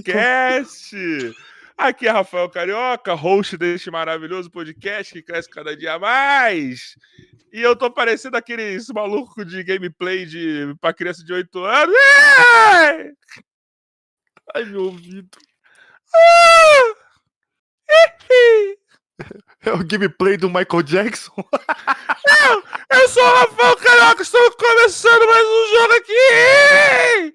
podcast. Aqui é Rafael Carioca, host deste maravilhoso podcast que cresce cada dia mais. E eu tô parecendo aqueles maluco de gameplay de pra criança de 8 anos. Ai, meu ouvido. Ah! É o gameplay do Michael Jackson. Não, eu sou o Rafael Carioca, estamos começando mais um jogo aqui!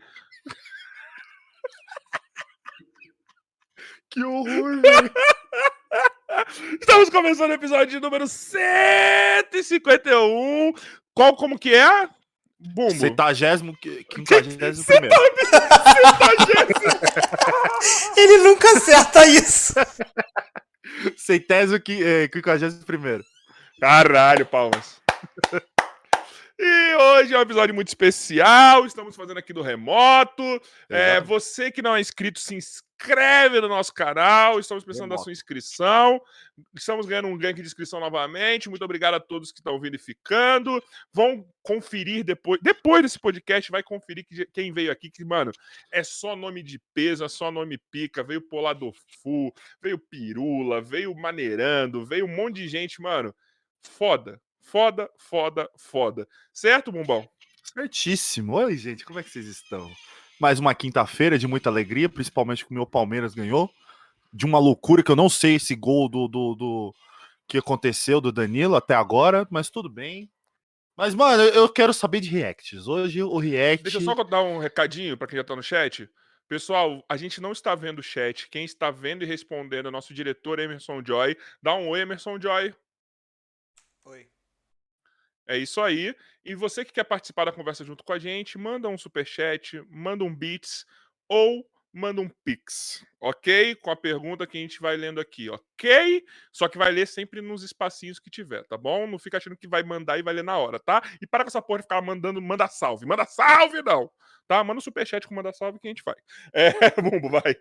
Que horror, velho. Estamos começando o episódio número 151. Qual, como que é? Bumbo. Centagésimo, quinquagésimo primeiro. Ele nunca acerta isso. Centésimo, é, quinquagésimo primeiro. Caralho, palmas. E hoje é um episódio muito especial. Estamos fazendo aqui do remoto. É, você que não é inscrito, se inscreve no nosso canal. Estamos precisando da sua inscrição. Estamos ganhando um gank de inscrição novamente. Muito obrigado a todos que estão vindo e ficando. Vão conferir depois. Depois desse podcast, vai conferir que, quem veio aqui. Que, mano, é só nome de peso, é só nome pica. Veio Fu, veio Pirula, veio Maneirando, veio um monte de gente, mano. Foda Foda, foda, foda. Certo, Bumbão? Certíssimo. Oi, gente, como é que vocês estão? Mais uma quinta-feira de muita alegria, principalmente que o meu Palmeiras ganhou. De uma loucura que eu não sei esse gol do, do, do que aconteceu do Danilo até agora, mas tudo bem. Mas, mano, eu quero saber de reacts. Hoje o react. Deixa eu só dar um recadinho para quem já tá no chat. Pessoal, a gente não está vendo o chat. Quem está vendo e respondendo é o nosso diretor Emerson Joy. Dá um oi, Emerson Joy. Oi. É isso aí. E você que quer participar da conversa junto com a gente, manda um super chat, manda um beats ou manda um pix, ok? Com a pergunta que a gente vai lendo aqui, ok? Só que vai ler sempre nos espacinhos que tiver, tá bom? Não fica achando que vai mandar e vai ler na hora, tá? E para com essa porra de ficar mandando, manda salve. Manda salve, não! Tá? Manda um superchat com manda salve que a gente vai. É, Bumbo, vai.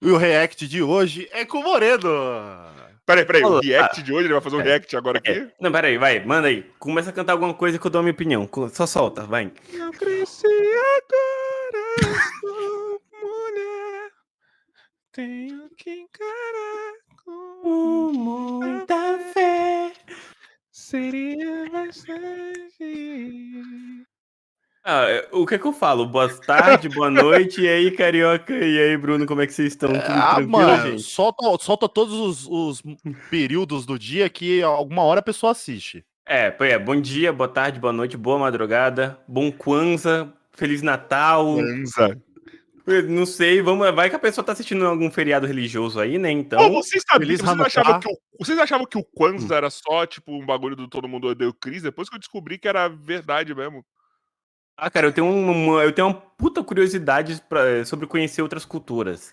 e o react de hoje é com o Moreno. Peraí, peraí, o react de hoje, ele vai fazer um é, react agora aqui? É. Não, peraí, vai, manda aí. Começa a cantar alguma coisa que eu dou a minha opinião. Só solta, vai. Eu cresci agora, tenho que encarar com muita fé. Seria bastante. Ah, é, o que é que eu falo? Boa tarde, boa noite, e aí, Carioca, e aí, Bruno, como é que vocês estão? Tudo ah, mano, gente? Solta, solta todos os, os, períodos do dia que alguma hora a pessoa assiste. É, é, bom dia, boa tarde, boa noite, boa madrugada, bom Kwanzaa, Feliz Natal. Kwanzaa. Não sei, vamos, vai que a pessoa tá assistindo algum feriado religioso aí, né? Então. vocês, sabiam, vocês, achavam que o, vocês achavam que o Kwanzaa hum. era só, tipo, um bagulho do Todo Mundo Odeia o Cris? Depois que eu descobri que era verdade mesmo. Ah, cara, eu tenho, uma, eu tenho uma puta curiosidade pra, sobre conhecer outras culturas.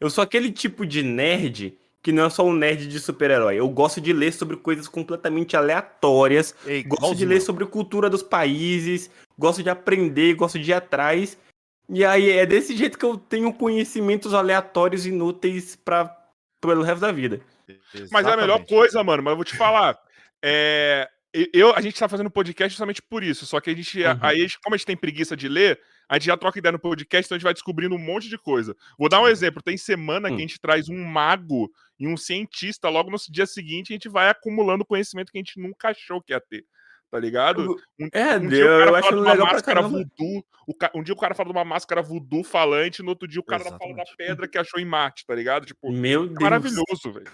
Eu sou aquele tipo de nerd que não é só um nerd de super-herói. Eu gosto de ler sobre coisas completamente aleatórias. Ei, gosto de ler sobre cultura dos países. Gosto de aprender, gosto de ir atrás. E aí é desse jeito que eu tenho conhecimentos aleatórios inúteis para pelo resto da vida. Exatamente. Mas é a melhor coisa, mano. Mas eu vou te falar. É, eu, a gente tá fazendo podcast justamente por isso. Só que a gente, uhum. aí, como a gente tem preguiça de ler, a gente já troca ideia no podcast, então a gente vai descobrindo um monte de coisa. Vou dar um exemplo: tem semana que a hum. gente traz um mago e um cientista, logo no dia seguinte a gente vai acumulando conhecimento que a gente nunca achou que ia ter. Tá ligado? Um, é, um dia o cara eu fala de uma máscara voodoo. um dia o cara fala de uma máscara voodoo falante, no outro dia o cara fala da pedra que achou em Marte, tá ligado? Tipo, Meu é Deus. maravilhoso, velho.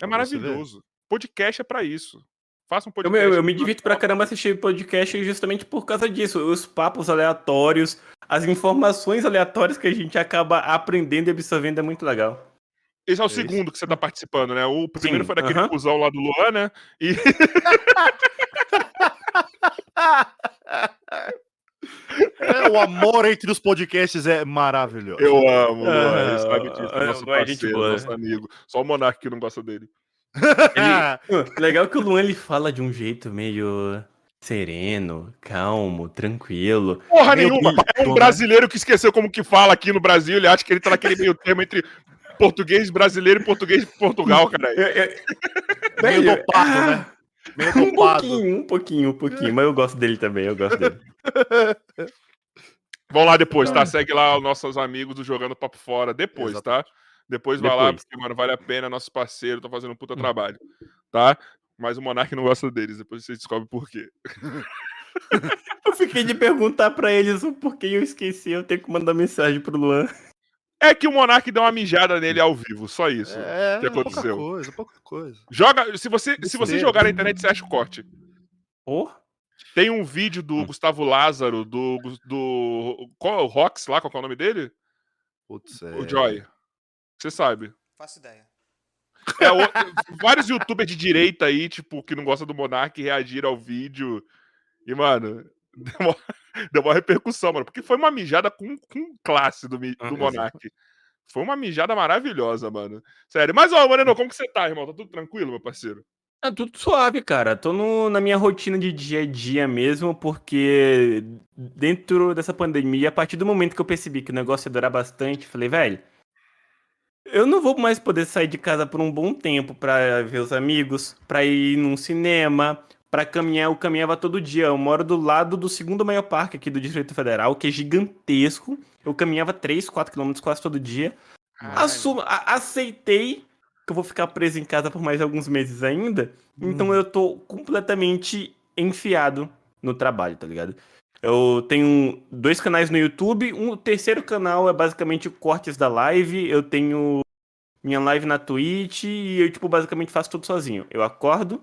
É maravilhoso. Podcast é para isso. Faça um podcast. Eu, eu, eu me divirto pra caramba assistir podcast justamente por causa disso. Os papos aleatórios, as informações aleatórias que a gente acaba aprendendo e absorvendo é muito legal. Esse é o é segundo que você tá participando, né? O primeiro Sim, foi daquele uh -huh. cuzão lá do Luan, né? E. É, o amor entre os podcasts é maravilhoso. Eu amo, Luan, ele sabe disso, é, nosso parceiro, nosso amigo. Só o Monark que não gosta dele. Ele... Legal que o Luan ele fala de um jeito meio sereno, calmo, tranquilo. Porra nenhuma! É um brasileiro que esqueceu como que fala aqui no Brasil. Ele acha que ele tá naquele meio termo entre português brasileiro e português de Portugal, cara. Meio dopado, né? Meio Um pouquinho, um pouquinho, um pouquinho. Mas eu gosto dele também, eu gosto dele. Vão lá depois, tá? Segue lá os nossos amigos do Jogando Papo Fora depois, tá? Depois vai lá, porque, mano, vale a pena, nossos parceiros estão fazendo um puta trabalho, tá? Mas o Monark não gosta deles, depois você descobre por quê. Eu fiquei de perguntar pra eles o porquê eu esqueci. Eu tenho que mandar mensagem pro Luan. É que o Monark deu uma mijada nele ao vivo, só isso. É, que pouca aconteceu. coisa, pouca coisa. Joga, se você, se você jogar na internet, você acha o corte. Oh, Tem um vídeo do Gustavo Lázaro, do. do qual é o Rox lá? Qual é o nome dele? Putz, é... O Joy. Você sabe. Faço ideia. É, o- vários youtubers de direita aí, tipo, que não gostam do Monark, reagiram ao vídeo. E, mano, deu uma, deu uma repercussão, mano. Porque foi uma mijada com, com classe do, mi- do Ah, Monark. Foi uma mijada maravilhosa, mano. Sério. Mas, ó, Moreno, como que você tá, irmão? Tá tudo tranquilo, meu parceiro? É tudo suave, cara. Tô no- na minha rotina de dia a dia mesmo, porque dentro dessa pandemia, a partir do momento que eu percebi que o negócio ia durar bastante, falei, velho, eu não vou mais poder sair de casa por um bom tempo pra ver os amigos, pra ir num cinema, pra caminhar. Eu caminhava todo dia. Eu moro do lado do segundo maior parque aqui do Distrito Federal, que é gigantesco. Eu caminhava 3, 4 quilômetros quase todo dia. Assumo, aceitei que eu vou ficar preso em casa por mais alguns meses ainda. Então eu tô completamente enfiado no trabalho, tá ligado? Eu tenho dois canais no YouTube. Um o terceiro canal é basicamente cortes da live. Eu tenho minha live na Twitch e eu, tipo, basicamente faço tudo sozinho. Eu acordo,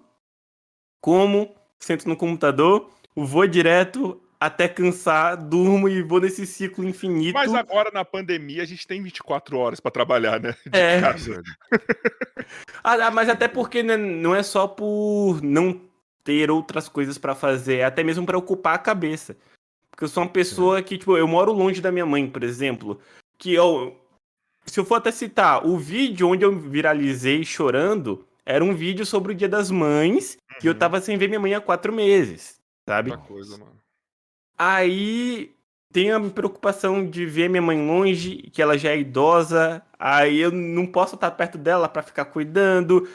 como, sento no computador, vou direto até cansar, durmo e vou nesse ciclo infinito. Mas agora, na pandemia, a gente tem 24 horas pra trabalhar, né? De É. casa. Ah, mas até porque né, não é só por não ter outras coisas pra fazer, é até mesmo pra ocupar a cabeça. Porque eu sou uma pessoa que, tipo, eu moro longe da minha mãe, por exemplo, que eu se eu for até citar, o vídeo onde eu viralizei chorando era um vídeo sobre o Dia das Mães, que eu Uhum. tava sem ver minha mãe há quatro meses, sabe? Coisa, mano. Aí tem a preocupação de ver minha mãe longe, que ela já é idosa, aí eu não posso estar perto dela pra ficar cuidando.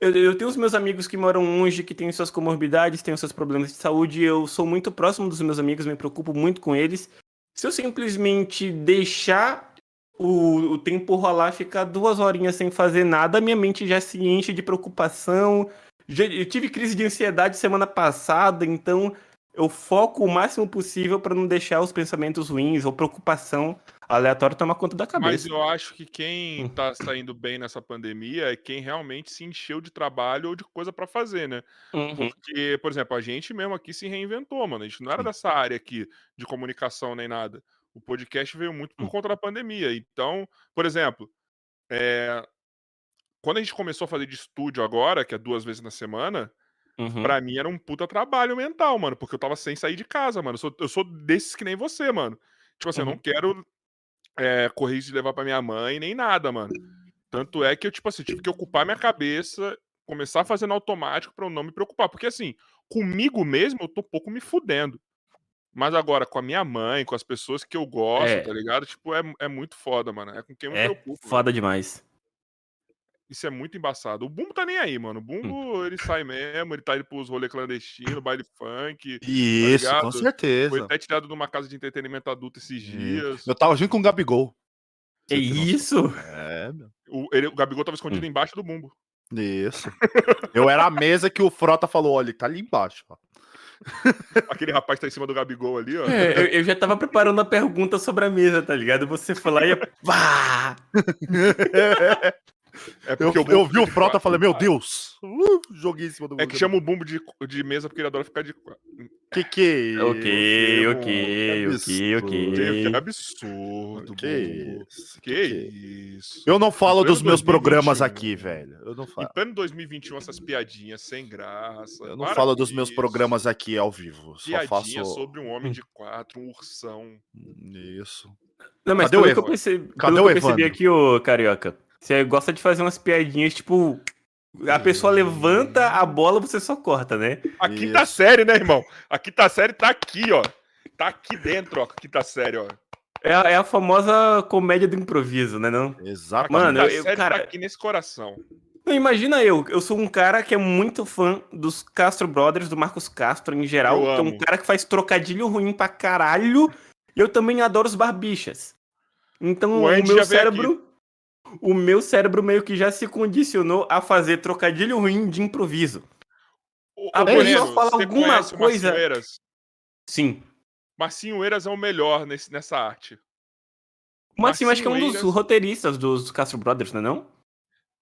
Eu, eu tenho os meus amigos que moram longe, que têm suas comorbidades, têm os seus problemas de saúde, eu sou muito próximo dos meus amigos, me preocupo muito com eles. Se eu simplesmente deixar o, o tempo rolar, ficar duas horinhas sem fazer nada, minha mente já se enche de preocupação. Eu tive crise de ansiedade semana passada, então eu foco o máximo possível pra não deixar os pensamentos ruins ou preocupação aleatória tomar conta da Mas cabeça. eu acho que quem Hum. tá saindo bem nessa pandemia é quem realmente se encheu de trabalho ou de coisa pra fazer, né? Uhum. Porque, por exemplo, a gente mesmo aqui se reinventou, mano. A gente não era dessa área aqui de comunicação nem nada. O podcast veio muito por Hum. conta da pandemia. Então, por exemplo, é, quando a gente começou a fazer de estúdio agora, que é duas vezes na semana, Uhum. pra mim era um puta trabalho mental, mano, porque eu tava sem sair de casa, mano. Eu sou, eu sou desses que nem você, mano. Tipo assim, eu não Uhum. quero é, correr de levar pra minha mãe nem nada, mano. Tanto é que eu, tipo assim, tive que ocupar minha cabeça, começar fazendo automático pra eu não me preocupar. Porque assim, comigo mesmo eu tô pouco me fudendo. Mas agora, com a minha mãe, com as pessoas que eu gosto, É. tá ligado? Tipo, é, é muito foda, mano. É com quem eu me É preocupo. mano. foda demais. Isso é muito embaçado. O Bumbo tá nem aí, mano. O Hum. Bumbo, ele sai mesmo, ele tá indo pros rolê clandestino, baile funk. Isso, com ligado? Foi certeza. até tirado de uma casa de entretenimento adulto esses dias. Eu tava junto com o Gabigol. Noção? isso? É, meu. O, ele- o Gabigol tava escondido Hum. embaixo do Bumbo. Isso. Eu era a mesa que o Frota falou: olha, ele tá ali embaixo. ó. Aquele rapaz tá em cima do Gabigol ali, ó. É, eu, eu já tava preparando a pergunta sobre a mesa, tá ligado? Você foi lá e. Pá! É Eu, porque o eu Bumbo vi o Frota e falei: meu Deus. Uh, joguei em cima do É que chama o Bumbo de, de mesa porque ele adora ficar de. Que que é isso? Ok, ok, Que ok, ok. Que absurdo, Que isso? Que isso. Eu não falo Em dos meus 2021. programas aqui, velho. Eu não Em falo. pleno 2021, essas piadinhas sem graça. Eu não falo dos meus programas aqui ao vivo. Só Piadinha faço. sobre um homem de quatro, um ursão. Isso. Não, mas Cadê o pelo que eu Evandro? percebi, Cadê pelo o que eu percebi aqui, ô Carioca, você gosta de fazer umas piadinhas, tipo. A pessoa levanta a bola, você só corta, né? A quinta Isso. série, né, irmão? A quinta série tá aqui, ó. Tá aqui dentro, ó. A quinta série, ó. É a, é a famosa comédia do improviso, né? Não? Exatamente. Mano, quinta eu- série cara- tá aqui nesse coração. Não, imagina eu, eu sou um cara que é muito fã dos Castro Brothers, do Marcos Castro em geral. Eu que é um cara que faz trocadilho ruim pra caralho. E eu também adoro os barbichas. Então O o, meu cérebro. O meu cérebro meio que já se condicionou a fazer trocadilho ruim de improviso. Moreno, só fala alguma coisa- Marcinho Eiras? Sim. Marcinho Eiras é o melhor nesse, nessa arte. Mas sim, eu acho que é um Marcinho dos Eiras- roteiristas dos Castro Brothers, não é não?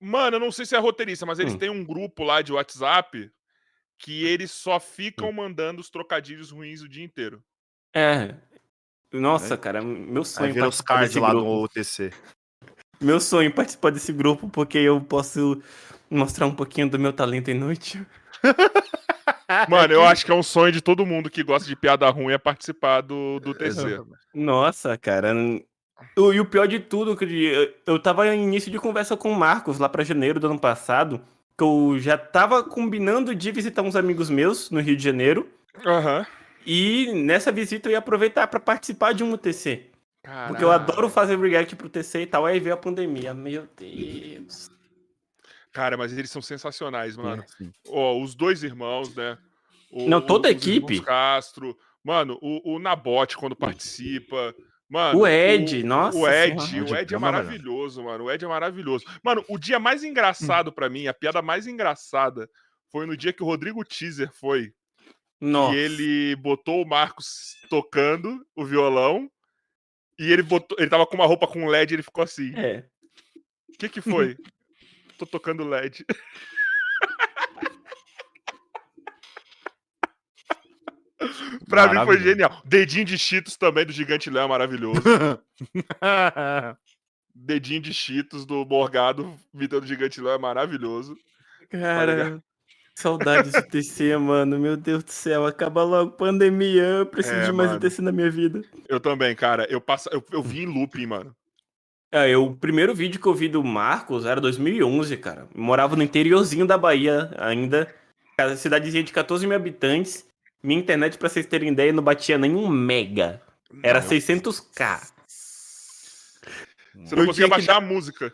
Mano, eu não sei se é roteirista, mas eles Hum. têm um grupo lá de WhatsApp que eles só Hum. ficam mandando os trocadilhos ruins o dia inteiro. É. Nossa, É. cara, meu Aí sonho vira os cards lá grupo. no UTC. Meu sonho é participar desse grupo porque eu posso mostrar um pouquinho do meu talento inútil. Mano, eu acho que é um sonho de todo mundo que gosta de piada ruim é participar do, do TC. Nossa, cara. O- E o pior de tudo, que eu- eu tava em início de conversa com o Marcos lá pra janeiro do ano passado, que eu já tava combinando de visitar uns amigos meus no Rio de Janeiro. Aham. E nessa visita eu ia aproveitar pra participar de um UTC. Porque eu Caralho. adoro fazer react pro TC e tal. Aí veio a pandemia. Meu Deus. Cara, mas eles são sensacionais, mano. Ó, os dois irmãos, né? O- Não, toda a equipe. Castro. Mano, o, o Nabote quando participa. Mano, O Ed, nossa O Ed, senhora. o Ed é é maravilhoso. mano. O Ed é maravilhoso. Mano, o dia mais engraçado pra mim, a piada mais engraçada, foi no dia que o Rodrigo Teaser foi. Nossa. E ele botou o Marcos tocando o violão. E ele botou. Ele tava com uma roupa com LED e ele ficou assim. É. O que que foi? Tô tocando LED. pra mim foi genial. Dedinho de Cheetos também do Gigante Léo é maravilhoso. Dedinho de Cheetos do Morgado, Vitor do Gigante Léo é maravilhoso. Cara, saudades do TC, mano. Meu Deus do céu, acaba logo a pandemia. Eu preciso É, de mais mano. UTC na minha vida. Eu também, cara. Eu, passo, eu, eu vi em looping, mano. É, eu, o primeiro vídeo que eu vi do Marcos era 2011, cara. Eu morava no interiorzinho da Bahia ainda. Cara, cidadezinha de 14 mil habitantes. Minha internet, pra vocês terem ideia, não batia nem um mega. Era Não, 600k. Você não eu conseguia tinha que baixar a música.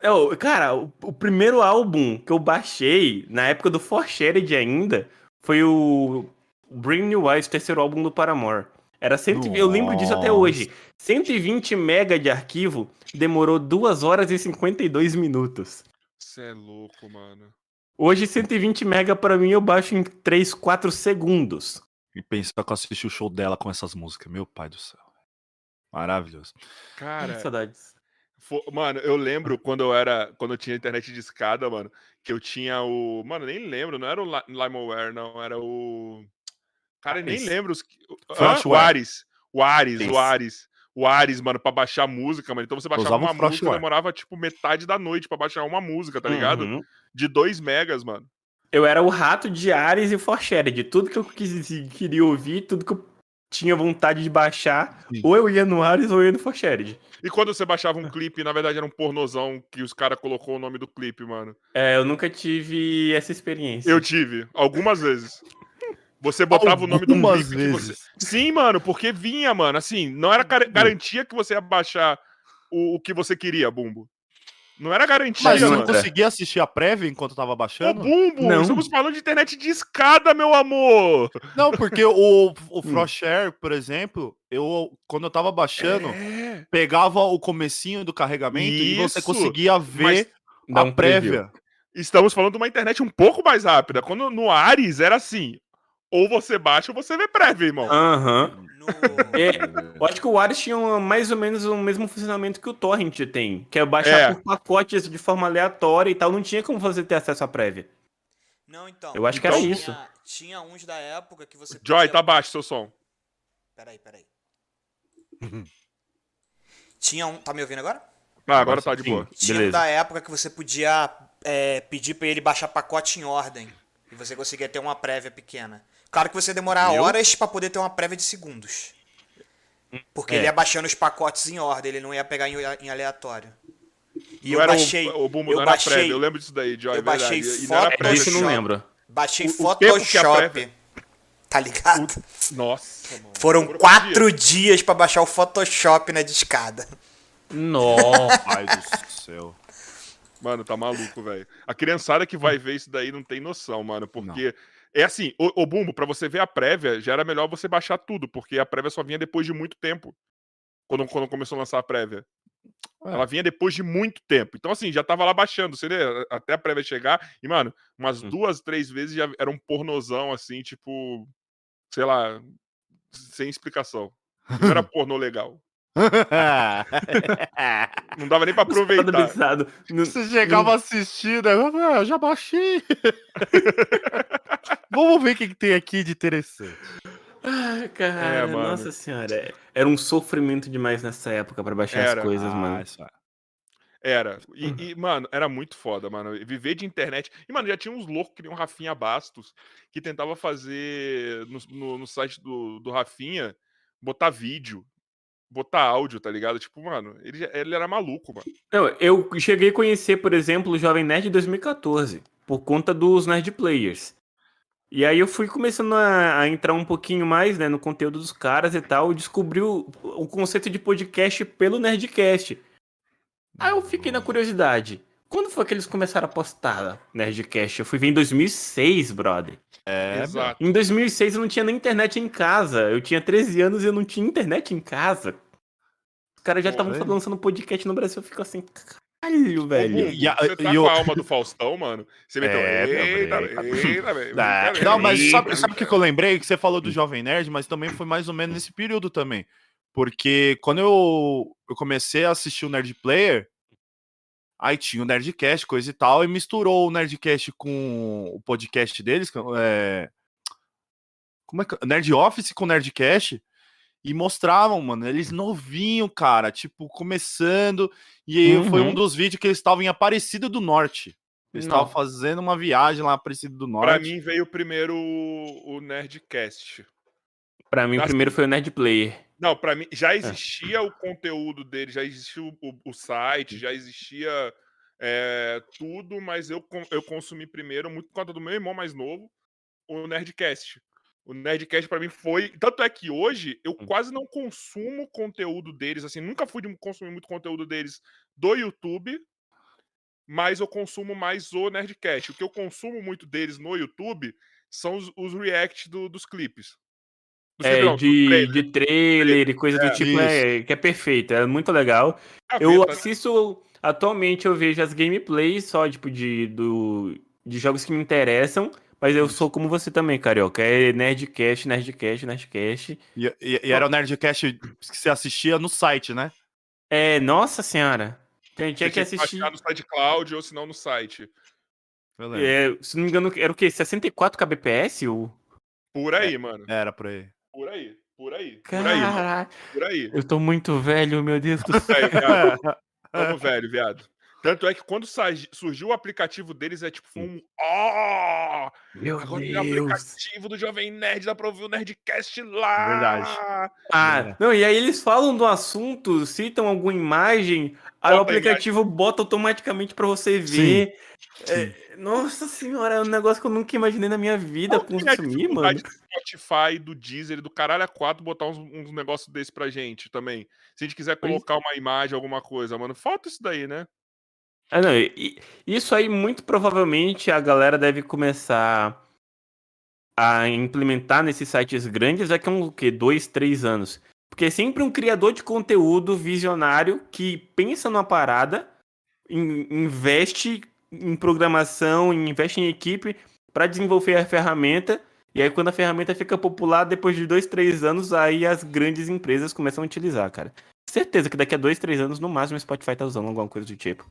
É, o- cara, o, o primeiro álbum que eu baixei, na época do For Shared ainda, foi o Bring New Eyes, o terceiro álbum do Paramore. Era 120, eu lembro disso até hoje. 120 mega de arquivo, demorou 2 horas e 52 minutos. Você é louco, mano. Hoje 120 mega pra mim eu baixo em 3, 4 segundos. E pensar que eu assisti o show dela com essas músicas. Meu pai do céu. Maravilhoso. Cara, saudades. Mano, eu lembro quando eu era. Quando eu tinha internet de escada, mano, que eu tinha o. Mano, nem lembro, não era o Li- LimeWare, não, era o. Cara, eu nem lembro os. que- Hã? O. Ares. O Ares, Isso. o Ares. O Ares, mano, pra baixar música, mano. Então você baixava usava o uma música, Frontware. demorava tipo metade da noite pra baixar uma música, tá ligado? Uhum. De 2 megas, mano. Eu era o rato de Ares e For Shared. Tudo que eu quis, queria ouvir, tudo que eu tinha vontade de baixar, Sim. ou eu ia no Ares ou eu ia no For Shared. E quando você baixava um clipe, na verdade era um pornozão que os caras colocou o nome do clipe, mano. É, eu nunca tive essa experiência. Eu tive, algumas vezes. Você botava o nome do Algumas clipe que você. vezes. Sim, mano, porque vinha, mano. Assim, não era gar- garantia que você ia baixar o, o que você queria, Bumbo. Não era garantia, Mas eu não conseguia assistir a prévia enquanto eu tava Ô, baixando? Bumbo, Não. estamos falando de internet de escada, meu amor. Não, porque o, Hum. o Frosher, por exemplo, eu quando eu tava baixando, É, pegava o comecinho do carregamento e você Isso, conseguia ver Dá a um preview. prévia. estamos falando de uma internet um pouco mais rápida. Quando no Ares era assim: ou você baixa ou você vê prévia, irmão. Aham. No... É, eu acho que o Ares tinha mais ou menos o mesmo funcionamento que o Torrent tem, que é baixar É. por pacotes de forma aleatória e tal. Não tinha como você ter acesso à prévia. Não, então. Eu acho que era tinha- isso. Tinha uns da época que você Joy, tá baixo seu som. Peraí, peraí. Tinha um... Tá me ouvindo agora? Ah, agora tá de Sim, boa. Tinha um Beleza. da época que você podia é, pedir pra ele baixar pacote em ordem. E você conseguia ter uma prévia pequena. Claro que você ia demorar Viu? horas pra poder ter uma prévia de segundos. Porque É. ele ia baixando os pacotes em ordem, ele não ia pegar em, em aleatório. E não eu era baixei. o, o Bumbo eu não era baixei, prévia, eu lembro disso daí, Joy, eu é verdade. baixei E não era foto- É disso eu não Photoshop. lembro. Baixei O- o Photoshop. prévia- Tá ligado? Nossa, mano. Foram Demorou quatro dias pra baixar o Photoshop na discada. Nossa. Pai do céu. Mano, tá maluco, velho. A criançada que vai ver isso daí não tem noção, mano, porque é assim, o, o Bumbo, pra você ver a prévia, já era melhor você baixar tudo, porque a prévia só vinha depois de muito tempo. Quando, quando começou a lançar a prévia. É. Ela vinha depois de muito tempo. Então, assim, já tava lá baixando, você até a prévia chegar. E, mano, umas Hum. duas, três vezes já era um pornozão, assim, tipo, sei lá, sem explicação. Não era pornô legal. Não dava nem pra aproveitar. Não- Você chegava assistindo, aí, "Ah, eu já baixei. Vamos ver o que, que tem aqui de interessante. Ah, cara, É, nossa senhora. Era um sofrimento demais nessa época pra baixar Era. as coisas, Ah, mano. isso é. Era. E, Uhum. e, mano, era muito foda, mano. Viver de internet. E, mano, já tinha uns loucos que nem o Rafinha Bastos, que tentava fazer no, no, no site do, do Rafinha, botar vídeo, botar áudio, tá ligado? Tipo, mano, ele, ele era maluco, mano. Não, eu cheguei a conhecer, por exemplo, o Jovem Nerd em 2014, por conta dos Nerd Players. E aí eu fui começando a, a entrar um pouquinho mais né, no conteúdo dos caras e tal, e descobri o, o conceito de podcast pelo Nerdcast. Aí eu fiquei na curiosidade. Quando foi que eles começaram a postar Nerdcast? Eu fui ver em 2006, brother. É, Exato. Em 2006 eu não tinha nem internet em casa. Eu tinha 13 anos e eu não tinha internet em casa. Os caras já estavam velho. lançando podcast no Brasil. Eu fico assim, caralho, velho. Ô, Bumbo, E a- você tá e com o- a alma do Faustão, mano. Você meteu. É, meu eita, eita, velho. Eita, não, mas velho. sabe, sabe o que, que eu lembrei? Que você falou do Jovem Nerd, mas também foi mais ou menos nesse período também. Porque quando eu, eu comecei a assistir o Nerd Player, aí tinha o Nerdcast, coisa e tal, e misturou o Nerdcast com o podcast deles, é... Como é que... Nerd Office com o Nerdcast, e mostravam, mano, eles novinho, cara, tipo, começando, e aí foi um Uhum. dos vídeos que eles estavam em Aparecida do Norte. Eles estavam fazendo uma viagem lá em Aparecida do Norte. Pra mim veio primeiro o, o Nerdcast. Pra mim, o Assim- primeiro foi o Nerd Player. Não, pra mim É. já existia o conteúdo dele, já existia o, o- o site, já existia é, tudo, mas eu, eu consumi primeiro, muito por conta do meu irmão mais novo, o Nerdcast. O Nerdcast pra mim foi. Tanto é que hoje eu Hum. quase não consumo conteúdo deles, assim, nunca fui de consumir muito conteúdo deles do YouTube, mas eu consumo mais o Nerdcast. O que eu consumo muito deles no YouTube são os, os react do- dos clipes. É, não, dos de, trailers. de trailer e coisa É, do tipo, é, que é perfeito, é muito legal. Eu Gaveta, né? assisto, atualmente eu vejo as gameplays só, tipo, de, do, de jogos que me interessam, mas eu sou como você também, Carioca, é Nerdcast, Nerdcast, Nerdcast. E, e- e era o Nerdcast que você assistia no site, né? É, nossa senhora, tinha, tinha que assistir, no SideCloud ou se não no site. É, se não me engano, era o quê, 64 kbps? O... Por aí, mano. Era por aí. Por aí. Por aí. Por aí, mano. Caraca, Por aí. eu tô muito velho, meu Deus do céu. Aí. Tamo velho, viado. Tanto é que quando surgiu o aplicativo deles, é tipo, foi um. Oh! Meu Agora tem Deus. aplicativo do Jovem Nerd, dá pra ouvir o Nerdcast lá. Verdade. Ah, É. não, e aí eles falam do assunto, citam alguma imagem, aí o Bota aplicativo bota automaticamente pra você ver. É, nossa senhora, é um negócio que eu nunca imaginei na minha vida Qual é consumir, mano. do Spotify, do Deezer, do caralho a 4 botar uns, uns negócios desse pra gente também. Se a gente quiser Pois- colocar uma imagem, alguma coisa, mano. Falta isso daí, né? Ah, não, isso aí muito provavelmente a galera deve começar a implementar nesses sites grandes daqui a um, o quê? Dois, três anos. Porque é sempre um criador de conteúdo visionário que pensa numa parada, in- investe em programação, investe em equipe para desenvolver a ferramenta. E aí, quando a ferramenta fica popular, depois de dois, três anos, aí as grandes empresas começam a utilizar, cara. Certeza que daqui a dois, três anos, no máximo, o Spotify tá usando alguma coisa do tipo.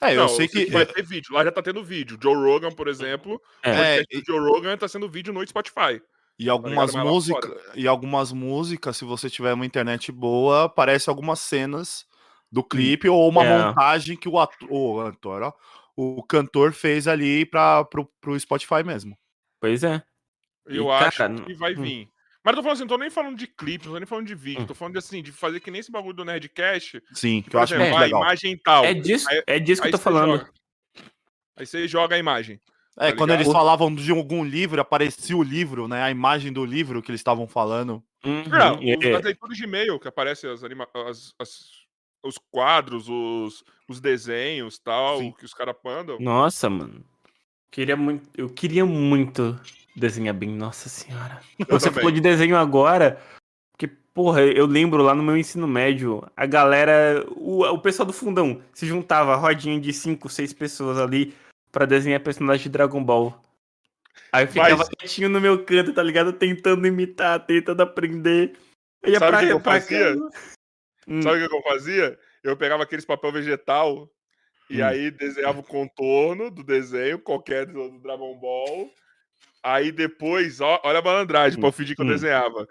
É, eu Não, sei que. Vai ter vídeo. Lá já tá tendo vídeo. Joe Rogan, por exemplo. É. o É, do Joe Rogan tá sendo vídeo no Spotify. E algumas Mas lá músicas, e algumas músicas, se você tiver uma internet boa, aparece algumas cenas do clipe ou uma É. montagem que o ator, o, ator, ó, o cantor fez ali para pro, pro Spotify mesmo. Pois é. Eu E, acho cara, que vai hum. vir. Mas eu tô falando assim, não tô nem falando de clipe, não tô nem falando de vídeo, Hum. tô falando de assim, de fazer que nem esse bagulho do Nerdcast. Sim, que eu acho exemplo, muito a legal. imagem tal. É disso, Aí- é disso que eu tô falando. joga. Aí você joga a imagem. É, tá quando eles falavam de algum livro, aparecia o livro, né? A imagem do livro que eles estavam falando. Uhum, Não, é, os- é. as leituras de e-mail que aparecem as, anima... as, as os quadros, os, os desenhos tal, Sim. que os caras mandam. Nossa, mano. Queria muito, eu queria muito desenhar bem, nossa senhora. Eu Você também. falou de desenho agora, porque, porra, eu lembro lá no meu ensino médio, a galera, o, o pessoal do fundão se juntava, rodinha de cinco, seis pessoas ali pra desenhar personagens de Dragon Ball. Aí eu ficava Mas- quietinho no meu canto, tá ligado? Tentando imitar, tentando aprender. Eu ia Sabe pra, que que eu pra fazia? Hum, Sabe o que eu fazia? Eu pegava aqueles papel vegetal e Hum. aí desenhava o contorno do desenho, qualquer do Dragon Ball. Aí depois, ó, olha a malandragem, pra eu fingir que eu Hum. desenhava.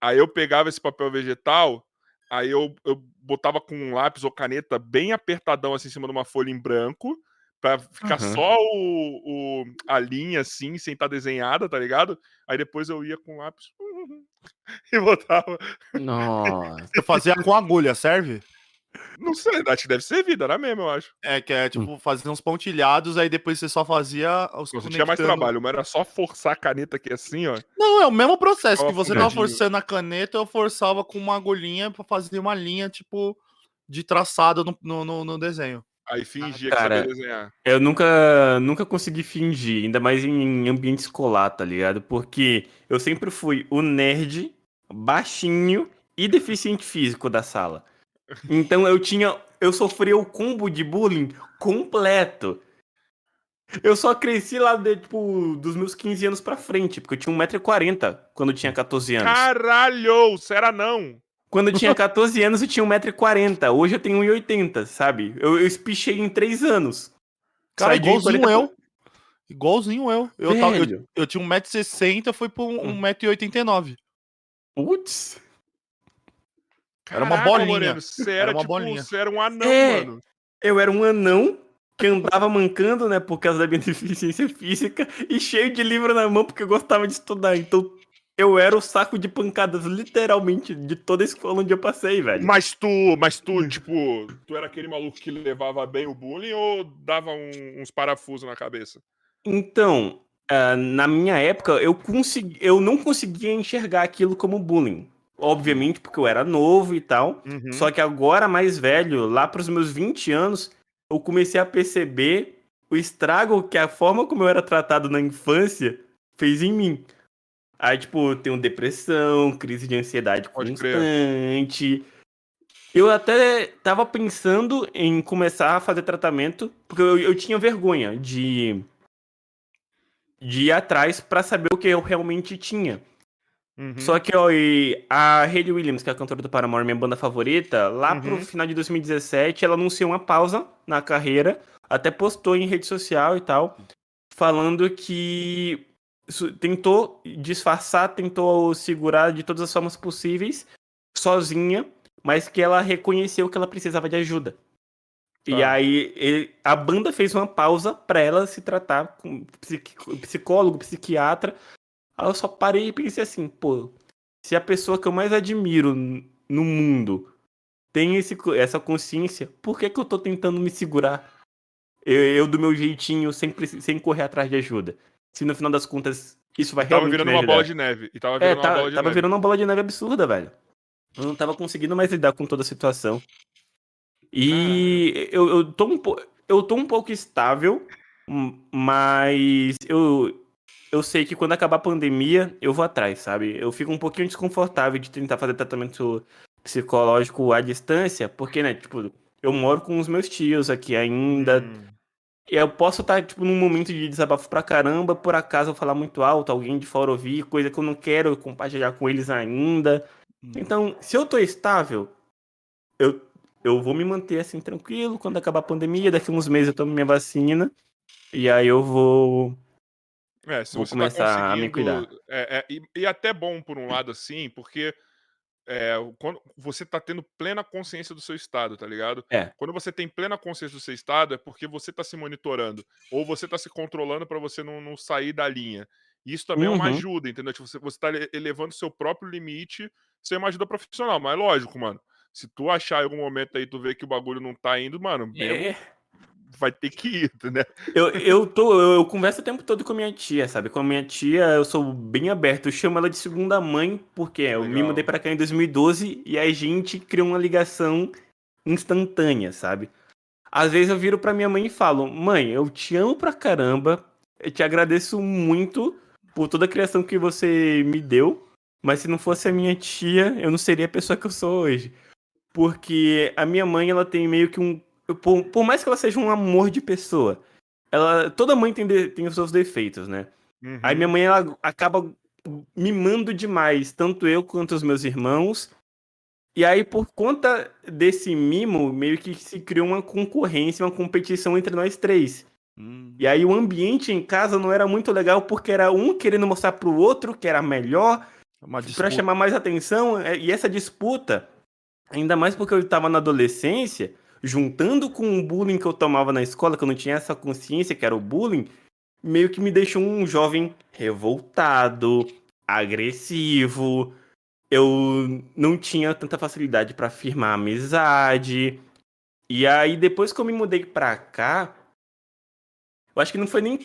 Aí eu pegava esse papel vegetal, aí eu, eu botava com um lápis ou caneta bem apertadão assim em cima de uma folha em branco, pra ficar Aham. só o, o- a linha assim, sem estar desenhada, tá ligado? Aí depois eu ia com o lápis e botava. Nossa. Você fazia com agulha, serve? Não sei, acho que deve ser vida, era mesmo, eu acho. É, que é tipo fazer uns pontilhados, aí depois você só fazia os Você tinha mais trabalho, mas era só forçar a caneta aqui assim, ó. Não, é o mesmo processo, que você tava forçando a caneta, eu forçava com uma agulhinha pra fazer uma linha, tipo, de traçado no, no, no- no desenho. Aí fingia cara. que sabia desenhar. Eu nunca, nunca consegui fingir, ainda mais em ambiente escolar, tá ligado? Porque eu sempre fui o nerd, baixinho e deficiente físico da sala. Então eu tinha. Eu sofria o combo de bullying completo. Eu só cresci lá, de, tipo, dos meus 15 anos pra frente, porque eu tinha 1,40m quando eu tinha 14 anos. Caralho, será não? Quando eu tinha 14 anos, eu tinha 1,40m. Hoje eu tenho 1,80m, sabe? Eu, eu espichei em 3 anos. Cara, de igualzinho 40 eu. Igualzinho eu. Eu, tava, eu, eu tinha 1,60m, fui Hum. 1,89m. Putz. Era uma Caraca, bolinha. Moreno, você era, Era uma tipo, bolinha. você era um anão, É. mano. Eu era um anão que andava mancando, né, por causa da minha deficiência física e cheio de livro na mão porque eu gostava de estudar. Então eu era o saco de pancadas, literalmente, de toda a escola onde eu passei, velho. Mas tu, mas tu, tipo, tu era aquele maluco que levava bem o bullying ou dava um- uns parafusos na cabeça? Então, ah, na minha época, eu, consegui, eu não conseguia enxergar aquilo como bullying. Obviamente, porque eu era novo e tal. Uhum. Só que agora, mais velho, lá pros meus 20 anos, eu comecei a perceber o estrago que a forma como eu era tratado na infância fez em mim. Aí, tipo, eu tenho depressão, crise de ansiedade Pode crer. constante. Eu até tava pensando em começar a fazer tratamento, porque eu, eu tinha vergonha de, de ir atrás pra saber o que eu realmente tinha. Uhum. Só que ó, e a Hayley Williams, que é a cantora do Paramore, minha banda favorita, lá Uhum. pro final de 2017, ela anunciou uma pausa na carreira, até postou em rede social e tal, falando que tentou disfarçar, tentou segurar de todas as formas possíveis, sozinha, mas que ela reconheceu que ela precisava de ajuda. E Tá. aí ele- a banda fez uma pausa pra ela se tratar com psiqui- psicólogo, psiquiatra. Aí eu só parei e pensei assim, pô, se a pessoa que eu mais admiro no mundo tem esse, essa consciência, por que, que eu tô tentando me segurar? Eu, eu do meu jeitinho, sem, correr atrás de ajuda. Se no final das contas isso vai Tava realmente virando me uma bola de neve. E tava É, virando uma tá- bola de tava neve. virando uma bola de neve absurda, velho. Eu não tava conseguindo mais lidar com toda a situação. E eu, eu, tô um eu tô um pouco estável, mas eu, eu sei que quando acabar a pandemia, eu vou atrás, sabe? Eu fico um pouquinho desconfortável de tentar fazer tratamento psicológico à distância, porque, né, tipo, eu moro com os meus tios aqui ainda, Hum. e eu posso estar, tipo, num momento de desabafo pra caramba, por acaso eu falar muito alto, alguém de fora ouvir, coisa que eu não quero compartilhar com eles ainda. Hum. Então, se eu tô estável, eu, eu vou me manter assim tranquilo. Quando acabar a pandemia, daqui uns meses eu tomo minha vacina. E aí eu vou. É, se Vou você começar tá a me conseguindo. É, é, e, e até bom por um lado assim, porque é, quando você tá tendo plena consciência do seu estado, tá ligado? É. Quando você tem plena consciência do seu estado, é porque você tá se monitorando. Ou você tá se controlando pra você não, não sair da linha. Isso também é uma Uhum. ajuda, entendeu? Tipo, você, você tá ele- elevando seu próprio limite sem uma ajuda profissional. Mas lógico, mano. Se tu achar em algum momento aí, tu vê que o bagulho não tá indo, mano, mesmo, É, vai ter que ir, entendeu? eu, eu, tô, eu, eu converso o tempo todo com a minha tia, sabe? Com a minha tia, eu sou bem aberto. Eu chamo ela de segunda mãe, porque eu me Legal. mudei pra cá em 2012 e a gente criou uma ligação instantânea, sabe? Às vezes eu viro pra minha mãe e falo: Mãe, eu te amo pra caramba, eu te agradeço muito por toda a criação que você me deu, mas se não fosse a minha tia, eu não seria a pessoa que eu sou hoje. Porque a minha mãe, ela tem meio que um. Por, por mais que ela seja um amor de pessoa, ela toda mãe tem, de, tem os seus defeitos, né? Uhum. Aí minha mãe ela acaba mimando demais, tanto eu quanto os meus irmãos. E aí, por conta desse mimo, meio que se criou uma concorrência, uma competição entre nós três. Hum, E aí o ambiente em casa não era muito legal, porque era um querendo mostrar pro outro que era melhor, pra disputa. chamar mais atenção. é, E essa disputa, ainda mais porque eu tava na adolescência, juntando com o bullying que eu tomava na escola, que eu não tinha essa consciência que era o bullying, meio que me deixou um jovem revoltado, agressivo. Eu não tinha tanta facilidade pra firmar amizade. E aí depois que eu me mudei pra cá, eu acho que não foi nem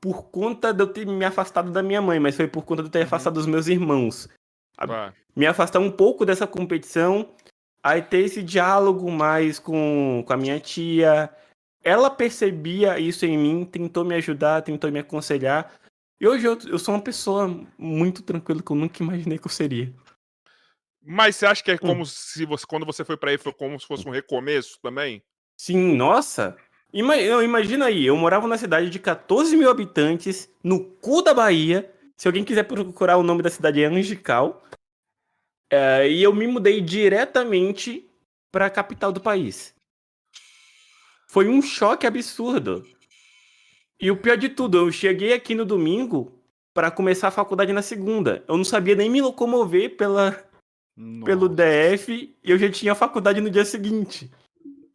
por conta de eu ter me afastado da minha mãe, mas foi por conta de eu ter afastado dos meus irmãos Tá. me afastar um pouco dessa competição, aí ter esse diálogo mais com, com a minha tia. Ela percebia isso em mim, tentou me ajudar, tentou me aconselhar. E hoje eu, eu sou uma pessoa muito tranquila que eu nunca imaginei que eu seria. Mas você acha que é Hum. como se você, quando você foi pra aí, foi como se fosse um recomeço também? Sim, nossa! Ima- Imagina aí, eu morava na cidade de 14 mil habitantes, no cu da Bahia. Se alguém quiser procurar o nome da cidade é Angical. É, e eu me mudei diretamente para a capital do país. Foi um choque absurdo. E o pior de tudo, eu cheguei aqui no domingo para começar a faculdade na segunda. Eu não sabia nem me locomover pela, pelo. DF e eu já tinha faculdade no dia seguinte.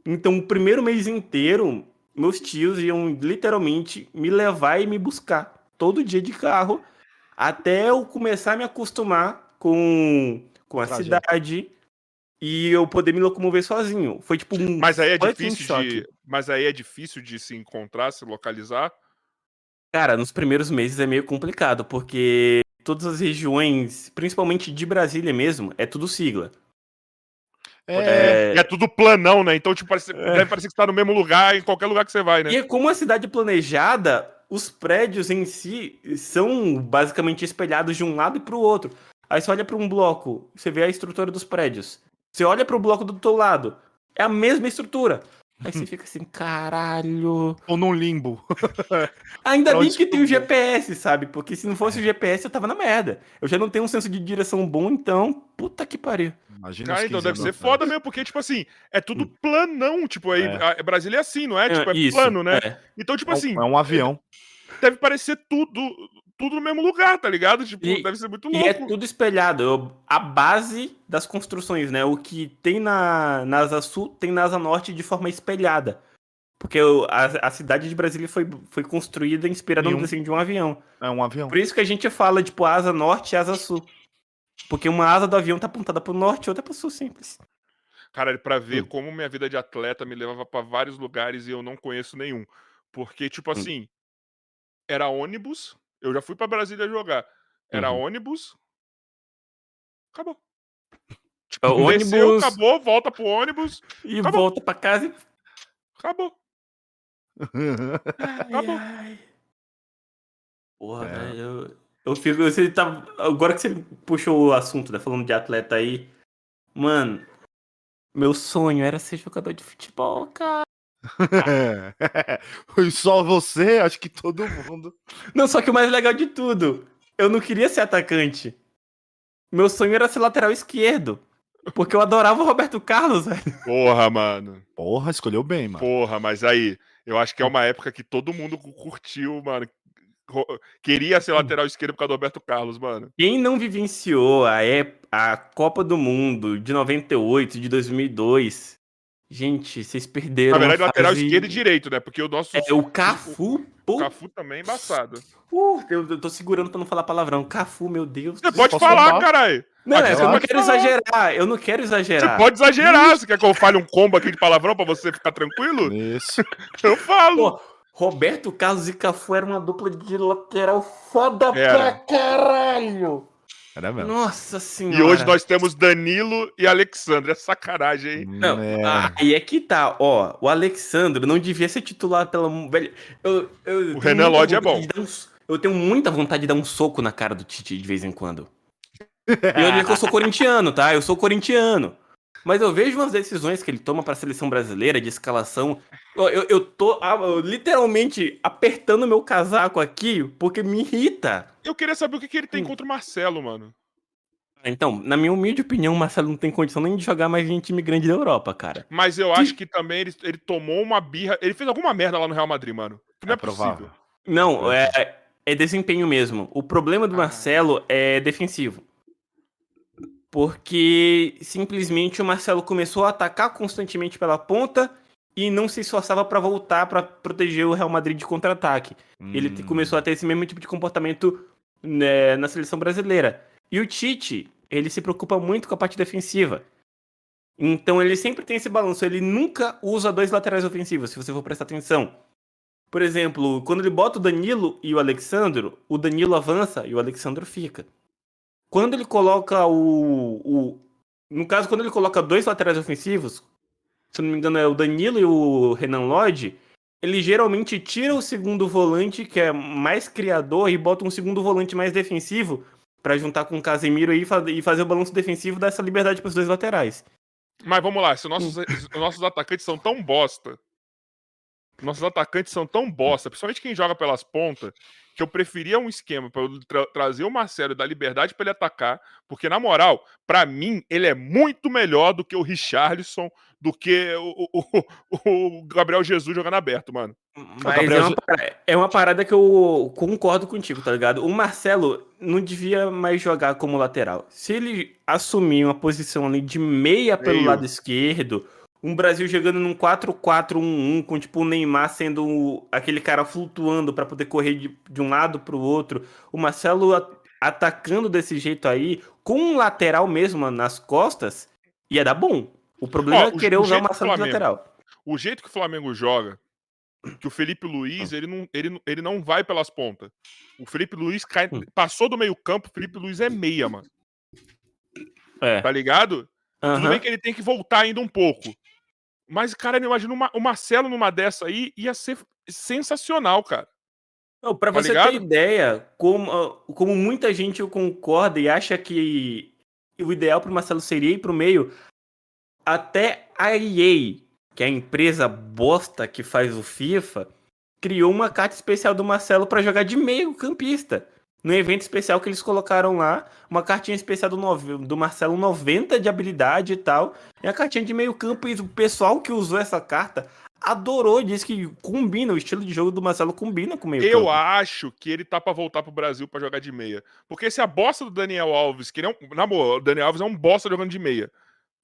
Então, o primeiro mês inteiro, meus tios iam literalmente me levar e me buscar todo dia de carro até eu começar a me acostumar com, com a Trajeto. cidade e eu poder me locomover sozinho. Foi tipo um. Mas aí é difícil de. Mas aí é difícil de se encontrar, se localizar. Cara, nos primeiros meses é meio complicado, porque todas as regiões, principalmente de Brasília mesmo, é tudo sigla. É, E é tudo planão, né? Então, tipo, parece, É. deve parecer que você tá no mesmo lugar, em qualquer lugar que você vai, né? E como a cidade planejada, os prédios em si são basicamente espelhados de um lado e para o outro. Aí você olha para um bloco, você vê a estrutura dos prédios. Você olha para o bloco do teu lado, é a mesma estrutura. Aí você fica assim, caralho. ou num limbo. Ainda Pra bem que tem o? GPS, sabe? Porque se não fosse o GPS, eu tava na merda. Eu já não tenho um senso de direção bom, então, puta que pariu. Imagina Ah, os então 15 deve ser anos foda mesmo, porque, tipo assim, é tudo planão. Tipo, aí É. a- Brasília é assim, não é? Tipo, é Isso, plano, né? é. Então, tipo É um- assim, é um avião. deve parecer tudo, tudo no mesmo lugar, tá ligado? Tipo, E- deve ser muito E louco. é tudo espelhado. Eu- A base das construções, né? O que tem na, na Asa Sul, tem na Asa Norte de forma espelhada. Porque a, a cidade de Brasília foi, foi construída inspirada no um- desenho de um avião. É um avião. Por isso que a gente fala, tipo, asa norte e asa sul. Porque uma asa do avião tá apontada pro norte e outra pro sul, simples. Cara, pra ver Hum. como minha vida de atleta me levava pra vários lugares e eu não conheço nenhum. Porque, tipo Hum. assim, era ônibus. Eu já fui pra Brasília jogar. Era Uhum. ônibus. Acabou. É, o Desceu, ônibus acabou, volta pro ônibus. e Acabou. volta pra casa e. Acabou. Ai, Acabou. ai. Porra, É. velho. Eu, eu fico. Você tá, agora que você puxou o assunto, né? Falando de atleta aí. Mano, meu sonho era ser jogador de futebol, cara. E Só você, acho que todo mundo. Não, só que o mais legal de tudo, eu não queria ser atacante. Meu sonho era ser lateral esquerdo. Porque eu adorava o Roberto Carlos, velho. Porra, mano. Porra, escolheu bem, mano. Porra, mas aí, eu acho que é uma época que todo mundo cu- curtiu, mano. Queria ser lateral esquerdo por causa do Roberto Carlos, mano. Quem não vivenciou a, ép- a Copa do Mundo de 98, de 2002, gente, vocês perderam. Na verdade, lateral fase- esquerdo e direito, né? Porque o nosso. É, o Cafu, O Cafu também é embaçado. uh, eu, eu tô segurando pra não falar palavrão. Cafu, meu Deus. Você pode falar, caralho. Não, é você eu não quero falar. exagerar. Eu não quero Você exagerar. pode exagerar. Você quer que eu fale um combo aqui de palavrão pra você ficar tranquilo? Isso. Eu falo. Pô, Roberto Carlos e Cafu era uma dupla de lateral foda Era. pra caralho. Era mesmo. Nossa senhora. E hoje nós temos Danilo e Alexandre. É sacanagem, hein? Não, É. ah, aí é que tá, ó. O Alexandre não devia ser titular pela. Velho, eu, eu tenho Renan Lodge é bom. um eu tenho muita vontade de dar um soco na cara do Tite de vez em quando. E olha que eu sou corintiano, tá? Eu sou corintiano. Mas eu vejo umas decisões que ele toma pra seleção brasileira de escalação. Eu, eu, eu tô ah, eu literalmente apertando meu casaco aqui porque me irrita. Eu queria saber o que, que ele tem Hum. contra o Marcelo, mano. Então, na minha humilde opinião, o Marcelo não tem condição nem de jogar mais em time grande da Europa, cara. Mas eu acho que também ele, ele tomou uma birra. Ele fez alguma merda lá no Real Madrid, mano. Que não é, É provável. possível. Não, é, é desempenho mesmo. O problema do Ah. Marcelo é defensivo. Porque simplesmente o Marcelo começou a atacar constantemente pela ponta e não se esforçava pra voltar pra proteger o Real Madrid de contra-ataque. Ele Hum. começou a ter esse mesmo tipo de comportamento né, na seleção brasileira. E o Tite, ele se preocupa muito com a parte defensiva. Então ele sempre tem esse balanço. Ele nunca usa dois laterais ofensivos, se você for prestar atenção. Por exemplo, quando ele bota o Danilo e o Alexandro, o Danilo avança e o Alexandro fica. Quando ele coloca o, o. No caso, quando ele coloca dois laterais ofensivos, se não me engano é o Danilo e o Renan Lodge, ele geralmente tira o segundo volante, que é mais criador, e bota um segundo volante mais defensivo pra juntar com o Casemiro e fa- fazer o balanço defensivo dessa liberdade pros dois laterais. Mas vamos lá, se os nossos, os nossos atacantes são tão bosta. Nossos atacantes são tão bosta, principalmente quem joga pelas pontas, que eu preferia um esquema pra eu tra- trazer o Marcelo e dar liberdade pra ele atacar, porque na moral, pra mim, ele é muito melhor do que o Richarlison, do que o, o- o- o Gabriel Jesus jogando aberto, mano. Mas Gabriel é uma, parada, é uma parada que eu concordo contigo, tá ligado? O Marcelo não devia mais jogar como lateral. Se ele assumir uma posição ali de meia pelo Meio. lado esquerdo, um Brasil jogando num 4-4-1-1, com tipo o Neymar sendo o- aquele cara flutuando pra poder correr de, de um lado pro outro, o Marcelo a- atacando desse jeito aí, com um lateral mesmo nas costas, ia dar bom. O problema Ó, é o- querer o usar o Marcelo de Flamengo. lateral. O jeito que o Flamengo joga, que o Felipe Luiz, ele não, ele, ele não vai pelas pontas. O Felipe Luiz cai, Hum. passou do meio campo, o Felipe Luiz é meia, mano. É. Tá ligado? Tudo aham. bem que ele tem que voltar ainda um pouco. Mas, cara, eu imagino uma- o Marcelo numa dessa aí ia ser sensacional, cara. Pra Tá você ligado? ter ideia, como, ah, como muita gente concorda e acha que o ideal pro Marcelo seria ir pro meio, até a EA, que é a empresa bosta que faz o FIFA, criou uma carta especial do Marcelo pra jogar de meio campista. No evento especial que eles colocaram lá, uma cartinha especial do, nove- do Marcelo 90 de habilidade e tal, e a cartinha de meio campo, e o pessoal que usou essa carta adorou, disse que combina, o estilo de jogo do Marcelo combina com o meio Eu campo. acho que ele tá pra voltar pro Brasil pra jogar de meia. Porque se a bosta do Daniel Alves, que ele é um. Na boa, o Daniel Alves é um bosta jogando de meia.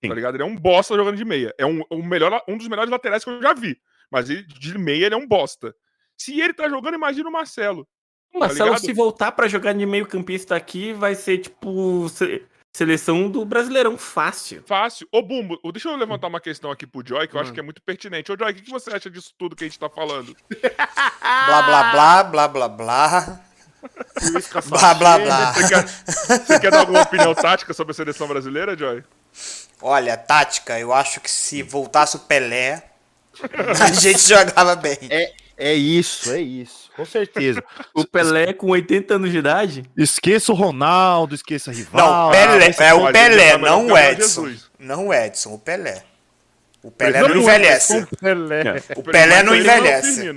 Sim. Tá ligado? Ele é um bosta jogando de meia. É um, um, melhor, um dos melhores laterais que eu já vi. Mas ele, de meia ele é um bosta. Se ele tá jogando, imagina o Marcelo. O Marcelo, ligado? se voltar pra jogar de meio campista aqui, vai ser tipo se- seleção do Brasileirão fácil. Fácil. Ô, Bumbo, deixa eu levantar uma questão aqui pro Joy, que eu acho Hum. que é muito pertinente. Ô, Joy, o que que você acha disso tudo que a gente tá falando? Blá, blá, blá, blá, blá, blá. Blá, blá, blá. Você quer, você quer dar alguma opinião tática sobre a seleção brasileira, Joy? Olha, tática, eu acho que se voltasse o Pelé, a gente jogava bem. É, é isso, é isso. Com certeza. O Pelé com 80 anos de idade. Esqueça o Ronaldo, esqueça a Não, rival. Pelé, é o Pelé, não o Edson. Não o Edson, o Pelé. O Pelé Não, envelhece. Pelé. O Pelé não é o envelhece.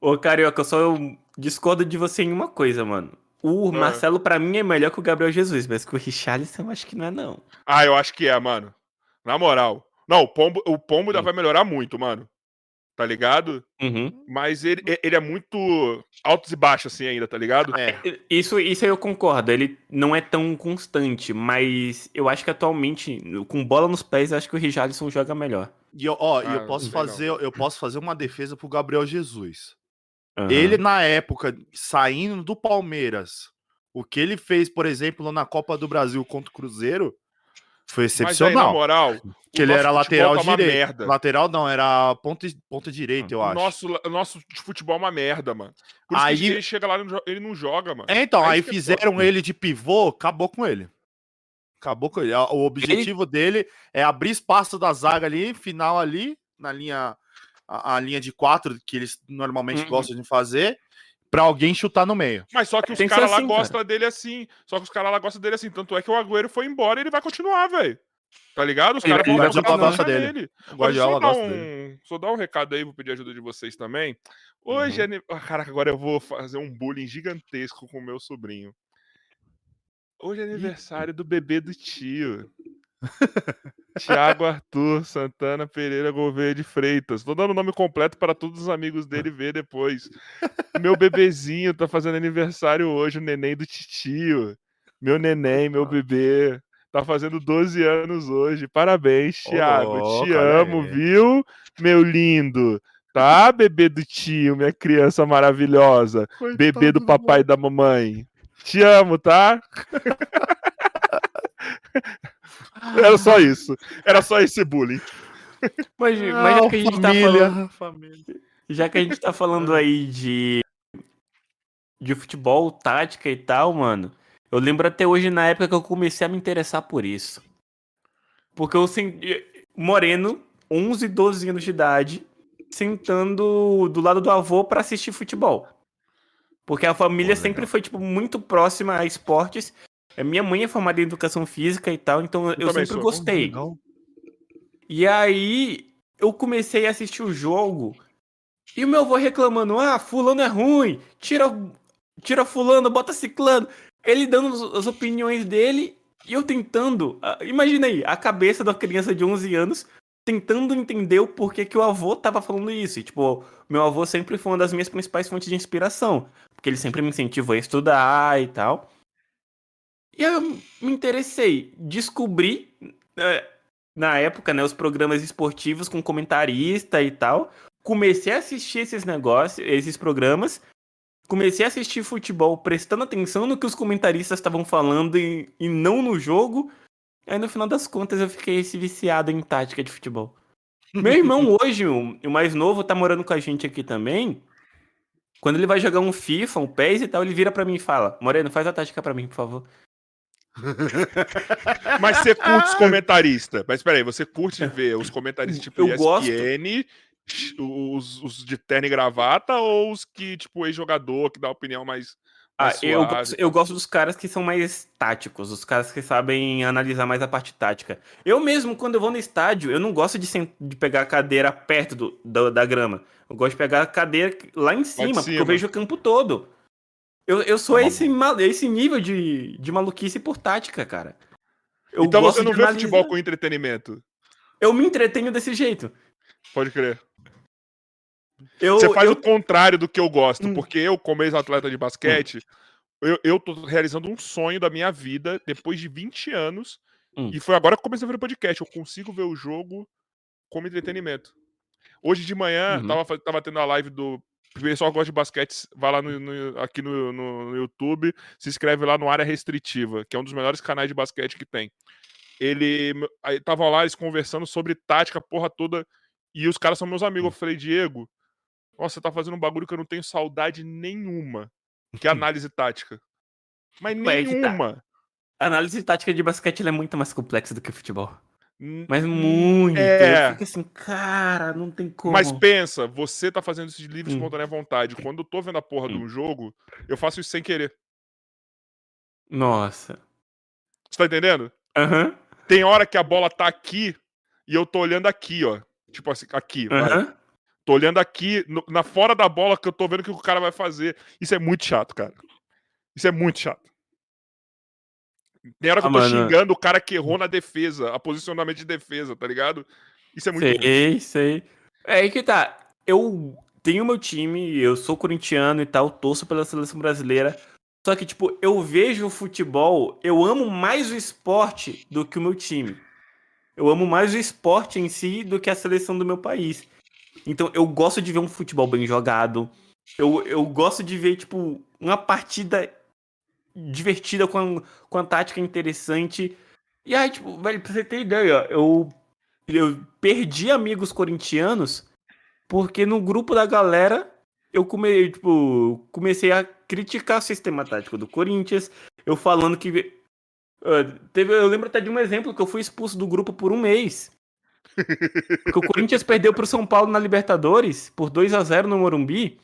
Ô, Carioca, eu só discordo de você em uma coisa, mano. O Ah. Marcelo, pra mim, é melhor que o Gabriel Jesus, mas que o Richarlison eu acho que não é, não. Ah, eu acho que é, mano. Na moral. Não, o Pombo, o Pombo ainda vai melhorar muito, mano. Tá ligado? Uhum. Mas ele, ele é muito altos e baixos assim ainda, tá ligado? É. Isso, isso aí eu concordo, ele não é tão constante, mas eu acho que atualmente, com bola nos pés, eu acho que o Richarlison joga melhor. E eu, ó, Ah, eu posso legal. fazer, eu posso fazer uma defesa pro Gabriel Jesus. Aham. Ele na época saindo do Palmeiras, o que ele fez, por exemplo, na Copa do Brasil contra o Cruzeiro, Foi Mas aí, na excepcional. moral, que ele era lateral uma direito. merda. Lateral não, era ponta, ponta direita, eu acho. nosso, o nosso futebol é uma merda, mano. Por Aí- ele chega lá e ele não joga, mano. É, então, Aí aí é fizeram ele de pivô, acabou com ele. Acabou com ele. O objetivo dele é abrir espaço da zaga ali, final ali, na linha, a, a linha de quatro, que eles normalmente Uhum. gostam de fazer, pra alguém chutar no meio. Mas só que os caras lá assim, gostam dele assim. Só que os caras lá gostam dele assim. Tanto é que o Agüero foi embora e ele vai continuar, velho. Tá ligado? Os caras vão gostando dele. dele. O Guardiola só, dar gosta um, dele. só dar um recado aí, vou pedir ajuda de vocês também. Hoje Uhum. é. Ah, Caraca, agora eu vou fazer um bullying gigantesco com o meu sobrinho. Hoje é aniversário do bebê do tio. Tiago Arthur Santana Pereira Gouveia de Freitas. Tô dando o nome completo para todos os amigos dele ver depois. Meu bebezinho tá fazendo aniversário hoje, o neném do titio. Meu neném, meu bebê. Tá fazendo 12 anos hoje. Parabéns, Ô, Thiago. louco, Te amo, aí. viu, meu lindo? Tá, bebê do tio, minha criança maravilhosa. Bebê do papai e da mamãe. Te amo, tá? Era só isso. Era só esse bullying. Mas, mas já que a gente tá falando. família. Já que a gente tá falando aí de. De futebol, tática e tal, mano. Eu lembro até hoje na época que eu comecei a me interessar por isso. Porque eu senti. Moreno, 11, 12 anos de idade, sentando do lado do avô pra assistir futebol. Porque a família Pô, sempre foi, tipo, muito próxima a esportes. A Minha mãe é formada em educação física e tal, então eu, também sempre sou. gostei. E aí eu comecei a assistir o jogo e o meu avô reclamando: ah, fulano é ruim, tira, tira fulano, bota ciclano. Ele dando as- as opiniões dele e eu tentando. ah, Imagina aí, a cabeça da criança de 11 anos tentando entender o porquê que o avô tava falando isso. E, tipo, meu avô sempre foi uma das minhas principais fontes de inspiração. Porque ele sempre me incentivou a estudar e tal. E aí eu me interessei. Descobri, eh, na época, né, os programas esportivos com comentarista e tal. Comecei a assistir esses negócios, esses programas. Comecei a assistir futebol prestando atenção no que os comentaristas estavam falando e, e não no jogo. Aí no final das contas eu fiquei esse viciado em tática de futebol. Meu irmão hoje, o o mais novo, tá morando com a gente aqui também. Quando ele vai jogar um FIFA, um PES e tal, ele vira pra mim e fala: Moreno, faz a tática pra mim, por favor. Mas você curte os comentaristas. Mas peraí, você curte ver os comentaristas tipo Eu gosto. ESPN, os, os de terno e gravata ou os que, tipo, ex-jogador, que dá opinião mais. Ah, mais eu, suave? gosto- eu gosto dos caras que são mais táticos, os caras que sabem analisar mais a parte tática. Eu mesmo, quando eu vou no estádio, eu não gosto de, de pegar a cadeira perto do, da, da grama. Eu gosto de pegar a cadeira lá em cima, porque cima. eu vejo o campo todo. Eu, eu sou Tá esse, esse nível de, de maluquice por tática, cara. Eu Então você não vê analisar. futebol com entretenimento. Eu me entretenho desse jeito. Pode crer. Eu, Você faz eu- o contrário do que eu gosto, Hum. porque eu, como ex-atleta de basquete, eu, eu tô realizando um sonho da minha vida depois de 20 anos. Hum. E foi agora que eu comecei a ver o podcast. Eu consigo ver o jogo como entretenimento. Hoje de manhã, Uhum. tava, tava tendo a live do. O pessoal que gosta de basquete, vai lá no, no- aqui no, no- YouTube, se inscreve lá no Área Restritiva, que é um dos melhores canais de basquete que tem. Ele. Aí tava lá eles conversando sobre tática, porra toda. E os caras são meus amigos. Eu falei, Diego, nossa, você tá fazendo um bagulho que eu não tenho saudade nenhuma. Que é análise tática. Mas é tá. nenhuma. A análise tática de basquete é muito mais complexa do que futebol. Mas muito. É. Eu fico assim, cara, não tem como. Mas pensa, você tá fazendo isso de livre Hum. espontânea vontade. Quando eu tô vendo a porra de Hum. um jogo, eu faço isso sem querer. Nossa. Você tá entendendo? Aham. Tem hora que a bola tá aqui e eu tô olhando aqui, ó. Tipo assim, aqui. Aham. Tô olhando aqui, no- na fora da bola, que eu tô vendo o que o cara vai fazer. Isso é muito chato, cara. Isso é muito chato. Tem hora que Ah, eu tô mano. xingando o cara que errou na defesa, a posicionamento de defesa, tá ligado? Isso é muito ruim. Sei, sei. É aí que tá. Eu tenho meu time, eu sou corintiano e tal, torço pela seleção brasileira. Só que, tipo, eu vejo o futebol, eu amo mais o esporte do que o meu time. Eu amo mais o esporte em si do que a seleção do meu país. Então, eu gosto de ver um futebol bem jogado. Eu, eu gosto de ver, tipo, uma partida divertida com a, com a tática interessante. E aí, tipo, velho, pra você ter ideia, eu, eu perdi amigos corintianos porque no grupo da galera eu come, tipo, comecei a criticar o sistema tático do Corinthians, eu falando que. Uh, teve, eu lembro até de um exemplo que eu fui expulso do grupo por um mês. Porque o Corinthians perdeu pro São Paulo na Libertadores por 2 a 0 no Morumbi.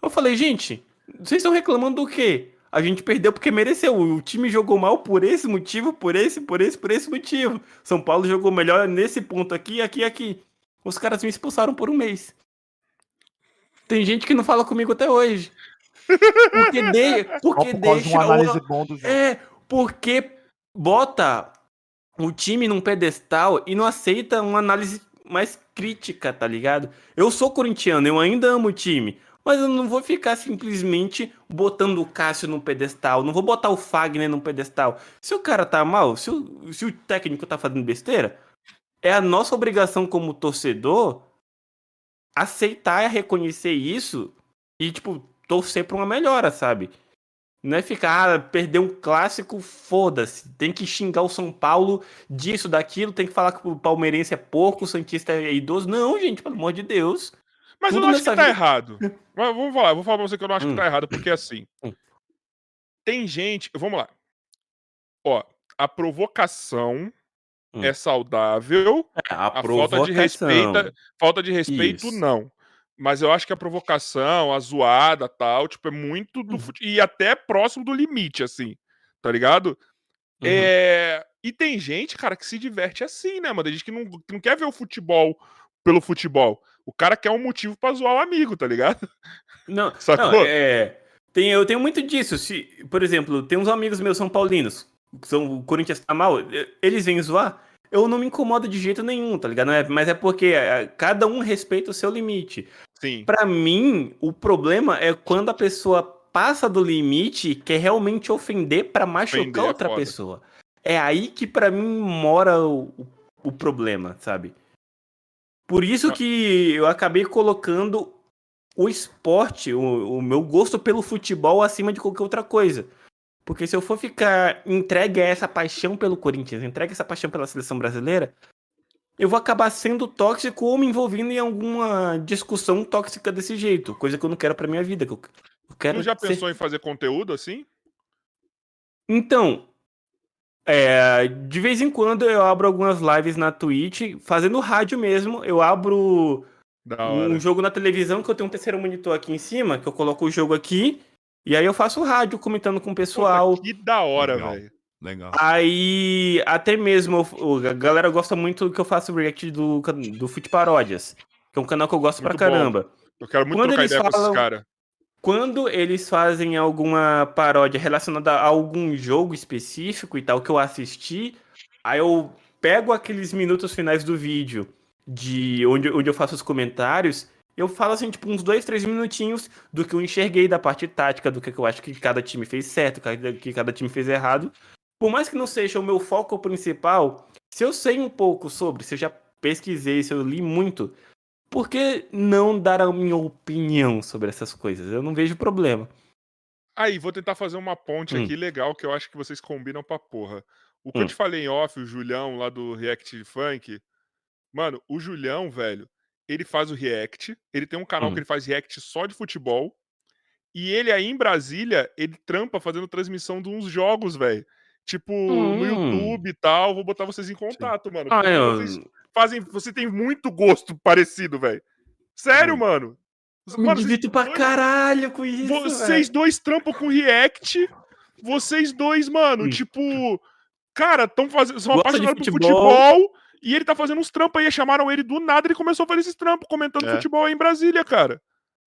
Eu falei, gente, vocês estão reclamando do quê? A gente perdeu porque mereceu. O time jogou mal por esse motivo, por esse, por esse, por esse motivo. São Paulo jogou melhor nesse ponto aqui, aqui, aqui. Os caras me expulsaram por um mês. Tem gente que não fala comigo até hoje. Porque, de, porque Por causa de deixa. uma análise o- bom do jogo. É, porque bota o time num pedestal e não aceita uma análise mais crítica, tá ligado? Eu sou corintiano, eu ainda amo o time. Mas eu não vou ficar simplesmente botando o Cássio no pedestal. Não vou botar o Fagner no pedestal. Se o cara tá mal, se o, se o técnico tá fazendo besteira, é a nossa obrigação como torcedor aceitar e reconhecer isso e, tipo, torcer pra uma melhora, sabe? Não é ficar, ah, perder um clássico, foda-se. Tem que xingar o São Paulo disso, daquilo, tem que falar que o palmeirense é porco, o Santista é idoso. Não, gente, pelo amor de Deus. Mas eu Tudo não acho que tá vida- errado. Mas vamos falar, vou falar pra você que eu não acho Hum. que tá errado, porque assim. Hum. Tem gente. Vamos lá. Ó, a provocação Hum. é saudável. É, a, A falta de respeito. Falta de respeito, Isso. não. Mas eu acho que a provocação, a zoada tal, tipo, é muito do Uhum. fute... E até próximo do limite, assim. Tá ligado? Uhum. É... E tem gente, cara, que se diverte assim, né, mano? Tem gente que não, que não quer ver o futebol pelo futebol. O cara quer um motivo pra zoar o amigo, tá ligado? Não, Sacou? não, é, tem, eu tenho muito disso. Se, por exemplo, tem uns amigos meus são paulinos, que são o Corinthians tá mal, eles vêm zoar. Eu não me incomodo de jeito nenhum, tá ligado? É- mas é porque é, cada um respeita o seu limite. Sim. Pra mim, o problema é quando a pessoa passa do limite e quer realmente ofender pra machucar Ofender é outra foda. pessoa. É aí que pra mim mora o- o problema, sabe? Por isso que eu acabei colocando o esporte, o, o meu gosto pelo futebol acima de qualquer outra coisa. Porque se eu for ficar entregue a essa paixão pelo Corinthians, entregue a essa paixão pela seleção brasileira, eu vou acabar sendo tóxico ou me envolvendo em alguma discussão tóxica desse jeito. Coisa que eu não quero pra minha vida. Que eu, eu quero Tu já ser- pensou em fazer conteúdo assim? Então, é, de vez em quando eu abro algumas lives na Twitch, fazendo rádio mesmo. Eu abro um jogo na televisão que eu tenho um terceiro monitor aqui em cima, que eu coloco o jogo aqui. E aí eu faço rádio comentando com o pessoal. Puta, que da hora, Legal. velho. Legal. Aí, até mesmo, o- a galera gosta muito que eu faço react do, do Fute Paródias, que é um canal que eu gosto Muito pra bom. caramba. Eu quero muito Quando trocar eles ideia com esses falam- caras. Quando eles fazem alguma paródia relacionada a algum jogo específico e tal que eu assisti, aí eu pego aqueles minutos finais do vídeo de onde, onde eu faço os comentários, eu falo assim, tipo, uns dois, três minutinhos do que eu enxerguei da parte tática, do que eu acho que cada time fez certo, que cada time fez errado. Por mais que não seja o meu foco principal, se eu sei um pouco sobre, se eu já pesquisei, se eu li muito, por que não dar a minha opinião sobre essas coisas? Eu não vejo problema. Aí, vou tentar fazer uma ponte Hum. aqui legal que eu acho que vocês combinam pra porra. O que eu Hum. te falei em off, o Julião lá do React Funk. Mano, o Julião, velho, ele faz o React. Ele tem um canal Hum. que ele faz React só de futebol. E ele aí em Brasília, ele trampa fazendo transmissão de uns jogos, velho. Tipo, no Hum. YouTube e tal. Vou botar vocês em contato, mano. Ah, eu... vocês fazem. Você tem muito gosto parecido, velho. Sério, Hum. mano. me Mano, vocês divirto pra dois- caralho com isso. vocês dois trampam com React. Vocês dois, mano, Hum. tipo. Cara, tão fazendo. São Gosta apaixonados por futebol. futebol. E ele tá fazendo uns trampos aí. Chamaram ele do nada. Ele começou a fazer esses trampos, comentando É. futebol aí em Brasília, cara.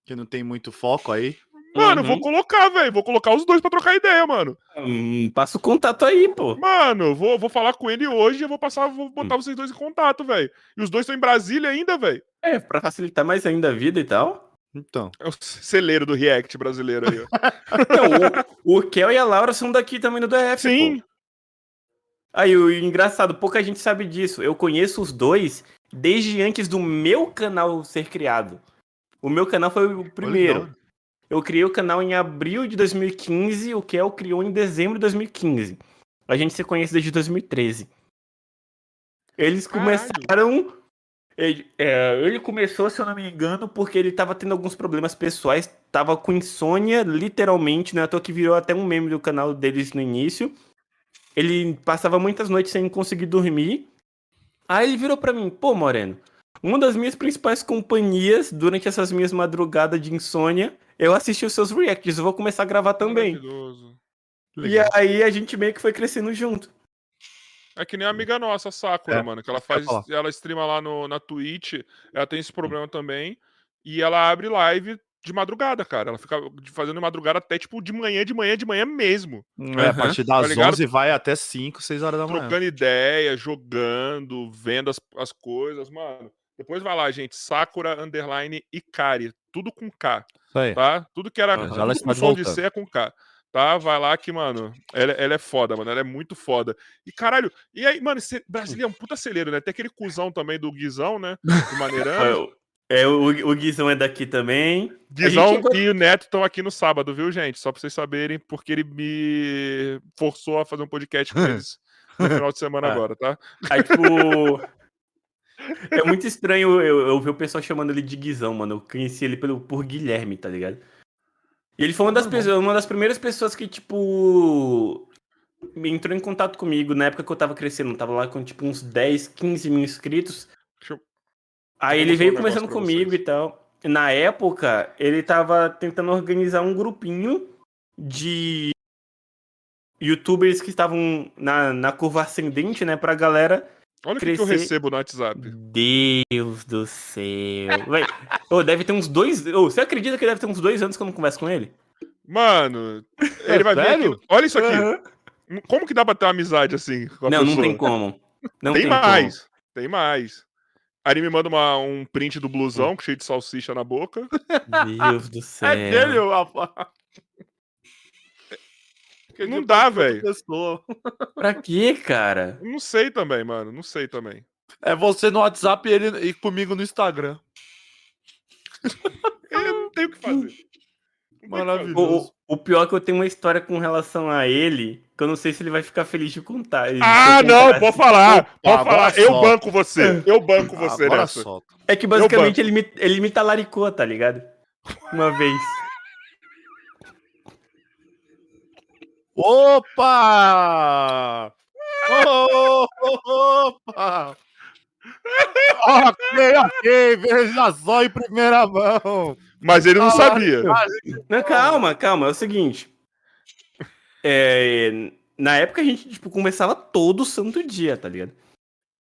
Que não tem muito foco aí. Mano, eu Uhum. vou colocar, velho. Vou colocar os dois pra trocar ideia, mano. Hum, passa o contato aí, pô. Mano, vou, vou falar com ele hoje. Eu vou passar, vou Hum. botar vocês dois em contato, velho. E os dois estão em Brasília ainda, velho. É, pra facilitar mais ainda a vida e tal. Então. É o celeiro do React brasileiro aí, ó. Não, o, o Kel e a Laura são daqui também do DF, Sim. pô. Aí, o engraçado, pouca gente sabe disso. Eu conheço os dois desde antes do meu canal ser criado. O meu canal foi o primeiro. Eu criei o canal em abril de 2015, o Kel criou em dezembro de 2015. A gente se conhece desde 2013. Eles Caralho. começaram. Ele, é, ele começou, se eu não me engano, porque ele tava tendo alguns problemas pessoais, tava com insônia, literalmente, né? À toa que virou até um meme do canal deles no início. Ele passava muitas noites sem conseguir dormir. Aí ele virou pra mim, pô, Moreno, uma das minhas principais companhias durante essas minhas madrugadas de insônia, eu assisti os seus reacts, eu vou começar a gravar também. Maravilhoso. E aí a gente meio que foi crescendo junto. É que nem a amiga nossa, a Sakura, É, mano. Que ela faz. Ela streama lá no, na Twitch. Ela tem esse problema também. E ela abre live de madrugada, cara. Ela fica fazendo madrugada até, tipo, de manhã, de manhã, de manhã mesmo. É, a partir das ligado? 11 vai até 5, 6 horas da manhã. Trocando ideia, jogando, vendo as, as coisas, mano. Depois vai lá, gente. Sakura Underline Ikari. Tudo com K, tá? Tudo que era Aham. tudo com som de voltando. C é com K. Tá? Vai lá que, mano, ela, ela é foda, mano. Ela é muito foda. E caralho, e aí, mano, esse Brasília é um puta celeiro, né? Tem aquele cuzão também do Guizão, né? Do Maneirão. É, o, o Guizão é daqui também. Guizão gente- e o Neto estão aqui no sábado, viu, gente? Só pra vocês saberem, porque ele me forçou a fazer um podcast com eles no final de semana Ah. agora, tá? Aí, tipo. É muito estranho eu, eu ver o pessoal chamando ele de Guizão, mano. Eu conheci ele pelo, por Guilherme, tá ligado? E ele foi uma das, pessoas, uma das primeiras pessoas que, tipo. me Entrou em contato comigo na época que eu tava crescendo. Eu tava lá com, tipo, uns 10, 15 mil inscritos. Eu- Aí ele veio um conversando comigo e tal. Na época, ele tava tentando organizar um grupinho de youtubers que estavam na, na curva ascendente, né? Pra galera Olha o que, eu recebo no WhatsApp. Deus do céu. Véi, ô, deve ter uns dois. ô, você acredita que deve ter uns dois anos que eu não converso com ele? Mano, ele vai vir sério? aqui. Olha isso aqui. Como que dá pra ter uma amizade assim Não, não pessoa? tem como. Não tem, tem, mais. Tem mais. Aí ele me manda uma- um print do blusão cheio de salsicha na boca. como. Deus do céu. É dele, rapaz. Não dá, velho. Pra quê, cara? Não sei também, mano. Não sei também. É você no WhatsApp e ele e comigo no Instagram. Eu não tenho o que fazer. Não tem o que fazer. Maravilhoso. O, o pior é que eu tenho uma história com relação a ele, que eu não sei se ele vai ficar feliz de contar. Ah, não, assim. pode falar. Opa, Pode falar. Eu solta. banco você. Eu banco você Agora nessa. solta. É que basicamente ele me, ele me talaricou, tá ligado? Uma vez. Opa! Oh, opa! ok, ok, veja só em primeira mão. Mas ele não Ah, sabia. Não, calma, calma. É o seguinte. É, na época a gente, tipo, conversava todo santo dia, tá ligado?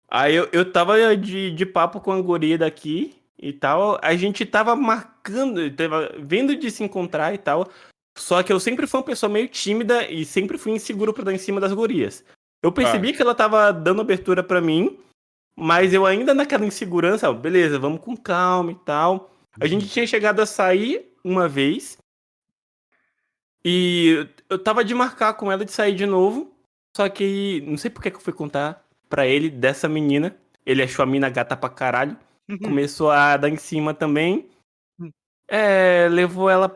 Aí eu, eu tava de, de papo com a guria daqui e tal. A gente tava marcando, tava vendo de se encontrar e tal. Só que eu sempre fui uma pessoa meio tímida e sempre fui inseguro pra dar em cima das gurias. Eu percebi que ela tava dando abertura pra mim, mas eu ainda naquela insegurança, ó, beleza, vamos com calma e tal. A gente tinha chegado a sair uma vez. E eu tava de marcar com ela de sair de novo. Só que não sei por que que eu fui contar pra ele dessa menina. Ele achou a mina gata pra caralho. Começou a dar em cima também. É, levou ela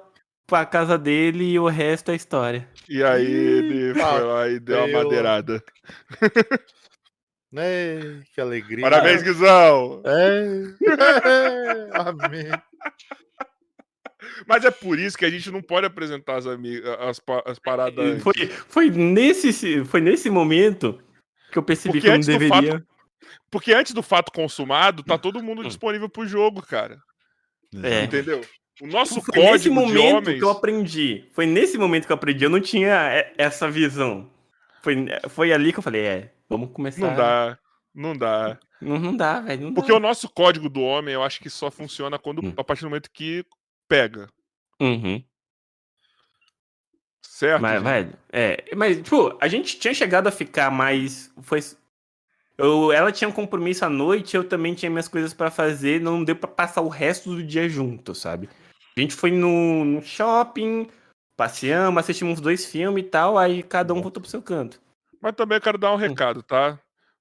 pra casa dele e o resto é história. E aí ele foi lá e deu uma madeirada. Ei, que alegria. Parabéns, Guizão! É. Amém. Mas é por isso que a gente não pode apresentar as, as, as paradas. Foi, foi, nesse, foi nesse momento que eu percebi Porque que eu não deveria. Porque antes do fato consumado, tá todo mundo Hum. disponível pro jogo, cara. É. Entendeu? O nosso Foi nesse código de momento homens. que eu aprendi. Foi nesse momento que eu aprendi. Eu não tinha e- essa visão. Foi, foi ali que eu falei, é, vamos começar. Não dá. Não dá. Não, não dá, velho. Porque dá. o nosso código do homem, eu acho que só funciona quando Hum. a partir do momento que pega. Uhum. Certo? Mas, velho, é. Mas, tipo, a gente tinha chegado a ficar mais. Foi. Eu, ela tinha um compromisso à noite, eu também tinha minhas coisas pra fazer, não deu pra passar o resto do dia junto, sabe? A gente foi no, no shopping, passeamos, assistimos uns dois filmes e tal, aí cada um voltou pro seu canto. Mas também eu quero dar um recado, tá?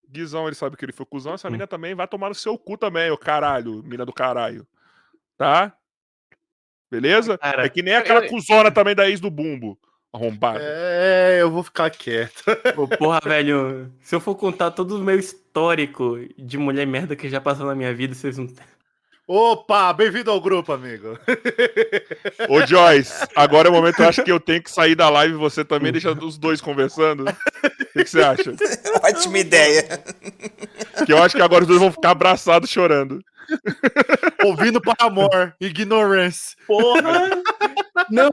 Guizão, ele sabe que ele foi cuzão. Essa Hum. mina também vai tomar no seu cu também, ô caralho. Mina do caralho. Tá? Beleza? Cara, é que nem aquela eu- cuzona também da ex do Bumbo. arrombado. É, eu vou ficar quieto. Pô, Porra, velho, se eu for contar todo o meu histórico de mulher merda que já passou na minha vida, vocês não. Opa, bem-vindo ao grupo, amigo. Ô, Joyce, agora é o momento, eu acho que eu tenho que sair da live e você também deixa os dois conversando. O que, que você acha? Ótima ideia. Que eu acho que agora os dois vão ficar abraçados chorando. Ouvindo Paramore, Ignorance. Porra! Não,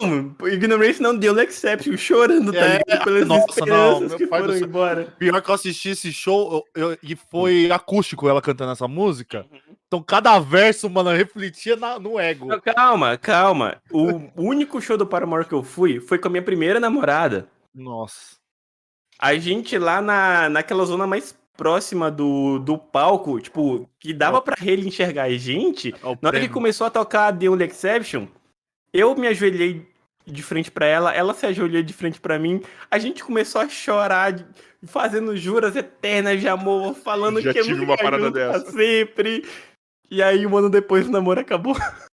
Ignorance não deu no Exception, chorando, tá É, ligado? Pelas nossa, não, meu que foram céu. embora. Pior que eu assisti esse show eu- eu- e foi acústico ela cantando essa música. Então cada verso, mano, refletia na- no ego. Não, Calma, calma. O único show do Paramore que eu fui foi com a minha primeira namorada. Nossa. A gente lá na, naquela zona mais próxima do, do palco, tipo, que dava pra ele enxergar a gente. É o Na hora que começou a tocar The Only Exception, eu me ajoelhei de frente pra ela, ela se ajoelhou de frente pra mim, a gente começou a chorar, fazendo juras eternas de amor, falando Já que tive ia uma parada dessa. sempre. E aí, um ano depois, o namoro acabou.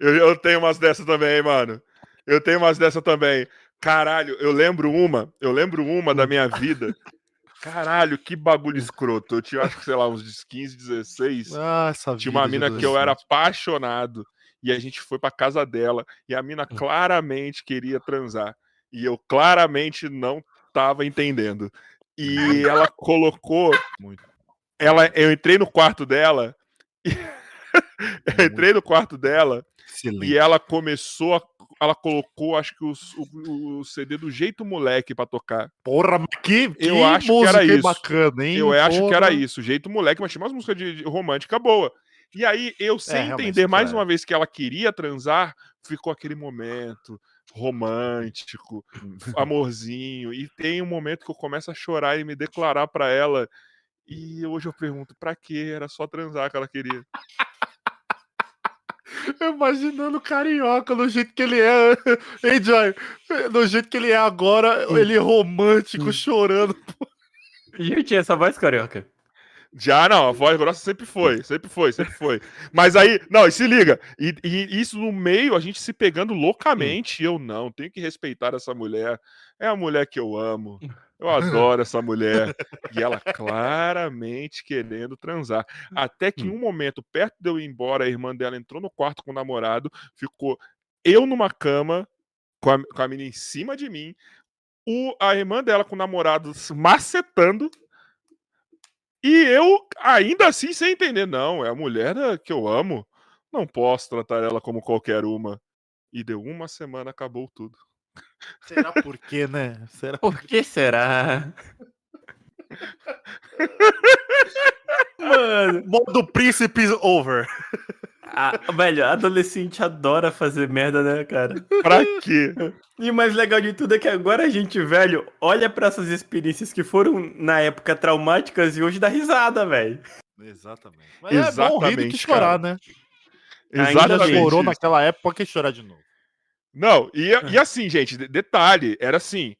Eu, eu tenho umas dessas também, mano. Eu tenho umas dessas também. Caralho, eu lembro uma, eu lembro uma da minha vida. Caralho, que bagulho escroto. Eu tinha, acho que, sei lá, uns 15, 16. Ah, essa Tinha uma mina que eu era apaixonado. E a gente foi pra casa dela. E a mina claramente queria transar. E eu claramente não tava entendendo. E ela colocou. Muito. Ela, eu entrei no quarto dela. Eu entrei no quarto dela. Excelente. E ela começou a. Ela colocou, acho que os- o, o CD do Jeito Moleque pra tocar. Porra, que, que Eu acho que era isso. bacana, hein? Eu acho que Porra. era isso, Jeito Moleque, mas tinha umas músicas de, de romântica boa. E aí, eu sem realmente, entender mais claro. uma vez que ela queria transar, ficou aquele momento romântico, amorzinho. E tem um momento que eu começo a chorar e me declarar pra ela. E hoje eu pergunto, pra quê? Era só transar que ela queria. Imaginando o carioca do jeito que ele é. Hein, Joy? Do jeito que ele é agora, ele é romântico, chorando. E eu tinha essa voz carioca. Já não, a voz grossa sempre foi, sempre foi, sempre foi. Mas aí, não, e se liga, e, e isso no meio, a gente se pegando loucamente, e eu não, tenho que respeitar essa mulher, é a mulher que eu amo, eu adoro essa mulher, e ela claramente querendo transar. Até que em um momento, perto de eu ir embora, a irmã dela entrou no quarto com o namorado, ficou eu numa cama, com a, com a menina em cima de mim, o, a irmã dela com o namorado macetando, e eu, ainda assim, sem entender, não, é a mulher que eu amo. Não posso tratar ela como qualquer uma. E deu uma semana, acabou tudo. Será por quê, né? Será? Por que será? Mano, Modo príncipe over. a- velho, adolescente adora fazer merda, né, cara? Pra quê? E o mais legal de tudo é que agora a gente, velho, olha pra essas experiências que foram na época traumáticas e hoje dá risada, velho. Exatamente. Mas é bom rir do que Exatamente, chorar, cara. né? Ainda Já Exatamente. chorou isso. naquela época, por que chorar de novo? Não, e, e assim, gente, de- detalhe, era assim.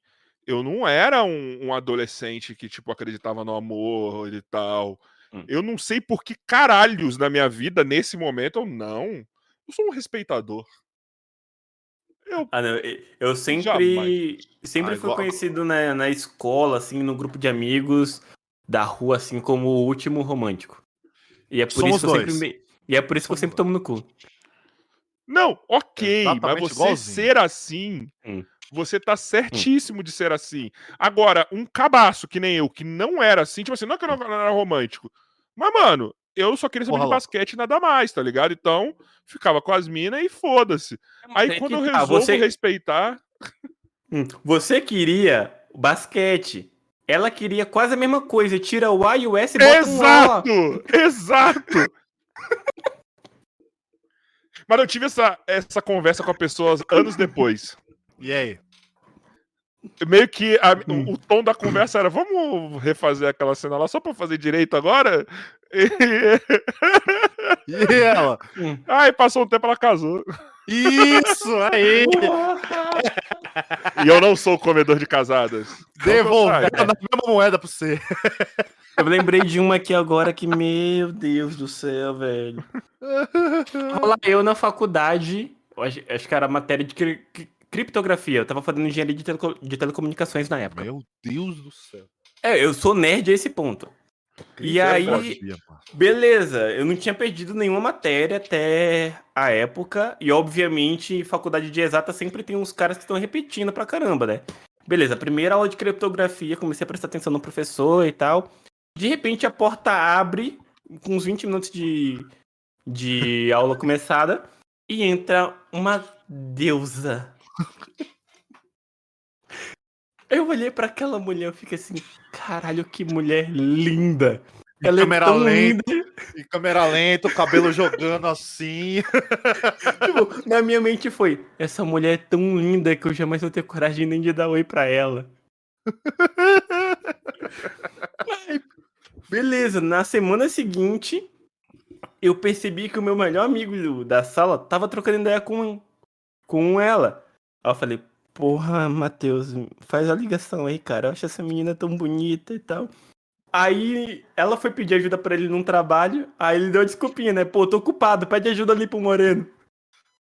Eu não era um, um adolescente que, tipo, acreditava no amor e tal. Hum. Eu não sei por que caralhos na minha vida, nesse momento, eu não. Eu sou um respeitador. Eu Ah, não, eu- sempre, Jamais. sempre Ah, fui conhecido na, na escola, assim, no grupo de amigos da rua, assim, como o último romântico. E é por Somos isso que eu sempre dois. E é por isso que eu sempre tomo no cu. Não, ok, mas Exatamente você igualzinho. ser assim, Hum. você tá certíssimo de ser assim. Agora, um cabaço que nem eu, que não era assim, tipo assim, não é que eu não, não era romântico, mas, mano, eu só queria saber Porra de basquete e nada mais, tá ligado? Então, ficava com as minas e foda-se. Aí, É quando que eu tá, resolvo você- respeitar, Hum, Você queria basquete. Ela queria quase a mesma coisa. Tira o A e o S e bota um A. Exato! Mas eu tive essa, essa conversa com a pessoa anos depois. E aí? Meio que a- Hum. o, o tom da conversa era: vamos refazer aquela cena lá só pra fazer direito agora? E, E ela? aí passou um tempo, ela casou. Isso aí! E eu não sou comedor de casadas. Devolvendo Então, a mesma moeda pra você. Eu lembrei de uma aqui agora que, meu Deus do céu, velho. Rola eu na faculdade, acho, acho que era matéria de cri- cri- criptografia. Eu tava fazendo engenharia de, teleco- de telecomunicações na época. Meu Deus do céu. É, eu sou nerd a esse ponto. E aí, beleza, eu não tinha perdido nenhuma matéria até a época. E obviamente, faculdade de exata sempre tem uns caras que estão repetindo pra caramba, né? Beleza, primeira aula de criptografia, comecei a prestar atenção no professor e tal. De repente a porta abre, com uns 20 minutos de, de aula começada, e entra uma deusa. Eu olhei pra aquela mulher e fiquei assim, caralho, que mulher linda. Ela é câmera tão lenta. linda. Em câmera lenta, o cabelo jogando assim. Tipo, na minha mente foi, essa mulher é tão linda que eu jamais vou ter coragem nem de dar oi pra ela. Aí, beleza, na semana seguinte, eu percebi que o meu melhor amigo da sala tava trocando ideia com, com ela. Aí eu falei, porra, Matheus, faz a ligação aí, cara. Eu acho essa menina tão bonita e tal. Aí ela foi pedir ajuda pra ele num trabalho, aí ele deu desculpinha, né? Pô, tô ocupado, pede ajuda ali pro Moreno.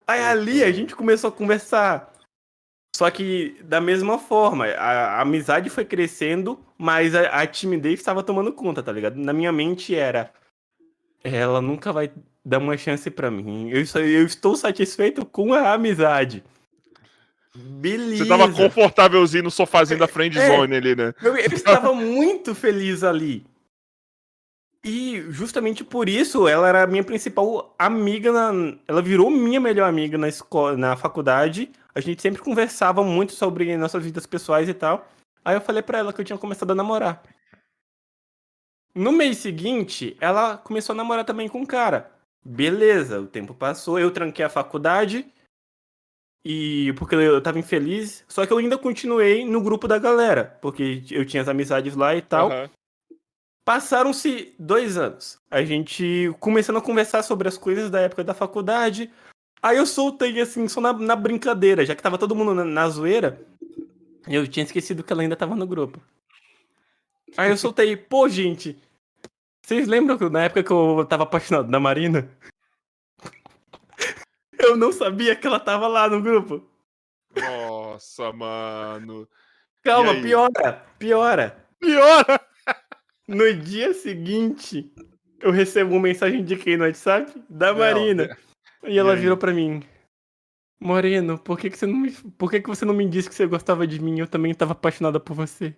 Aí ali a gente começou a conversar. Só que da mesma forma, a, a amizade foi crescendo, mas a, a timidez estava tomando conta, tá ligado? Na minha mente era. Ela nunca vai dar uma chance pra mim. Eu, eu estou satisfeito com a amizade. Beleza. Você tava confortávelzinho no sofazinho da friend É. zone ali, né? Eu, eu estava muito feliz ali. E justamente por isso ela era a minha principal amiga na, ela virou minha melhor amiga na escola, na faculdade. A gente sempre conversava muito sobre nossas vidas pessoais e tal. Aí eu falei pra ela que eu tinha começado a namorar. No mês seguinte, ela começou a namorar também com um cara. Beleza, o tempo passou, eu tranquei a faculdade. E porque eu tava infeliz, só que eu ainda continuei no grupo da galera, porque eu tinha as amizades lá e tal. Aham. Passaram-se dois anos. A gente começando a conversar sobre as coisas da época da faculdade. Aí eu soltei assim, só na, na brincadeira, já que tava todo mundo na, na zoeira. Eu tinha esquecido que ela ainda tava no grupo. Aí eu soltei, pô, gente. Vocês lembram que na época que eu tava apaixonado da Marina? Eu não sabia que ela tava lá no grupo. Nossa, mano. Calma, piora, piora. Piora! No dia seguinte, eu recebo uma mensagem de quem no WhatsApp? Da Não, Marina. E ela aí? virou pra mim. Moreno, por que, que você não me. Por que, que você não me disse que você gostava de mim? Eu também tava apaixonada por você.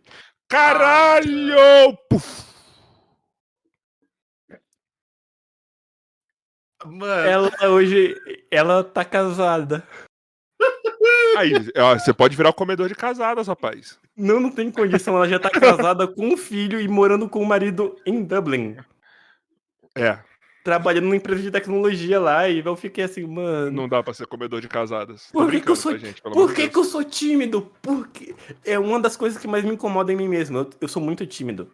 Caralho! Puf. Mano, Ela hoje. Ela tá casada. Aí, ó, você pode virar o comedor de casadas, rapaz. Não, não tem condição. Ela já tá casada com um filho e morando com o marido em Dublin. É, Trabalhando numa empresa de tecnologia lá. E eu fiquei assim, mano. não dá pra ser comedor de casadas. Por que, que eu sou, gente, por que, que eu sou tímido? Porque é uma das coisas que mais me incomoda em mim mesmo. Eu, eu sou muito tímido.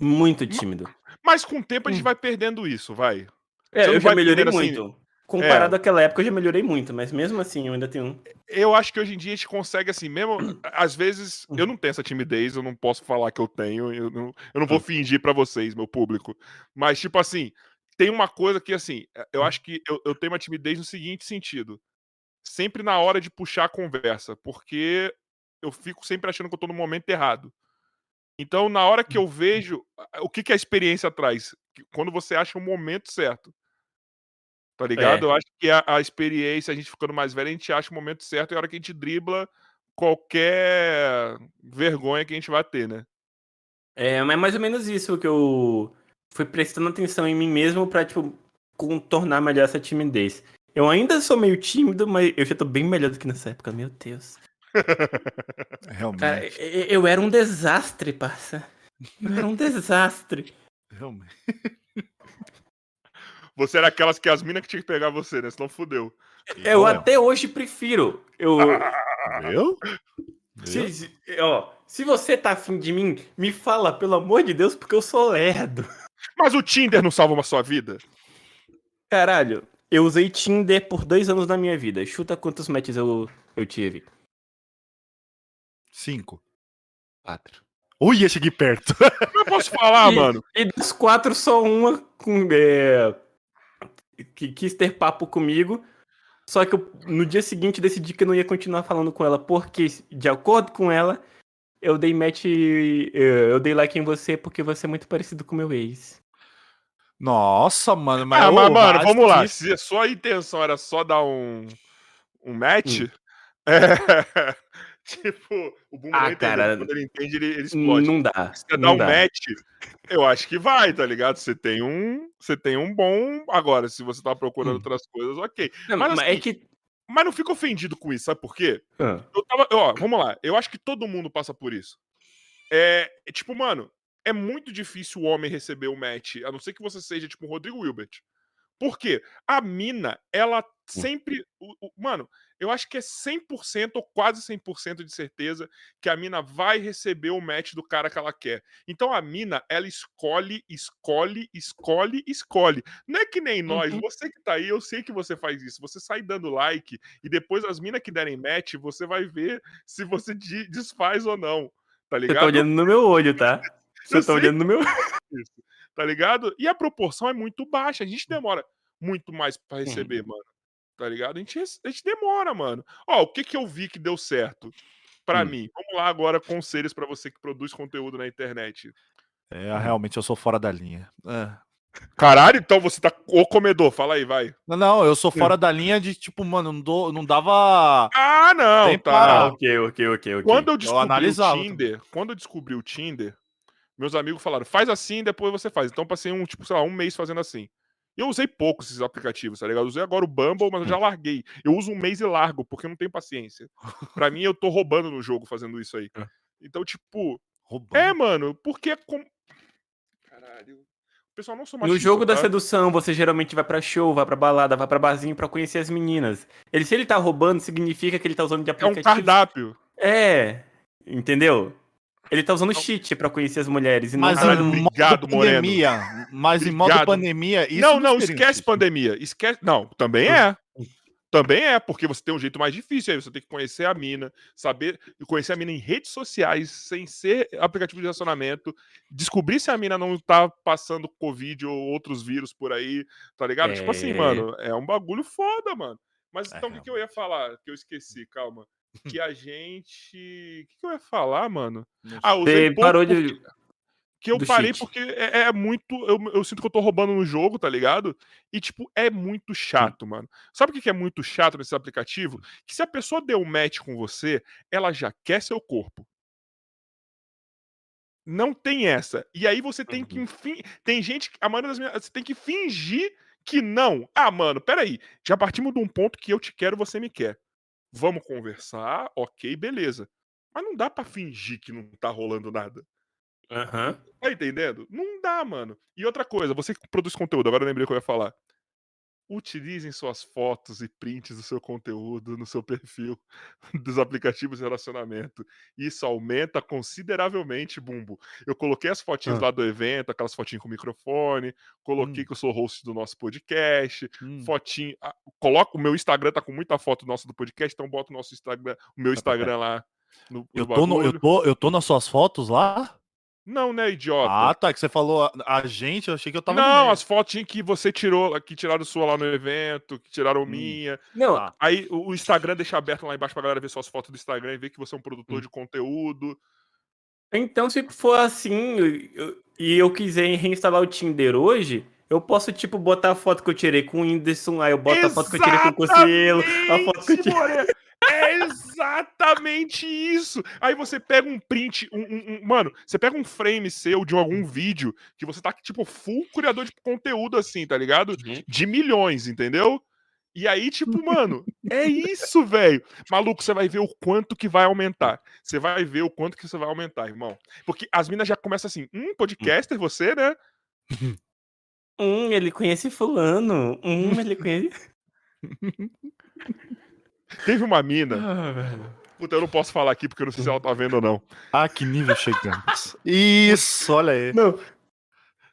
Muito tímido. Mas com o tempo a gente Hum. vai perdendo isso, vai. É, eu já melhorei assim- muito. Comparado É. àquela época, eu já melhorei muito, mas mesmo assim eu ainda tenho. Eu acho que hoje em dia a gente consegue, assim, mesmo. Às vezes, Hum. eu não tenho essa timidez, eu não posso falar que eu tenho, eu não, eu não vou Hum. fingir pra vocês, meu público. Mas, tipo assim, tem uma coisa que, assim, Hum. eu acho que eu, eu tenho uma timidez no seguinte sentido. Sempre na hora de puxar a conversa, porque eu fico sempre achando que eu tô no momento errado. Então, na hora que eu vejo. O que, que a experiência traz? Quando você acha o momento certo. Tá ligado? É. Eu acho que a, a experiência, a gente ficando mais velho, a gente acha o momento certo e a hora que a gente dribla qualquer vergonha que a gente vai ter, né? É, mas é mais ou menos isso que eu fui prestando atenção em mim mesmo pra, tipo, contornar melhor essa timidez. Eu ainda sou meio tímido, mas eu já tô bem melhor do que nessa época, meu Deus. realmente. Cara, eu, eu era um desastre, parça. Eu era um desastre. realmente. Você era aquelas que as minas que tinha que pegar você, né? Senão fudeu. Eu até hoje prefiro. Eu? Se, se- ó, se você tá afim de mim, me fala, pelo amor de Deus, porque eu sou lerdo. Mas o Tinder não salva uma sua vida? Caralho, eu usei Tinder por dois anos na minha vida. Chuta quantos matches eu, eu tive. Cinco. Quatro. Ui, cheguei perto. Eu posso falar, E- mano. E dos quatro, só uma com, é, que quis ter papo comigo. Só que eu, no dia seguinte decidi que eu não ia continuar falando com ela, porque, de acordo com ela, eu dei match. Eu, eu dei like em você porque você é muito parecido com meu ex. Nossa, mano, mas. ah, ô, mas, mano, mas vamos lá. que- Se a sua intenção era só dar um, um match, Hum. é, tipo, o Bumbo Ah, entende. cara, Quando ele entende, ele, ele explode. Não dá. Se você dá um dá. match, eu acho que vai, tá ligado? Você tem um, você tem um bom. Agora, se você tá procurando Hum. outras coisas, ok. Não, Mas, mas assim, é que. Mas não fica ofendido com isso, sabe por quê? Ah, Eu tava. Ó, vamos lá. Eu acho que todo mundo passa por isso. É, é tipo, mano, é muito difícil o homem receber o match, a não ser que você seja tipo o Rodrigo Wilbert. Por quê? A mina, ela sempre. o- o- mano, eu acho que é 100% ou quase 100% de certeza que a mina vai receber o match do cara que ela quer. Então a mina, ela escolhe, escolhe, escolhe, escolhe. Não é que nem nós, Uhum. você que tá aí, eu sei que você faz isso. Você sai dando like e depois as minas que derem match, você vai ver se você de- desfaz ou não. Tá Você ligado? tá olhando no meu olho, tá? Você Eu tá olhando no meu isso, tá ligado? E a proporção é muito baixa. A gente demora muito mais pra receber, mano. Tá ligado? A gente, a gente demora, mano. Ó, o que que eu vi que deu certo? Pra Hum. mim. Vamos lá agora, conselhos pra você que produz conteúdo na internet. É, realmente eu sou fora da linha. É. Caralho, então você tá o comedor. Fala aí, vai. Não, não, eu sou fora da linha de tipo, mano, não, dou, não dava. Ah, não, Tem tá. para- ok, ok, ok, ok. Quando eu descobri o analisava Tinder, quando eu descobri o Tinder, meus amigos falaram, faz assim, depois você faz. Então eu passei um, tipo, sei lá, um mês fazendo assim. Eu usei pouco esses aplicativos, tá ligado? Eu usei agora o Bumble, mas eu já larguei. Eu uso um mês e largo, porque eu não tenho paciência. Pra mim, eu tô roubando no jogo fazendo isso aí. É. Então, tipo, Roubando. é, mano, porque é com... Caralho. O pessoal não sou No machista, jogo da tá? sedução, você geralmente vai pra show, vai pra balada, vai pra barzinho pra conhecer as meninas. Ele, se ele tá roubando, significa que ele tá usando de É um aplicativo. cardápio. É, entendeu? Ele tá usando cheat pra conhecer as mulheres. E não Mas tá- Caralho, em obrigado, modo Moreno. pandemia, mas em modo Obrigado. pandemia, isso não, não, seria um esquece pandemia. Esquece. Não, também é. Também é, porque você tem um jeito mais difícil aí. Você tem que conhecer a mina, saber conhecer a mina em redes sociais, sem ser aplicativo de relacionamento, descobrir se a mina não tá passando Covid ou outros vírus por aí, tá ligado? Tipo assim, É. mano, é um bagulho foda, mano. Mas É, então o que, que eu ia falar? Que eu esqueci, calma. Que a gente. O que, que eu ia falar, mano? Ah, usei parou porque- de. que eu do parei cheat. porque é, é muito. Eu, eu sinto que eu tô roubando no jogo, tá ligado? E, tipo, é muito chato, mano. Sabe o que que é muito chato nesse aplicativo? Que se a pessoa deu um match com você, ela já quer seu corpo. Não tem essa. E aí você tem que, Uhum. enfim. Tem gente. que- A maioria das minhas. Você tem que fingir que não. Ah, mano, peraí. Já partimos de um ponto que eu te quero, você me quer. Vamos conversar, ok, beleza. Mas não dá pra fingir que não tá rolando nada. Aham. Tá entendendo? Não dá, mano. E outra coisa, você que produz conteúdo, agora eu lembrei o que eu ia falar. Utilizem suas fotos e prints do seu conteúdo no seu perfil dos aplicativos de relacionamento. Isso aumenta consideravelmente, Bumbo. Eu coloquei as fotinhas Ah. lá do evento, aquelas fotinhas com microfone, coloquei Hum. que eu sou host do nosso podcast, Hum. fotinho. ah, Coloca o meu Instagram, tá com muita foto nossa do podcast, então bota o nosso Instagram, o meu Tá Instagram lá no, no Eu tô, no- eu, tô, eu tô nas suas fotos lá? Não, né, idiota? Ah, tá. Que você falou a, a gente, eu achei que eu tava. Não, as fotinhas que você tirou, que tiraram sua lá no evento, que tiraram Hum. minha. Não, Tá. Aí o o Instagram deixa aberto lá embaixo pra galera ver suas fotos do Instagram e ver que você é um produtor Hum. de conteúdo. então se for assim eu- e eu quiser reinstalar o Tinder hoje, eu posso, tipo, botar a foto que eu tirei com o Whindersson, aí eu boto a foto que eu tirei com o Cossielo, a foto que eu Exatamente, tirei... É exatamente isso. Aí você pega um print, um, um- um- mano, você pega um frame seu de algum vídeo que você tá tipo full criador de conteúdo assim, tá ligado? Uhum. de milhões, entendeu? E aí, tipo, mano, é isso, velho. Maluco, você vai ver o quanto que vai aumentar. Você vai ver o quanto que você vai aumentar, irmão. Porque as minas já começam assim, hum, podcaster você, né? Hum, ele conhece fulano. Hum, ele conhece... Teve uma mina, Ah, velho. puta, eu não posso falar aqui porque eu não sei se ela tá vendo ou não. Ah, que nível chegamos. Isso, olha aí. Não.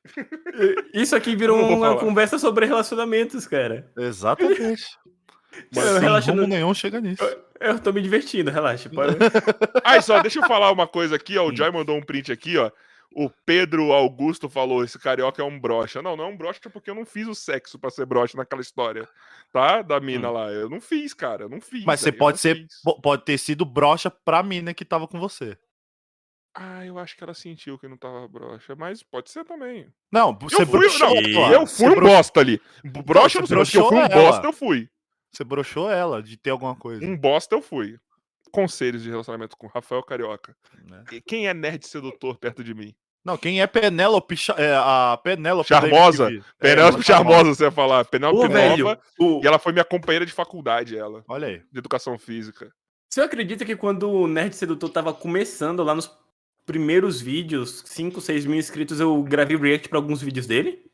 Isso aqui virou Eu não uma falar. conversa sobre relacionamentos, cara. Exatamente. Mas Eu rumo no- nenhum chega nisso. Eu tô me divertindo, relaxa. Pode... Ah, e só deixa eu falar uma coisa aqui, ó. O Joy mandou um print aqui, ó. O Pedro Augusto falou: esse carioca é um brocha. Não, não é um brocha porque eu não fiz o sexo pra ser brocha naquela história, tá? Da mina Hum. lá. Eu não fiz, cara. Eu não fiz. Mas você pode não ser, fiz. po- pode ter sido brocha pra mina que tava com você. Ah, eu acho que ela sentiu que não tava brocha, mas pode ser também. Não, você Eu fui, broxou não, ela. eu fui um bosta ali. Brocha eu não sei, eu fui um ela. bosta, eu fui. Você broxou ela de ter alguma coisa. Um bosta eu fui. Conselhos de relacionamento com Rafael Carioca. E Quem é nerd sedutor perto de mim? Não, quem é Penélope, é, a Penélope Charmosa. É, Penélope ela Charmosa, você ia falar. Penélope Nova. o- E ela foi minha companheira de faculdade, ela. Olha aí. De educação física. Você acredita que quando o Nerd Sedutor tava começando lá nos primeiros vídeos, 5, 6 mil inscritos, eu gravei react pra alguns vídeos dele?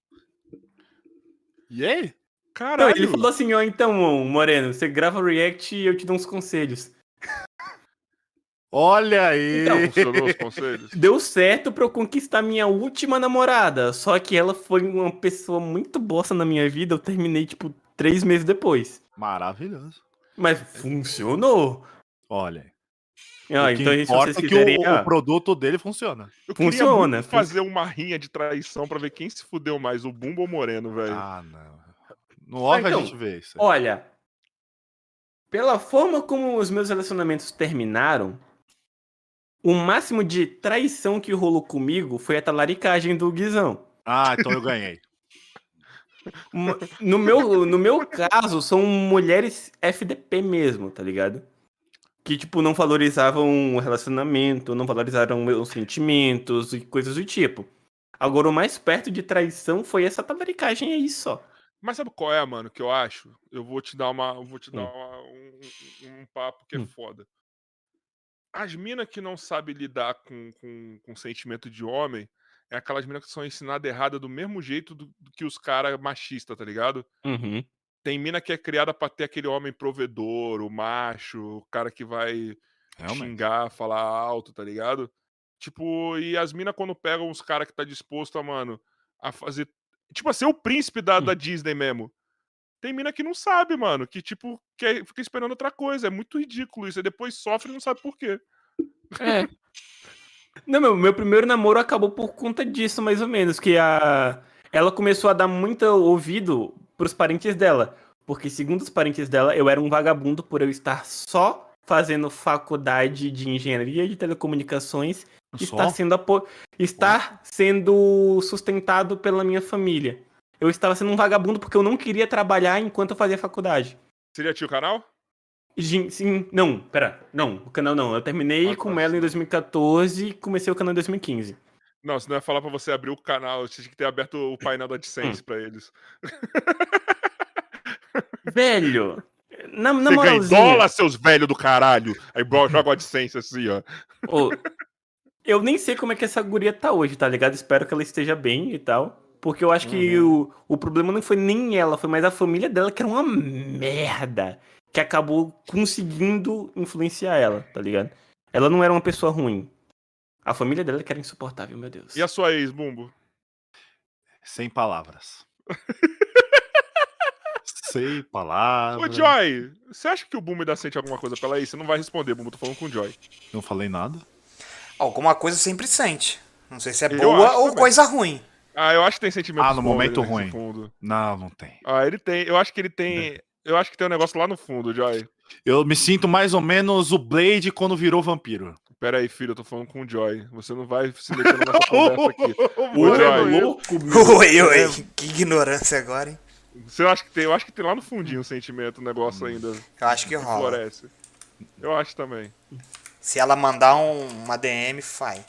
E aí? Não, Caralho. ele falou assim, ó, então, Moreno, você grava react e eu te dou uns conselhos. Olha aí. Então, Funcionou os conselhos? Deu certo pra eu conquistar minha última namorada, só que ela foi uma pessoa muito bosta na minha vida, eu terminei, tipo, três meses depois. Maravilhoso. Mas funcionou. Olha aí. Ah, o que então, importa vocês é que quiserem... o, ah, o produto dele funciona. Eu queria Funciona, fazer uma rinha de traição pra ver quem se fudeu mais, o Bumbo ou o Moreno, velho. Ah, não. No off então, a gente vê isso. Olha, pela forma como os meus relacionamentos terminaram, o máximo de traição que rolou comigo foi a talaricagem do Guizão. Ah, então eu ganhei. No meu, no meu caso, são mulheres FDP mesmo, tá ligado? Que, tipo, não valorizavam o relacionamento, não valorizaram meus sentimentos e coisas do tipo. Agora, o mais perto de traição foi essa talaricagem aí só. Mas sabe qual é, mano, que eu acho? Eu vou te dar uma. eu Vou te dar Hum. uma- um, um- um papo que é Hum. foda. As minas que não sabem lidar com, com, com sentimento de homem é aquelas minas que são ensinadas errada do mesmo jeito do, do que os caras machistas, tá ligado? Uhum. Tem mina que é criada pra ter aquele homem provedor, o macho, o cara que vai Realmente. xingar, falar alto, tá ligado? Tipo, e as minas quando pegam uns caras que tá disposto a, mano, a fazer. Tipo, a ser o príncipe da, da Disney mesmo. Tem mina que não sabe, mano, que, tipo, quer, fica esperando outra coisa. É muito ridículo isso. E depois sofre e não sabe por quê. É. Não, meu, meu primeiro namoro acabou por conta disso, mais ou menos. Que a. Ela começou a dar muito ouvido pros parentes dela. Porque, segundo os parentes dela, eu era um vagabundo por eu estar só fazendo faculdade de engenharia de telecomunicações e Só? estar sendo, apo... estar sendo sustentado pela minha família. Eu estava sendo um vagabundo porque eu não queria trabalhar enquanto eu fazia faculdade. Seria tio canal? Gin- Sim, não, pera, não, o canal não. Eu terminei Ah, com tá, ela em sim. 2014 e comecei o canal em 2015. Não, se não ia falar pra você abrir o canal, você tinha que ter aberto o painel da AdSense pra eles. Velho, na, na você moralzinha, dólar, seus velhos do caralho. Aí bro, joga o AdSense assim, ó. eu nem sei como é que essa guria tá hoje, tá ligado? Espero que ela esteja bem e tal. Porque eu acho que o, o problema não foi nem ela, foi mais a família dela, que era uma merda. Que acabou conseguindo influenciar ela, tá ligado? Ela não era uma pessoa ruim. A família dela que era insuportável, meu Deus. E a sua ex, Bumbo? Sem palavras. Sem palavras. Ô, Joy, você acha que o Bumbo ainda sente alguma coisa pela ex? Você não vai responder, Bumbo, tô falando com o Joy. Não falei nada. Alguma coisa sempre sente. Não sei se é Eu boa ou também. coisa ruim. Ah, eu acho que tem sentimento Ah, no momento ruim. fundo. Não, não tem. Ah, ele tem. Eu acho que ele tem. Eu acho que tem um negócio lá no fundo, Joy. Eu me sinto mais ou menos o Blade quando virou vampiro. Pera aí, filho, eu tô falando com o Joy. Você não vai se meter na nossa conversa aqui. O Você é Joy, louco, meu. Oi, oi. Que ignorância agora, hein? Você acha que tem? Eu acho que tem lá no fundinho um sentimento, um negócio ainda Eu acho que rola. floresce. Eu acho também. Se ela mandar um- uma DM, vai.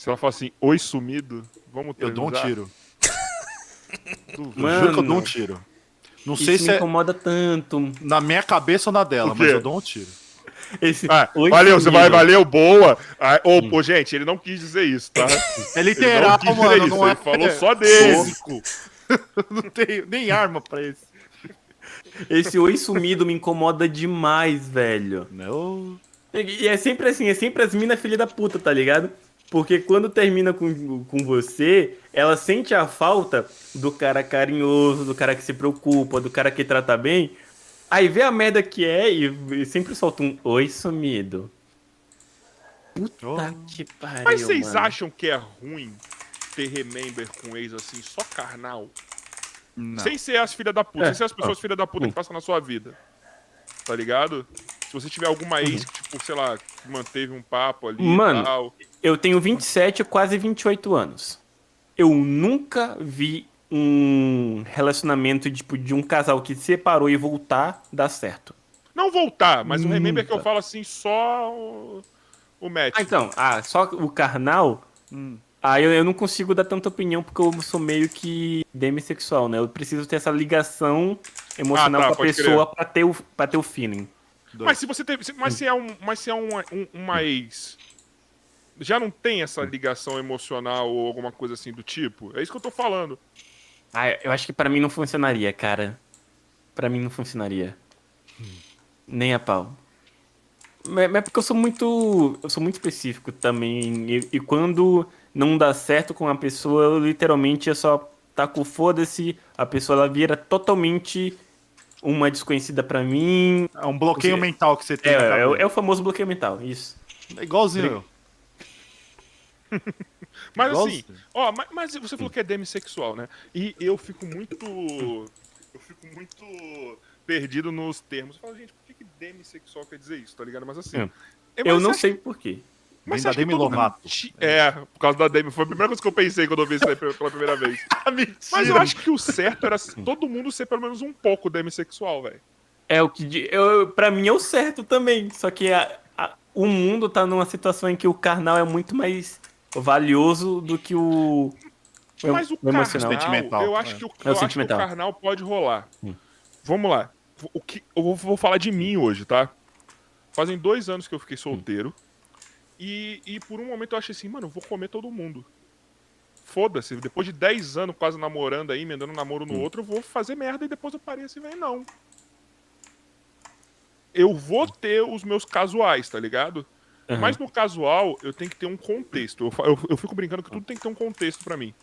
Se ela falar assim, oi sumido, vamos Eu dou um transar?" tiro. Eu juro que eu dou um Mano. tiro. Não Isso sei me se é incomoda tanto. na minha cabeça ou na dela, O quê? mas eu dou um tiro. Esse... Ah, Oi, valeu, você vai, sumido. valeu, boa. Ah, ô, ô, gente, ele não quis dizer isso, tá? É Ele literal, não quis dizer mano. isso, não é... ele falou só dele. Físico. não tenho nem arma pra isso. Esse oi sumido me incomoda demais, velho. Não. E e é sempre assim, é sempre as minas filha da puta, tá ligado? Porque quando termina com, com você, ela sente a falta do cara carinhoso, do cara que se preocupa, do cara que trata bem. Aí vê a merda que é e, e sempre solta um oi sumido. Puta Oh. que pariu. Mas vocês mano. acham que é ruim ter remember com ex assim, só carnal? Não. Sem ser as filhas da puta, É. sem ser as pessoas filhas da puta que passam na sua vida. Tá ligado? Se você tiver alguma ex que, tipo, sei lá, que manteve um papo ali Mano. e tal. Eu tenho 27, quase 28 anos. Eu nunca vi um relacionamento tipo, de um casal que separou e voltar dar certo. Não voltar, mas o remember que eu Nunca. falo assim, só o, o match. Ah, então, ah, só o carnal. Hum. Ah, eu, eu não consigo dar tanta opinião porque eu sou meio que demissexual, né? Eu preciso ter essa ligação emocional Ah, tá, com a pessoa pra ter, o, pra ter o feeling. Mas se você teve. se- Mas se é, um, mas se é um- uma ex. Já não tem essa ligação emocional ou alguma coisa assim do tipo? É isso que eu tô falando. Ah, eu acho que pra mim não funcionaria, cara. Pra mim não funcionaria. Nem a pau. Mas é porque eu sou muito. Eu sou muito específico também. E, e quando não dá certo com a pessoa, eu literalmente é só taco foda-se. A pessoa ela vira totalmente uma desconhecida pra mim. É um bloqueio Você- mental que você tem. É, é, é o famoso bloqueio mental, isso. É igualzinho eu. Mas assim, ó, mas, mas você falou que é demissexual, né? E eu fico muito. Eu fico muito perdido nos termos. Eu falo, gente, por que, que demissexual quer dizer isso, tá ligado? Mas assim. É. é, Eu mas não sei por quê. Você da que Demi Lovato. mundo É, por causa da Demi. Foi a primeira coisa que eu pensei quando eu vi isso aí pela primeira vez. Mas eu acho que o certo era todo mundo ser pelo menos um pouco demissexual, velho. É o que. Eu, pra mim é o certo também. Só que a- a- o mundo tá numa situação em que o carnal é muito mais valioso do que o. Mas o, o emocional. carnal, Sentimental, eu acho é. que o, É o acho que o sentimental. carnal pode rolar. Hum. Vamos lá. O que, eu vou, vou falar de mim hoje, tá? Fazem dois anos que eu fiquei solteiro. E, e por um momento eu achei assim, mano, eu vou comer todo mundo. Foda-se, depois de 10 anos quase namorando aí, emendando um namoro no outro, eu vou fazer merda e depois eu parei assim, velho, não. Eu vou ter os meus casuais, tá ligado? Aham. Mas no casual, eu tenho que ter um contexto. Eu, eu, eu fico brincando que tudo tem que ter um contexto pra mim.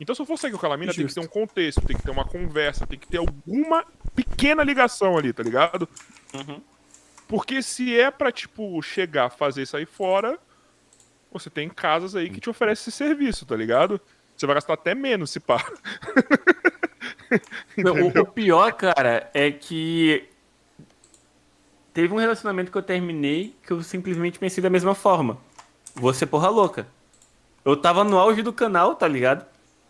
Então, se eu for sair com aquela mina, tem que ter um contexto, tem que ter uma conversa, tem que ter alguma pequena ligação ali, tá ligado? Uhum. Porque se é pra, tipo, chegar, fazer isso aí fora, você tem casas aí que te oferecem esse serviço, tá ligado? Você vai gastar até menos se pá. O, o pior, cara, é que teve um relacionamento que eu terminei que eu simplesmente pensei da mesma forma. Você porra louca. Eu tava no auge do canal, tá ligado?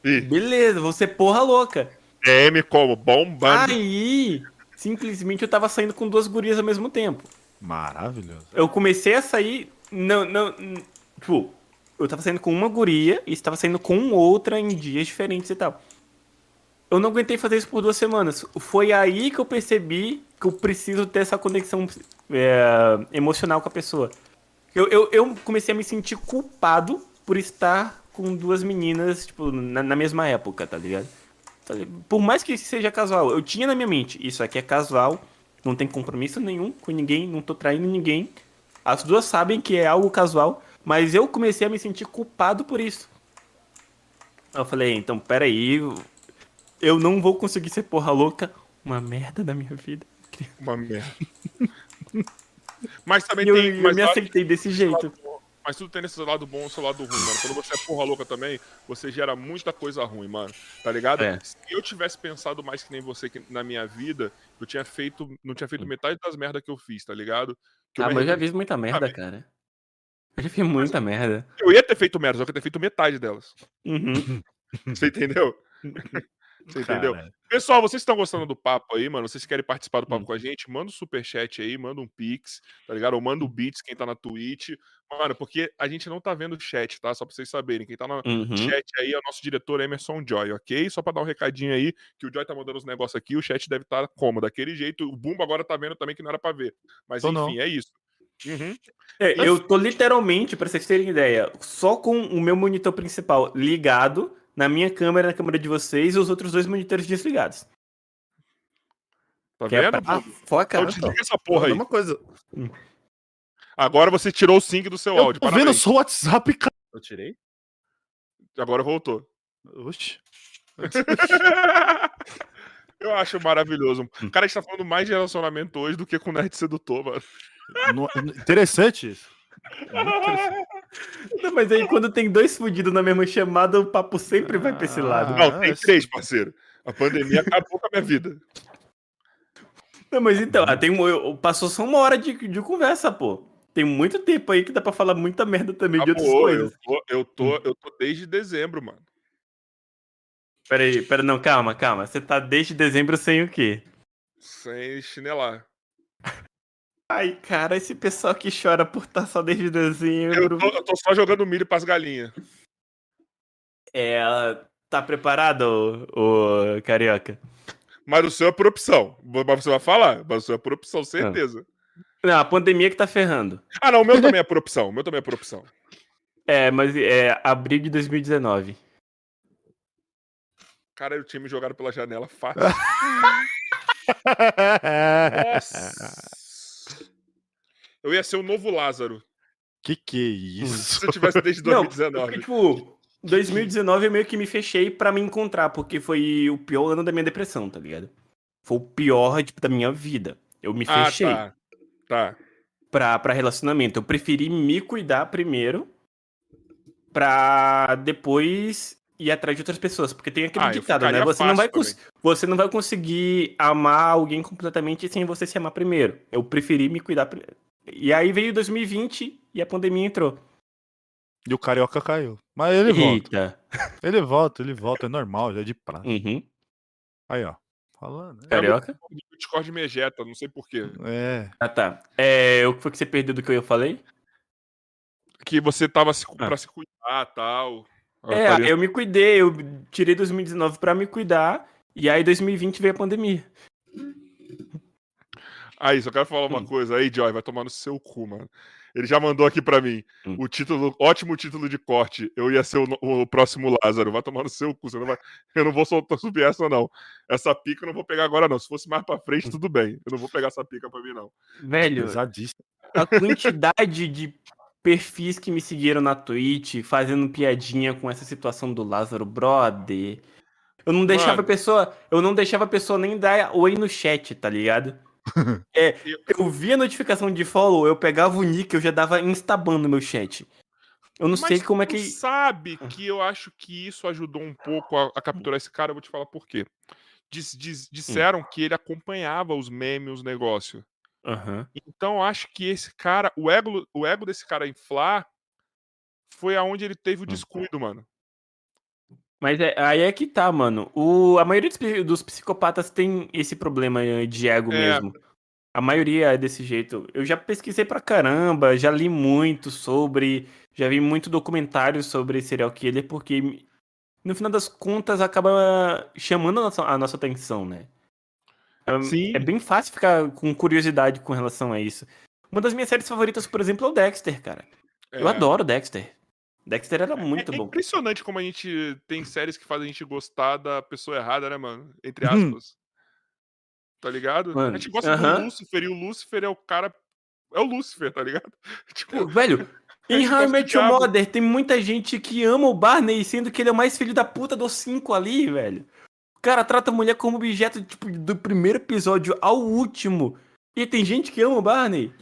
Ih, Beleza, você porra louca. DM como? Bombando. Aí, simplesmente eu tava saindo com duas gurias ao mesmo tempo. Maravilhoso. Eu comecei a sair. Não, não. Tipo, eu tava saindo com uma guria e estava saindo com outra em dias diferentes e tal. Eu não aguentei fazer isso por duas semanas. Foi aí que eu percebi que eu preciso ter essa conexão é, emocional com a pessoa. Eu, eu, eu comecei a me sentir culpado por estar com duas meninas, tipo, na, na mesma época, tá ligado? Tá? Por mais que seja casual, eu tinha na minha mente, isso aqui é casual, não tem compromisso nenhum com ninguém, não tô traindo ninguém. As duas sabem que é algo casual, mas eu comecei a me sentir culpado por isso. Eu falei, então, peraí, eu não vou conseguir ser porra louca. Uma merda da minha vida. Uma merda. mas também eu, tem. eu mas me aceitei desse jeito. Mas tudo tem esse lado bom e seu lado ruim, mano. Quando você é porra louca também, você gera muita coisa ruim, mano. Tá ligado? É. Se eu tivesse pensado mais que nem você que- na minha vida, eu tinha feito. Não tinha feito metade das merdas que eu fiz, tá ligado? Que Ah, mas eu já fiz muita merda, cara. Eu já fiz muita merda. Eu ia ter feito merda, só que eu ia ter feito metade delas. Uhum. Você entendeu? Você entendeu? Pessoal, vocês estão gostando do papo aí, mano? Vocês querem participar do papo Hum. com a gente? Manda um superchat aí, manda um pix, tá ligado? Ou manda um beats, quem tá na Twitch. Mano, porque a gente não tá vendo o chat, tá? Só pra vocês saberem. Quem tá no Uhum. chat aí é o nosso diretor Emerson Joy, ok? Só pra dar um recadinho aí, que o Joy tá mandando os negócios aqui, o chat deve estar como? Daquele jeito. O Bumbo agora tá vendo também que não era pra ver. Mas Tô enfim, não. é isso. Uhum. É, eu tô literalmente, pra vocês terem ideia, só com o meu monitor principal ligado, na minha câmera, na câmera de vocês, e os outros dois monitores desligados. Tá Que é vendo? pra... Bumbo? Foca. Então desliga essa porra aí. Uma coisa. Agora você tirou o sync do seu Eu áudio. tô vendo Parabéns. só o WhatsApp, cara. Eu tirei? Agora voltou. Oxi. Eu acho maravilhoso. Cara, a gente tá falando mais de relacionamento hoje do que com Nerd Sedutor, mano. Não- Interessante isso. Muito interessante. Não, mas aí quando tem dois fudidos na mesma chamada, o papo sempre vai pra esse lado. Não, tem três, parceiro. A pandemia acabou com a minha vida. Não, mas então, ah, tem, um- eu- passou só uma hora de, de conversa, pô. Tem muito tempo aí que dá pra falar muita merda também de outras Acabou, eu coisas. tô, eu, tô, eu tô desde dezembro, mano. Pera aí, pera, não, calma, calma. Você tá desde dezembro sem o quê? Sem chinelar. Ai, cara, esse pessoal que chora por estar só desde Eu dezembro. tô, eu tô só jogando milho pras galinhas. É, tá preparado, ô, ô, carioca? Mas o seu é por opção. Você vai falar. Mas o seu é por opção, certeza. Não, a pandemia que tá ferrando. Ah, não, o meu também é por opção. O meu também é por opção. É, mas é abril de 2019. Cara, eu tinha me jogado pela janela fácil. Nossa. Eu ia ser o novo Lázaro. que que é isso? Se eu tivesse desde Não, 2019. Porque, tipo, 2019 eu meio que me fechei pra me encontrar, porque foi o pior ano da minha depressão, tá ligado? Foi o pior, tipo, da minha vida. Eu me ah, fechei tá. Tá. pra, pra relacionamento. Eu preferi me cuidar primeiro pra depois ir atrás de outras pessoas. Porque tem aquele Ah, ditado, né? Você não, vai você não vai conseguir amar alguém completamente sem você se amar primeiro. Eu preferi me cuidar primeiro. E aí veio 2020 e a pandemia entrou. E o carioca caiu. Mas ele volta. Eita. Ele volta, ele volta. É normal, já é de praxe. Uhum. Aí, ó. Falando. né? Carioca? O Discord me ejeta, não sei porquê. É. Ah, tá. É, o que foi que você perdeu do que eu falei? Que você tava se, Ah. pra se cuidar e tal. É, Faria- eu me cuidei, eu tirei 2019 pra me cuidar, e aí 2020 veio a pandemia. Aí, só quero falar uma Hum. coisa. Aí, Joy, vai tomar no seu cu, mano. Ele já mandou aqui pra mim. Hum. O título, ótimo título de corte. Eu ia ser o, o próximo Lázaro. Vai tomar no seu cu. Você não vai, eu não vou soltar subir essa, não. Essa pica eu não vou pegar agora, não. Se fosse mais pra frente, tudo bem. Eu não vou pegar essa pica pra mim, não. Velho, Pesadíssimo. a quantidade de perfis que me seguiram na Twitch fazendo piadinha com essa situação do Lázaro, brother. Eu não deixava Mano. a pessoa, eu não deixava a pessoa nem dar oi no chat, tá ligado? É, Eu- via a notificação de follow, eu pegava o nick, eu já dava instaban no meu chat. Eu não sei como é que sabe que eu acho que isso ajudou um pouco a, a capturar esse cara. Eu vou te falar por quê. Diz- diz- disseram que ele acompanhava os memes, os negócios. Aham. Então eu acho que esse cara, o ego, o ego desse cara inflar foi aonde ele Hum. teve o descuido, mano. Mas é- aí é que tá, mano. O, a maioria dos, dos psicopatas tem esse problema eh, de ego É. mesmo. A maioria é desse jeito. Eu já pesquisei pra caramba, já li muito sobre, já vi muito documentário sobre serial killer, porque no final das contas acaba chamando a nossa, a nossa atenção, né? É, Sim. é bem fácil ficar com curiosidade com relação a isso. Uma das minhas séries favoritas, por exemplo, é o Dexter, cara. Eu É. adoro Dexter. Dexter era muito é, é bom. impressionante como a gente tem séries que fazem a gente gostar da pessoa errada, né, mano? Entre Uhum. aspas. Tá ligado? Mano, a gente gosta aham. do Lúcifer e o Lúcifer é o cara. É o Lúcifer, tá ligado? Tipo, Velho, em How I Met Your. Mother tem muita gente que ama o Barney, sendo que ele é o mais filho da puta dos cinco ali, velho. O cara trata a mulher como objeto, tipo, do primeiro episódio ao último. E tem gente que ama o Barney.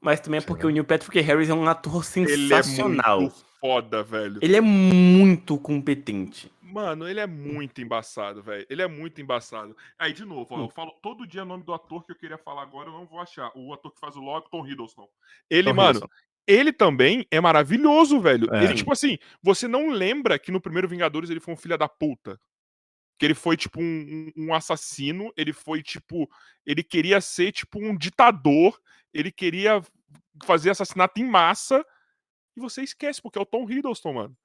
Mas também é porque o Neil Patrick Harris é um ator ele é sensacional. muito foda, velho. Ele é muito competente. Mano, ele é muito embaçado, velho. Ele é muito embaçado. Aí, de novo, ó, Hum. eu falo todo dia o nome do ator que eu queria falar agora, eu não vou achar. O ator que faz o Loki, Tom Hiddleston. Ele, Tom mano, Hiddleston. ele também é maravilhoso, velho. É. Ele, tipo assim, você não lembra que no primeiro Vingadores ele foi um filho da puta? Que ele foi, tipo, um, um- assassino, ele foi, tipo. Ele queria ser, tipo, um ditador, ele queria fazer assassinato em massa, e você esquece, porque é o Tom Hiddleston, mano.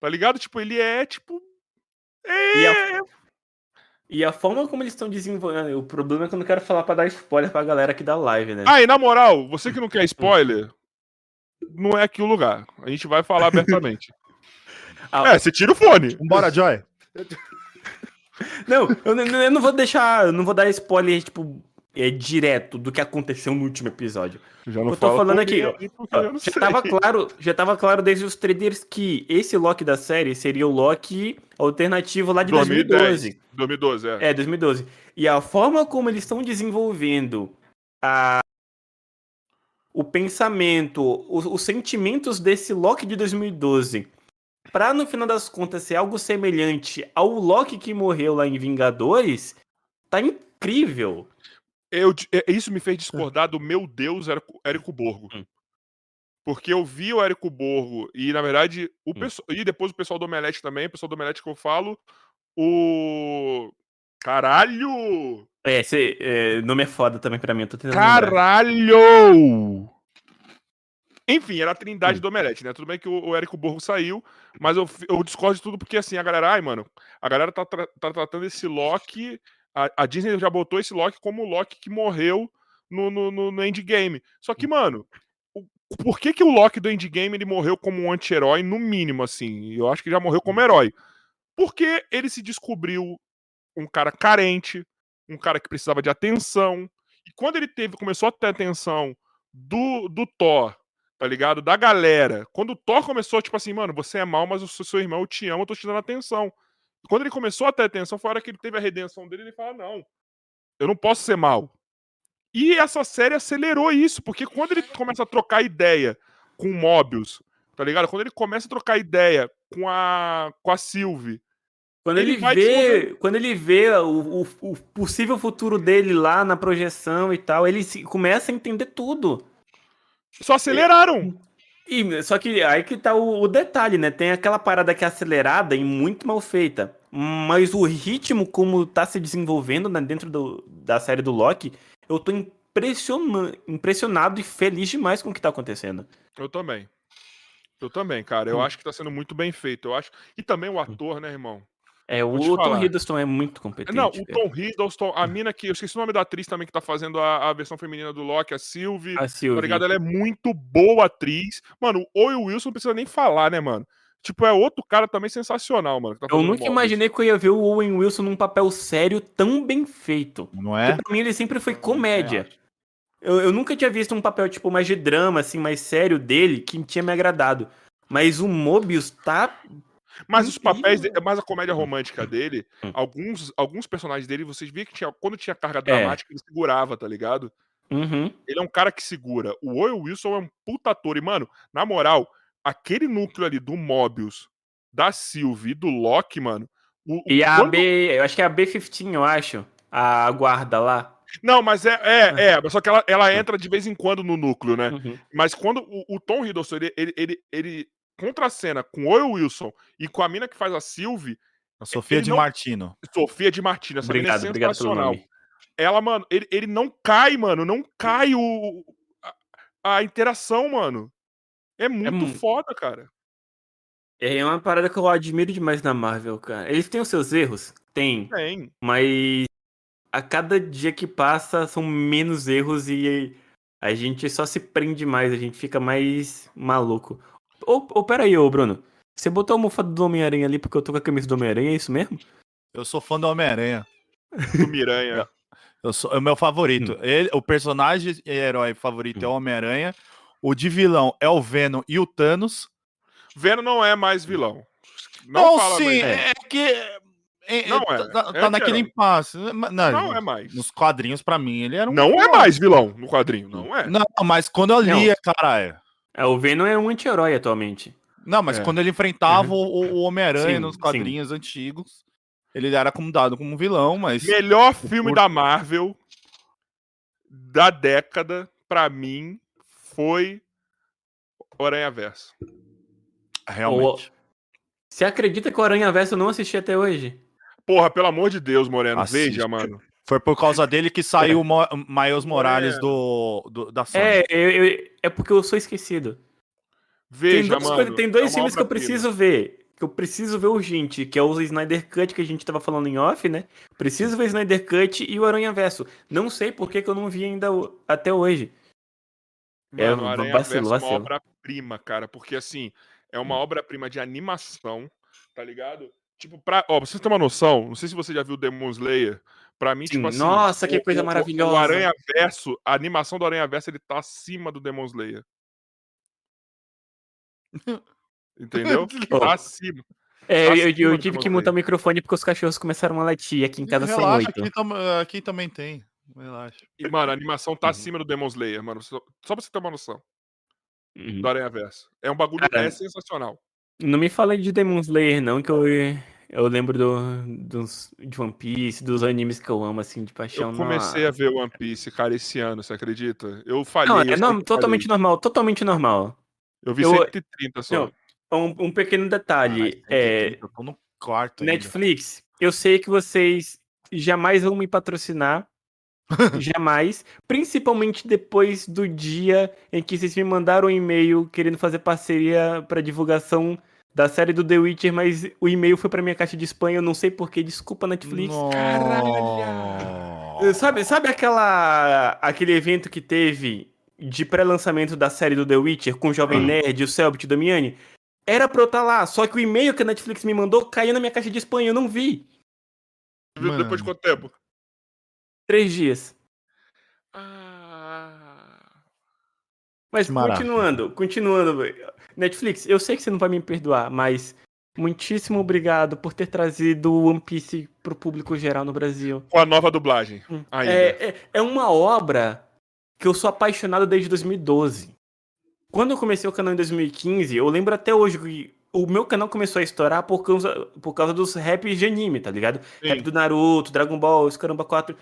Tá ligado? Tipo, ele é, tipo. É, E a, e a forma como eles estão desenvolvendo. O problema é que eu não quero falar pra dar spoiler pra galera aqui da live, né? Ah, e na moral, você que não quer spoiler, não é aqui o lugar. A gente vai falar abertamente. Ah, É, você tira o fone. Vambora, Joy. Não, eu, não- eu não vou deixar. Eu não vou dar spoiler, tipo, é, direto do que aconteceu no último episódio. Já Eu tô falando aqui, ó. não Já sei. tava claro, já tava claro desde os trailers que esse Loki da série seria o Loki alternativo lá de 2012. 2012, é. É, 2012. E a forma como eles estão desenvolvendo a o pensamento, os, os sentimentos desse Loki de 2012 pra no final das contas ser algo semelhante ao Loki que morreu lá em Vingadores, tá incrível. Eu, é, isso me fez discordar do meu Deus Érico, Borgo. Hum. Porque eu vi o Érico Borgo e, na verdade, o Hum. pessoal. E depois o pessoal do Omelete também, o pessoal do Omelete que eu falo. O. Caralho! É, esse é, nome é foda também pra mim, eu tô tentando lembrar. Enfim, era a trindade Hum. do Omelete, né? Tudo bem que o, o Érico Borgo saiu, mas eu, eu discordo de tudo porque, assim, a galera, ai, mano, a galera tá, tra- tá tratando esse Loki. A, a Disney já botou esse Loki como o Loki que morreu no, no, no, no Endgame. Só que, mano, o- por que, que o Loki do Endgame ele morreu como um anti-herói, no mínimo, assim? Eu acho que já morreu como herói. Porque ele se descobriu um cara carente, um cara que precisava de atenção. E quando ele teve, começou a ter atenção do, do Thor, tá ligado? Da galera. Quando o Thor começou, tipo assim, mano, você é mal, mas o seu irmão eu te amo, eu tô te dando atenção. Quando ele começou a ter atenção, foi a hora que ele teve a redenção dele, ele fala, não, eu não posso ser mal. E essa série acelerou isso, porque quando ele começa a trocar ideia com o Mobius, tá ligado? Quando ele começa a trocar ideia com a, com a Sylvie, Quando Ele ele, vê, quando ele vê o, o- o possível futuro dele lá na projeção e tal, ele se- começa a entender tudo. Só aceleraram. E, só que aí que tá o, o detalhe, né? Tem aquela parada que é acelerada e muito mal feita. Mas o ritmo como tá se desenvolvendo né, dentro do- da série do Loki, eu tô impressiona- impressionado e feliz demais com o que tá acontecendo. Eu também. Eu também, cara. Eu Hum. acho que tá sendo muito bem feito. Eu acho. E também o ator, né, irmão? É, o Tom falar. Hiddleston é muito competente. Não, o cara. Tom Hiddleston, a mina que. Eu esqueci o nome da atriz também que tá fazendo a, a versão feminina do Loki, a Sylvie. A Tá Sylvie. ligado? Ela é muito boa atriz. Mano, o Owen Wilson não precisa nem falar, né, mano? Tipo, é outro cara também sensacional, mano. que tá Eu nunca imaginei que eu ia ver o Owen Wilson num papel sério tão bem feito. Não é? Porque pra mim ele sempre foi comédia. Eu, eu nunca tinha visto um papel, tipo, mais de drama, assim, mais sério dele, que tinha me agradado. Mas o Mobius tá. Mas os papéis, de- mas a comédia romântica dele, Hum. alguns, alguns personagens dele, vocês viam que tinha, quando tinha carga É. dramática, ele segurava, tá ligado? Uhum. Ele é um cara que segura. O Owen Wilson é um puta ator. E, mano, na moral, aquele núcleo ali do Mobius, da Sylvie e do Loki, mano. o- o- E a quando- B. Eu acho que é a B-15, eu acho. A guarda lá. Não, mas é, é, é. mas Só que ela, ela entra de vez em quando no núcleo, né? Uhum. Mas quando o, o Tom Hiddleston, ele, ele, ele, ele contracena com o Wilson e com a mina que faz a Sylvie, A Sofia Ele de não- Martino. Sofia de Martino, essa Obrigado, mina é obrigado pelo sensacional. nome. Ela, mano, ele, ele não cai, mano. Não cai o, a, a interação, mano. É muito mu- foda, cara. É uma parada que eu admiro demais na Marvel, cara. Eles têm os seus erros? Tem. Tem. Mas a cada dia que passa são menos erros e a gente só se prende mais, a gente fica mais maluco. Ô, ô peraí, ô Bruno. Você botou a almofada do Homem-Aranha ali porque eu tô com a camisa do Homem-Aranha, é isso mesmo? Eu sou fã do Homem-Aranha. Do Miranha. Eu sou, é o meu favorito. Ele, o personagem e herói favorito é o Homem-Aranha. O de vilão é o Venom e o Thanos. Venom não é mais vilão. Não, fala sim, mais. é que. é- é- Não é, Tá, é tá naquele impasse. Não, Não é mais. Nos quadrinhos, pra mim, ele era um. Não é vilão. mais vilão no quadrinho. Não é. Não, mas quando eu lia, caralho. É, o Venom é um anti-herói atualmente. Não, mas É. quando ele enfrentava o, o Homem-Aranha Sim, nos sim. quadrinhos antigos, ele era como dado como vilão, mas. Melhor filme curto. da Marvel da década, pra mim, foi o Aranha Verso. Realmente. Você acredita que o Aranha Verso eu não assisti até hoje? Porra, pelo amor de Deus, Moreno. Assiste. Veja, mano. Foi por causa dele que saiu o Mo- Miles Morales É. do, do- da Sony. É, eu- eu- é porque eu sou esquecido. Veja, tem, duas mano. coisas- tem dois é filmes que eu preciso ver. Que eu preciso ver urgente, que é o Snyder Cut que a gente tava falando em off, né? Preciso ver Snyder Cut e o Aranha Verso. Não sei por que, que eu não vi ainda o- até hoje. É, Mano, Aranha vacilo, Verso é uma obra-prima, cara. Porque, assim, é uma obra-prima de animação, tá ligado? Tipo, pra, ó, pra vocês terem uma noção, não sei se você já viu Demon Slayer. Pra mim, Sim, tipo assim. nossa, que o- coisa maravilhosa. O Aranha Verso, a animação do Aranha Verso, ele tá acima do Demon Slayer. Entendeu? tá acima. É, eu, eu- eu acima do tive que mutar o microfone porque os cachorros começaram a latir. Aqui em casa são Relaxa, oito. aqui, tam- aqui também tem. Relaxa. E, mano, a animação tá Uhum. acima do Demon Slayer, mano. Só, só pra você ter uma noção. Uhum. Do Aranha Verso. É um bagulho é sensacional. Não me fala de Demon Slayer, não, que eu, eu lembro do, dos, de One Piece, dos animes que eu amo, assim, de paixão. Eu comecei a Nossa. ver One Piece, cara, esse ano, você acredita? Eu falhei. Não, é que totalmente falhei. normal, totalmente normal. Eu vi eu- 130 só. Não, Um, um pequeno detalhe, é, Eu tô no quarto ainda. Netflix, eu sei que vocês jamais vão me patrocinar, jamais, principalmente depois do dia em que vocês me mandaram um e-mail querendo fazer parceria para divulgação da série do The Witcher, mas o e-mail foi para minha caixa de spam, eu não sei porquê, desculpa Netflix. Nossa. Sabe, sabe aquela aquele evento que teve de pré-lançamento da série do The Witcher com o Jovem Ah. Nerd e o Selbit Damiani? Era pra eu estar lá, só que o e-mail que a Netflix me mandou caiu na minha caixa de spam e eu não vi. Viu Depois de Mano. quanto tempo? Três dias. Ah. Mas continuando, continuando. Netflix, eu sei que você não vai me perdoar, mas muitíssimo obrigado por ter trazido o One Piece pro público geral no Brasil. Com a nova dublagem. Ainda. É, é, é uma obra que eu sou apaixonado desde 2012. Quando eu comecei o canal em 2015, eu lembro até hoje que o meu canal começou a estourar por causa, por causa dos raps de anime, tá ligado? Sim. Rap do Naruto, Dragon Ball, os Caramba 4.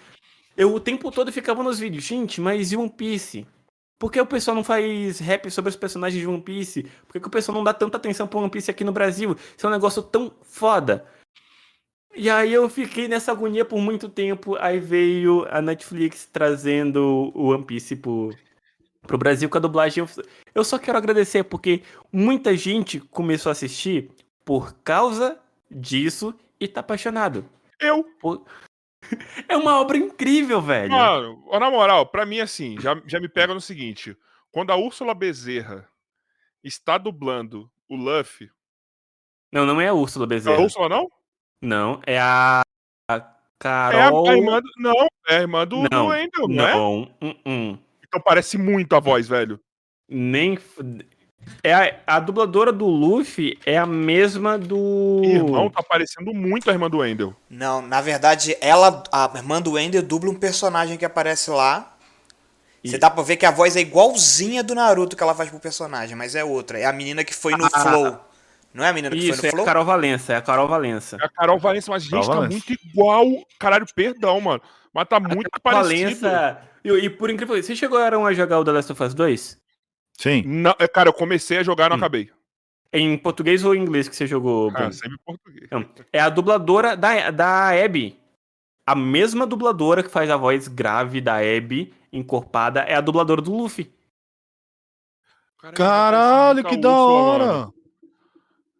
Eu o tempo todo ficava nos vídeos, gente, mas e One Piece? Por que o pessoal não faz rap sobre os personagens de One Piece? Por que, que o pessoal não dá tanta atenção pro One Piece aqui no Brasil? Isso é um negócio tão foda. E aí eu fiquei nessa agonia por muito tempo. Aí veio a Netflix trazendo o One Piece pro, pro Brasil com a dublagem. Eu, só quero agradecer porque muita gente começou a assistir por causa disso e tá apaixonado. Eu, Pô, É uma obra incrível, velho. mano, na moral, pra mim, assim, já, já me pega no seguinte: quando a Úrsula Bezerra está dublando o Luffy. Não, não é a Úrsula É a Bezerra. Úrsula, não? Não, é a, a É a, Carol. a irmã do, Não, é a irmã do, do Não, Wendel, não, é? Não, uh -uh. Então parece muito a voz, velho. nem. É a, a dubladora do Luffy é a mesma do. Irmão, tá parecendo muito a irmã do Wendel. Não, na verdade, ela, a irmã do Ender, dubla um personagem que aparece lá. Você E- dá pra ver que a voz é igualzinha do Naruto que ela faz pro personagem, mas é outra. É a menina que foi no Ah. Flow. Não é a menina que Isso, foi é no Flow? a Carol Valença, é a Carol Valença. É a Carol Valença, mas gente, Carol tá Valença. muito igual. Caralho, perdão, mano. Mas tá muito parecido. Valença. E, e por incrível que vocês chegaram a jogar o The Last of Us 2? Sim. Não, é, cara, eu comecei a jogar e não Hum. acabei. Em português ou em inglês que você jogou, Ah, Bruno? sempre em português. Não, é a dubladora da, da Abby. A mesma dubladora que faz a voz grave da Abby, encorpada, é a dubladora do Luffy. Caralho, que da hora. mano.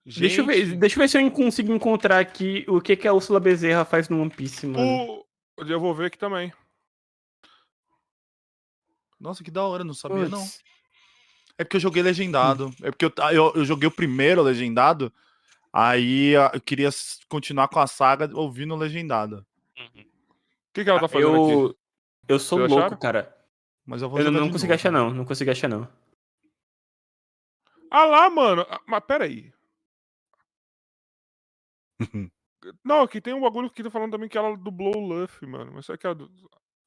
Deixa eu, ver, Gente, deixa eu ver se eu consigo encontrar aqui o que, que a Úrsula Bezerra faz no One Piece, mano. o- Eu vou ver aqui também. Nossa, que da hora, não sabia não. É porque eu joguei legendado. É porque eu, eu, eu joguei o primeiro legendado. Aí ah, eu queria continuar com a saga ouvindo legendado. O que, que ela tá fazendo aqui? eu, eu sou Vocês louco, acharam? cara. Mas eu vou Eu não novo. achar, não. Não consegui achar, não. Ah lá, mano. Ah, Mas peraí. Não, aqui tem um bagulho que tá falando também que ela dublou o Luffy, mano. Mas será que ela. du-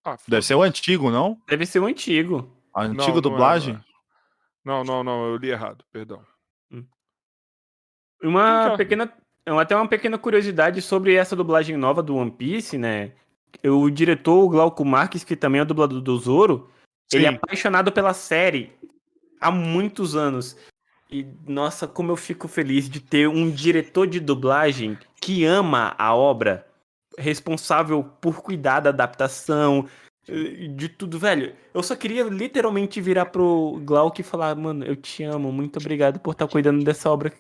Ah, Deve ser o antigo, não? Deve ser o antigo. A Não, antiga não é, dublagem? não é. Não, não, não, eu li errado, perdão. Uma Quem que é? pequena. Até uma pequena curiosidade sobre essa dublagem nova do One Piece, né? O diretor, o Glauco Marques, que também é dublador do Zoro, ele é Sim. apaixonado pela série há muitos anos. E, nossa, como eu fico feliz de ter um diretor de dublagem que ama a obra, responsável por cuidar da adaptação, de tudo, velho. Eu só queria literalmente virar pro Glauco e falar, mano, eu te amo, muito obrigado por estar cuidando dessa obra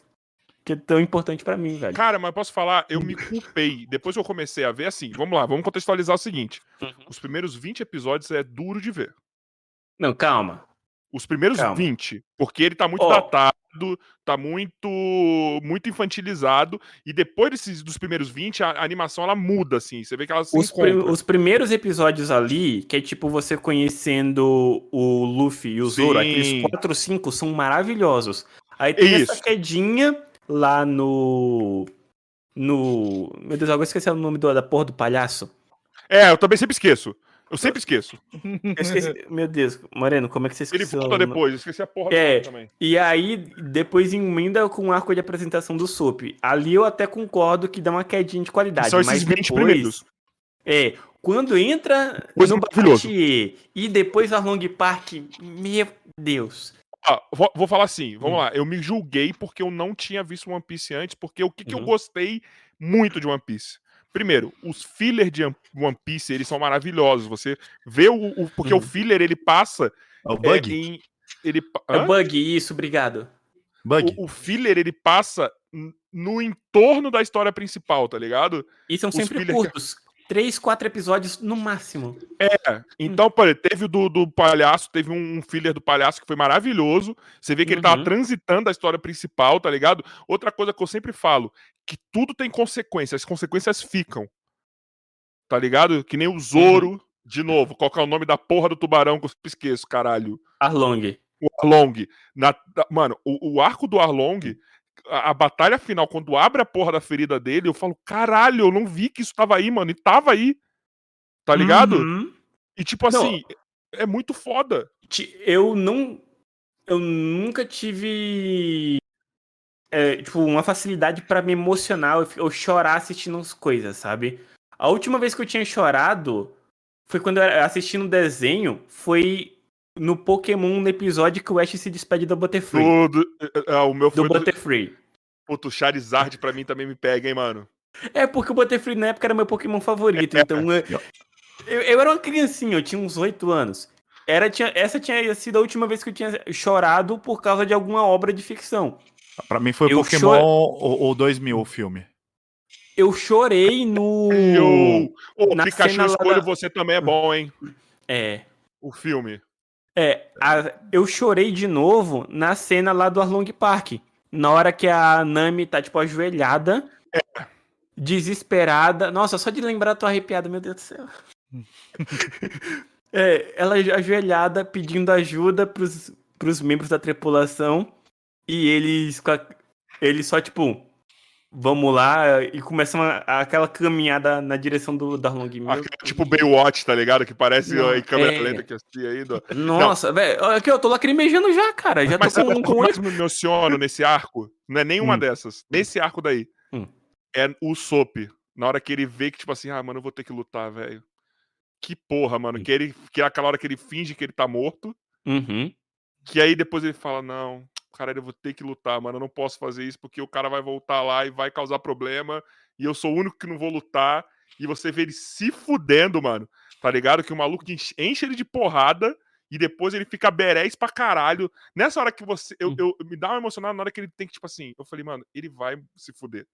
que é tão importante pra mim, velho. Cara, mas posso falar, eu me culpei. Depois que eu comecei a ver, assim, vamos lá, vamos contextualizar o seguinte. Os primeiros 20 episódios é duro de ver. Não, calma. Os primeiros Calma. 20, porque ele tá muito Ó. datado, tá muito muito infantilizado, e depois desses, dos primeiros 20, a, a animação ela muda, assim, você vê que ela se Os, os primeiros episódios ali, que é tipo você conhecendo o Luffy e o Zoro, Sim. aqueles 4 ou 5 são maravilhosos. Aí tem essa Isso. quedinha lá no. No. Meu Deus, agora esqueci o nome do- da porra do palhaço. É, eu também sempre esqueço. Eu sempre esqueço. Eu esqueci- Meu Deus, Moreno, como é que você Ele esqueceu? volta depois, eu esqueci a porra É. também. E aí, depois emenda com o arco de apresentação do Soap. Ali eu até concordo que dá uma quedinha de qualidade. São esses mas 20 depois, primeiros. É, quando entra Coisa no. Batatie e depois a Long Park, meu Deus. Ah, vou, vou falar assim, Hum. vamos lá. Eu me julguei porque eu não tinha visto One Piece antes, porque o que, que eu Uhum. gostei muito de One Piece? Primeiro, os fillers de One Piece, eles são maravilhosos. Você vê o. o- porque o Uhum. filler, ele passa. É o é, bug? em- ele, É Hã? bug, isso, obrigado. Bug. o, o filler, ele passa no entorno da história principal, tá ligado? E são Os sempre filler que- curtos. Três, quatro episódios no máximo. É. Então, exemplo, teve o do, do palhaço, teve um, filler do palhaço que foi maravilhoso. Você vê que ele tava Uhum. transitando a história principal, tá ligado? Outra coisa que eu sempre falo, que tudo tem consequências, as consequências ficam. Tá ligado? Que nem o Zoro, de novo, qual é o nome da porra do tubarão que eu esqueço, caralho? Arlong. O Arlong. Na, mano, o, o arco do Arlong, a, a batalha final, quando abre a porra da ferida dele, eu falo, caralho, eu não vi que isso tava aí, mano, e tava aí. Tá ligado? Uhum. E tipo Não. assim, é muito foda. Eu não. Eu nunca tive. é, tipo, uma facilidade pra me emocionar ou, ou chorar assistindo as coisas, sabe? A última vez que eu tinha chorado foi quando eu era assistindo um desenho. Foi no Pokémon, no episódio que o Ash se despede da Butterfree. Do, do- é, é, o meu Do foi do, Butterfree. Puto, Charizard pra mim também me pega, hein, mano. É porque o Butterfree na época era meu Pokémon favorito. Então eu, eu, eu era uma criancinha, eu tinha uns 8 anos. Era, tinha, essa tinha sido a última vez que eu tinha chorado por causa de alguma obra de ficção. Pra mim foi Eu Pokémon ou, ou 2000 o filme. Eu chorei no. Eu, ô, na Pikachu, escolho da- você também é bom, hein? É. O filme. É, a- eu chorei de novo na cena lá do Arlong Park. Na hora que a Nami tá, tipo, ajoelhada, desesperada. Nossa, só de lembrar tô arrepiado, meu Deus do céu. É, ela ajoelhada pedindo ajuda pros, pros membros da tripulação. E eles, eles só, tipo, vamos lá. E começam a- aquela caminhada na direção do, do Arlong. Meu Aquele tipo Baywatch, tá ligado? Que parece Não, ó, em câmera é. lenta que eu assisti aí. Do... Nossa, velho. Aqui, eu tô lacrimejando já, cara. Já tô Mas sabe com, com mais me emociono nesse arco? Não é nenhuma Hum. dessas. Nesse arco daí. Hum. É o Sop. Na hora que ele vê que, tipo assim, ah, mano, eu vou ter que lutar, velho. Que porra, mano. Hum. Que, ele, que é aquela hora que ele finge que ele tá morto. Uhum. Que aí depois ele fala, não, caralho, eu vou ter que lutar, mano. Eu não posso fazer isso porque o cara vai voltar lá e vai causar problema. E eu sou o único que não vou lutar. E você vê ele se fudendo, mano. Tá ligado? Que o maluco enche, ele de porrada. E depois ele fica berés pra caralho. Nessa hora que você. Eu, Hum. eu- me dá uma emocionada na hora que ele tem que, tipo assim. Eu falei, mano, ele vai se fuder.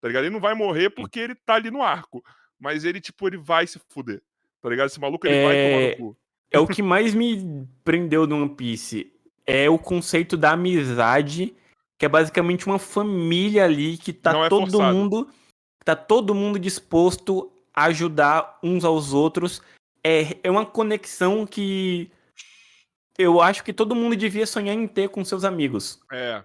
Tá ligado? Ele não vai morrer porque ele tá ali no arco. Mas ele, tipo, ele vai se fuder. Tá ligado? Esse maluco, ele vai tomar É, no cu. É o que mais me prendeu no One Piece. É o conceito da amizade, que é basicamente uma família ali que tá é todo forçado. mundo. Tá todo mundo disposto a ajudar uns aos outros. É, é uma conexão que eu acho que todo mundo devia sonhar em ter com seus amigos. É.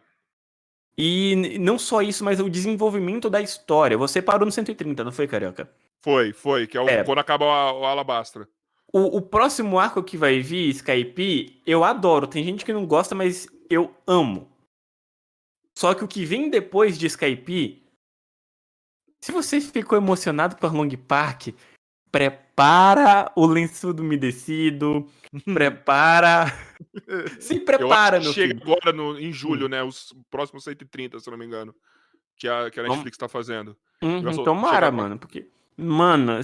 E não só isso, mas o desenvolvimento da história. Você parou no 130, não foi, Carioca? Foi, foi. Que é, o, É. quando acaba o, o Alabastra. O, o próximo arco que vai vir, Skype, eu adoro. Tem gente que não gosta, mas eu amo. Só que o que vem depois de Skype, se você ficou emocionado por Long Park, prepara o lenço umedecido, prepara. Se prepara, meu chega filho. Hum. agora no, em julho, né? Os próximos 130, se não me engano. Que a, que a Netflix tá fazendo. Uhum, tomara, chega mano, porque. Mano,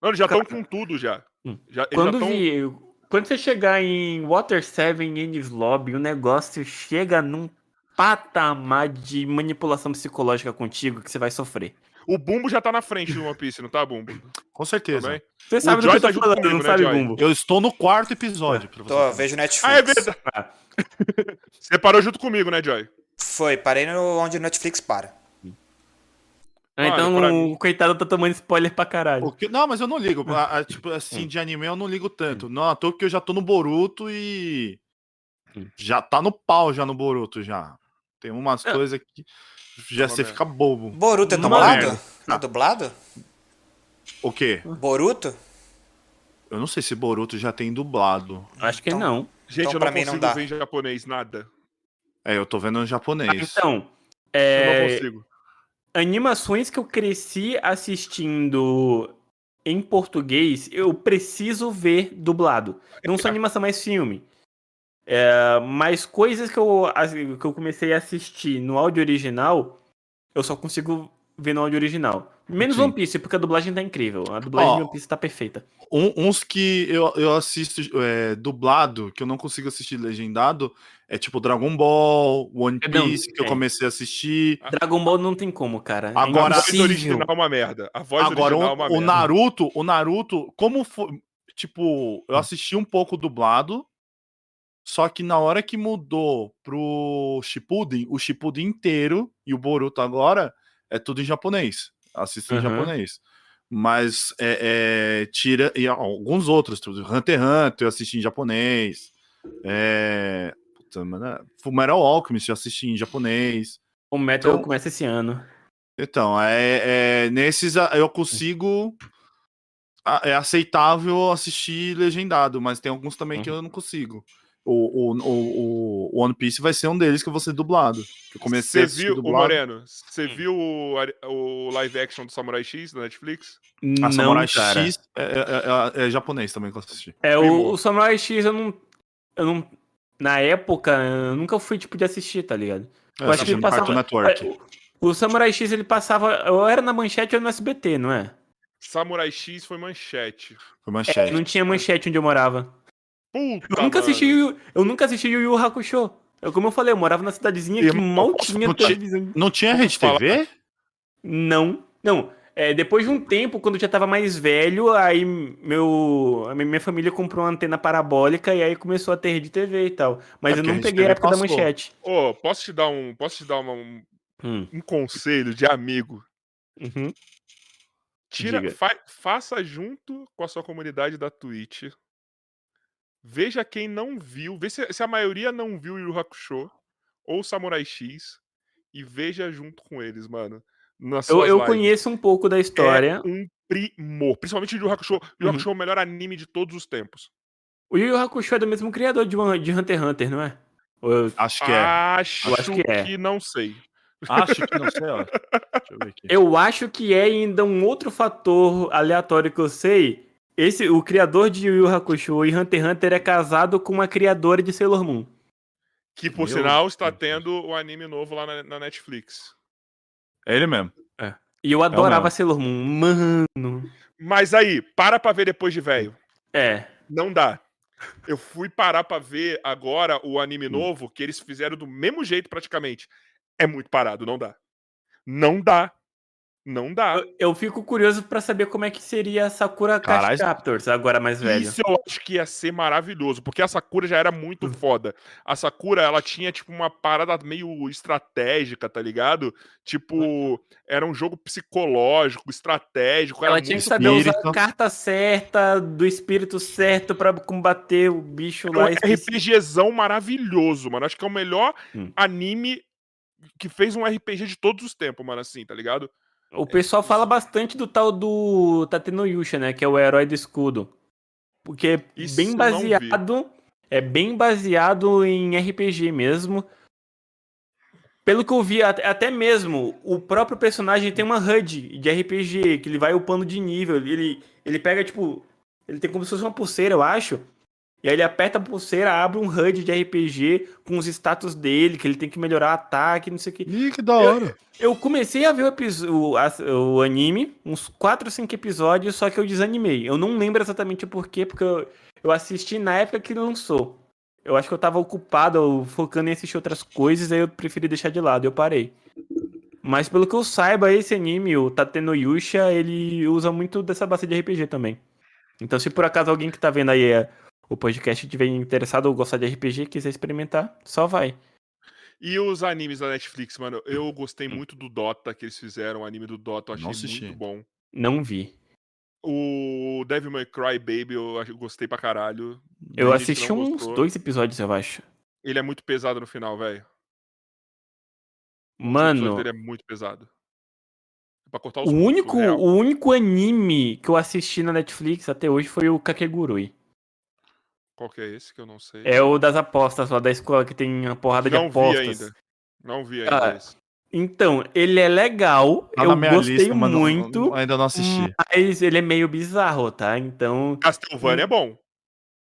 Mano, já estão com tudo já. Hum. já quando já tão... vi. Quando você chegar em Water 7 Ennis Lobby, o negócio chega num patamar de manipulação psicológica contigo que você vai sofrer. O Bumbo já tá na frente do One Piece, não tá, Bumbo? Com certeza. Também? Você sabe do Joy que eu tá tô falando, comigo, não né, sabe, Joy? Bumbo? Eu estou no quarto episódio. Pra você Tô, vejo Netflix. Ah, é verdade. Ah. Você parou junto comigo, né, Joy? Foi, parei no onde o Netflix para. Ah, então pra o mim- coitado tá tomando spoiler pra caralho. Que- Não, mas eu não ligo. A- a- tipo assim, de anime eu não ligo tanto. Não, à toa porque eu já tô no Boruto e. Hum. Já tá no pau já no Boruto já. Tem umas É. coisas que já você fica bobo. Boruto é dublado? É dublado? O quê? Boruto? Eu não sei se Boruto já tem dublado. Acho que Então- não. Gente, Então, eu não consigo ver em japonês nada. É, eu tô vendo em Ah, japonês. então, Eu não é, consigo. Animações que eu cresci assistindo em português, eu preciso ver dublado. Não só animação, mais filme. É, mas coisas que eu, que eu comecei a assistir no áudio original, eu só consigo ver no áudio original. Menos Sim. One Piece, porque a dublagem tá incrível. A dublagem Ó, de One Piece tá perfeita. Um- uns que eu, eu assisto é, dublado, que eu não consigo assistir legendado, é tipo Dragon Ball, One É, não, Piece, que eu é. comecei a assistir. Dragon Ball não tem como, cara. É Agora- a voz original é uma merda. A voz Agora, original é o, uma o merda. Naruto, o Naruto, como foi. Tipo, eu assisti um pouco dublado, só que na hora que mudou pro Shippuden, o Shippuden inteiro e o Boruto agora é tudo em japonês. Assisto em Uhum. japonês. Mas é, é, tira. E alguns outros. Hunter x Hunter eu assisti em japonês. É. Puta, mano. Fullmetal Alchemist eu assisti em japonês. O Metal Então- começa esse ano. Então, é, é, nesses a- eu consigo. É aceitável assistir legendado, mas tem alguns também que eu não consigo. O, o, o, o One Piece vai ser um deles que eu vou ser dublado. Que eu comecei a Você viu, o dublado. Moreno, você viu o, o live action do Samurai X na Netflix? A não, Samurai cara. X é, é- é- é japonês também que eu assisti. É, o, o Samurai X eu não, eu não. Na época, eu nunca fui tipo de assistir, tá ligado? É, Eu acho que ele passava. Network. O, o Samurai X ele passava. Eu era na manchete ou no SBT, não é? Samurai X foi manchete. Foi manchete. Não tinha manchete onde eu morava. Puta, Eu nunca mano. assisti. Yu- Eu nunca assisti Yu Yu Hakusho. Eu, como eu falei, eu morava na cidadezinha que mal tinha não tinha- televisão. Não tinha Rede. TV? Não, não. É, depois de um tempo, quando eu já tava mais velho, aí meu, a minha família comprou uma antena parabólica e aí começou a ter rede TV e tal. Mas É eu não peguei a época da passou. manchete. Ô, posso te dar um, posso te dar uma- um, Hum, um conselho de amigo? uhum. Tira, fa- faça junto com a sua comunidade da Twitch. Veja quem não viu, vê se, se a maioria não viu Yu Yu Hakusho ou Samurai X e veja junto com eles, mano. Nas Eu, suas eu conheço um pouco da história. É um primor, principalmente Yu Yu Hakusho. Yu Yu Uhum. Hakusho é o melhor anime de todos os tempos. O Yu Yu Hakusho é do mesmo criador de, de Hunter x Hunter, não é? Eu- Acho que é. Acho, Eu acho que é. que não sei. Acho que não sei, ó. Deixa eu ver aqui. Eu acho que é ainda um outro fator aleatório que eu sei. Esse, o criador de Yu Yu Hakusho e Hunter x Hunter é casado com uma criadora de Sailor Moon. Que por Meu sinal está Deus. tendo o anime novo lá na, na Netflix. É ele mesmo. E eu adorava mesmo. Sailor Moon. Mano. Mas aí, para pra ver depois de velho. É. Não dá. Eu fui parar pra ver agora o anime Hum. novo, que eles fizeram do mesmo jeito praticamente. É muito parado, não dá. Não dá. Não dá. Eu, eu fico curioso pra saber como é que seria a Sakura. Card Captors, agora mais velho. Isso eu acho que ia ser maravilhoso, porque a Sakura já era muito Hum. foda. A Sakura, ela tinha, tipo, uma parada meio estratégica, tá ligado? Tipo, era um jogo psicológico, estratégico. Ela era tinha que saber usar espírito. a carta certa, do espírito certo pra combater o bicho É um lá. específico. RPGzão maravilhoso, mano. Acho que é o melhor Hum. anime que fez um RPG de todos os tempos, mano, assim, tá ligado? O pessoal fala bastante do tal do Tateno Yusha, né? Que é o herói do escudo. Porque é Isso bem baseado. É bem baseado em RPG mesmo. Pelo que eu vi, até, até mesmo o próprio personagem tem uma HUD de RPG, que ele vai upando de nível. Ele, ele pega, tipo. Ele tem como se fosse uma pulseira, eu acho. E aí ele aperta a pulseira, abre um HUD de RPG com os status dele, que ele tem que melhorar ataque, não sei o que. Ih, que da hora. Eu comecei a ver o, o, a- o anime, uns 4 ou 5 episódios, só que eu desanimei. Eu não lembro exatamente o porquê, porque eu, eu assisti na época que lançou. Eu acho que eu tava ocupado, eu focando em assistir outras coisas, aí eu preferi deixar de lado, eu parei. Mas pelo que eu saiba, esse anime, o Tateno Yusha, ele usa muito dessa base de RPG também. Então se por acaso alguém que tá vendo aí é, o podcast tiver interessado ou gostar de RPG, quiser experimentar, só vai. E os animes da Netflix, mano, eu gostei Hum. muito do Dota que eles fizeram, o anime do Dota, eu achei assisti. muito bom. Não vi. O Devil May Cry Baby eu gostei pra caralho. Eu gente assisti uns gostou. dois episódios, eu acho. Ele é muito pesado no final, velho. O episódio Mano, dele é muito pesado. Pra cortar os O único, o único anime que eu assisti na Netflix até hoje foi o Kakegurui. Qual que é esse que eu não sei? É o das apostas lá da escola que tem uma porrada de não vi apostas. ainda. Não vi ainda Ah, esse. Então, ele é legal, Tá eu gostei lista, não- muito, não- ainda não assisti. mas ele é meio bizarro, tá? Então, Castlevania é bom.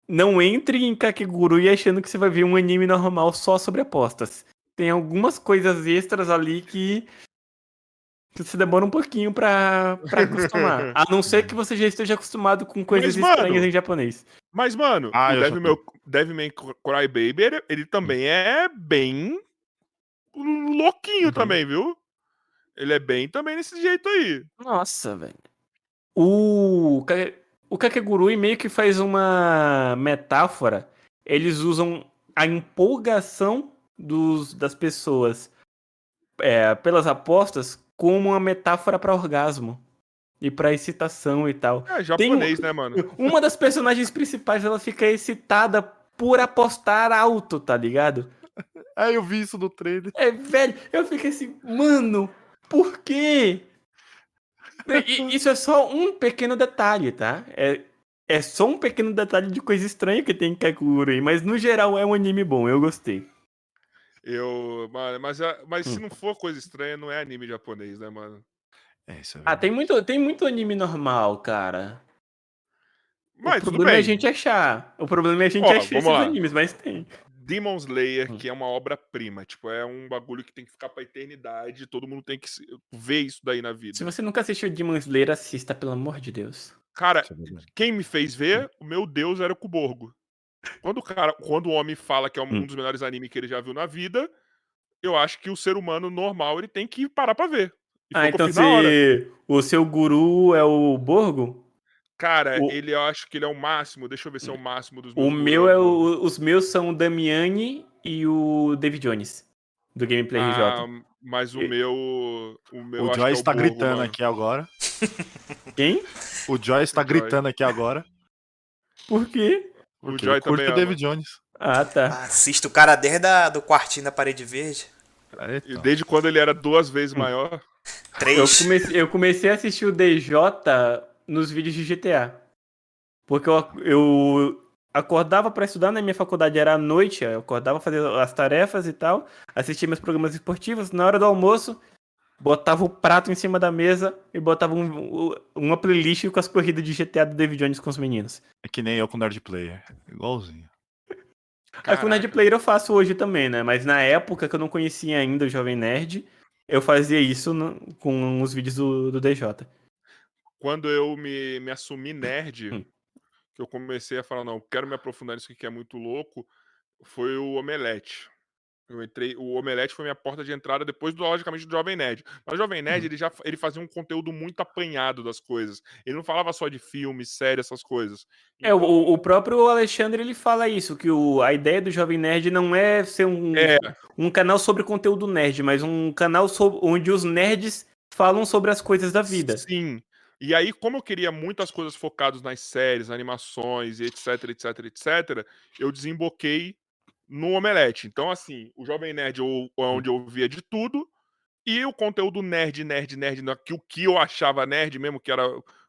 não entre em Kakegurui achando que você vai ver um anime normal só sobre apostas. Tem algumas coisas extras ali que, que você demora um pouquinho pra, pra acostumar. A não ser que você já esteja acostumado com coisas Mas, mano, estranhas em japonês. Mas, mano, Ah, o eu já Devil May, Devilman Crybaby, ele, ele também é bem louquinho Uhum. também, viu? Ele é bem também nesse jeito aí. Nossa, velho. O, o Kakegurui meio que faz uma metáfora. Eles usam a empolgação dos, das pessoas é, pelas apostas como uma metáfora para orgasmo e para excitação e tal. É japonês, né, mano? Uma das personagens principais ela fica excitada por apostar alto, tá ligado? É, eu vi isso no trailer. É, velho, eu fiquei assim, mano, por quê? E- Isso é só um pequeno detalhe, tá? É, é só um pequeno detalhe de coisa estranha que tem em Kakegurui, mas no geral é um anime bom, eu gostei. Eu. Mano, mas, mas se Hum. não for coisa estranha, não é anime japonês, né, mano? É, isso é Ah, tem muito, tem muito anime normal, cara. Mas o tudo problema bem. é a gente achar. O problema é a gente Ó, achar esses lá. animes, mas tem. Demon Slayer, Hum. que é uma obra-prima. Tipo, é um bagulho que tem que ficar pra eternidade. Todo mundo tem que se- ver isso daí na vida. Se você nunca assistiu Demon Slayer, assista, pelo amor de Deus. Cara, é quem me fez ver, o meu Deus era o Kuborgo. Quando o cara, quando o homem fala que é um Hum. dos melhores animes que ele já viu na vida, eu acho que o ser humano normal ele tem que parar pra ver. E Ah, o então se o seu guru é o Borgo? Cara, o- ele eu acho que ele é o máximo. Deixa eu ver se é o máximo dos O meus meu é o, os meus são o Damiani e o David Jones do Gameplay RJ. Ah, mas o E- meu. O, meu O que é Joyce tá Borgo, gritando mano. aqui agora. Quem? O Joyce tá O Joy. gritando aqui agora. Por quê? O Porque Joy eu curto também o ama. David Jones. Ah, tá. Assista o cara desde a, do quartinho da parede verde. É, E então. desde quando ele era duas vezes Hum. maior. Eu Três. comecei, eu comecei a assistir o DJ nos vídeos de GTA. Porque eu, eu acordava pra estudar na minha faculdade, era à noite, eu acordava fazer as tarefas e tal, assistia meus programas esportivos, na hora do almoço, botava o prato em cima da mesa e botava um- uma playlist com as corridas de GTA do David Jones com os meninos. É que nem eu com Nerd Player. Igualzinho. Aí com o Nerd Caraca. Player eu faço hoje também, né? Mas na época que eu não conhecia ainda o Jovem Nerd, eu fazia isso no- com os vídeos do, do DJ. Quando eu me, me assumi nerd, Hum. que eu comecei a falar, não, quero me aprofundar nisso aqui que é muito louco, foi o Omelete. Eu entrei, o Omelete foi minha porta de entrada depois, do, logicamente, do Jovem Nerd. Mas o Jovem Uhum. Nerd, ele já ele fazia um conteúdo muito apanhado das coisas. Ele não falava só de filme, série, essas coisas. É, o, Então, o próprio Alexandre ele fala isso, que o, a ideia do Jovem Nerd não é ser um, É. um canal sobre conteúdo nerd, mas um canal sob- onde os nerds falam sobre as coisas da vida. Sim. E aí, como eu queria muitas coisas focadas nas séries, animações, etc, etc, etc, eu desemboquei no Omelete. Então, assim, o Jovem Nerd eu- é onde eu via de tudo, e o conteúdo nerd, nerd, nerd, que o que eu achava nerd mesmo, que era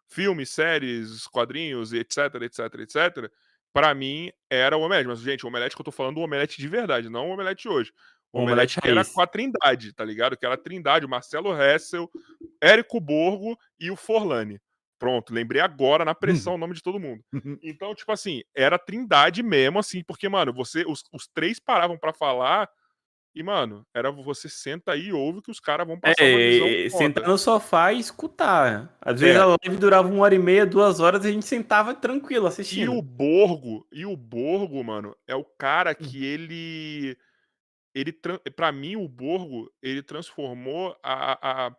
filmes, séries, quadrinhos, etc, etc, etc, pra mim era o Omelete. Mas, gente, o Omelete que eu tô falando, o Omelete de verdade, não o Omelete hoje. O Omelete Omelete que era com a Trindade, tá ligado? Que era a Trindade, o Marcelo Hessel, Érico Borgo e o Forlani. Pronto, lembrei agora na pressão o nome de todo mundo. Então, tipo assim, era Trindade mesmo, assim, porque, mano, você, os, os três paravam pra falar e, mano, era você senta aí e ouve que os caras vão passar uma visão É, sentar no sofá e escutar. Às vezes É. a live durava uma hora e meia, duas horas e a gente sentava tranquilo E assistindo. o Borgo, e o Borgo, mano, é o cara que ele ele pra mim o Borgo, ele transformou a, a,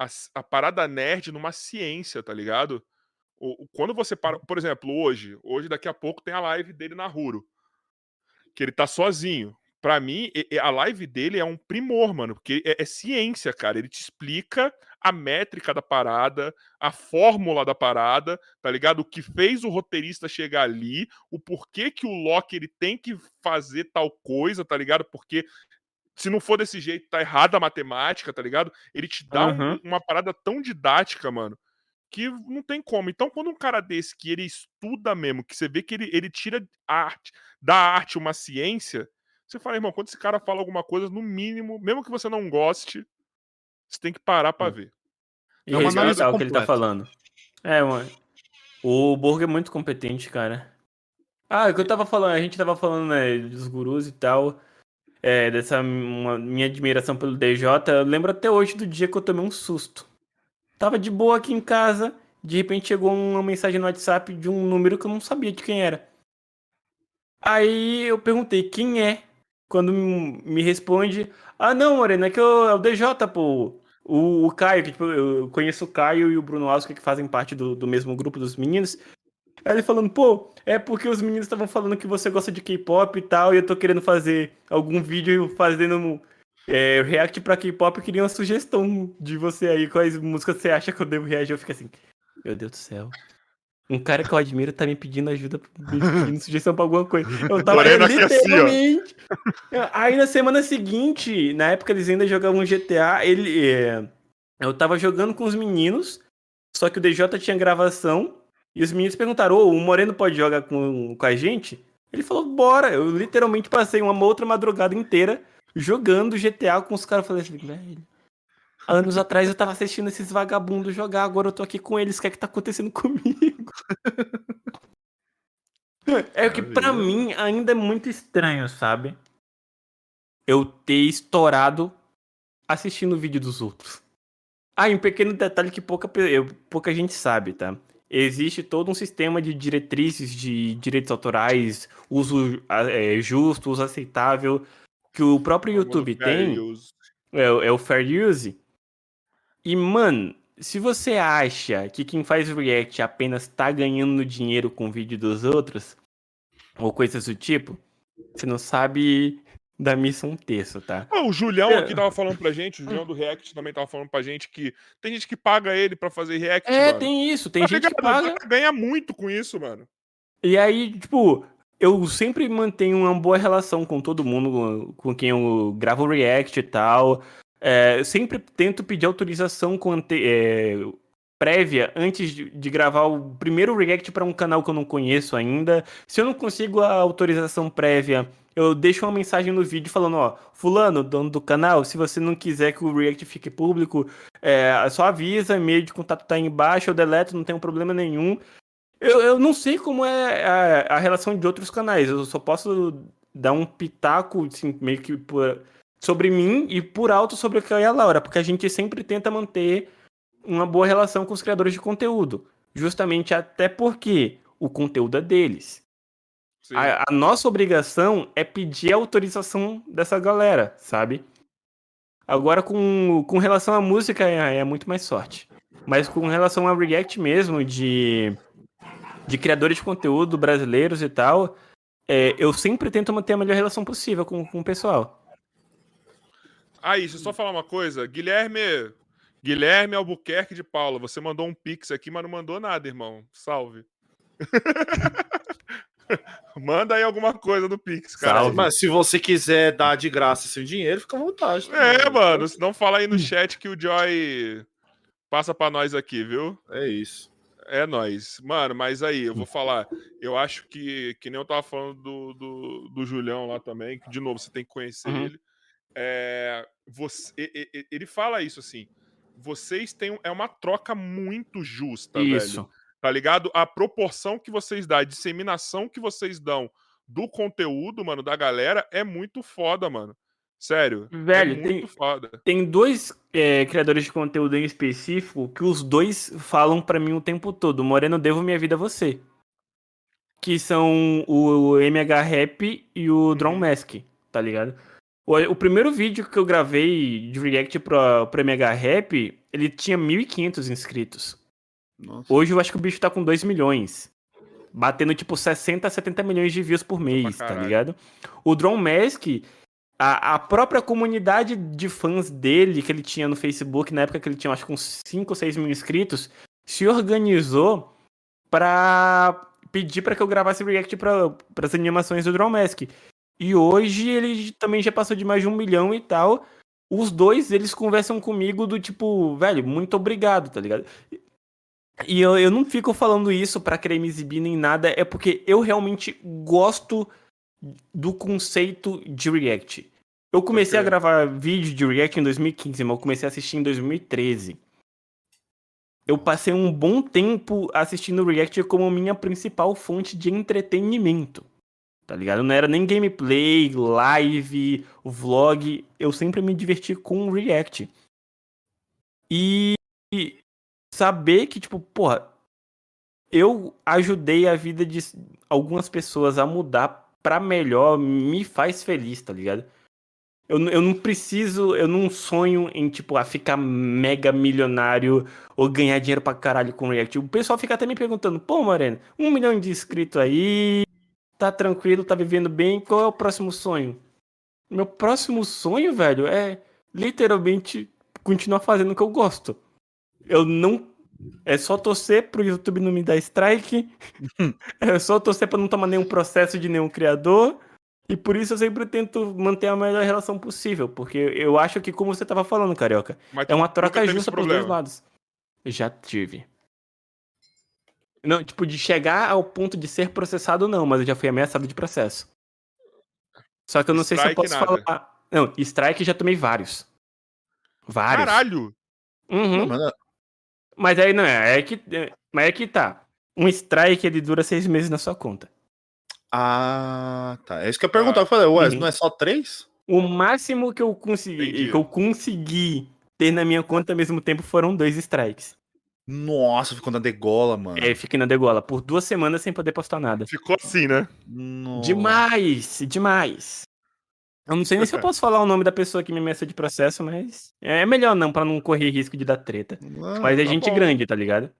a, a parada nerd numa ciência, tá ligado? O, o- quando você para, por exemplo, hoje, hoje daqui a pouco tem a live dele na Ruro, que ele tá sozinho. Pra mim, a live dele é um primor, mano, porque é, é ciência, cara. Ele te explica a métrica da parada, a fórmula da parada, tá ligado? O que fez o roteirista chegar ali, o porquê que o Loki ele tem que fazer tal coisa, tá ligado? Porque se não for desse jeito, tá errada a matemática, tá ligado? Ele te dá um- Uhum. uma parada tão didática, mano, que não tem como. Então, quando um cara desse que ele estuda mesmo, que você vê que ele, ele tira a arte, da arte uma ciência, você fala, irmão, quando esse cara fala alguma coisa, no mínimo, mesmo que você não goste, você tem que parar pra Hum. ver. E É uma análise respeitar o que ele tá falando. É, mano. O Borgo é muito competente, cara. Ah, é o que eu tava falando, a gente tava falando, né, dos gurus e tal. É, dessa uma- minha admiração pelo DJ. Eu lembro até hoje do dia que eu tomei um susto. Tava de boa aqui em casa, de repente chegou uma mensagem no WhatsApp de um número que eu não sabia de quem era. Aí eu perguntei quem é. Quando me responde, ah não, Morena, é que eu, é o DJ, pô. O, o Caio, que tipo, eu conheço o Caio e o Bruno Oscar, que fazem parte do, do mesmo grupo dos meninos. Aí ele falando, pô, é porque os meninos estavam falando que você gosta de K-pop e tal, e eu tô querendo fazer algum vídeo fazendo um, é, react pra K-pop, eu queria uma sugestão de você aí, quais músicas você acha que eu devo reagir. Eu fico assim, meu Deus do céu. Um cara que eu admiro tá me pedindo ajuda, me pedindo sugestão pra alguma coisa. Eu tava Moreno aqui assim, ó. literalmente. Aí na semana seguinte, na época eles ainda jogavam GTA, ele. é, Eu tava jogando com os meninos, só que o DJ tinha gravação, e os meninos perguntaram: Ô, o Moreno pode jogar com, com a gente? Ele falou: bora. Eu literalmente passei uma outra madrugada inteira jogando GTA com os caras. Eu falei assim, velho. Anos atrás eu tava assistindo esses vagabundos jogar, agora eu tô aqui com eles, o que é que tá acontecendo comigo? É o que pra mim ainda é muito estranho, sabe? Eu ter estourado assistindo o vídeo dos outros. Ah, e um pequeno detalhe que pouca, pouca gente sabe, tá? Existe todo um sistema de diretrizes de direitos autorais, uso é, justo, uso aceitável, que o próprio YouTube tem. É, o- é o Fair Use. E, mano, se você acha que quem faz React apenas tá ganhando dinheiro com o vídeo dos outros, ou coisas do tipo, você não sabe da missão terço, tá? Ah, o Julião É. aqui tava falando pra gente, o Julião do React também tava falando pra gente que tem gente que paga ele pra fazer React, É, mano. tem isso, tem Tá gente que ligado? paga. Ganha muito com isso, mano. E aí, tipo, eu sempre mantenho uma boa relação com todo mundo com quem eu gravo React e tal. É, eu sempre tento pedir autorização com ante- é, prévia antes de, de gravar o primeiro React para um canal que eu não conheço ainda. Se eu não consigo a autorização prévia, eu deixo uma mensagem no vídeo falando, ó, fulano, dono do canal, se você não quiser que o React fique público, é, só avisa, e-mail de contato tá aí embaixo, eu deleto, não tem problema nenhum. Eu, eu não sei como é a, a relação de outros canais. Eu só posso dar um pitaco, assim, meio que por- sobre mim e por alto sobre o que é a Laura, porque a gente sempre tenta manter uma boa relação com os criadores de conteúdo. Justamente até porque o conteúdo é deles. A, a nossa obrigação é pedir a autorização dessa galera, sabe? Agora, com, com relação à música, é, é muito mais sorte. Mas com relação a React mesmo, de, de criadores de conteúdo brasileiros e tal, é, eu sempre tento manter a melhor relação possível com, com o pessoal. Aí, deixa eu só falar uma coisa. Guilherme. Guilherme Albuquerque de Paula, você mandou um pix aqui, mas não mandou nada, irmão. Salve. Manda aí alguma coisa no pix, cara. Salve. Mas se você quiser dar de graça seu dinheiro, fica à vontade. É, também. mano. Se não fala aí no chat que o Joy passa pra nós aqui, viu? É isso. É nóis. Mano, mas aí, eu vou falar. Eu acho que, que nem eu tava falando do, do, do Julião lá também, que de novo você tem que conhecer Uhum. ele. É, você, ele fala isso assim. Vocês têm. É uma troca muito justa, Isso. velho. Tá ligado? A proporção que vocês dão, a disseminação que vocês dão do conteúdo, mano, da galera, é muito foda, mano. Sério. Velho, é muito tem- foda. Tem dois é, criadores de conteúdo em específico que os dois falam pra mim o tempo todo: Moreno, devo minha vida a você. Que são o MH Rap e o Drone Mask, tá ligado? O, primeiro vídeo que eu gravei de react pro, pro MH Rap, ele tinha 1.500 inscritos. Nossa. Hoje eu acho que o bicho tá com 2 milhões. Batendo tipo 60 a 70 milhões de views por mês, tá ligado? O Drone Mask, a, a própria comunidade de fãs dele que ele tinha no Facebook, na época que ele tinha acho que uns 5 ou 6 mil inscritos, se organizou pra pedir pra que eu gravasse react para as animações do Drone Mask. E hoje ele também já passou de mais de um milhão e tal. Os dois, eles conversam comigo do tipo, velho, muito obrigado, tá ligado? E eu, eu não fico falando isso pra querer me exibir nem nada, é porque eu realmente gosto do conceito de React. Eu comecei a Ok. gravar vídeo de React em 2015, mas eu comecei a assistir em 2013. Eu passei um bom tempo assistindo React como minha principal fonte de entretenimento. Tá ligado? Não era nem gameplay, live, vlog. Eu sempre me diverti com React. E saber que, tipo, porra, eu ajudei a vida de algumas pessoas a mudar pra melhor me faz feliz, tá ligado? Eu, eu não preciso, eu não sonho em, tipo, a ficar mega milionário ou ganhar dinheiro pra caralho com React. O pessoal fica até me perguntando, pô, Moreno, um milhão de inscritos aí, tá tranquilo, tá vivendo bem, qual é o próximo sonho? Meu próximo sonho, velho, é literalmente continuar fazendo o que eu gosto. Eu não. É só torcer pro YouTube não me dar strike. é só torcer pra não tomar nenhum processo de nenhum criador. E por isso eu sempre tento manter a melhor relação possível. Porque eu acho que, como você tava falando, Carioca, Mas é uma troca justa pros dois lados. Já tive. Não, tipo, de chegar ao ponto de ser processado, não, mas eu já fui ameaçado de processo. Só que eu não sei se eu Strike, posso nada. falar. Não, strike já tomei vários. Vários. Caralho! Uhum. Não, mas, Mas aí não é, é que, é- mas é que tá. Um strike ele dura seis meses na sua conta. ah, tá. É isso que eu ia perguntar. Eu falei, ué, Uhum. não é só três? O máximo que eu consegui, Entendi. que eu consegui ter na minha conta ao mesmo tempo foram dois strikes. Nossa, ficou na degola, mano. É, fiquei na degola por duas semanas sem poder postar nada. Ficou assim, né? Nossa. Demais, demais. Eu não sei nem se eu posso falar o nome da pessoa que me ameaçou de processo, mas é melhor não, pra não correr risco de dar treta. Ah, Mas é tá gente bom. grande, tá ligado?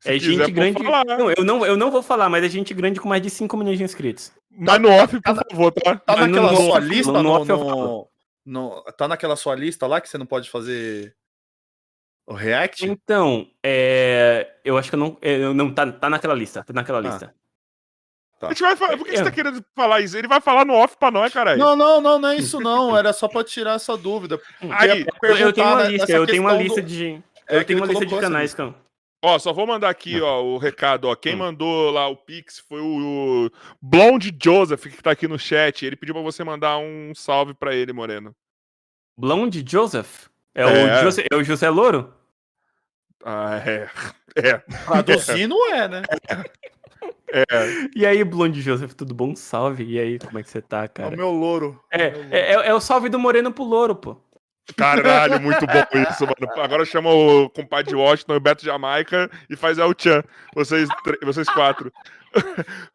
Se é quiser, gente grande. falar. Não, eu não, eu não vou falar, mas é gente grande com mais de 5 milhões de inscritos. Mas no off, por favor, tá? Tá naquela no sua lista no no, no- no- Tá naquela sua lista lá que você não pode fazer o React? Então, é, eu acho que eu não. Eu não tá, tá naquela lista. Tá naquela Ah. lista. A gente vai falar. Por que você É. tá querendo falar isso? Ele vai falar no off pra nós, caralho. Não, não, não, não é isso não. Era só pra tirar essa dúvida. Aí, Eu, eu tenho uma lista, eu tenho uma lista do- de. É Eu que tenho uma lista de canais, cão. Ó, só vou mandar aqui, ó, o recado, ó. Quem Hum. mandou lá o Pix foi o, o Blonde Joseph, que tá aqui no chat. Ele pediu pra você mandar um salve pra ele, Moreno. Blonde Joseph? É, É. O José, é o José Louro? Ah, é. É. Traduzir não é, né? E aí, Blonde Joseph, tudo bom? Salve. E aí, como é que você tá, É cara? o meu louro. É, é, é- é o salve do Moreno pro Louro, pô. Caralho, muito bom isso, mano. Agora chama o compadre Washington e o Beto Jamaica e faz El Chan. Vocês, vocês quatro.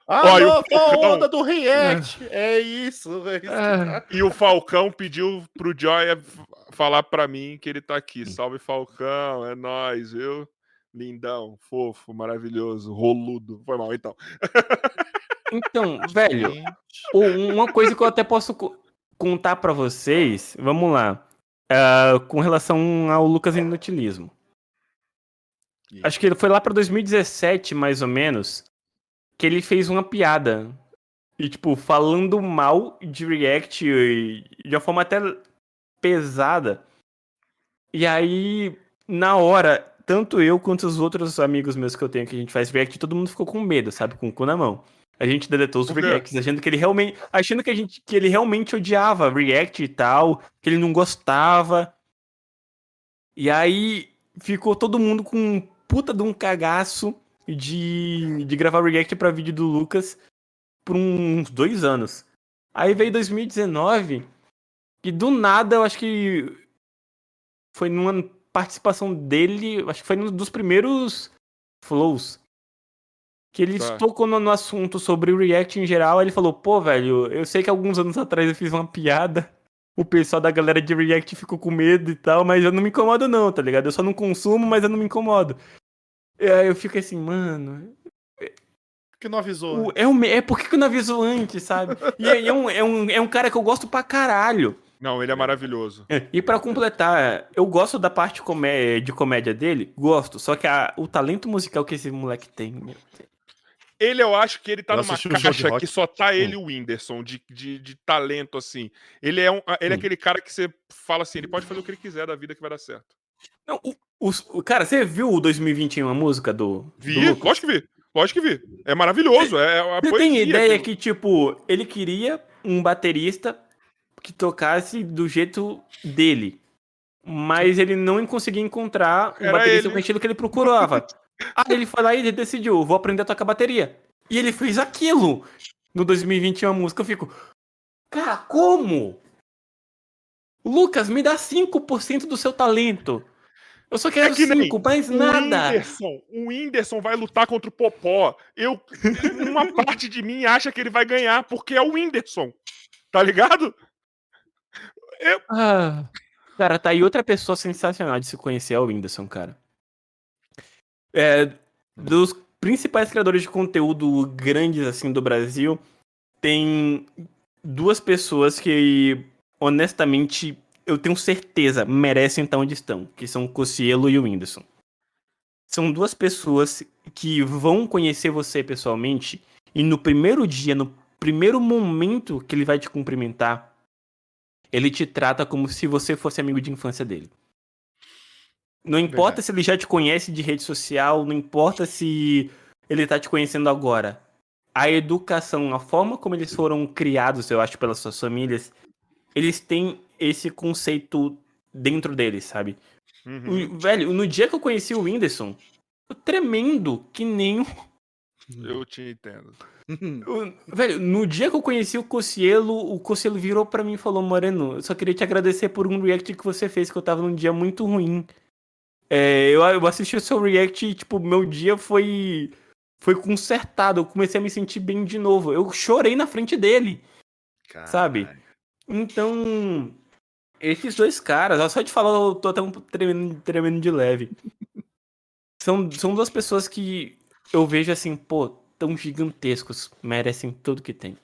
Ah, Olha, o nova Falcão. onda do React. É isso. É isso. Ah, E o Falcão pediu pro Joia f- falar pra mim que ele tá aqui. Salve, Falcão. É nóis, viu? Lindão, fofo, maravilhoso, roludo. Foi mal, então. Então, velho, o- uma coisa que eu até posso co- contar pra vocês, vamos lá, ah, com relação ao Lucas Inutilismo. Acho que ele foi lá pra 2017, mais ou menos, que ele fez uma piada. E, tipo, falando mal de React e- de uma forma até pesada. E aí, na hora, tanto eu quanto os outros amigos meus que eu tenho que a gente faz React, todo mundo ficou com medo, sabe? Com o cu na mão. A gente deletou os? Reacts, achando que ele realmente. Achando que, a gente, que ele realmente odiava React e tal, que ele não gostava. E aí ficou todo mundo com um puta de um cagaço de, de gravar React pra vídeo do Lucas por uns dois anos. Aí veio 2019, e do nada eu acho que foi numa participação dele, acho que foi um dos primeiros flows. Que ele Tá. tocou no, no assunto sobre o React em geral, ele falou, pô, velho, eu sei que alguns anos atrás eu fiz uma piada, o pessoal da galera de React ficou com medo e tal, mas eu não me incomodo não, tá ligado? Eu só não consumo, mas eu não me incomodo. E aí eu fico assim, mano, que não avisou. o- é, um, é por que não aviso antes, sabe? E é, é um, é, um, é um cara que eu gosto pra caralho. Não, ele é maravilhoso. E pra completar, eu gosto da parte comé- de comédia dele, gosto, só que a- o talento musical que esse moleque tem, meu Deus. Ele, eu acho que ele tá numa caixa que só tá ele e o Whindersson, de, de, de talento, assim. Ele é, um, ele é Hum. aquele cara que você fala assim, ele pode fazer o que ele quiser da vida que vai dar certo. Não, o, o- cara, você viu o 2021, a música do. Vi, do lógico que vi. Lógico que vi. É maravilhoso. É, é a Você tem ideia aquilo. que, tipo, ele queria um baterista que tocasse do jeito dele. Mas ele não conseguia encontrar um Era baterista ele. com o estilo que ele procurava. Aí ele foi lá e ele decidiu, vou aprender a tocar bateria. E ele fez aquilo no 2021 a música. Eu fico, cara, como? Lucas, me dá 5% do seu talento. Eu só quero É que 5, mais nada. Whindersson, o Whindersson vai lutar contra o Popó. Eu, uma parte de mim acha que ele vai ganhar porque é o Whindersson. Tá ligado? Ah, cara, tá aí outra pessoa sensacional de se conhecer é o Whindersson, cara. É, dos principais criadores de conteúdo grandes assim do Brasil, tem duas pessoas que honestamente eu tenho certeza merecem estar onde estão, que são o Cocielo e o Whindersson. São duas pessoas que vão conhecer você pessoalmente e no primeiro dia, no primeiro momento que ele vai te cumprimentar, ele te trata como se você fosse amigo de infância dele. Não importa Verdade. se ele já te conhece de rede social, não importa se ele tá te conhecendo agora. A educação, a forma como eles foram criados, eu acho, pelas suas famílias, eles têm esse conceito dentro deles, sabe? Uhum. O- velho, no dia que eu conheci o Whindersson, eu tremendo, que nem Eu te entendo. o- Velho, no dia que eu conheci o Cocielo, o Cocielo virou pra mim e falou: Moreno, eu só queria te agradecer por um react que você fez, que eu tava num dia muito ruim. É, eu, eu assisti o seu react e, tipo, meu dia foi. Foi consertado. Eu comecei a me sentir bem de novo. Eu chorei na frente dele, sabe? Então. Esses dois caras, só de falar, eu tô até um tremendo, tremendo de leve. São, são duas pessoas que eu vejo assim, pô, tão gigantescos, merecem tudo que tem.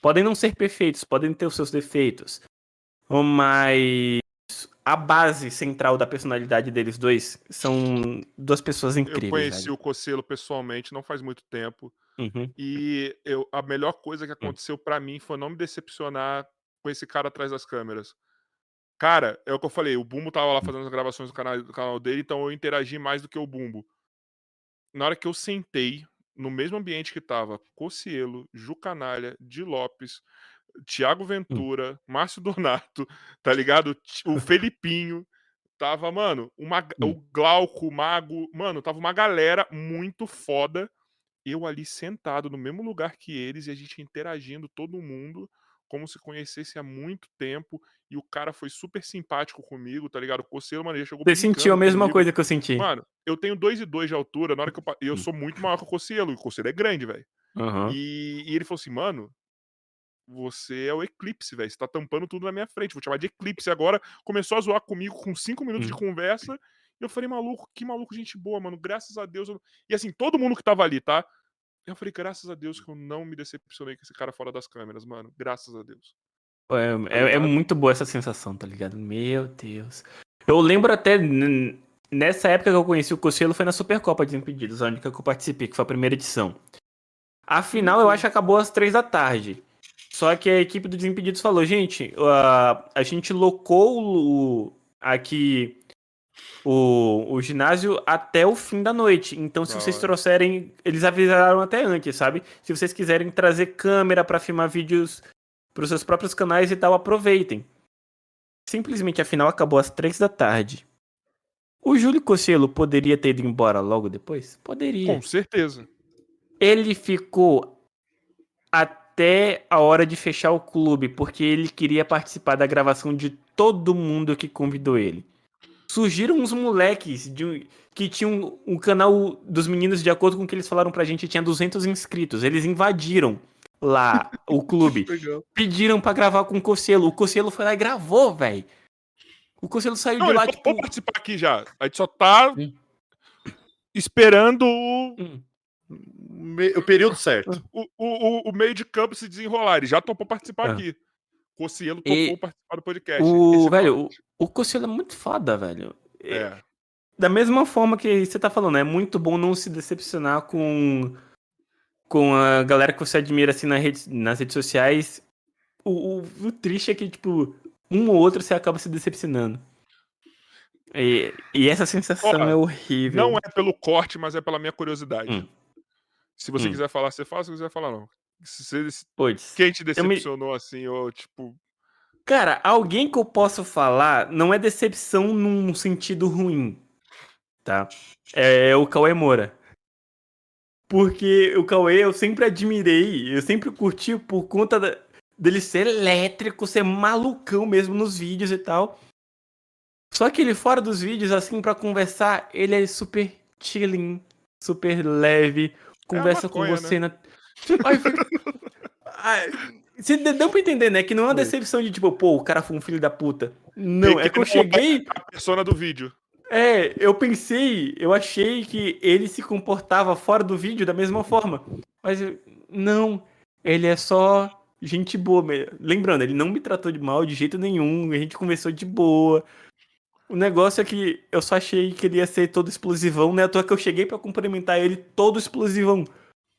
Podem não ser perfeitos, podem ter os seus defeitos, mas a base central da personalidade deles dois são duas pessoas Eu incríveis. conheci velho. o Cocelo pessoalmente, não faz muito tempo. Uhum. E eu, a melhor coisa que aconteceu pra mim foi não me decepcionar com esse cara atrás das câmeras. Cara, é o que eu falei, o Bumbo tava lá fazendo as gravações do canal, do canal dele, então eu interagi mais do que o Bumbo. Na hora que eu sentei, no mesmo ambiente que tava Cocielo, Ju Canalha, Di Lopes, Tiago Ventura, Márcio Donato, tá ligado? O Felipinho. Tava, mano, uma, Hum. o Glauco, o Mago. Mano, tava uma galera muito foda. Eu ali sentado no mesmo lugar que eles e a gente interagindo, todo mundo, como se conhecesse há muito tempo. E o cara foi super simpático comigo, tá ligado? O Coceiro, mano, ele chegou Você sentiu a mesma comigo. coisa que eu senti. Mano, eu tenho 2 e 2 de altura, na hora que eu. Eu Hum. sou muito maior que o Coceiro, e o Coceiro é grande, velho. Aham. E, e ele falou assim, mano, você é o Eclipse, velho. Você tá tampando tudo na minha frente. Vou te chamar de Eclipse agora. Começou a zoar comigo com cinco minutos de conversa. E eu falei, maluco, que maluco, gente boa, mano. Graças a Deus. eu- E assim, todo mundo que tava ali, tá? Eu falei, graças a Deus que eu não me decepcionei com esse cara fora das câmeras, mano. Graças a Deus. É, é- é ligado? muito boa essa sensação, tá ligado? Meu Deus. Eu lembro até nessa época que eu conheci o Cossielo foi na Supercopa de Impedidos, a única que eu participei, que foi a primeira edição. A final eu acho que acabou às três da tarde. Só que a equipe do Desimpedidos falou, gente, a, a gente locou o, aqui o, o ginásio até o fim da noite. Então, se Da vocês hora. trouxerem. Eles avisaram até antes, sabe? Se vocês quiserem trazer câmera pra filmar vídeos pros seus próprios canais e tal, aproveitem. Simplesmente a final acabou às três da tarde. O Júlio Cossielo poderia ter ido embora logo depois? Poderia. Com certeza. Ele ficou até a hora de fechar o clube, porque ele queria participar da gravação de todo mundo que convidou ele. Surgiram uns moleques de que tinham um canal dos meninos, de acordo com o que eles falaram pra gente, tinha 200 inscritos. Eles invadiram lá o clube. Pediram pra gravar com o Cossielo. O Cossielo foi lá e gravou, velho. O Cossielo saiu Não, de lá, tipo. participar aqui já. A gente só tá esperando o, hum, Me- O período certo. o, o, o meio de campo se desenrolar. Ele já topou participar Ah. aqui. Cocielo topou E participar do podcast. O, é velho, o, o Cossielo é muito foda, velho. É. Da mesma forma que você tá falando, é muito bom não se decepcionar com com a galera que você admira assim na rede, nas redes sociais, o, o, o triste é que, tipo, um ou outro você acaba se decepcionando. E, e essa sensação é horrível. Não é pelo corte, mas é pela minha curiosidade. Hum. Se você Hum. quiser falar, você fala. Se você quiser falar, não. Se, Puts. quem te Eu me- decepcionou assim, ou tipo. Cara, alguém que eu posso falar não é decepção num sentido ruim, tá? É o Cauê Moura. Porque o Cauê eu sempre admirei, eu sempre curti por conta da- dele ser elétrico, ser malucão mesmo nos vídeos e tal. Só que ele fora dos vídeos, assim, pra conversar, ele é super chilling, super leve, conversa com maconha, você na. Ai, fica- Ai, Você de- deu pra entender, né? Que não é uma decepção de tipo, pô, o cara foi um filho da puta. Não, é que eu cheguei. A persona do vídeo. É, eu pensei, eu achei que ele se comportava fora do vídeo da mesma forma. Mas eu- não, ele é só gente boa. Lembrando, ele não me tratou de mal de jeito nenhum, a gente conversou de boa. O negócio é que eu só achei que ele ia ser todo explosivão, né? À toa que eu cheguei pra cumprimentar ele todo explosivão.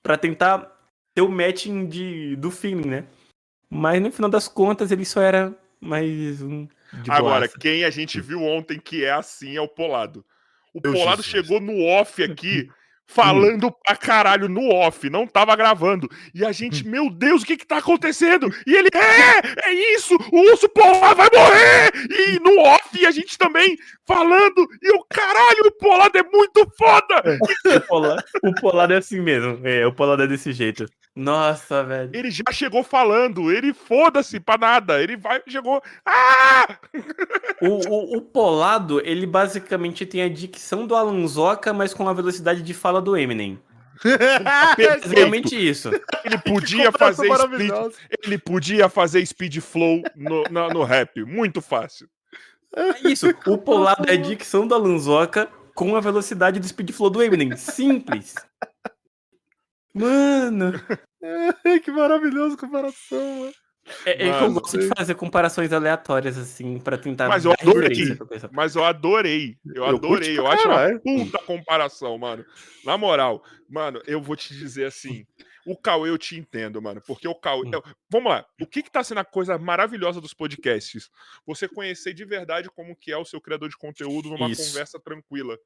Pra tentar ter o matching de, do feeling, né? Mas no final das contas ele só era mais um. De Agora, boaça. quem a gente viu ontem que é assim é o Polado. O Meu Polado Jesus. chegou no off aqui, falando pra caralho no off, não tava gravando. E a gente, meu Deus, o que que tá acontecendo? E ele, é, é isso, o urso polar vai morrer! E no off a gente também falando, e o caralho, o Polado é muito foda! O Polar, o Polar é assim mesmo. É, o Polar é desse jeito. Nossa, velho. Ele já chegou falando, ele foda-se pra nada, ele vai, chegou, ah! O, o, o Polado, ele basicamente tem a dicção do Alonsoca, mas com a velocidade de fala do Eminem. Basicamente isso. Ele podia fazer speed, ele podia fazer speed flow no, na- no rap, muito fácil. É isso. O Polado é a dicção do Alonsoca com a velocidade do speed flow do Eminem. Simples. Mano, que maravilhoso comparação, mano. é, é que eu gosto de fazer comparações aleatórias, assim, pra tentar. Mas eu adorei. Mas eu adorei. Eu, Eu adorei. Eu acho uma puta comparação, mano. Na moral, mano, eu vou te dizer assim. O Cauê eu te entendo, mano. Porque o Cauê. Hum. eu- Vamos lá. O que que tá sendo a coisa maravilhosa dos podcasts? Você conhecer de verdade como que é o seu criador de conteúdo numa Isso. conversa tranquila.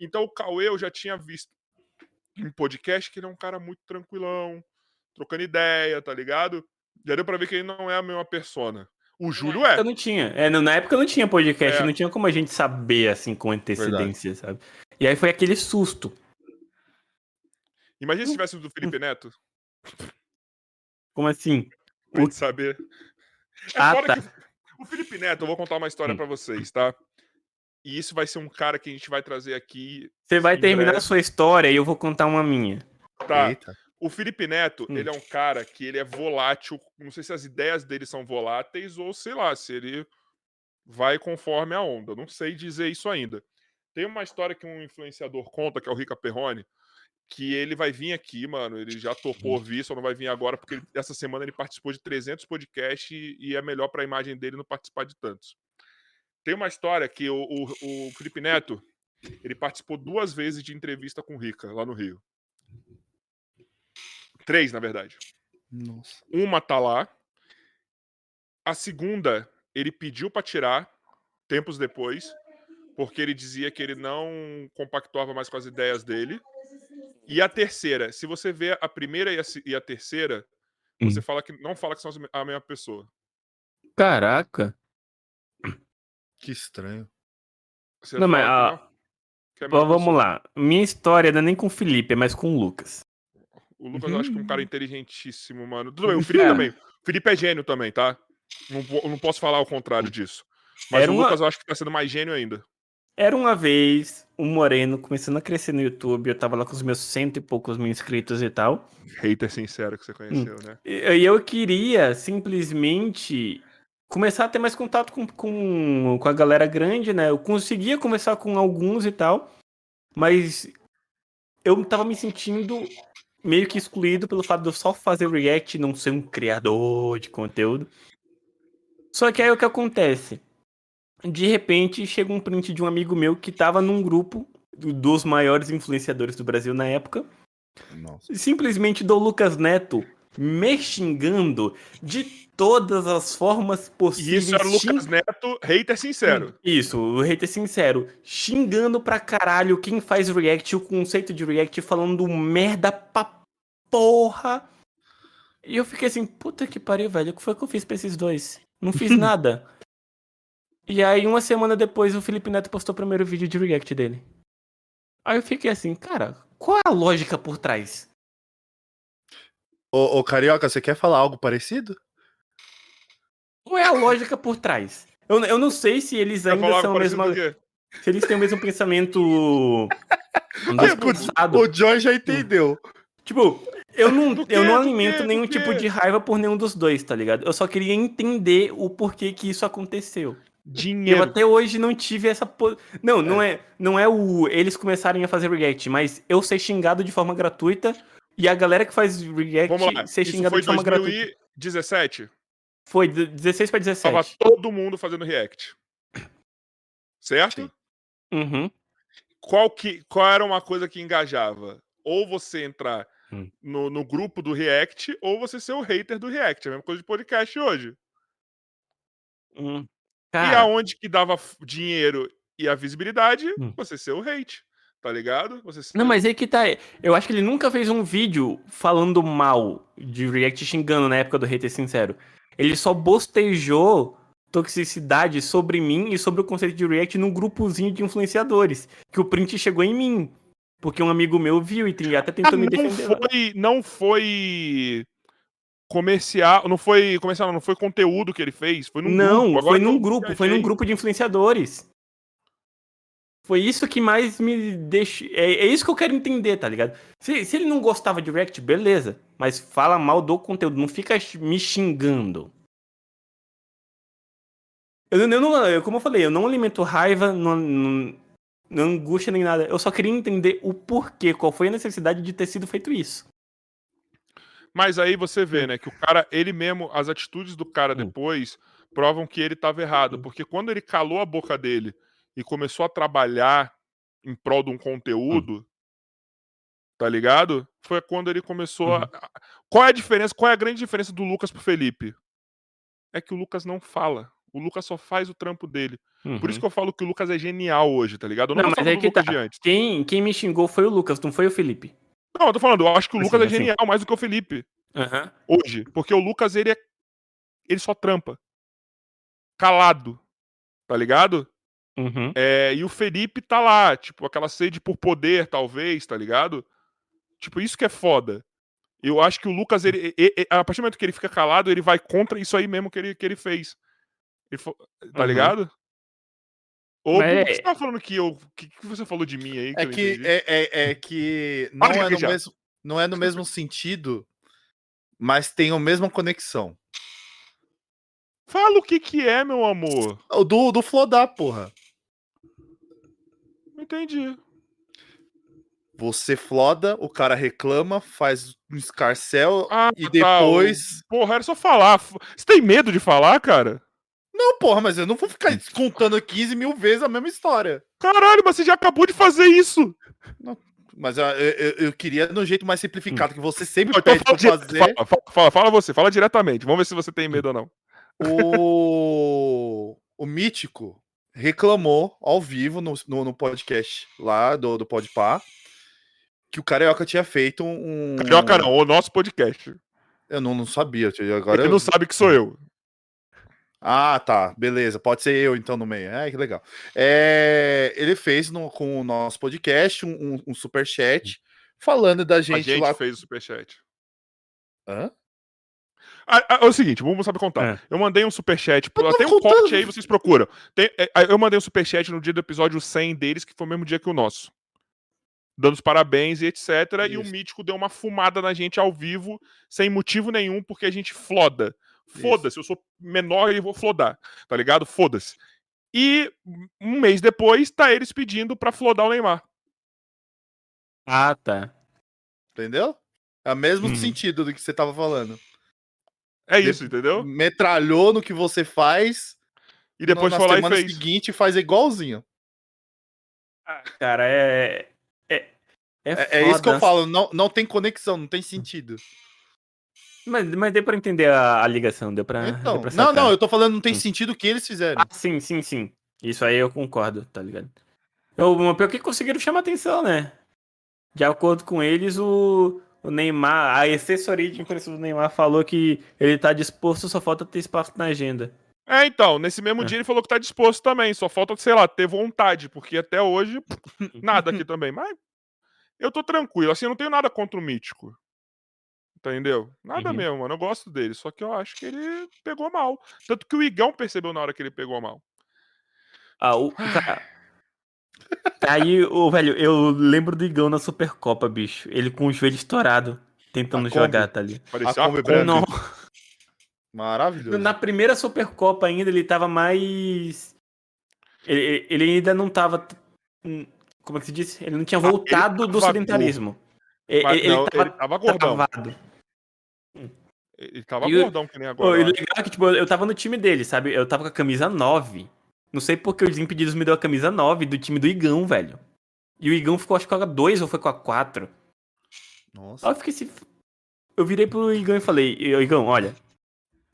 Então o Cauê eu já tinha visto em podcast que ele é um cara muito tranquilão, trocando ideia, tá ligado? Já deu pra ver que ele não é a mesma persona. O Júlio Na é. época não tinha. É, na época não tinha podcast, É. não tinha como a gente saber assim com antecedência, sabe? E aí foi aquele susto. Imagina se tivesse o do Felipe Neto. Como assim? Pra gente saber. É Ah, tá. que o- Felipe Neto, eu vou contar uma história Hum. pra vocês, tá? E isso vai ser um cara que a gente vai trazer aqui. Você vai terminar breve. a sua história e eu vou contar uma minha. Tá. Eita. O Felipe Neto, Hum. ele é um cara que ele é volátil. Não sei se as ideias dele são voláteis ou sei lá, se ele vai conforme a onda. Não sei dizer isso ainda. Tem uma história que um influenciador conta, que é o Rica Perrone, que ele vai vir aqui, mano. Ele já topou vir, só não vai vir agora, porque ele- essa semana ele participou de 300 podcasts e, e é melhor pra imagem dele não participar de tantos. Tem uma história que o, o, o Felipe Neto, ele participou duas vezes de entrevista com o Rica, lá no Rio. Três, na verdade. Nossa. Uma tá lá. A segunda, ele pediu pra tirar, tempos depois, porque ele dizia que ele não compactuava mais com as ideias dele. E a terceira, se você vê a primeira e a, e a terceira, você Hum. fala que não fala que são a mesma pessoa. Caraca. Que estranho. Você Não, mas, que ah, não? Que é a Bom, vamos pessoa. lá. Minha história não é nem com o Felipe, é mais com o Lucas. O Lucas eu acho que é um Uhum. cara inteligentíssimo, mano. Tudo bem, o Felipe É. também. O Felipe é gênio também, tá? Não, não posso falar o contrário disso. Mas Era o uma- Lucas eu acho que tá sendo mais gênio ainda. Era uma vez um moreno começando a crescer no YouTube, eu tava lá com os meus cento e poucos mil inscritos e tal. Hater sincero que você conheceu, né? E eu queria simplesmente começar a ter mais contato com, com, com a galera grande, né? Eu conseguia conversar com alguns e tal, mas eu tava me sentindo meio que excluído pelo fato de eu só fazer react e não ser um criador de conteúdo. Só que aí o que acontece? De repente chega um print de um amigo meu que tava num grupo do- dos maiores influenciadores do Brasil na época. Nossa. Simplesmente do Lucas Neto me xingando de todas as formas possíveis. isso era o xing- Lucas Neto, hater sincero. Isso, o hater sincero. Xingando pra caralho quem faz react, o conceito de react, falando merda pra porra. E eu fiquei assim, puta que pariu, velho. O que foi que eu fiz pra esses dois? Não fiz nada. E aí, uma semana depois, o Felipe Neto postou o primeiro vídeo de react dele. Aí eu fiquei assim, cara, qual é a lógica por trás? Ô, ô, Carioca, você quer falar algo parecido? Qual é a lógica por trás? Eu, eu não sei se eles ainda são a mesma. Se eles têm o mesmo pensamento. descansado. O John já entendeu. Tipo, eu não, Do eu não alimento nenhum tipo de raiva por nenhum dos dois, tá ligado? Eu só queria entender o porquê que isso aconteceu. Eu Dinheiro. até hoje não tive essa. Po... Não, não é, não é o eles começarem a fazer react, mas eu ser xingado de forma gratuita e a galera que faz react Vamos lá. ser Isso xingada foi de forma gratuita. 2017. Foi de 16 pra 17. Tava todo mundo fazendo react. Certo? Sim. Uhum. Qual, que, qual era uma coisa que engajava? Ou você entrar Hum. no, no grupo do React, ou você ser o hater do React. É a mesma coisa de podcast hoje. Hum. E Cara, aonde que dava dinheiro e a visibilidade, Hum. você ser o hate. Tá ligado? Você ser... Não, mas aí que tá. Eu acho que ele nunca fez um vídeo falando mal de React xingando na época do hater sincero. Ele só bostejou toxicidade sobre mim e sobre o conceito de React num grupozinho de influenciadores. Que o print chegou em mim. Porque um amigo meu viu e tem- até Ah, tentou me não defender. lá. foi, não foi comercial, não foi comercial, não foi conteúdo que ele fez, foi num Não, grupo. Agora foi num grupo, foi num grupo de influenciadores. Foi isso que mais me deixa. É, é isso que eu quero entender, tá ligado? Se, se ele não gostava de React, beleza. Mas fala mal do conteúdo, não fica me xingando. Eu, não- eu não, eu- como eu falei, eu não alimento raiva, não, não, não angústia nem nada. Eu só queria entender o porquê, qual foi a necessidade de ter sido feito isso. Mas aí você vê, né, que o cara, ele mesmo, as atitudes do cara Hum. depois provam que ele tava errado, Hum. porque quando ele calou a boca dele e começou a trabalhar em prol de um conteúdo, tá ligado? Foi quando ele começou Uhum. a... Qual é a diferença, qual é a grande diferença do Lucas pro Felipe? É que o Lucas não fala. O Lucas só faz o trampo dele. Por isso que eu falo que o Lucas é genial hoje, tá ligado? Eu não, Uhum. Não, mas é que Lucas tá. Quem, quem me xingou foi o Lucas, não foi o Felipe. Não, eu tô falando, eu acho que o Assim, Lucas é assim. genial mais do que o Felipe. Aham. hoje, porque o Lucas ele é ele só trampa. Calado. Tá ligado? Uhum. É, e o Felipe tá lá, tipo, aquela sede por poder, talvez, tá ligado? Tipo, isso que é foda. Eu acho que o Lucas, ele, e- e- a partir do momento que ele fica calado, ele vai contra isso aí mesmo que ele, que ele fez. Ele tá Uhum. ligado? Ou Mas por que é- você tava falando que eu. O que, que você falou de mim aí? Que É que, é, é, é que não é, no mesmo, não é no mesmo sentido, mas tem a mesma conexão. Fala o que que é, meu amor. O do, do Flodar, porra. Entendi. Você floda, o cara reclama, faz um escarcel Ah, e tá, depois. Porra, era só falar. Você tem medo de falar, cara? Não, porra, mas eu não vou ficar contando 15 mil vezes a mesma história. Caralho, mas você já acabou de fazer isso. Mas ah, eu, eu- eu queria no jeito mais simplificado, que você sempre Então pede fala, pra fazer. fala, fala, fala, fala você, fala diretamente. Vamos ver se você tem medo ou não. O, o Mítico reclamou ao vivo no, no, no podcast lá do, do Podpah que o Carioca tinha feito um. Carioca não, o nosso podcast. Eu não, não sabia. Agora Ele eu- não sabe que sou eu. Ah, tá. Beleza. Pode ser eu então no meio. É, que legal. É, ele fez no- com o nosso podcast um, um, um superchat falando da A gente, gente lá. fez o superchat. Hã? Ah, ah, é o seguinte, vamos saber contar. É. Eu mandei um superchat. Eu tô Tem um contando. corte aí, vocês procuram. Tem- é, eu mandei um superchat no dia do episódio 100 deles, que foi o mesmo dia que o nosso. Dando os parabéns e etc. E o Isso. Mítico deu uma fumada na gente ao vivo, sem motivo nenhum, porque a gente floda. Foda-se, eu sou menor e vou flodar, tá ligado? Foda-se. E um mês depois, tá eles pedindo pra flodar o Neymar. Ah, tá. Entendeu? É o mesmo Uhum. sentido do que você tava falando. É De- isso, entendeu? Metralhou no que você faz. E depois na foi lá e semana fez. seguinte faz igualzinho. Cara, é. é- É, É, é isso que eu falo, não, não tem conexão, não tem sentido. Mas, mas deu pra entender a, a ligação, deu pra. Então, deu pra não, não, eu tô falando, não tem Hum. sentido o que eles fizeram. Ah, sim, sim, sim. Isso aí eu concordo, tá ligado? Mas pior que conseguiram chamar atenção, né? De acordo com eles, o, o Neymar, a assessoria de imprensa do Neymar falou que ele tá disposto, só falta ter espaço na agenda. É, então, nesse mesmo É. dia ele falou que tá disposto também, só falta, sei lá, ter vontade, porque até hoje, nada aqui também. Mas eu tô tranquilo, assim, eu não tenho nada contra o Mítico. Entendeu? Nada Uhum. mesmo, mano, eu gosto dele, só que eu acho que ele pegou mal. Tanto que o Igão percebeu na hora que ele pegou mal. Ah, o. Cara, aí, o velho, eu lembro do Igão na Supercopa, bicho. Ele com o joelho estourado, tentando jogar, tá ali. Parecia uma Kombi. Não, Maravilhoso. Na primeira Supercopa ainda, ele tava mais. Ele, ele ainda não tava. hum, Como é que se diz? Ele não tinha Ah, voltado do tava sedentarismo. Ele, não, ele tava ele tava gordão. travado. Ele tava E o- gordão que nem agora. e eu o legal é que, tipo, eu tava no time dele, sabe? Eu tava com a camisa 9. Não sei porque os Impedidos me deu a camisa 9 do time do Igão, velho. E o Igão ficou, acho que com a 2 ou foi com a 4. Nossa. Aí eu fiquei assim. Eu virei pro Igão e falei, "Ô, Igão, olha.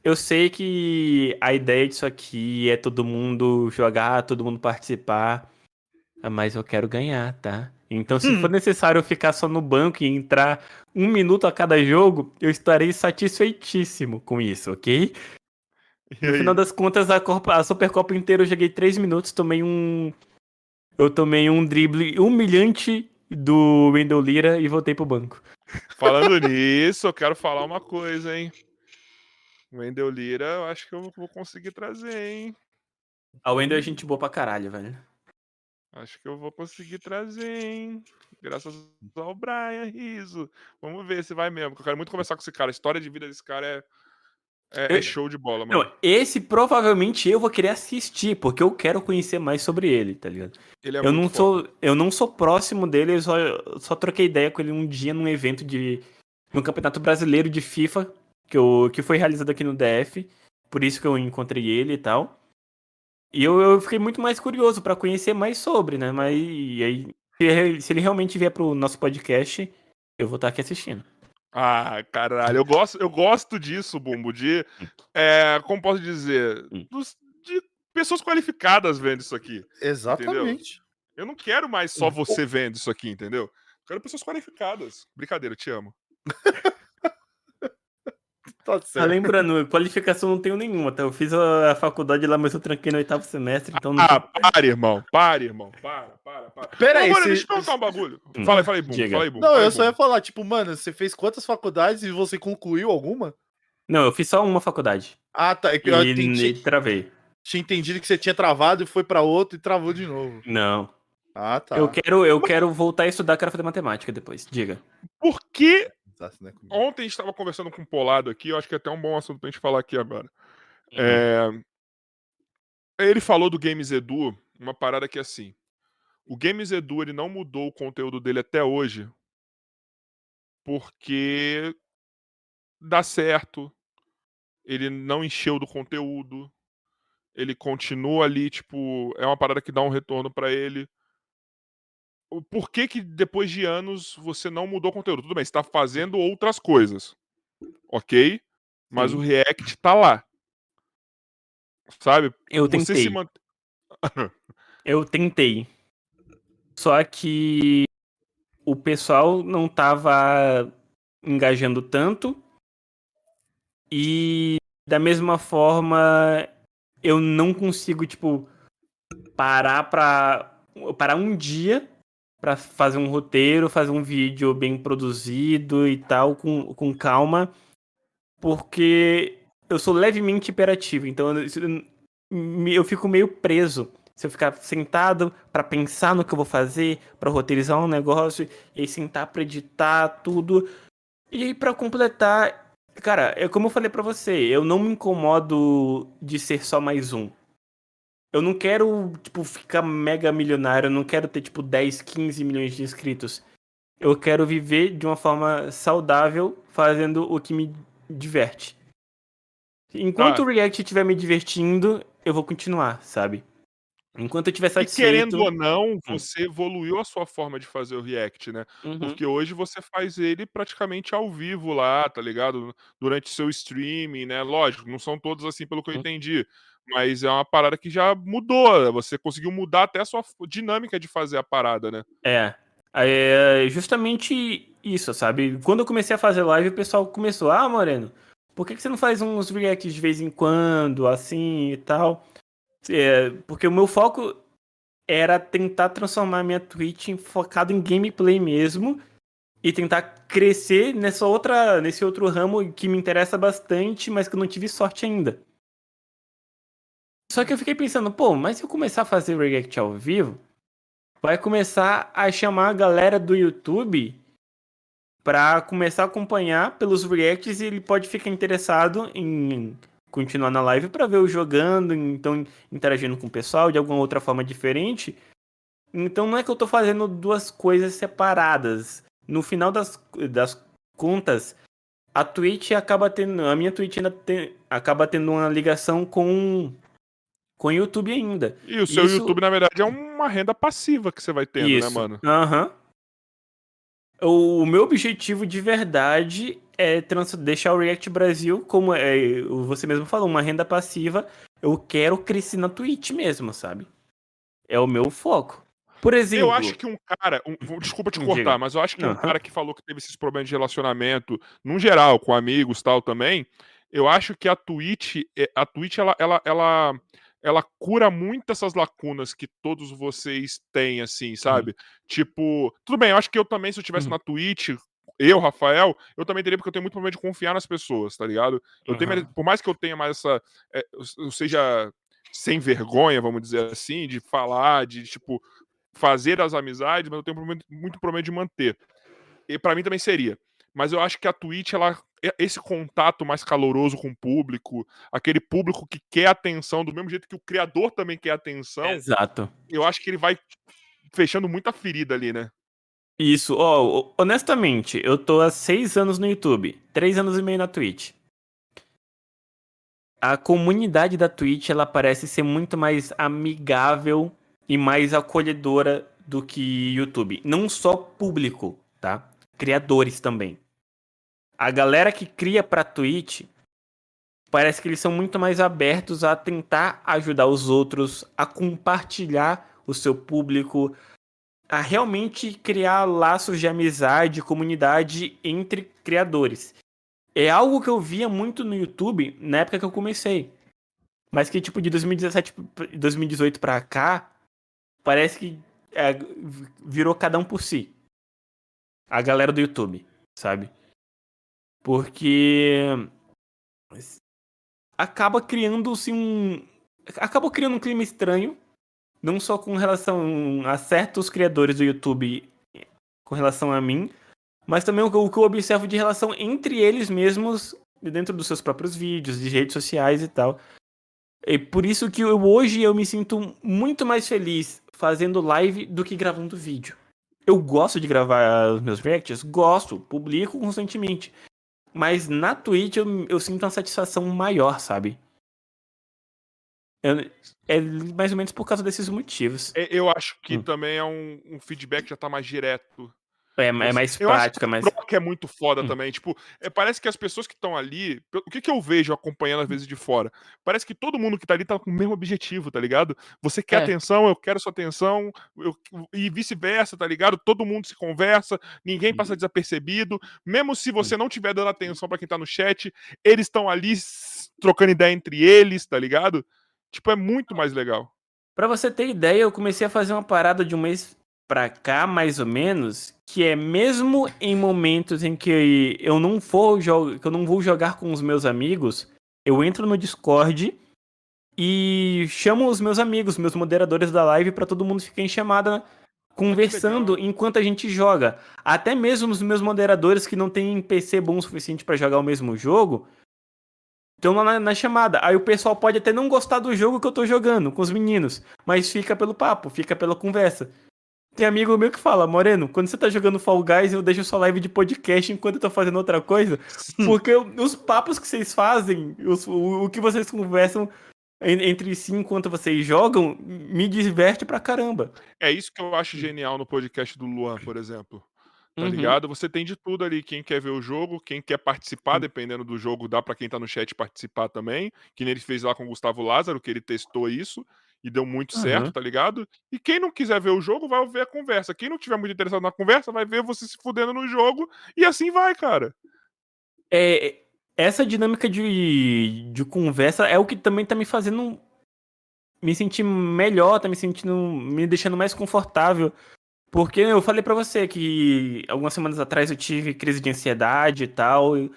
Eu sei que a ideia disso aqui é todo mundo jogar, todo mundo participar. Mas eu quero ganhar, tá? Então, se for necessário eu ficar só no banco e entrar um minuto a cada jogo, eu estarei satisfeitíssimo com isso, ok? E No aí? final das contas, a, Copa, a Supercopa inteira eu joguei 3 minutos, tomei um. Eu tomei um drible humilhante do Wendel Lira e voltei pro banco. Falando nisso, eu quero falar uma coisa, hein? O Wendel Lira, eu acho que eu vou conseguir trazer, hein? A Wendel é gente boa pra caralho, velho. Acho que eu vou conseguir trazer, hein? Graças ao Brian Riso. Vamos ver se vai mesmo. Eu quero muito conversar com esse cara. A história de vida desse cara é, é, é show de bola, mano. Não, esse provavelmente eu vou querer assistir, porque eu quero conhecer mais sobre ele, tá ligado? Ele é eu, não foda. sou, eu não sou próximo dele, eu só, só troquei ideia com ele um dia num evento de. no Campeonato Brasileiro de FIFA, que, eu, que foi realizado aqui no DF. Por isso que eu encontrei ele e tal. E eu, eu fiquei muito mais curioso pra conhecer mais sobre, né? Mas e aí, se, se ele realmente vier pro nosso podcast, eu vou estar aqui assistindo. Ah, caralho. Eu gosto, eu gosto disso, Bumbo, de. é, como posso dizer? Hum. Dos- de pessoas qualificadas vendo isso aqui. Exatamente. Eu não quero mais Hum. só você vendo isso aqui, entendeu? Eu quero pessoas qualificadas. Brincadeira, eu te amo. Tá Tá certo. lembrando, qualificação não tenho nenhuma, tá? Eu fiz a, faculdade lá, mas eu tranquei no oitavo semestre, então não. Ah, para, irmão. Para, irmão. Para, para, para. Pera aí, mano, se- deixa eu perguntar um bagulho. Hum. Fala aí, fala aí. Diga. Fala aí, Bumbo. Não, eu só ia falar, tipo, mano, você fez quantas faculdades e você concluiu alguma? Não, eu fiz só uma faculdade. Ah, tá. É que eu E, entendi- travei. tinha entendido que você tinha travado e foi pra outro e travou de novo. Não. Ah, tá. Eu quero, eu quero voltar a estudar, quero fazer matemática depois. Diga. Por que Né, comigo. ontem a gente estava conversando com o Polado aqui, eu acho que é até um bom assunto pra gente falar aqui agora. Uhum. É, Ele falou do Games Edu, uma parada que é assim. O Games Edu ele não mudou o conteúdo dele até hoje porque dá certo. Ele não encheu do conteúdo. Ele continua ali, tipo, é uma parada que dá um retorno pra ele. Por que que depois de anos você não mudou o conteúdo? Tudo bem, você tá fazendo outras coisas. OK? Mas Sim. o React tá lá. Sabe? Eu tentei. se mantém Eu tentei. Só que o pessoal não tava engajando tanto. E da mesma forma, eu não consigo, tipo, parar pra. parar um dia pra fazer um roteiro, fazer um vídeo bem produzido e tal, com, com calma. Porque eu sou levemente hiperativo, então eu, eu fico meio preso. Se eu ficar sentado pra pensar no que eu vou fazer, pra roteirizar um negócio, e aí sentar pra editar tudo. E aí pra completar, cara, é como eu falei pra você, eu não me incomodo de ser só mais um. Eu não quero, tipo, ficar mega milionário, eu não quero ter, tipo, 10, 15 milhões de inscritos. Eu quero viver de uma forma saudável, fazendo o que me diverte. Enquanto Ah. o React estiver me divertindo, eu vou continuar, sabe? Enquanto eu tiver E satisfeito. querendo ou não, você evoluiu a sua forma de fazer o react, né? Uhum. Porque hoje você faz ele praticamente ao vivo lá, tá ligado? Durante seu streaming, né? Lógico, não são todos assim, pelo que eu Sim. entendi. Mas é uma parada que já mudou. Você conseguiu mudar até a sua dinâmica de fazer a parada, né? É. É justamente isso, sabe? Quando eu comecei a fazer live, o pessoal começou, ah, Moreno, por que, que você não faz uns reacts de vez em quando, assim e tal? É, porque o meu foco era tentar transformar minha Twitch em focado em gameplay mesmo e tentar crescer nessa outra, nesse outro ramo que me interessa bastante, mas que eu não tive sorte ainda. Só que eu fiquei pensando, pô, mas se eu começar a fazer react ao vivo, vai começar a chamar a galera do YouTube pra começar a acompanhar pelos reacts e ele pode ficar interessado em continuar na live pra ver eu jogando, então interagindo com o pessoal de alguma outra forma diferente. Então não é que eu tô fazendo duas coisas separadas. No final das, das contas, a Twitch acaba tendo. A minha Twitch ainda tem, acaba tendo uma ligação com, com o YouTube ainda. E o seu Isso- YouTube, na verdade, é uma renda passiva que você vai tendo, né, mano? Aham. O, o meu objetivo de verdade é deixar o React Brasil, como é, você mesmo falou, uma renda passiva. Eu quero crescer na Twitch mesmo, sabe? É o meu foco. Por exemplo. Eu acho que um cara. um- desculpa te Diga. cortar, mas eu acho que um Aham. cara que falou que teve esses problemas de relacionamento, num geral, com amigos e tal também, eu acho que a Twitch, é- a Twitch ela, ela, ela, ela cura muito essas lacunas que todos vocês têm, assim, sabe? Tipo, tudo bem, eu acho que eu também, se eu estivesse Uhum. na Twitch, eu, Rafael, eu também teria, porque eu tenho muito problema de confiar nas pessoas, tá ligado? Eu tenho, Aham. por mais que eu tenha mais essa. é, eu- seja sem vergonha, vamos dizer assim, de falar, de, tipo, fazer as amizades, mas eu tenho problema- muito problema de manter. E pra mim também seria. Mas eu acho que a Twitch, ela, esse contato mais caloroso com o público, aquele público que quer atenção, do mesmo jeito que o criador também quer atenção, Exato. eu acho que ele vai fechando muita ferida ali, né? Isso, ó, honestamente, eu tô há seis anos no YouTube, três anos e meio na Twitch. A comunidade da Twitch, ela parece ser muito mais amigável e mais acolhedora do que YouTube. Não só público, tá? Criadores também. A galera que cria pra Twitch, parece que eles são muito mais abertos a tentar ajudar os outros, a compartilhar o seu público, a realmente criar laços de amizade, comunidade entre criadores. É algo que eu via muito no YouTube na época que eu comecei. Mas que, tipo, de 2017 pra 2018 pra cá, parece que é, virou cada um por si. A galera do YouTube, sabe? Porque acaba criando-se um. Acaba criando um clima estranho não só com relação a certos criadores do YouTube com relação a mim, mas também o que o que eu observo de relação entre eles mesmos dentro dos seus próprios vídeos, de redes sociais e tal. E por isso que eu, hoje eu me sinto muito mais feliz fazendo live do que gravando vídeo. Eu gosto de gravar os meus reacts, gosto, publico constantemente. Mas na Twitch eu, eu sinto uma satisfação maior, sabe? Eu- é mais ou menos por causa desses motivos. Eu acho que Hum. também é um, um feedback que já tá mais direto. É, é mais Eu prática, mas. Troca é muito foda Hum. também. Tipo, é, parece que as pessoas que estão ali. O que, que eu vejo acompanhando às vezes de fora? Parece que todo mundo que tá ali tá com o mesmo objetivo, tá ligado? Você quer É. atenção, eu quero sua atenção, eu- e vice-versa, tá ligado? Todo mundo se conversa, ninguém Uhum. passa desapercebido. Mesmo se você não tiver dando atenção pra quem tá no chat, eles estão ali trocando ideia entre eles, tá ligado? Tipo, é muito mais legal. Pra você ter ideia, eu comecei a fazer uma parada de um mês pra cá, mais ou menos, que é mesmo em momentos em que eu não for que eu não vou jogar com os meus amigos, eu entro no Discord e chamo os meus amigos, meus moderadores da live, pra todo mundo ficar em chamada conversando enquanto a gente joga. Até mesmo os meus moderadores que não têm PC bom o suficiente pra jogar o mesmo jogo, estão lá na, na chamada. Aí o pessoal pode até não gostar do jogo que eu tô jogando com os meninos, mas fica pelo papo, fica pela conversa. Tem amigo meu que fala, Moreno, quando você tá jogando Fall Guys, eu deixo sua live de podcast enquanto eu tô fazendo outra coisa, porque os papos que vocês fazem, os- o, o que vocês conversam, en- entre si enquanto vocês jogam me diverte pra caramba. É isso que eu acho genial no podcast do Luan, por exemplo. Tá Uhum. ligado? Você tem de tudo ali. Quem quer ver o jogo, quem quer participar, Hum. dependendo do jogo, dá pra quem tá no chat participar também. Que nem ele fez lá com o Gustavo Lázaro, que ele testou isso e deu muito certo, Aham. tá ligado? E quem não quiser ver o jogo, vai ver a conversa. Quem não tiver muito interessado na conversa, vai ver você se fudendo no jogo. E assim vai, cara. É, essa dinâmica de, de conversa é o que também tá me fazendo me sentir melhor, tá me sentindo, me deixando mais confortável. Porque eu falei pra você que algumas semanas atrás eu tive crise de ansiedade e tal. e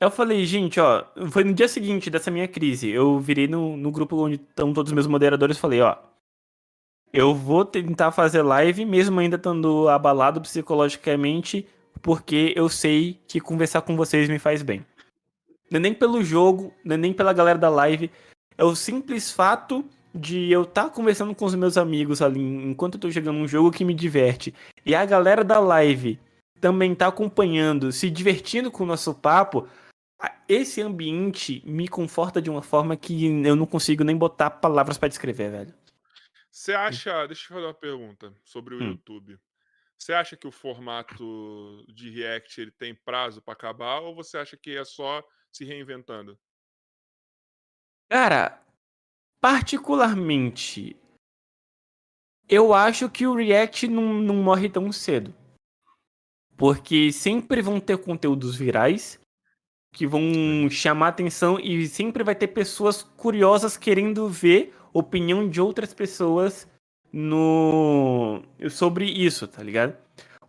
Eu falei, gente, ó, foi no dia seguinte dessa minha crise. Eu virei no, no grupo onde estão todos os meus moderadores e falei, ó. Eu vou tentar fazer live, mesmo ainda estando abalado psicologicamente, porque eu sei que conversar com vocês me faz bem. Não é nem pelo jogo, não é nem pela galera da live. É o simples fato de eu estar conversando com os meus amigos ali enquanto eu tô jogando um jogo que me diverte. E a galera da live também tá acompanhando, se divertindo com o nosso papo. Esse ambiente me conforta de uma forma que eu não consigo nem botar palavras pra descrever, velho. Você acha. Deixa eu fazer uma pergunta sobre o Hum. YouTube. Você acha que o formato de React ele tem prazo pra acabar ou você acha que é só se reinventando? Cara, particularmente, eu acho que o React não, não morre tão cedo. Porque sempre vão ter conteúdos virais que vão chamar atenção e sempre vai ter pessoas curiosas querendo ver opinião de outras pessoas no sobre isso, tá ligado?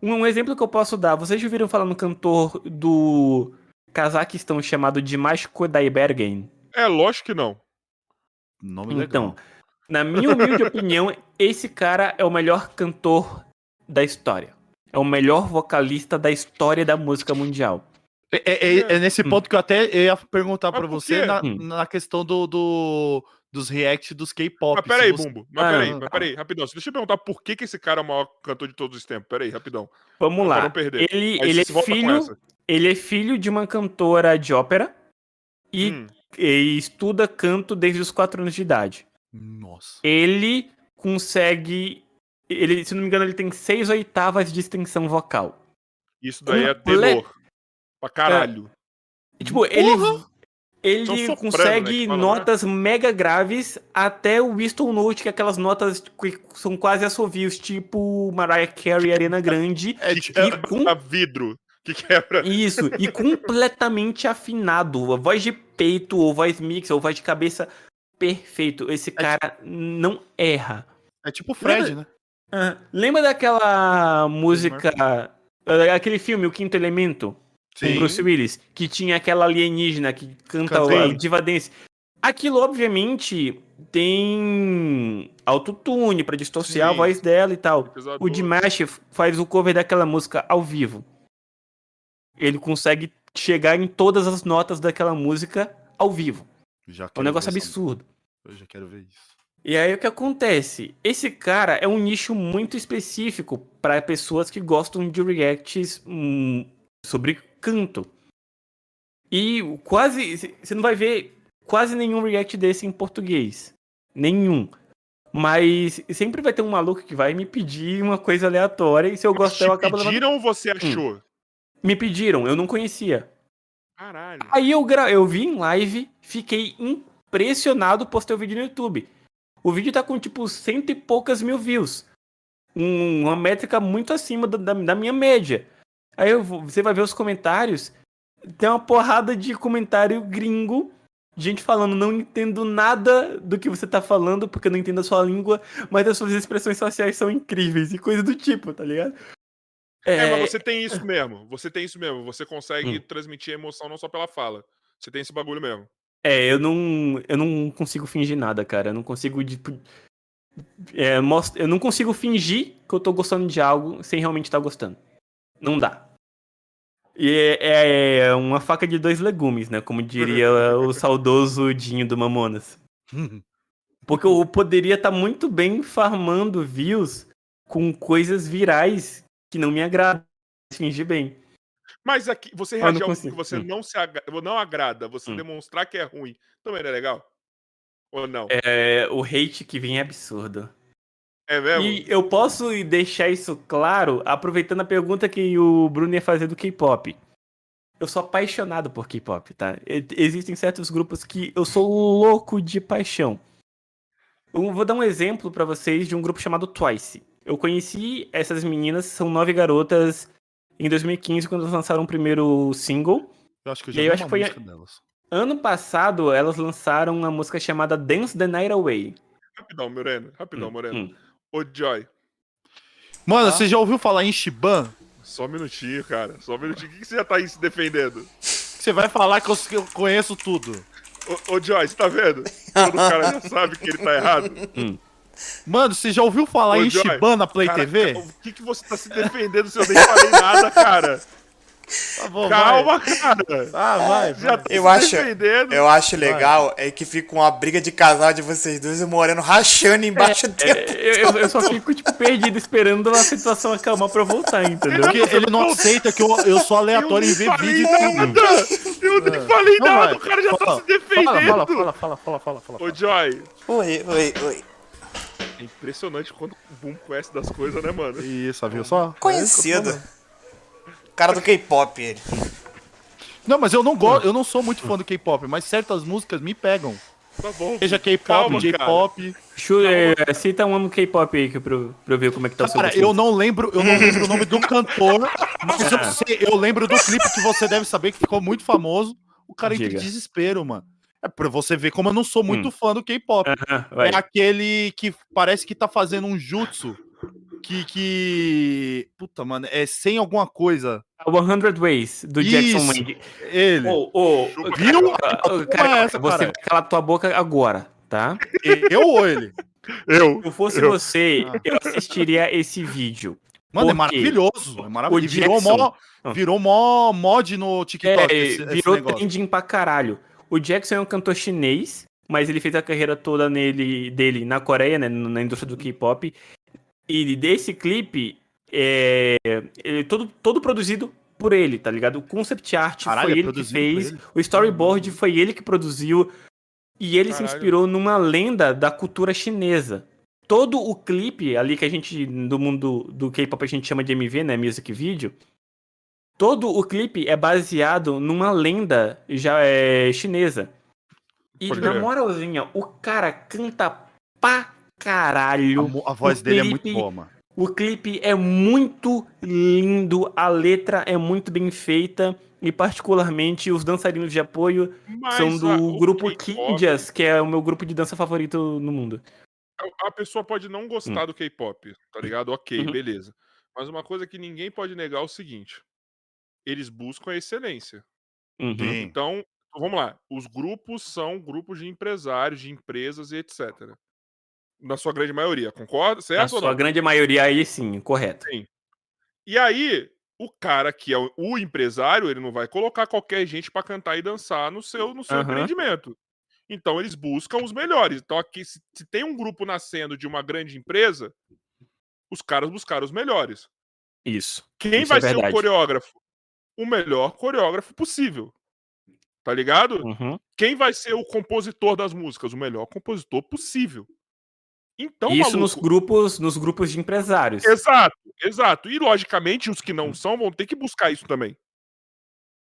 Um, um exemplo que eu posso dar, vocês já ouviram falar no cantor do Cazaquistão chamado Dimash Kodaibergen? É, lógico que não. Nome Então, legal. na minha humilde opinião, esse cara é o melhor cantor da história. É o melhor vocalista da história da música mundial. É, é- é nesse Hum. ponto que eu até ia perguntar por você na, Hum. na questão do, do- dos react dos K-pop. Mas peraí, você- Bumbo. Mas Ah, peraí, mas peraí, rapidão. Deixa eu perguntar por que, que esse cara é o maior cantor de todos os tempos. Peraí, rapidão. Vamos Pra lá. não perder. Ele, ele, é filho, ele é filho de uma cantora de ópera e, Hum, e estuda canto desde os 4 anos de idade. Nossa. Ele consegue. Ele, se não me engano, ele tem seis oitavas de extensão vocal. isso daí é Comple- tenor. Pra caralho. E, tipo, ele, ele São soprano, consegue né, né? notas mega graves até o Whistle Note, que é aquelas notas que são quase assovios, tipo Mariah Carey Arena Grande. É, que quebra com- vidro. Que quebra. Isso, e completamente afinado. A voz de peito, ou voz mix, ou voz de cabeça, perfeito. Esse cara não erra. é tipo o Fred, né? Ah, lembra daquela música, aquele filme, O Quinto Elemento? Com Sim. Bruce Willis, que tinha aquela alienígena que canta Cantei. a Diva Dance. Aquilo, obviamente, tem autotune pra distorcer a Sim. voz dela e tal. Episódio O Dimash faz o cover daquela música ao vivo. Ele consegue chegar em todas as notas daquela música ao vivo. Já É um negócio essa- absurdo. Eu já quero ver isso. E aí o que acontece? Esse cara é um nicho muito específico para pessoas que gostam de reacts hum, sobre canto. E quase. Você não vai ver quase nenhum react desse em português. Nenhum. Mas sempre vai ter um maluco que vai me pedir uma coisa aleatória e se eu gostar eu acabo levando. pediram ou você achou? Me pediram, eu não conhecia. Caralho. Aí eu, gra... eu vi em live, fiquei impressionado, postei o vídeo no YouTube. O vídeo tá com tipo cento e poucas mil views. Um- uma métrica muito acima da, da- da minha média. Aí vou- você vai ver os comentários. Tem uma porrada de comentário gringo. Gente falando, não entendo nada do que você tá falando, porque eu não entendo a sua língua, mas as suas expressões sociais são incríveis e coisa do tipo, tá ligado? É, mas você tem isso mesmo. Você tem isso mesmo. Você consegue Hum. transmitir emoção não só pela fala. Você tem esse bagulho mesmo. É, eu não, eu não consigo fingir nada, cara. Eu não consigo, tipo, é, most- eu não consigo fingir que eu tô gostando de algo sem realmente estar gostando. Não dá. E é, é uma faca de dois legumes, né? Como diria o saudoso Dinho do Mamonas. Porque eu poderia estar muito bem farmando views com coisas virais que não me agradam. Fingir bem. Mas aqui, você reagir algo que você Hum. não se agra- não agrada, você Hum. demonstrar que é ruim, também não é legal? Ou não? É, o hate que vem é absurdo. É mesmo? E eu posso deixar isso claro aproveitando a pergunta que o Bruno ia fazer do K-pop. Eu sou apaixonado por K-pop, tá? E- Existem certos grupos que eu sou louco de paixão. Eu vou dar um exemplo pra vocês de um grupo chamado Twice. Eu conheci essas meninas, são nove garotas, em 2015, quando elas lançaram o primeiro single. Eu acho que eu E já vi eu acho que foi delas. Ano passado, elas lançaram uma música chamada Dance the Night Away. Rapidão, Moreno. Rapidão, Hum, Moreno. hum. Ô, Joy, Mano, Ah. você já ouviu falar em Shiban? só um minutinho, cara. Só um minutinho. O que, que você já tá aí se defendendo? Você vai falar que eu, que eu conheço tudo. Ô, ô Joy, você tá vendo? Quando o cara já sabe que ele tá errado. Mano, você já ouviu falar Ô, em Joy, Shiban na Play Cara, TV? O que, que você tá se defendendo se eu nem falei nada, cara? Tá bom, Calma, cara. Vai. Ah, vai, Já vai. tá Eu acho- defendendo. Eu acho legal é que fica uma briga de casal de vocês dois e o Moreno rachando embaixo do É, tempo. eu, eu- eu só fico, tipo, perdido esperando a situação acalmar pra eu voltar, entendeu? Porque ele não aceita que eu, eu sou aleatório em eu ver nem falei vídeo e tudo. nada. Eu nem falei Não, nada. vai. O cara já tá Fala, se defendendo. Fala, fala, fala, fala, fala, fala, fala. Ô, Joy, Oi, oi, oi. é impressionante quando o Boom conhece das coisas, né, mano? Isso, viu só? Conhecido. Cara do K-pop, ele. Não, mas eu não gosto, eu não sou muito fã do K-pop, mas certas músicas me pegam. Tá bom. Seja K-pop, J-pop. É, cita um K-pop aí que eu- pra, eu- pra eu ver como é que tá o seu Cara, eu não lembro, eu não lembro o nome do cantor, mas eu, sei, eu lembro do clipe que você deve saber que ficou muito famoso. O cara entra em desespero, mano. É pra você ver como eu não sou muito Hum. fã do K-pop. Aham, vai. É aquele que parece que tá fazendo um jutsu. Que, que. Puta, mano, é sem alguma coisa. 100 Ways, do Jackson Isso. Wang. Ele. Ô, ô, Viu? cara, cara, é essa, você cara? vai calar tua boca agora, tá? Eu ou ele? Eu. Se eu fosse Eu- você, Ah. eu assistiria esse vídeo. Mano, é maravilhoso. É maravilhoso. O virou Jackson- mó, Ah. virou mó mod no TikTok. É, esse- esse virou negócio. trending pra caralho. O Jackson é um cantor chinês, mas ele fez a carreira toda nele, dele na Coreia, né, na indústria do K-pop. E desse clipe, é, ele todo, todo produzido por ele, tá ligado? O concept art Caralho, é foi ele que fez, ele? o storyboard foi ele que produziu, e ele se Caralho. inspirou numa lenda da cultura chinesa. Todo o clipe ali que a gente, do mundo do K-pop, a gente chama de MV, né, music video, todo o clipe é baseado numa lenda já é, chinesa. E Pode na moralzinha, o cara canta pra caralho. mo- a voz O dele é muito clipe- boa, mano. O clipe é muito lindo, a letra é muito bem feita e particularmente os dançarinos de apoio Mas são a- do grupo Kindias, que é o meu grupo de dança favorito no mundo. a- A pessoa pode não gostar do K-pop, tá ligado? Ok, Uhum. beleza. Mas uma coisa que ninguém pode negar é o seguinte: eles buscam a excelência. Uhum. Então, vamos lá. Os grupos são grupos de empresários, de empresas e etc. Na sua grande maioria, concorda? Na Certo ou sua grande maioria aí sim, correto. E aí, o cara que é o, empresário, ele não vai colocar qualquer gente pra cantar e dançar no seu, no seu Aham. empreendimento. Então, eles buscam os melhores. Então, aqui, se, se tem um grupo nascendo de uma grande empresa, os caras buscaram os melhores. Isso. Quem Isso vai é ser o coreógrafo? O melhor coreógrafo possível. Tá ligado? Uhum. Quem vai ser o compositor das músicas? O melhor compositor possível. Então, Isso nos maluco, grupos, nos grupos de empresários. Exato, exato. E logicamente os que não são vão ter que buscar isso também.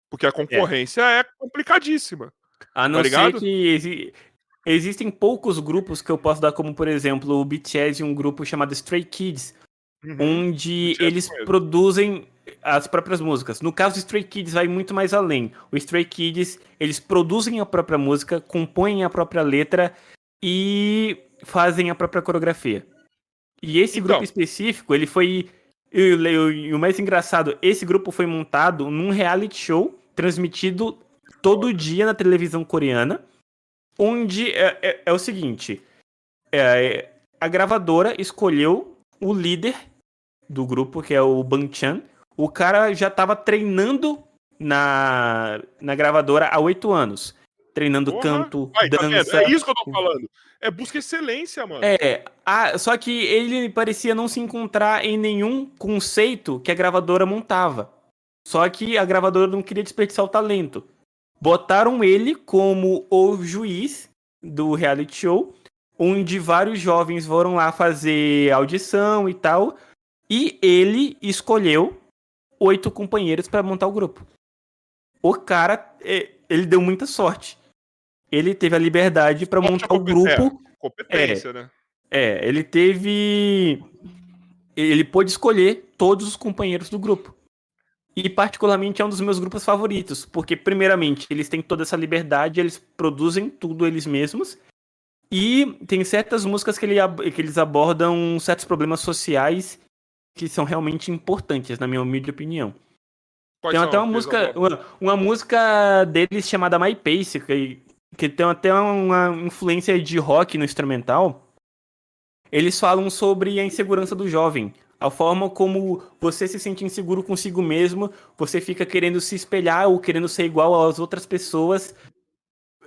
Porque a concorrência é, complicadíssima. A não ser ligado? que exi- existem poucos grupos que eu posso dar como, por exemplo, o BTS e um grupo chamado Stray Kids, Uhum. onde BTS eles conheço. produzem as próprias músicas. No caso do Stray Kids vai muito mais além. O Stray Kids, eles produzem a própria música, compõem a própria letra e fazem a própria coreografia. E esse Então. grupo específico, ele foi e o, mais engraçado, esse grupo foi montado num reality show transmitido todo dia na televisão coreana, onde é, é- é o seguinte: é, a gravadora escolheu o líder do grupo, que é o Ban Chan. O cara já estava treinando na, na gravadora há oito anos. Treinando Porra. canto, tá vendo? dança. É isso que eu tô falando. É busca excelência, mano. É, a- só que ele parecia não se encontrar em nenhum conceito que a gravadora montava. Só que a gravadora não queria desperdiçar o talento. Botaram ele como o juiz do reality show, onde vários jovens foram lá fazer audição e tal, e ele escolheu oito companheiros para montar o grupo. O cara, é, ele deu muita sorte. Ele teve a liberdade para montar o é competência. grupo. Competência, né? É, ele teve. Ele pôde escolher todos os companheiros do grupo. E, particularmente, é um dos meus grupos favoritos. Porque, primeiramente, eles têm toda essa liberdade, eles produzem tudo eles mesmos. E tem certas músicas que, ele que eles abordam certos problemas sociais que são realmente importantes, na minha humilde opinião. Quais Tem até uma música, uma, uma música deles chamada My Pace, que, que tem até uma influência de rock no instrumental. Eles falam sobre a insegurança do jovem, a forma como você se sente inseguro consigo mesmo, você fica querendo se espelhar ou querendo ser igual às outras pessoas,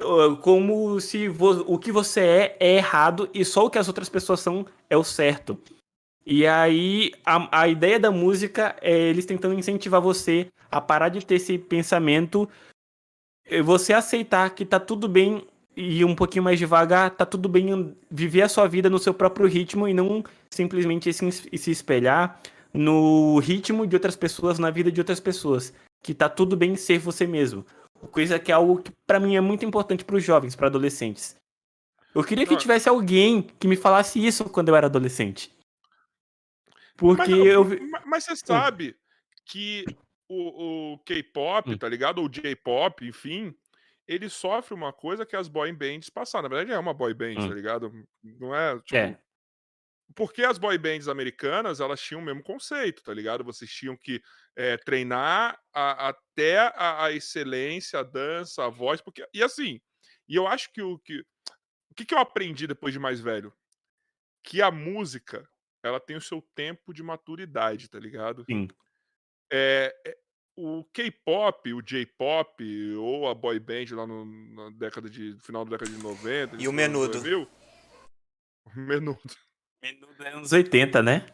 uh, como se o que você é é errado e só o que as outras pessoas são é o certo. E aí, a, a ideia da música é eles tentando incentivar você a parar de ter esse pensamento, você aceitar que tá tudo bem e um pouquinho mais devagar, tá tudo bem viver a sua vida no seu próprio ritmo e não simplesmente se, se espelhar no ritmo de outras pessoas, na vida de outras pessoas. Que tá tudo bem ser você mesmo. Coisa que é algo que pra mim é muito importante pros jovens, para adolescentes. Eu queria que tivesse alguém que me falasse isso quando eu era adolescente. Porque Mas, eu vi- ma- mas você sabe que o, o K-pop, Hum. tá ligado? Ou J-pop, enfim, ele sofre uma coisa que as boy bands passaram. Na verdade, é uma boy band, Hum. tá ligado? Não é, tipo... É. Porque as boy bands americanas, elas tinham o mesmo conceito, tá ligado? Vocês tinham que é, treinar a- até a, a excelência, a dança, a voz, porque... E assim, e eu acho que o que... O que, que eu aprendi depois de mais velho? Que a música, ela tem o seu tempo de maturidade, tá ligado? Sim. É, é, o K-pop, o J-pop ou a boy band lá no, na década de final da década de 90, E o Menudo. 2000, o Menudo. Menudo é anos 80, né?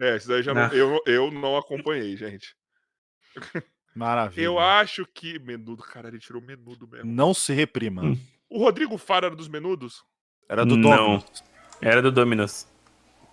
É, isso daí já não, Ah. eu, eu não acompanhei, gente. Maravilha. Eu acho que Menudo, cara, ele tirou Menudo mesmo. Não se reprima. Hum. O Rodrigo Faro era dos Menudos? Era do Não. Dominus. Era do Dominus.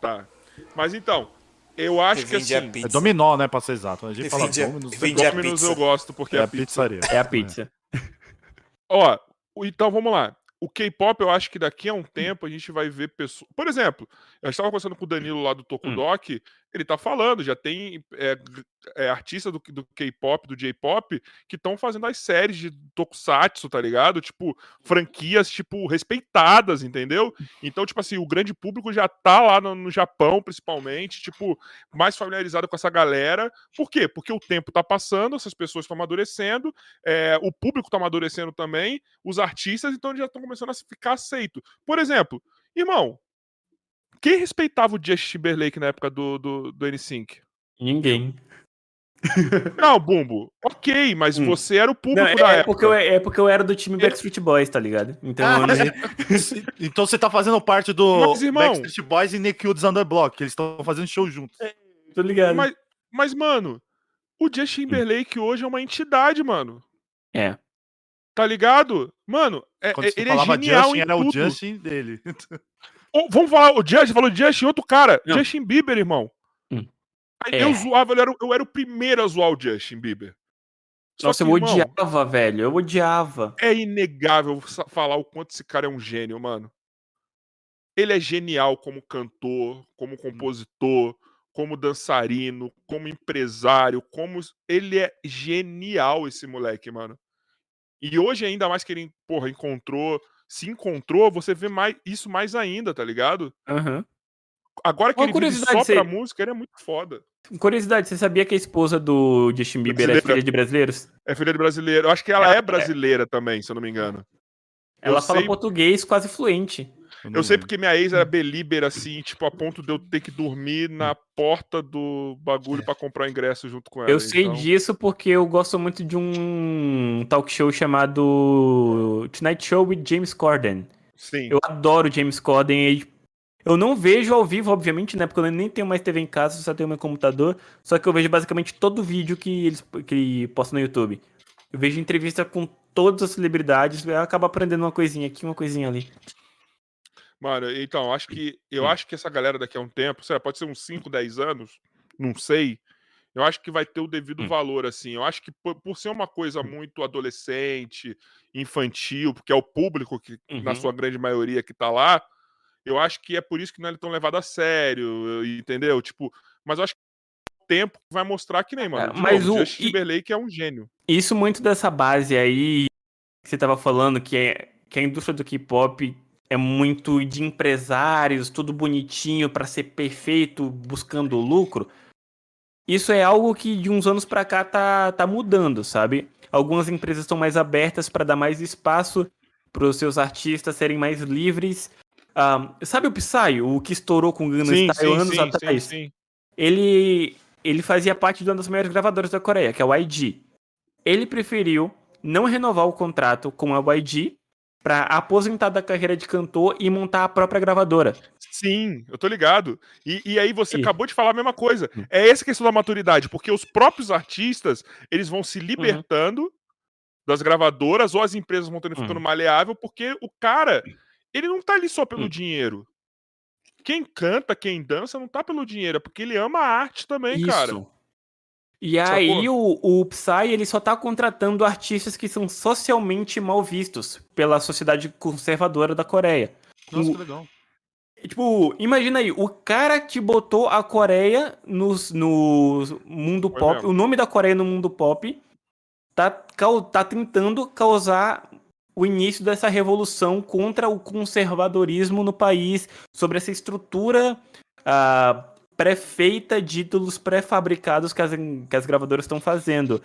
Tá. Mas então, eu acho Que que assim, pizza. É Dominó, né, pra ser exato. A gente fala Dominus. vendia Dominus pizza. eu gosto porque É é, a pizza. pizzaria. É a pizza. Ó, então vamos lá. O K-pop, eu acho que daqui a um tempo a gente vai ver pessoas. Por exemplo, eu estava conversando com o Danilo lá do Tokudok, ele tá falando, já tem é, g- é, artista do, do K-pop, do J-pop, que estão fazendo as séries de Tokusatsu, tá ligado? Tipo, franquias, tipo, respeitadas, entendeu? Então, tipo assim, o grande público já tá lá no, no Japão, principalmente, tipo, mais familiarizado com essa galera. Por quê? Porque o tempo tá passando, essas pessoas estão amadurecendo, é, o público tá amadurecendo também, os artistas, então já estão começando a ficar aceito. Por exemplo, irmão, quem respeitava o Justin Timberlake na época do, do, do N5? Ninguém. Não, Bumbo, ok, mas Hum. você era o Não, público é, da é época. porque eu, é porque eu era do time Backstreet Boys, tá ligado? Então, Ah, né, Então você tá fazendo parte do Mas, irmão- Backstreet Boys e Nick Woods Underblock, que eles estão fazendo show juntos. tô ligado. Mas, mas, mano, o Justin Timberlake hoje é uma entidade, mano. É. Tá ligado? Mano, é- Quando é- você ele é falava genial Justin, em era o. Justin dele. Vamos falar, o Justin falou Justin, outro cara, Não. Justin Bieber, irmão. Hum. É. Eu zoava, eu era, eu era o primeiro a zoar o Justin Bieber. Só Nossa, que, eu irmão, odiava, velho. Eu odiava. É inegável falar o quanto esse cara é um gênio, mano. Ele é genial como cantor, como compositor, como dançarino, como empresário, como. Ele é genial, esse moleque, mano. E hoje, ainda mais que ele, porra, encontrou, se encontrou, você vê mais, isso mais ainda, tá ligado? Aham. Agora que Uma ele vive só curiosidade, pra você- música, ele é muito foda. Curiosidade, você sabia que a esposa do Justin Bieber é Brasileira. filha de brasileiros? É filha de brasileiro. Eu acho que ela é é- brasileira também, se eu não me engano. Ela Eu fala sei- português quase fluente. Eu sei porque minha ex era belieber, assim, tipo, a ponto de eu ter que dormir na porta do bagulho pra comprar o ingresso junto com ela. Eu sei então- disso porque eu gosto muito de um talk show chamado Tonight Show with James Corden. Sim. Eu adoro James Corden. Eu não vejo ao vivo, obviamente, né? Porque eu nem tenho mais TV em casa, só tenho meu computador. Só que eu vejo basicamente todo vídeo que eles que ele posta no YouTube. Eu vejo entrevista com todas as celebridades, acaba aprendendo uma coisinha aqui, uma coisinha ali. Mano, então, acho que eu Hum. acho que essa galera daqui a um tempo, sei lá, pode ser uns 5, 10 anos, não sei. Eu acho que vai ter o devido Hum. valor, assim. Eu acho que por, por ser uma coisa muito adolescente, infantil, porque é o público que, na Uhum. sua grande maioria, que tá lá, eu acho que é por isso que não é tão levado a sério, entendeu? Tipo, mas eu acho que o tempo vai mostrar que nem, mano. É, mas novo, o- Justin Timberlake é um gênio. Isso muito dessa base aí que você tava falando, que, é, que a indústria do K-pop é muito de empresários, tudo bonitinho pra ser perfeito, buscando lucro. Isso é algo que de uns anos pra cá tá, tá mudando, sabe? Algumas empresas estão mais abertas pra dar mais espaço para os seus artistas serem mais livres. Ah, sabe o Psy, o que estourou com o Gangnam Sim, Style sim, anos sim, atrás? sim, sim. ele ele fazia parte de uma das maiores gravadoras da Coreia, que é o YG. Ele preferiu não renovar o contrato com a YG para aposentar da carreira de cantor e montar a própria gravadora. Sim, eu tô ligado. E, e aí você E- acabou de falar a mesma coisa. Hum. É essa questão da maturidade, porque os próprios artistas, eles vão Uhum. se libertando das gravadoras ou as empresas vão tendo ficando Uhum. maleável, porque o cara, ele não tá ali só pelo Hum. dinheiro. Quem canta, quem dança, não tá pelo dinheiro, é porque ele ama a arte também, cara. E aí o, o Psy ele só tá contratando artistas que são socialmente mal vistos pela sociedade conservadora da Coreia. Nossa, O- que legal. Tipo, imagina aí, o cara que botou a Coreia nos, no mundo Foi pop, mesmo. o nome da Coreia no mundo pop, tá, tá tentando causar o início dessa revolução contra o conservadorismo no país, sobre essa estrutura ah, pré-feita de ídolos pré-fabricados que as, que as gravadoras estão fazendo.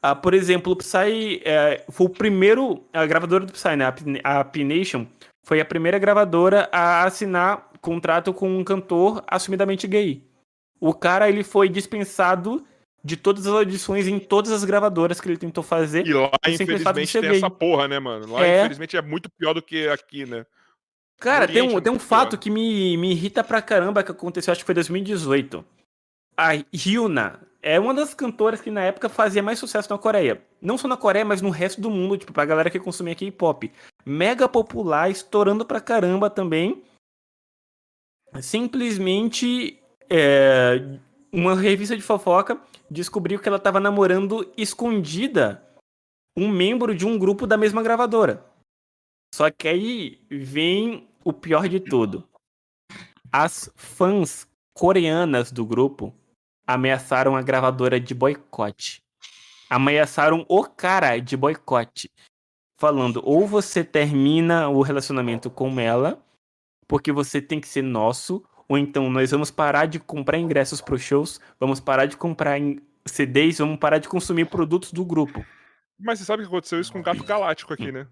Ah, por exemplo, o Psy eh, foi o primeiro, a gravadora do Psy, né, a a P-Nation, foi a primeira gravadora a assinar contrato com um cantor assumidamente gay. O cara ele foi dispensado de todas as audições em todas as gravadoras que ele tentou fazer. E lá, infelizmente, tem gay. essa porra, né, mano? Lá, É. infelizmente, é muito pior do que aqui, né? Cara, tem um, tem um fato pior. que me, me irrita pra caramba que aconteceu, acho que foi em 2018. A Hyuna é uma das cantoras que na época fazia mais sucesso na Coreia. Não só na Coreia, mas no resto do mundo, tipo, pra galera que consumia K-pop. Mega popular, estourando pra caramba também. Simplesmente é, uma revista de fofoca descobriu que ela tava namorando escondida um membro de um grupo da mesma gravadora. Só que aí vem o pior de tudo. As fãs coreanas do grupo ameaçaram a gravadora de boicote. Ameaçaram o cara de boicote. Falando, ou você termina o relacionamento com ela, porque você tem que ser nosso, ou então nós vamos parar de comprar ingressos para os shows, vamos parar de comprar CDs, vamos parar de consumir produtos do grupo. Mas você sabe que aconteceu isso com o Gato Galáctico aqui, né?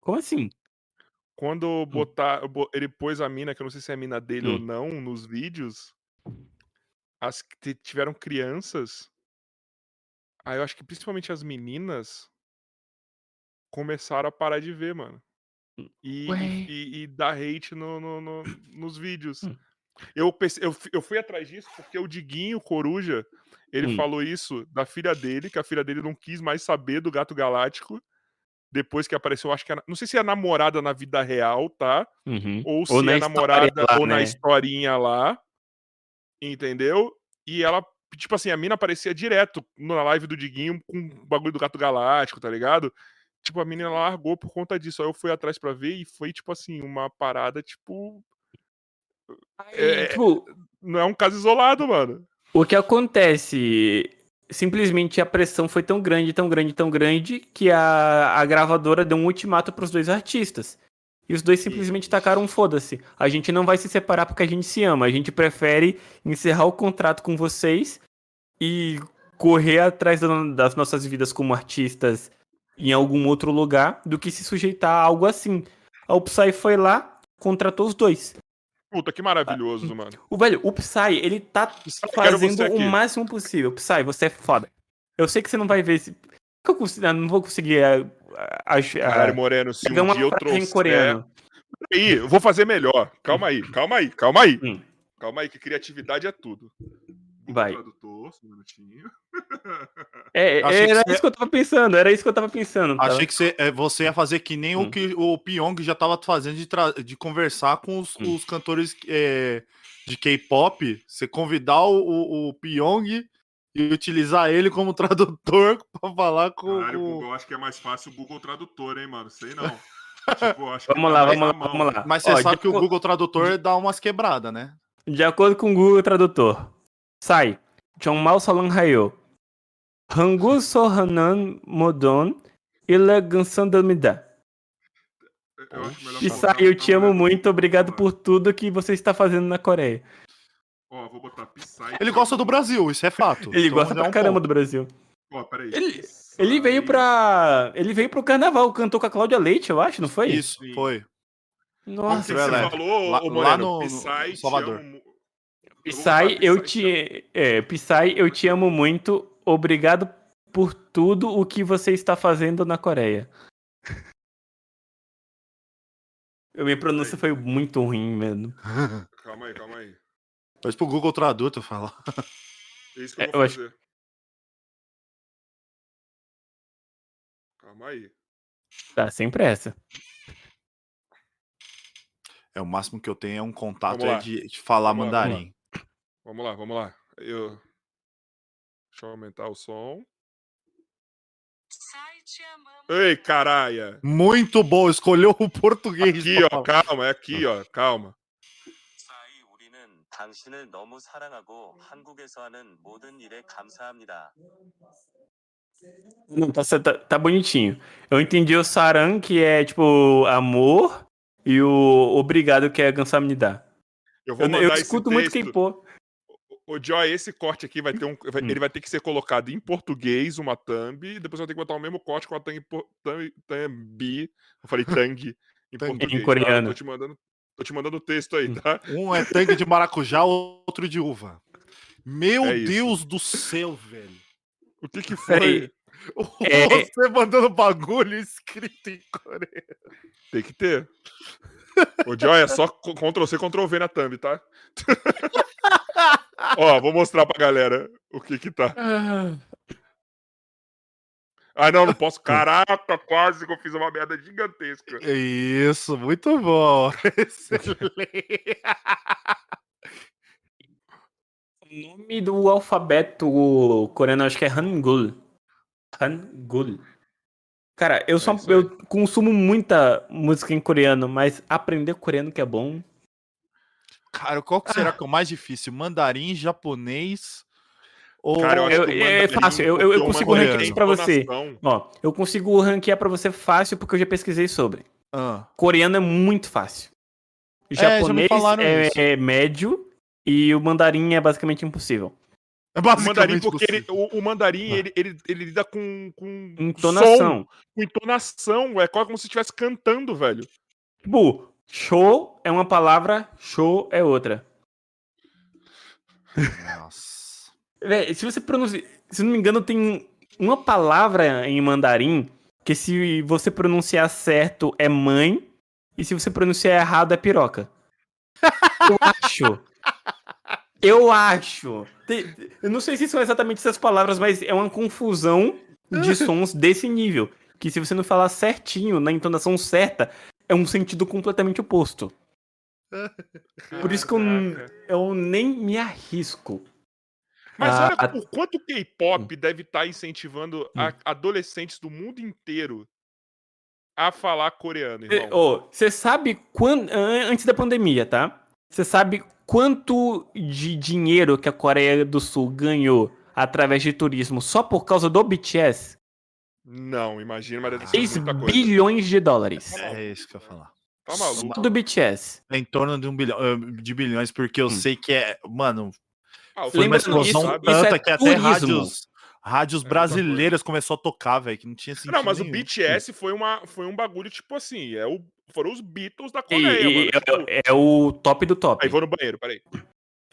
Como assim? Quando botar, bo- ele pôs a mina, que eu não sei se é a mina dele ou Hum. não, nos vídeos, as que tiveram crianças, aí eu acho que principalmente as meninas começaram a parar de ver, mano. E, Ué. e, e- e dar hate no, no- no- nos vídeos. Hum. Eu, pense- eu, eu fui atrás disso porque o Diguinho Coruja, ele Hum. falou isso da filha dele, que a filha dele não quis mais saber do Gato Galáctico. Depois que apareceu, acho que era, não sei se é a namorada na vida real, tá? Uhum. ou se Ou na é namorada lá, ou na né? historinha lá, entendeu? E ela, tipo assim, a mina aparecia direto na live do Diguinho com o bagulho do Gato Galáctico, tá ligado? Tipo, a menina largou por conta disso. Aí eu fui atrás pra ver e foi, tipo assim, uma parada, tipo. Aí, É- tipo, Não é um caso isolado, mano. o que acontece? Simplesmente a pressão foi tão grande, tão grande, tão grande, que a, a gravadora deu um ultimato pros dois artistas. E os dois simplesmente tacaram um foda-se. A gente não vai se separar porque a gente se ama. A gente prefere encerrar o contrato com vocês e correr atrás da- das nossas vidas como artistas em algum outro lugar do que se sujeitar a algo assim. A Upsai foi lá, contratou os dois. Puta, que maravilhoso, mano. O velho, o Psy, ele tá Psy, fazendo o máximo possível. Psy, você é foda. Eu sei que você não vai ver esse. Eu consigo- eu não vou conseguir é, achar. Caralho, Moreno, se um dia eu trouxer... coreano. Aí, eu vou fazer melhor. Calma aí, calma aí, calma aí. Hum. Calma aí, que criatividade é tudo. Vai. Tradutor, só um minutinho. É, Achei que era você- isso que eu tava pensando, era isso que eu tava pensando. tá? Achei que você, é, você ia fazer que nem o Hum. que o Pyong já tava fazendo de, tra- de conversar com os, Hum. os cantores é, de K-pop. Você convidar o, o, o Pyong e utilizar ele como tradutor pra falar com. Caralho, o Google, acho que é mais fácil o Google Tradutor, hein, mano? Sei não. Tipo, acho que Vamos tá lá, vamos lá, vamos lá. Mas você Ó, sabe que o Google Tradutor dá umas quebradas, né? De acordo com o Google Tradutor, Sai, John Mal Solan Hayo, Hangu Sohanan Modon e Legansandamida. E sai, eu te amo é muito, obrigado por tudo que você está fazendo na Coreia. Ó, vou botar Psy. Ele gosta do Brasil, isso é fato. Ele então, gosta pra é caramba do Brasil. Ó, peraí. Ele, ele veio pra. Ele veio pro carnaval, cantou com a Cláudia Leite, eu acho, não foi? Isso, foi. Nossa, que você falou, lá, Moreno, lá no, Psy, Salvador. Te amo, Psy, eu te. É, Psy, eu te amo muito. Obrigado por tudo o que você está fazendo na Coreia. A minha pronúncia foi muito ruim mesmo. Calma aí, calma aí. Mas pro Google Tradutor falar. É isso que eu É, vou eu acho- fazer. Calma aí. Tá, sempre essa. É o máximo que eu tenho é um contato é de, de falar Vamos lá, vamos mandarim. Vamos lá, vamos lá. Eu... Deixa eu aumentar o som. Ei, caralho! Muito bom, escolheu o português. Aqui, pra ó, falar. calma, é aqui, ó, calma. 사이 우리는 당신을 너무 사랑하고 한국에서 하는 모든 일에 감사합니다. Não, tá, tá, tá bonitinho. Eu entendi o Saran, que é tipo amor, e o obrigado, que é Gansamnida. Eu vou Eu, mandar eu esse escuto muito texto. K-pop. Ô, Joy, esse corte aqui vai ter um. vai- Hum. Ele vai ter que ser colocado em português, uma thumb, e depois vai ter que botar o mesmo corte com a thumb, thumb, thumb eu falei tang em português. Em coreano. Tá? Tô te mandando, tô te mandando o texto aí, Hum. tá? Um é tanque de maracujá, outro de uva. Meu É isso. Deus do céu, velho. O que que foi? Peraí. É- Você mandando bagulho escrito em coreano. Tem que ter. Ô, Joy, é só co- Ctrl C, Ctrl V na thumb, tá? Ó, vou mostrar pra galera o que que tá. Ah, não, não posso. Caraca, quase que eu fiz uma merda gigantesca. Isso, muito bom. Excelente. O nome do alfabeto coreano acho que é Hangul. Hangul. Cara, eu só É eu consumo muita música em coreano, mas aprender coreano que é bom. Cara, qual que será que é o mais difícil? Mandarim, japonês ou Cara, eu acho Eu- é mandarim, fácil, eu- eu- eu consigo mandarim ranquear isso pra você. entonação. Ó, eu consigo ranquear pra você fácil porque eu já pesquisei sobre. Ah, Coreano é muito fácil. O É, já me japonês é, isso. é médio e o mandarim é basicamente impossível. é O mandarim, basicamente porque ele, o, o mandarim, Ah. ele, ele, ele lida com, com Entonação. som, com entonação. É quase como se estivesse cantando, velho. Tipo, show é uma palavra, show é outra. Nossa. Véi, se você pronuncia. Se não me engano, tem uma palavra em mandarim que se você pronunciar certo é mãe e se você pronunciar errado é piroca. Eu acho. Eu acho. Eu não sei se são exatamente essas palavras, mas é uma confusão de sons desse nível. Que se você não falar certinho, na entonação certa, é um sentido completamente oposto. Por isso que eu, eu nem me arrisco. Mas Ah, olha a- o quanto o K-pop deve estar incentivando a- adolescentes do mundo inteiro a falar coreano, irmão. Você sabe quando antes da pandemia, tá? Você sabe quanto de dinheiro que a Coreia do Sul ganhou através de turismo só por causa do BTS? Não, imagina, mas deve ser 6 muita coisa. bilhões de dólares. É isso que eu ia falar. Tá Só maluco? do BTS. É em torno de um bilhão eh, de bilhões, porque eu Hum. sei que é. Mano, Ah, o foi uma explosão isso- isso tanta é que até turismo. rádios, rádios É, brasileiras começou a tocar, velho, que não tinha sentido Não, mas o nenhum. BTS foi, uma, foi um bagulho tipo assim, é o, foram os Beatles da E, Coreia, e- mano. Tipo, é, é o top do top. Aí vou no banheiro, peraí.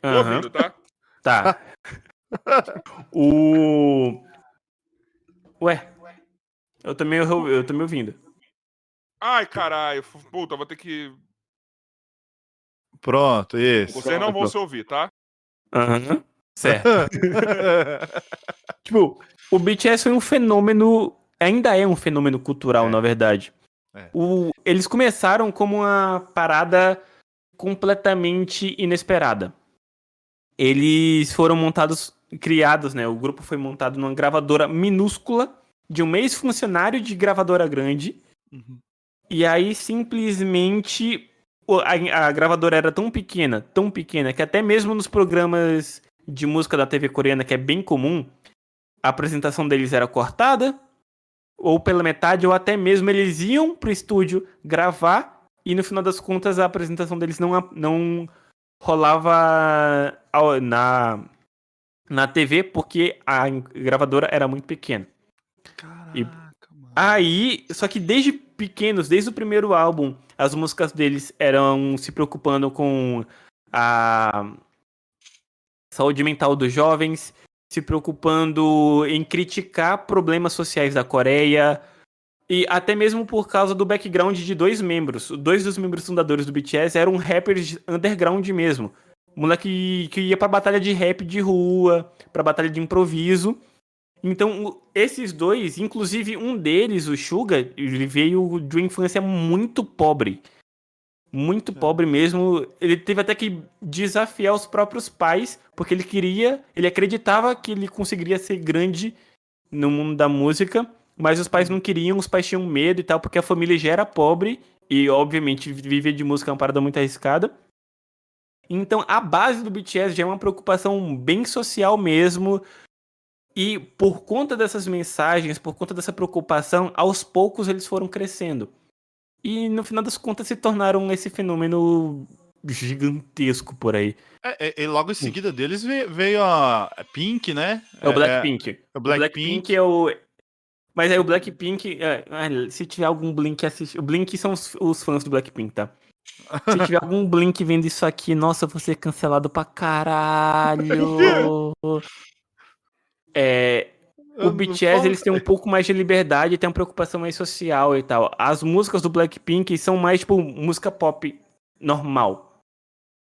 Tô ouvindo, tá? Tá. o. Ué. Eu também eu, eu tô me ouvindo. Ai, caralho. Puta, vou ter que. Pronto, isso. Vocês não vão se ouvir, tá? Aham. Certo. Tipo, o BTS foi um fenômeno, ainda é um fenômeno cultural, É. na verdade. É. O, eles começaram como uma parada completamente inesperada. Eles foram montados, criados, né? O grupo foi montado numa gravadora minúscula de um ex-funcionário de gravadora grande. Uhum. E aí, simplesmente, a, a gravadora era tão pequena, tão pequena, que até mesmo nos programas de música da TV coreana, que é bem comum, a apresentação deles era cortada, ou pela metade, ou até mesmo eles iam pro estúdio gravar, e no final das contas a apresentação deles não, não rolava na, na TV, porque a gravadora era muito pequena. E-. Aí, só que desde pequenos, desde o primeiro álbum, as músicas deles eram se preocupando com a saúde mental dos jovens, se preocupando em criticar problemas sociais da Coreia, e até mesmo por causa do background de dois membros. Dois dos membros fundadores do BTS eram rappers underground mesmo. Moleque que ia pra batalha de rap de rua, pra batalha de improviso. Então, esses dois, inclusive um deles, o Suga, ele veio de uma infância muito pobre. Muito pobre mesmo. Ele teve até que desafiar os próprios pais, porque ele queria, ele acreditava que ele conseguiria ser grande no mundo da música, mas os pais não queriam, os pais tinham medo e tal, porque a família já era pobre e, obviamente, viver de música é uma parada muito arriscada. Então, a base do BTS já é uma preocupação bem social mesmo. E por conta dessas mensagens, por conta dessa preocupação, aos poucos eles foram crescendo. E no final das contas se tornaram esse fenômeno gigantesco por aí. É, é, e logo em seguida deles veio, veio a a Pink, né? É o Blackpink. É, o O Blackpink. Blackpink é o. Mas aí o Blackpink. é, ah, se tiver algum Blink assistir. O Blink são os, os fãs do Blackpink, tá? Se tiver algum Blink vendo isso aqui, nossa, eu vou ser cancelado pra caralho. É, o BTS eles têm um pouco mais de liberdade, tem uma preocupação mais social e tal. As músicas do Blackpink são mais tipo música pop normal,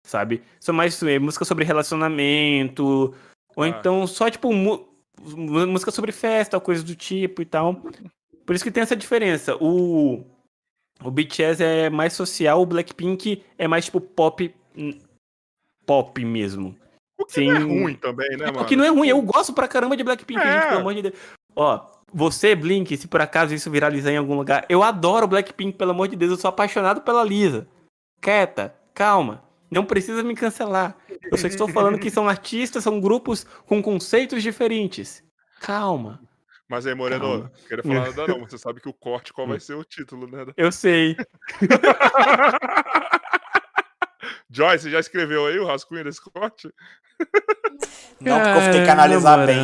sabe? São mais é, música sobre relacionamento, ou Ah. então só tipo música sobre festa, coisa do tipo e tal. Por isso que tem essa diferença. O o BTS é mais social, o Blackpink é mais tipo pop pop mesmo. O que não é Sim. ruim também, né, É, mano? o que não é ruim, eu gosto pra caramba de Blackpink, É. gente, pelo amor de Deus. Ó, você, Blink, se por acaso isso viralizar em algum lugar, eu adoro Blackpink, pelo amor de Deus, eu sou apaixonado pela Lisa. Quieta, calma, não precisa me cancelar. Eu só estou falando que são artistas, são grupos com conceitos diferentes. Calma, Mas aí, Moreno, Calma. não queria falar nada não. Você sabe que o corte, qual vai ser o título, né? eu sei. Joyce, você já escreveu aí o rascunho desse corte? Não, porque eu tenho que analisar na bem.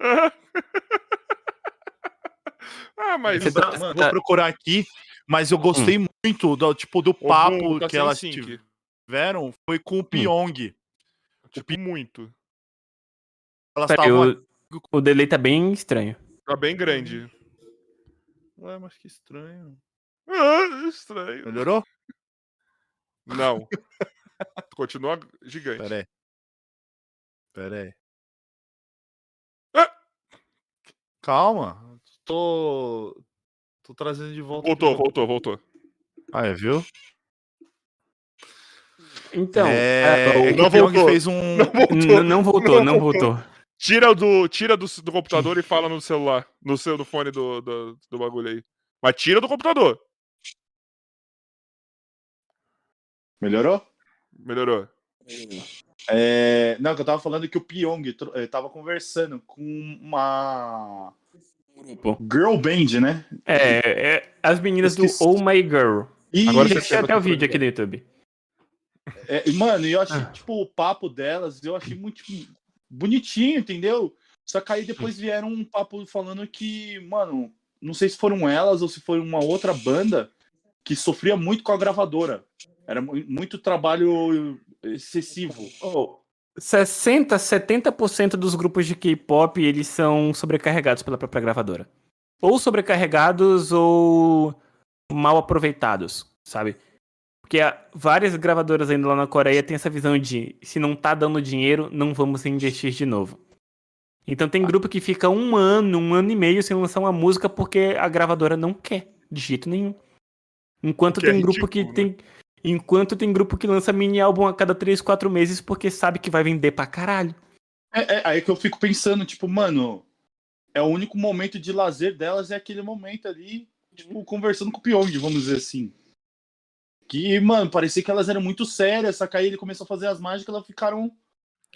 ah, mas... Você tá- Mano, vou procurar aqui, mas eu gostei muito do tipo do papo tá que elas sync. tiveram foi com o Pyong. Tipo, muito. Elas Peraí, estavam o, o delay tá bem estranho. Tá bem grande. Ué, mas que estranho. Ah, estranho. Melhorou? Não. Continua gigante. Pera aí. Pera aí. Ah! Calma. Tô. Tô trazendo de volta. Voltou, aqui. voltou, voltou. Ah, é, viu? Então, é, é, é Não voltou. fez um. Não voltou. N- não voltou, não voltou. Tira do, tira do, do computador e fala no celular. No seu do fone do, do, do bagulho aí. Mas tira do computador. Melhorou? Melhorou. É, não, que eu tava falando que o Pyong tava conversando com uma Grupo. girl band, né? É, é as meninas do. Oh My Girl. E, Agora você sabe até o vídeo aqui no YouTube. é, mano, eu achei, Ah. tipo, o papo delas, eu achei muito tipo, bonitinho, entendeu? Só que aí depois vieram um papo falando que, mano, não sei se foram elas ou se foi uma outra banda que sofria muito com a gravadora. Era mu- muito trabalho excessivo. Oh, 60, 70% dos grupos de K-pop eles são sobrecarregados pela própria gravadora. Ou sobrecarregados ou mal aproveitados, sabe? Porque várias gravadoras ainda lá na Coreia têm essa visão de se não tá dando dinheiro, não vamos investir de novo. Então tem grupo que fica um ano, um ano e meio sem lançar uma música porque a gravadora não quer, de jeito nenhum. Enquanto Que é tem grupo que né? tem. Enquanto tem grupo que lança mini álbum a cada 3, 4 meses porque sabe que vai vender pra caralho. É, é aí que eu fico pensando, tipo, mano, é o único momento de lazer delas, é aquele momento ali, tipo, conversando com o Pyong, vamos dizer assim. Que, mano, parecia que elas eram muito sérias, só que aí ele começou a fazer as mágicas, elas ficaram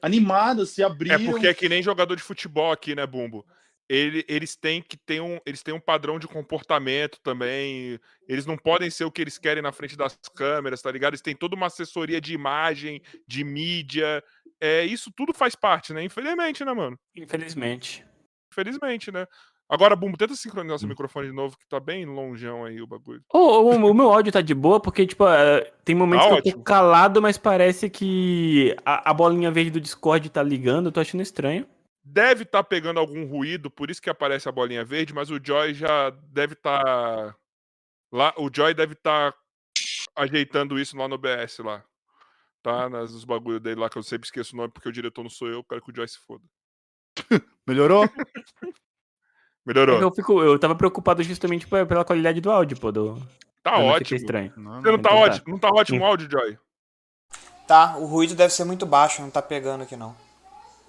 animadas, se É abriram. porque é que nem jogador de futebol aqui, né, Bumbo? Ele- eles têm que ter um, eles têm um padrão de comportamento também. Eles não podem ser o que eles querem na frente das câmeras, tá ligado? Eles têm toda uma assessoria de imagem, de mídia. É, isso tudo faz parte, né? Infelizmente, né, mano? Infelizmente. Infelizmente, né? Agora, Bumbo, tenta sincronizar seu microfone de novo, que tá bem longeão aí o bagulho. O, o- o meu áudio tá de boa, porque, tipo, eh, tem momentos Tá que eu ótimo. tô calado, mas parece que a, a bolinha verde do Discord tá ligando, eu tô achando estranho. Deve estar pegando algum ruído, por isso que aparece a bolinha verde, mas o Joy já deve estar. Lá, o Joy deve estar ajeitando isso lá no BS lá. Tá? Nas, nos bagulhos dele lá, que eu sempre esqueço o nome, porque o diretor não sou eu, quero que o Joy se foda. Melhorou? Melhorou. Eu, fico, eu tava preocupado justamente pe- pela qualidade do áudio, pô. Do, Tá não ficar ótimo. estranho. Não, Você não tá Então tá. ótimo, não tá ótimo o áudio, Joy? Tá, o ruído deve ser muito baixo, não tá pegando aqui não.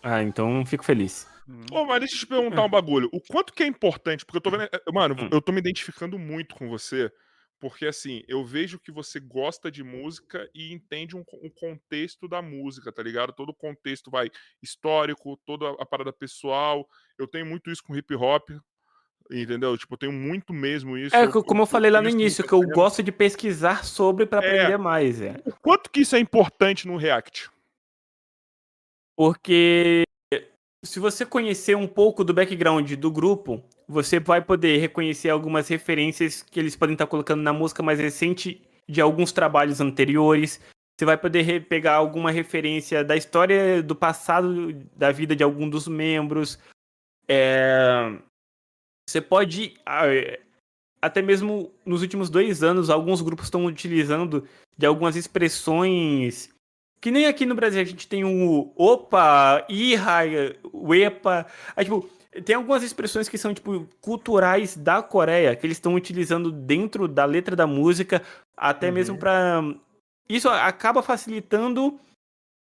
Ah, então fico feliz. Ô, mas deixa eu te perguntar um bagulho. O quanto que é importante, porque eu tô vendo. eh, Mano, Hum. eu tô me identificando muito com você, porque assim, eu vejo que você gosta de música e entende um, um contexto da música, tá ligado? Todo o contexto vai histórico, toda a parada pessoal. Eu tenho muito isso com hip hop. Entendeu? Tipo, eu tenho muito mesmo isso. É, eu- co- como eu curto falei lá no isso início, que eu tempo. gosto de pesquisar sobre pra É. aprender mais, é. O quanto que isso é importante no React? Porque se você conhecer um pouco do background do grupo, você vai poder reconhecer algumas referências que eles podem estar colocando na música mais recente de alguns trabalhos anteriores. Você vai poder pegar alguma referência da história do passado da vida de algum dos membros. É, Você pode. Até mesmo nos últimos dois anos, alguns grupos estão utilizando de algumas expressões que nem aqui no Brasil a gente tem o opa, irra, o epa. Aí, tipo, tem algumas expressões que são, tipo, culturais da Coreia, que eles estão utilizando dentro da letra da música, até mesmo pra. Isso acaba facilitando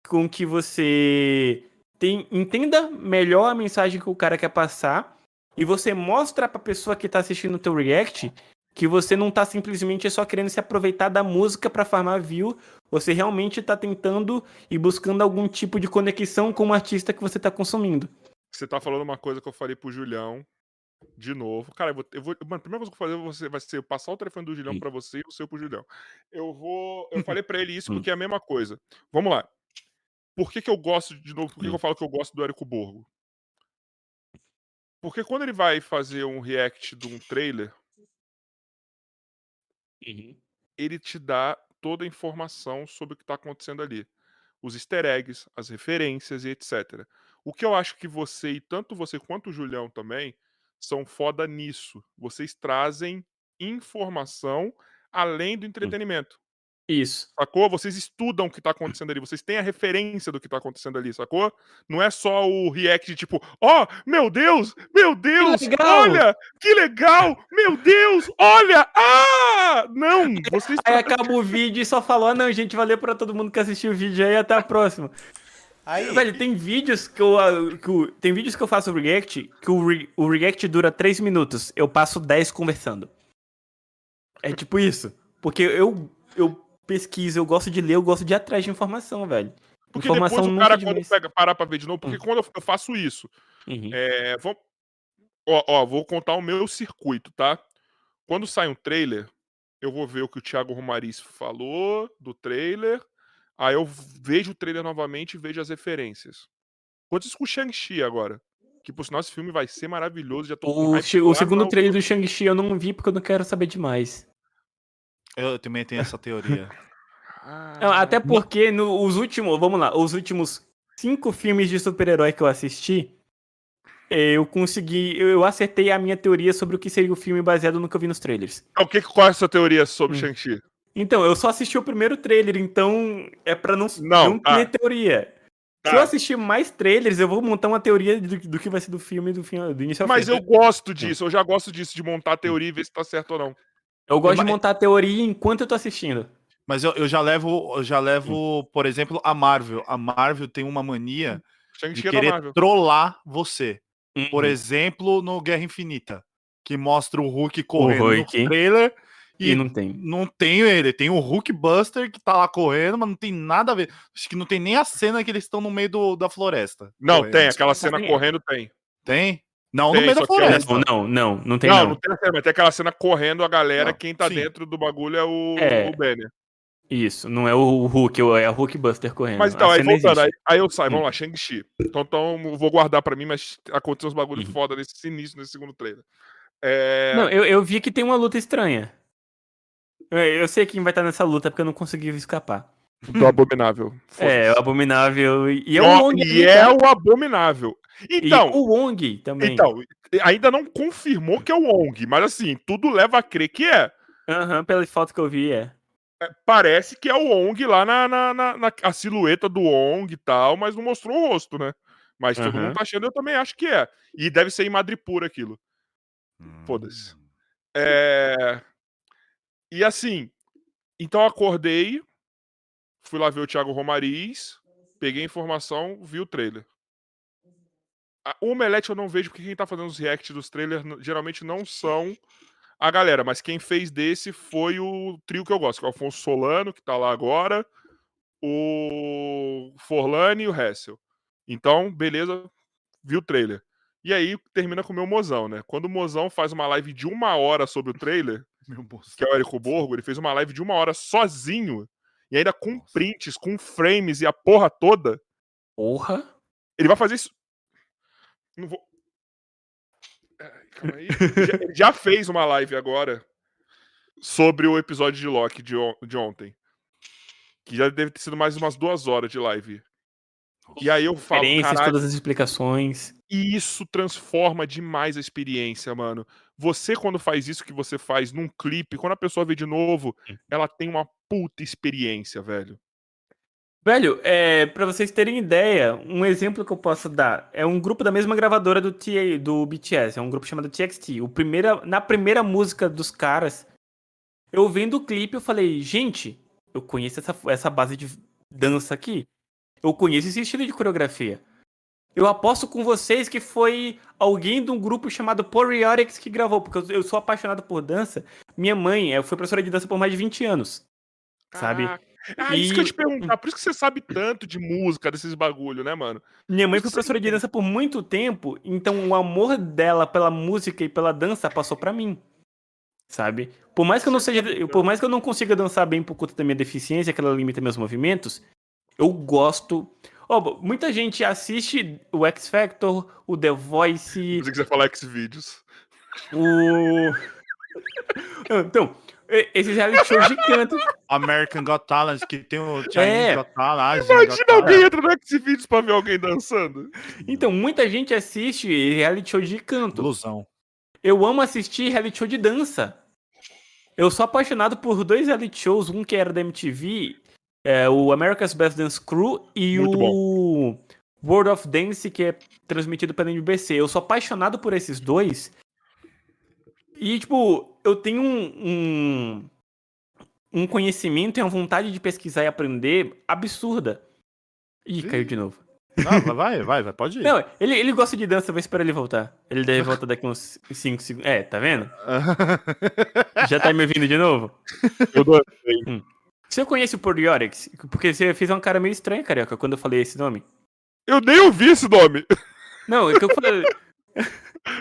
com que você tem, entenda melhor a mensagem que o cara quer passar e você mostra pra pessoa que tá assistindo o teu react que você não tá simplesmente só querendo se aproveitar da música pra farmar view, você realmente tá tentando e buscando algum tipo de conexão com o artista que você tá consumindo. Você tá falando uma coisa que eu falei pro Julião. De novo. Cara, eu vou. Eu vou mano, a primeira coisa que eu vou fazer você- vai ser passar o telefone do Julião pra você e o seu pro Julião. Eu vou. Eu falei pra ele isso Hum. porque é a mesma coisa. Vamos lá. Por que, que eu gosto, de novo, por que, que Hum. eu falo que eu gosto do Érico Borgo? Porque quando ele vai fazer um react de um trailer, ele te dá toda a informação sobre o que está acontecendo ali. Os easter eggs, as referências e etc. O que eu acho que você, e tanto você quanto o Julião também, são foda nisso. Vocês trazem informação além do entretenimento. Isso. Sacou? Vocês estudam o que tá acontecendo ali, vocês têm a referência do que tá acontecendo ali, sacou? Não é só o react de tipo, ó, meu Deus, meu Deus, legal! olha, que legal, meu Deus, olha, ah! Não, vocês Aí acaba o vídeo e só falou, ah, não, gente, valeu pra todo mundo que assistiu o vídeo aí, até a próxima. Aí, Velho, tem vídeos que eu, ah, que o- tem vídeos que eu faço react que o, re- o react dura 3 minutos, eu passo 10 conversando. É tipo isso. Porque eu, eu pesquiso, eu gosto de ler, eu gosto de ir atrás de informação, velho. Porque informação depois o cara, quando demais. pega, parar pra ver de novo, porque Hum. quando eu, faço isso, Uhum. é, vamos, ó, ó, vou contar o meu circuito, tá? Quando sai um trailer, eu vou ver o que o Thiago Romariz falou do trailer, aí eu vejo o trailer novamente e vejo as referências. Acontece isso com o Shang-Chi agora. Que, por sinal, esse filme vai ser maravilhoso. Já tô O, o segundo trailer do Shang-Chi eu não vi porque eu não quero saber demais. Eu também tenho essa teoria. Ah, Não, até porque no- os últimos, vamos lá, os últimos cinco filmes de super-herói que eu assisti, eu consegui, eu eu acertei a minha teoria sobre o que seria o filme baseado no que eu vi nos trailers. O que, qual é a sua teoria sobre Hum. Shang-Chi? Então, eu só assisti o primeiro trailer, então é pra não, Não, não, tá. ter teoria. Tá. Se eu assistir mais trailers, eu vou montar uma teoria do, do que vai ser do filme do, fim, do início ao Mas fim. eu gosto disso, eu já gosto disso, de montar a teoria e ver se tá certo ou não. Eu gosto de montar a teoria enquanto eu tô assistindo. Mas eu, eu já levo, eu já levo, por exemplo, a Marvel. A Marvel tem uma mania de é da querer trollar você. Por Uhum. exemplo, no Guerra Infinita, que mostra o Hulk correndo Hulk. no trailer E e não tem. não tem ele, tem o Hulk Buster que tá lá correndo, mas não tem nada a ver. Acho que não tem nem a cena que eles estão no meio do, da floresta. Não, correndo. tem, aquela cena correndo tem. Tem? Não, Tem, no meio só da que é- floresta. Não, não, não, não tem não, não. não tem a cena, mas tem aquela cena correndo a galera, Não, quem tá sim. dentro do bagulho é o, É. o Banner. Isso, não é o Hulk, é o Hulk Buster correndo. Mas então, aí voltando, aí, aí eu saio, Hum. vamos lá, Shang-Chi. Então, então eu vou guardar pra mim, mas aconteceu uns bagulhos Uhum. foda nesse início, nesse segundo trailer. É... Não, eu, eu vi que tem uma luta estranha. Eu, eu sei quem vai estar nessa luta porque eu não consegui escapar. Do Abominável. É, o Abominável e, é o e é tá? o Abominável. E Então, o Wong também. então, ainda não confirmou que é o Wong, mas assim, tudo leva a crer que é. Aham, pela foto que eu vi, é. É, Parece que é o Wong lá na, na, na- na- a silhueta do Wong e tal, mas não mostrou o rosto, né? Mas todo Aham. mundo tá achando, eu também acho que é. E deve ser em Madripoor aquilo. Foda-se. É... E assim, então eu acordei, fui lá ver o Thiago Romariz, peguei a informação, vi o trailer. O Omelete eu não vejo porque quem tá fazendo os reacts dos trailers geralmente não são a galera, mas quem fez desse foi o trio que eu gosto, que é o Afonso Solano, que tá lá agora, o Forlani e o Hessel. Então, beleza, vi o trailer. E aí termina com o meu mozão, né? Quando o mozão faz uma live de uma hora sobre o trailer, que é o Érico Borgo, ele fez uma live de uma hora sozinho, e ainda com prints, com frames e a porra toda. Porra. Ele vai fazer isso. Não vou. Ai, calma aí. já, já fez uma live agora sobre o episódio de Loki de, on- de ontem. Que já deve ter sido mais umas duas horas de live. E aí eu falo, caralho, todas as explicações. e isso transforma demais a experiência, mano. Você, quando faz isso que você faz num clipe, quando a pessoa vê de novo, ela tem uma puta experiência, velho. Velho, é, pra vocês terem ideia, um exemplo que eu posso dar é um grupo da mesma gravadora do, TA, do BTS, é um grupo chamado TXT. O primeira, na primeira música dos caras, eu vendo o clipe, eu falei, gente, eu conheço essa, essa base de dança aqui. Eu conheço esse estilo de coreografia. Eu aposto com vocês que foi alguém de um grupo chamado Poriotics que gravou, porque eu, eu sou apaixonado por dança. Minha mãe é, foi professora de dança por mais de 20 anos. Sabe? Ah, isso que eu te E- perguntar. Por isso que você sabe tanto de música, desses bagulho, né, mano? Minha mãe foi professora de dança por muito tempo, então o amor dela pela música e pela dança passou pra mim. Sabe? Por mais que eu não seja, por mais que eu não consiga dançar bem por conta da minha deficiência, que ela limita meus movimentos, eu gosto. Ó, muita gente assiste o X Factor, o The Voice, que você ia falar X-Vídeos. o Então, esses reality shows de canto. American Got Talent, que tem o Chinese É. Got Talent, Got Imagina alguém entra no X-Vídeos pra ver alguém dançando. Então, muita gente assiste reality show de canto. Ilusão. Eu amo assistir reality show de dança. Eu sou apaixonado por dois reality shows, um que era da MTV, é, o America's Best Dance Crew e Muito o World of Dance, que é transmitido pela NBC. Eu sou apaixonado por esses dois. E, tipo, eu tenho um, um, um conhecimento e uma vontade de pesquisar e aprender absurda. Ih, caiu de novo. Não, vai, vai, vai, pode ir. Não, ele, ele gosta de dança, vou esperar ele voltar. Ele deve voltar daqui uns 5 segundos. É, tá vendo? Já tá me ouvindo de novo? Eu dou- Você conhece o Poriotics? Porque você fez uma cara meio estranha, carioca, quando eu falei esse nome. Eu nem ouvi esse nome. Não, é que eu falei.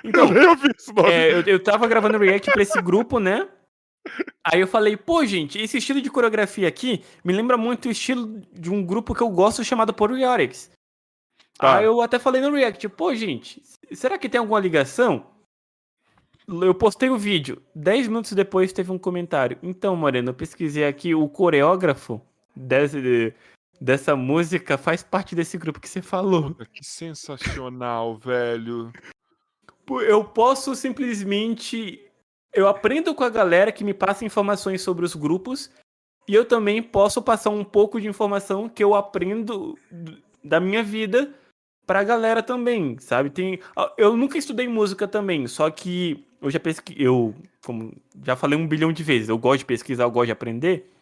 Então, Eu ouvi esse nome. é, eu, eu tava gravando react pra esse grupo, né? Aí eu falei, pô, gente, esse estilo de coreografia aqui me lembra muito o estilo de um grupo que eu gosto chamado Poriotics. Tá. Aí eu até falei no react, pô, gente, será que tem alguma ligação? Eu postei o vídeo. Dez minutos depois teve um comentário. Então, Moreno, eu pesquisei aqui, o coreógrafo desse, dessa música faz parte desse grupo que você falou. Que sensacional, velho. Pô, Eu posso simplesmente. Eu aprendo com a galera que me passa informações sobre os grupos E eu também posso passar um pouco de informação que eu aprendo da minha vida pra galera também, sabe? Tem, eu nunca estudei música também, só que eu já pesquisei, eu, como já falei um bilhão de vezes, eu gosto de pesquisar, eu gosto de aprender.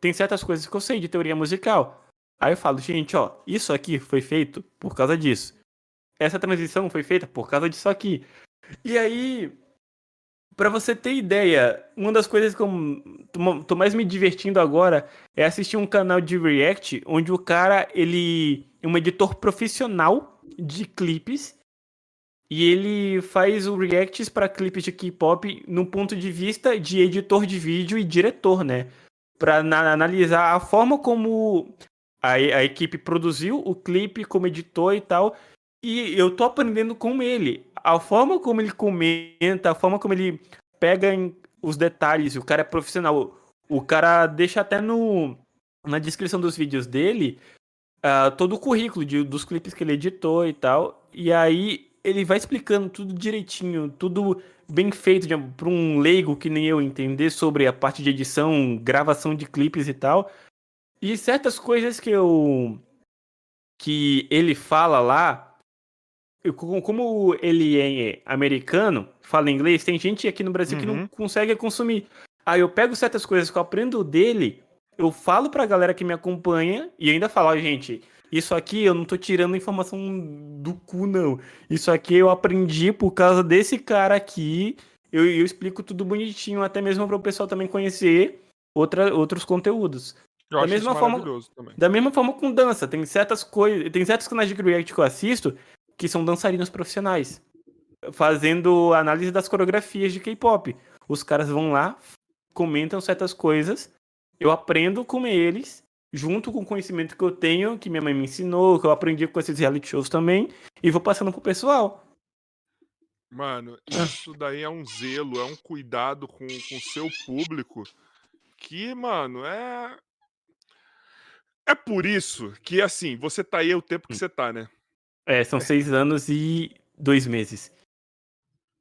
Tem certas coisas que eu sei de teoria musical. Aí eu falo, gente, ó, isso aqui foi feito por causa disso. Essa transição foi feita por causa disso aqui. E aí, Pra você ter ideia, uma das coisas que eu tô- mais me divertindo agora é assistir um canal de react onde o cara, ele é um editor profissional de clipes e ele faz o reacts pra clipes de K-pop no ponto de vista de editor de vídeo e diretor, né? Pra na- analisar a forma como a, a equipe produziu o clipe como editor e tal. E eu tô aprendendo com ele. A forma como ele comenta, a forma como ele pega os detalhes, o cara é profissional. O cara deixa até no na descrição dos vídeos dele ah, todo o currículo de- dos clipes que ele editou e tal. E aí ele vai explicando tudo direitinho, tudo bem feito para um leigo que nem eu entender sobre a parte de edição, gravação de clipes e tal. E certas coisas que eu que ele fala lá, como ele é americano, fala inglês, tem gente aqui no Brasil que não Uhum. consegue consumir. Aí eu pego certas coisas que eu aprendo dele, eu falo pra galera que me acompanha e ainda falo, ó, gente, isso aqui eu não tô tirando informação do cu, não. Isso aqui eu aprendi por causa desse cara aqui. Eu, eu explico tudo bonitinho, até mesmo para o pessoal também conhecer outra, outros conteúdos. Eu Da acho mesma forma- também. Da mesma forma com dança, tem certas coisas, tem certos canais de react que eu assisto que são dançarinos profissionais, fazendo análise das coreografias de K-pop. Os caras vão lá, comentam certas coisas, eu aprendo com eles, junto com o conhecimento que eu tenho, que minha mãe me ensinou, que eu aprendi com esses reality shows também, e vou passando pro pessoal. Mano, isso daí é um zelo, é um cuidado com o seu público que, mano, é. É por isso que, assim, você tá aí o tempo que você tá, né? É, são seis anos e dois meses.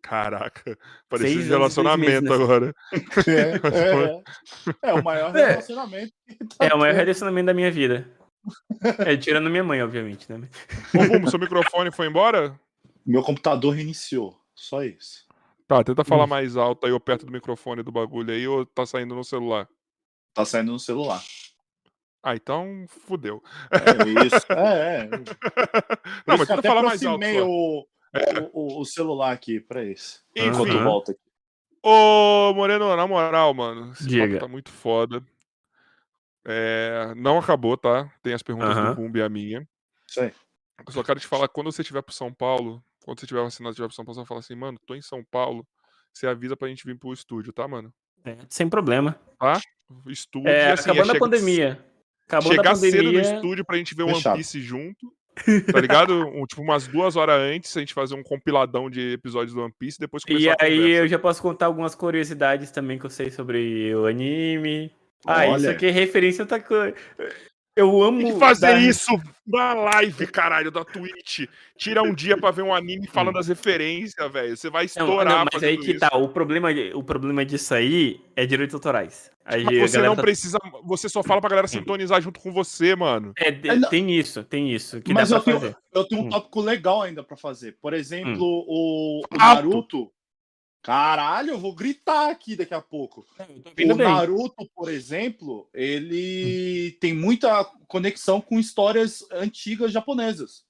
Caraca, parecia dois relacionamento meses, né? agora. É, é, é. É o maior É. relacionamento. tá É o maior relacionamento da minha vida. É, tirando minha mãe, obviamente, né? Ô, Bumo, seu microfone foi embora? Meu computador reiniciou. Só isso. Tá, tenta Hum. falar mais alto aí ou perto do microfone do bagulho aí ou tá saindo no celular? Tá saindo no celular. Ah, então fudeu. É isso. É, é. Não, mas tenta até falar mais alto. aproximei só. o, o, o celular aqui pra isso. Enfim. Enquanto eu volto aqui. Ô, Moreno, na moral, mano, esse Diga. papo tá muito foda. É, não acabou, tá? Tem as perguntas Aham. do Bumbi e a minha. Aí. Eu só quero te falar, quando você estiver pro São Paulo, quando você tiver vacinado e estiver pro São Paulo, você vai falar assim, mano, tô em São Paulo, você avisa pra gente vir pro estúdio, tá, mano? É, sem problema. Estúdio, É, e, assim, é acabando a pandemia. Acabou chegar pandemia. cedo no estúdio pra gente ver One Fechado. Piece junto, tá ligado? Um, tipo, umas duas horas antes, a gente fazer um compiladão de episódios do One Piece, depois E aí conversa. eu já posso contar algumas curiosidades também que eu sei sobre o anime. Ah, isso Olha. aqui é referência a outra coisa. Eu amo. Tem que fazer dar- isso na live, caralho, da Twitch. Tira um dia pra ver um anime falando as referências, velho. Você vai Não, estourar não, mas aí que isso. tá. O problema, o problema disso aí é direitos autorais. Aí Mas você não tá- precisa. Você só fala pra galera sintonizar junto com você, mano. É, É, não- tem isso, tem isso. Que Mas dá eu pra tenho, fazer. eu tenho um Hum. tópico legal ainda pra fazer. Por exemplo, o, o Alto. Naruto. Caralho, eu vou gritar aqui daqui a pouco. O bem. Naruto, por exemplo, ele tem muita conexão com histórias antigas japonesas.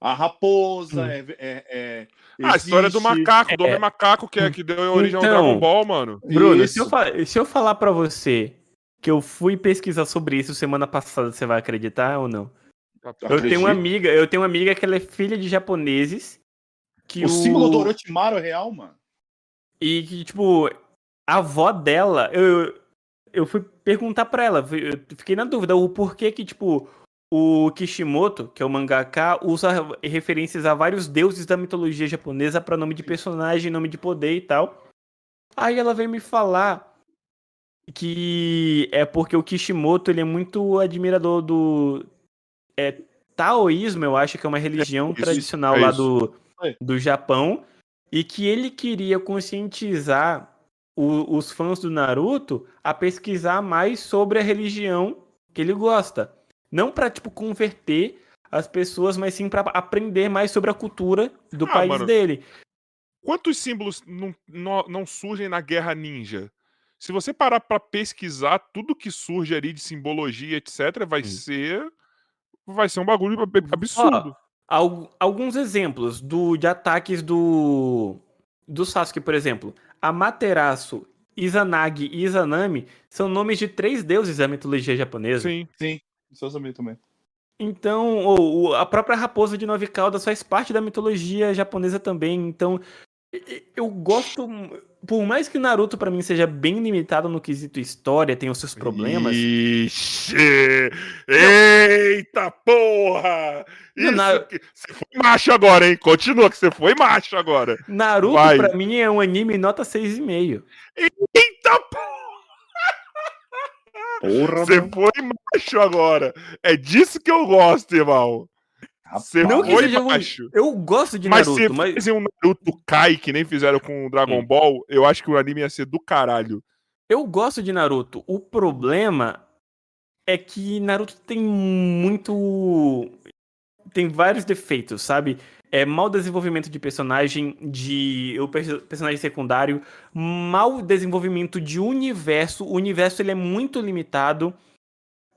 A raposa Hum. é, é- é- Ah, a história do macaco, do É. homem macaco, que, é, que deu origem ao Então, Dragon Ball, mano. Bruno, se eu, se eu falar pra você que eu fui pesquisar sobre isso semana passada, você vai acreditar ou não? Eu tenho Acredito. uma amiga, eu tenho uma amiga que ela é filha de japoneses. Que O símbolo do Orochimaru é real, mano. E que, tipo, a avó dela, eu, eu fui perguntar pra ela, eu fiquei na dúvida, o porquê que, tipo, o Kishimoto, que é o mangaka, usa referências a vários deuses da mitologia japonesa pra nome de personagem, nome de poder e tal. Aí ela veio me falar que é porque o Kishimoto, ele é muito admirador do é, taoísmo, eu acho que é uma religião isso, tradicional é lá do, É. do Japão, e que ele queria conscientizar o- os fãs do Naruto a pesquisar mais sobre a religião que ele gosta. Não pra, tipo, converter as pessoas, mas sim pra aprender mais sobre a cultura do Ah, país mano. dele. Quantos símbolos não, não, não surgem na Guerra Ninja? Se você parar pra pesquisar tudo que surge ali de simbologia, etc., vai Hum. ser. Vai ser um bagulho ab- absurdo. Al- alguns exemplos do, de ataques do, do Sasuke, por exemplo. Amaterasu, Izanagi e Izanami são nomes de três deuses da mitologia japonesa. Sim. Isso eu sabia também. Então, o- o- a própria raposa de nove caudas faz parte da mitologia japonesa também. Então, eu gosto. Por mais que o Naruto, pra mim, seja bem limitado no quesito história, tem os seus problemas. Ixi! Eita porra! Isso na- que- Você foi macho agora, hein? Continua que você foi macho agora. Naruto, Vai. pra mim, é um anime nota 6,5. Eita porra! Porra, Você mano. foi macho agora. É disso que eu gosto, irmão. Você Não que seja macho. Eu gosto de Mas Naruto, se mas. fizem um Naruto Kai, que nem fizeram com o Dragon Hum. Ball, eu acho que o anime ia ser do caralho. Eu gosto de Naruto. O problema é que Naruto tem muito. Tem vários defeitos, sabe? É mau desenvolvimento de personagem, de o perso- personagem secundário, mau desenvolvimento de universo. O universo ele é muito limitado.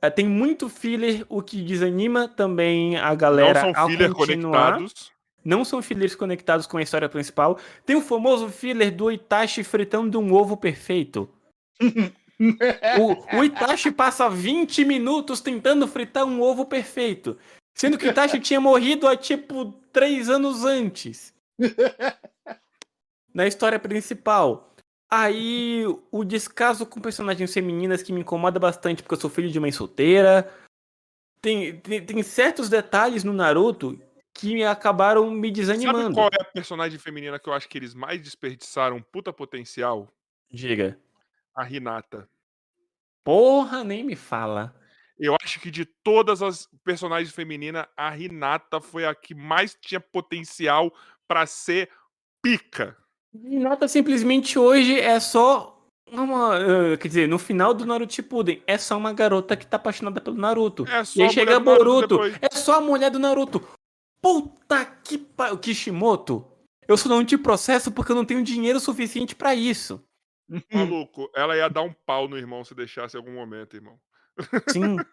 É, Tem muito filler, o que desanima também a galera Não são ao filler continuar. conectados. Não são fillers conectados com a história principal. Tem o famoso filler do Itachi fritando um ovo perfeito. O, o Itachi passa 20 minutos tentando fritar um ovo perfeito. Sendo que o Itachi tinha morrido há tipo 3 anos antes. Na história principal. Aí o descaso com personagens femininas que me incomoda bastante porque eu sou filho de mãe solteira. Tem, tem, tem certos detalhes no Naruto que acabaram me Sabe desanimando. qual é a personagem feminina que eu acho que eles mais desperdiçaram puta potencial? Diga. A Hinata. Porra, nem me fala. Eu acho que de todas as personagens femininas, a Hinata foi a que mais tinha potencial pra ser pica. Nota simplesmente hoje é só uma. eh, quer dizer, no final do Naruto Shippuden, é só uma garota que tá apaixonada pelo Naruto. É só e aí a chega Boruto, é só a mulher do Naruto. Puta que pariu. Kishimoto, eu só não te processo porque eu não tenho dinheiro suficiente pra isso. Maluco, ela ia dar um pau no irmão se deixasse em algum momento, irmão. Sim.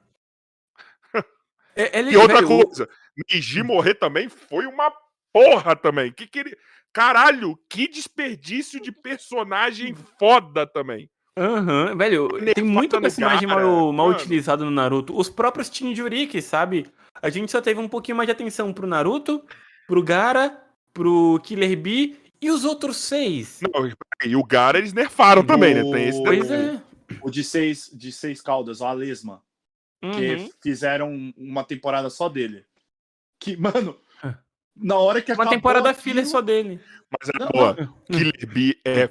É- ele- E outra velho, coisa, Neji morrer também foi uma porra também. Que que ele... Caralho, que desperdício de personagem foda também. Aham, velho, tem muito personagem Gaara, mal, mal mano. utilizado no Naruto. Os próprios Jinjuriki, sabe? A gente só teve um pouquinho mais de atenção pro Naruto, pro Gara, pro Killer Bee e os outros seis. Não, e o Gara eles nerfaram também, né? Tem esse Pois é. O de seis, de seis caudas, o Alesma. Que Uhum. fizeram uma temporada só dele. Que, mano. Na hora que Uma temporada aquilo- filler só dele. Mas é boa. Killer Bee é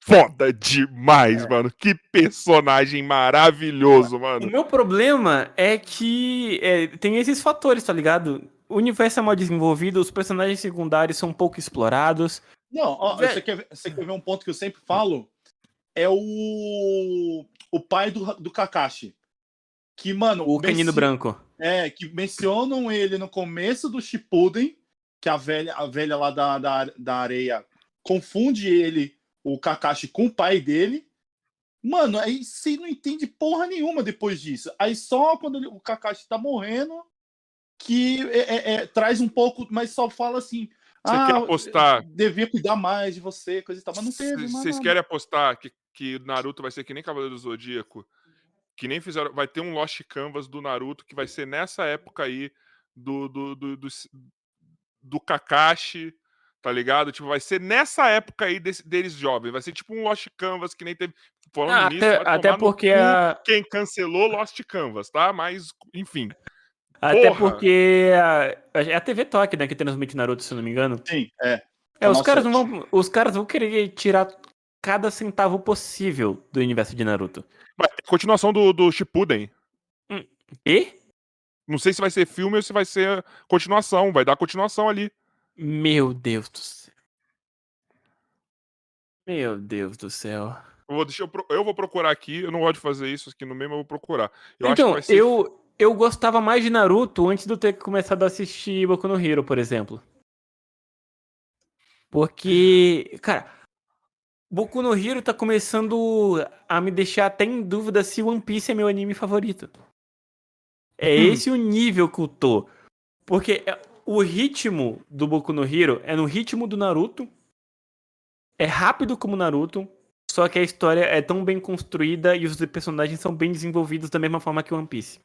foda demais, mano. Que personagem maravilhoso, O mano. meu problema é que é, tem esses fatores, tá ligado? O universo é mal desenvolvido, os personagens secundários são pouco explorados. Não, ó, Vé- você, quer, ver- você quer ver um ponto que eu sempre falo? É o, o pai do, do Kakashi. Que, mano, O canino menci- branco. É, que mencionam ele no começo do Shippuden, que a velha, a velha lá da, da, da areia confunde ele, o Kakashi, com o pai dele. Mano, aí você não entende porra nenhuma depois disso. Aí só quando ele- o Kakashi tá morrendo, que é- é- é, traz um pouco, mas só fala assim. Você ah, quer apostar? Devia cuidar mais de você, coisa e tal. Mas não teve, Vocês querem apostar que, que Naruto vai ser que nem Cavaleiro do Zodíaco? Que nem fizeram. Vai ter um Lost Canvas do Naruto que vai ser nessa época aí do, do, do, do, do Kakashi, tá ligado? Tipo, vai ser nessa época aí desse- deles jovens. Vai ser tipo um Lost Canvas que nem teve. Falando Ah, nisso, até, até porque a, quem cancelou Lost Canvas, tá? Mas, enfim. até Porra! porque a, é a TV Toque, né, que transmite Naruto, se eu não me engano. Sim, é. É, os Nossa, caras não vão, os caras vão querer tirar cada centavo possível do universo de Naruto. Ter continuação do, do Shippuden. E Não sei se vai ser filme ou se vai ser continuação. Vai dar continuação ali. meu Deus do céu. Meu Deus do céu. Eu vou, deixa eu, eu vou procurar aqui. Eu não gosto de fazer isso aqui no mesmo, eu vou procurar. Eu então, ser eu, eu gostava mais de Naruto antes de eu ter começado a assistir Boku no Hero, por exemplo. Porque, cara, Boku no Hero tá começando a me deixar até em dúvida se One Piece é meu anime favorito. É Hum. esse o nível que eu tô. Porque é- o ritmo do Boku no Hero é no ritmo do Naruto. É rápido como Naruto. Só que a história é tão bem construída e os personagens são bem desenvolvidos da mesma forma que One Piece.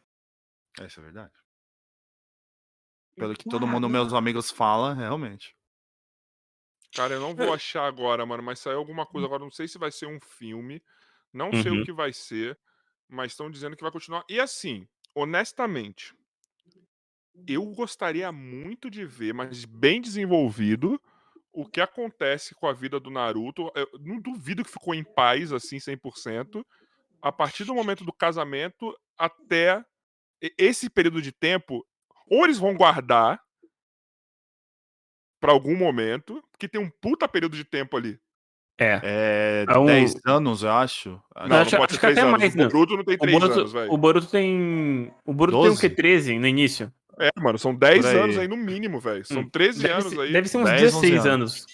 Essa é verdade. Pelo que todo mundo, meus amigos, fala, realmente. Cara, eu não vou achar agora, mano, mas saiu alguma coisa agora. Não sei se vai ser um filme. Não sei Uhum. o que vai ser, mas estão dizendo que vai continuar. E assim, honestamente, eu gostaria muito de ver, mas bem desenvolvido, o que acontece com a vida do Naruto. Eu não duvido que ficou em paz, assim, 100%. A partir do momento do casamento até esse período de tempo, ou eles vão guardar pra algum momento, porque tem um puta período de tempo ali. É. É É um- 10 anos, eu acho. Não, Não, não, acho- pode acho que 3 até anos. mais, o né? Boruto não tem O 3 anos, Boruto, velho. o Boruto tem. O Boruto tem o quê? 12? 13 no início? É, mano, são 10 Por aí. anos aí no mínimo, velho. São Hum, 13 Deve anos ser, aí. deve ser uns 10, 11 16 anos.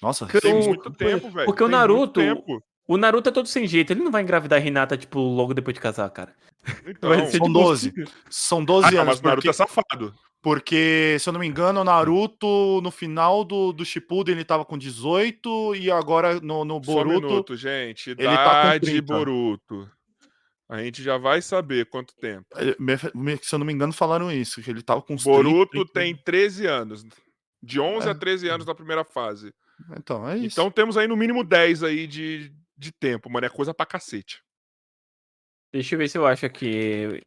Nossa, Porque Tem o- muito tempo, velho. porque o Tem muito Naruto-. O Naruto é todo sem jeito. Ele não vai engravidar a Hinata, tipo, logo depois de casar, cara. Então, são tipo, 12. são 12 ah, não, anos. mas o Naruto porque, é safado. Porque, se eu não me engano, o Naruto, no final do, do Shippuden, ele tava com 18 e agora no, no Só um Boruto... minuto, gente. ele tá com Idade 30. Boruto. A gente já vai saber quanto tempo. me- se eu não me engano, falaram isso, que ele tava com Boruto 30, tem 13 anos. De 11 É. a 13 anos na primeira fase. Então, é isso. Então temos aí no mínimo 10 aí de, de tempo, mano. É coisa pra cacete. Deixa eu ver se eu acho aqui.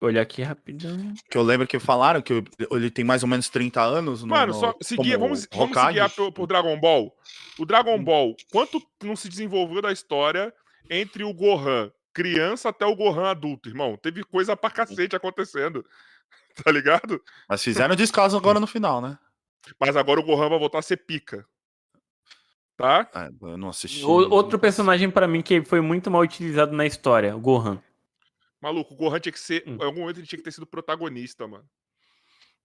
Olhar aqui rapidão. Que eu lembro que falaram que ele tem mais ou menos 30 anos. No, Mano, no- só seguir, vamos, vamos Hokage. seguir por, por Dragon Ball. O Dragon Ball, quanto não se desenvolveu da história entre o Gohan criança até o Gohan adulto, irmão? Teve coisa pra cacete acontecendo. Tá ligado? Mas fizeram descaso agora no final, né? Mas agora o Gohan vai voltar a ser pica. Tá? Ah, eu não assisti. O- outro personagem pra mim que foi muito mal utilizado na história, o Gohan. Maluco, o Gohan tinha que ser. Hum. Em algum momento ele tinha que ter sido protagonista, mano.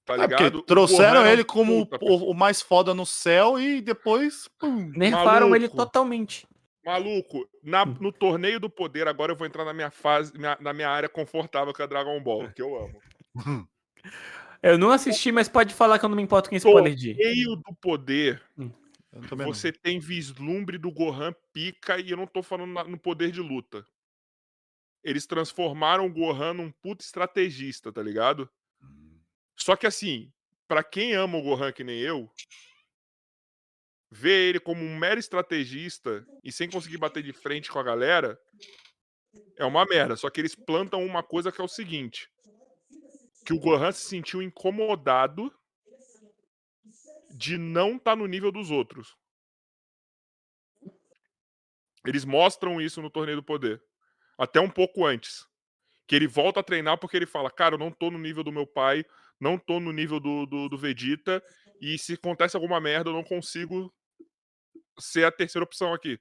Tá É porque ligado? Trouxeram é um ele como puta o, o mais foda no céu e depois. pum. Nerfaram ele totalmente. Maluco, na- Hum. no torneio do poder, agora eu vou entrar na minha fase, minha- na minha área confortável que é Dragon Ball, que eu amo. Eu não assisti, mas pode falar que eu não me importo com spoiler de. Torneio do poder, Eu também não. você tem vislumbre do Gohan pica e eu não tô falando na- no poder de luta. Eles transformaram o Gohan num puto estrategista, tá ligado? Só que assim, pra quem ama o Gohan que nem eu, ver ele como um mero estrategista e sem conseguir bater de frente com a galera é uma merda. Só que eles plantam uma coisa que é o seguinte: que o Gohan se sentiu incomodado de não estar no nível dos outros. Eles mostram isso no Torneio do Poder. Até um pouco antes. Que ele volta a treinar porque ele fala: Cara, eu não tô no nível do meu pai, não tô no nível do, do, do Vegeta, e se acontece alguma merda, eu não consigo ser a terceira opção aqui.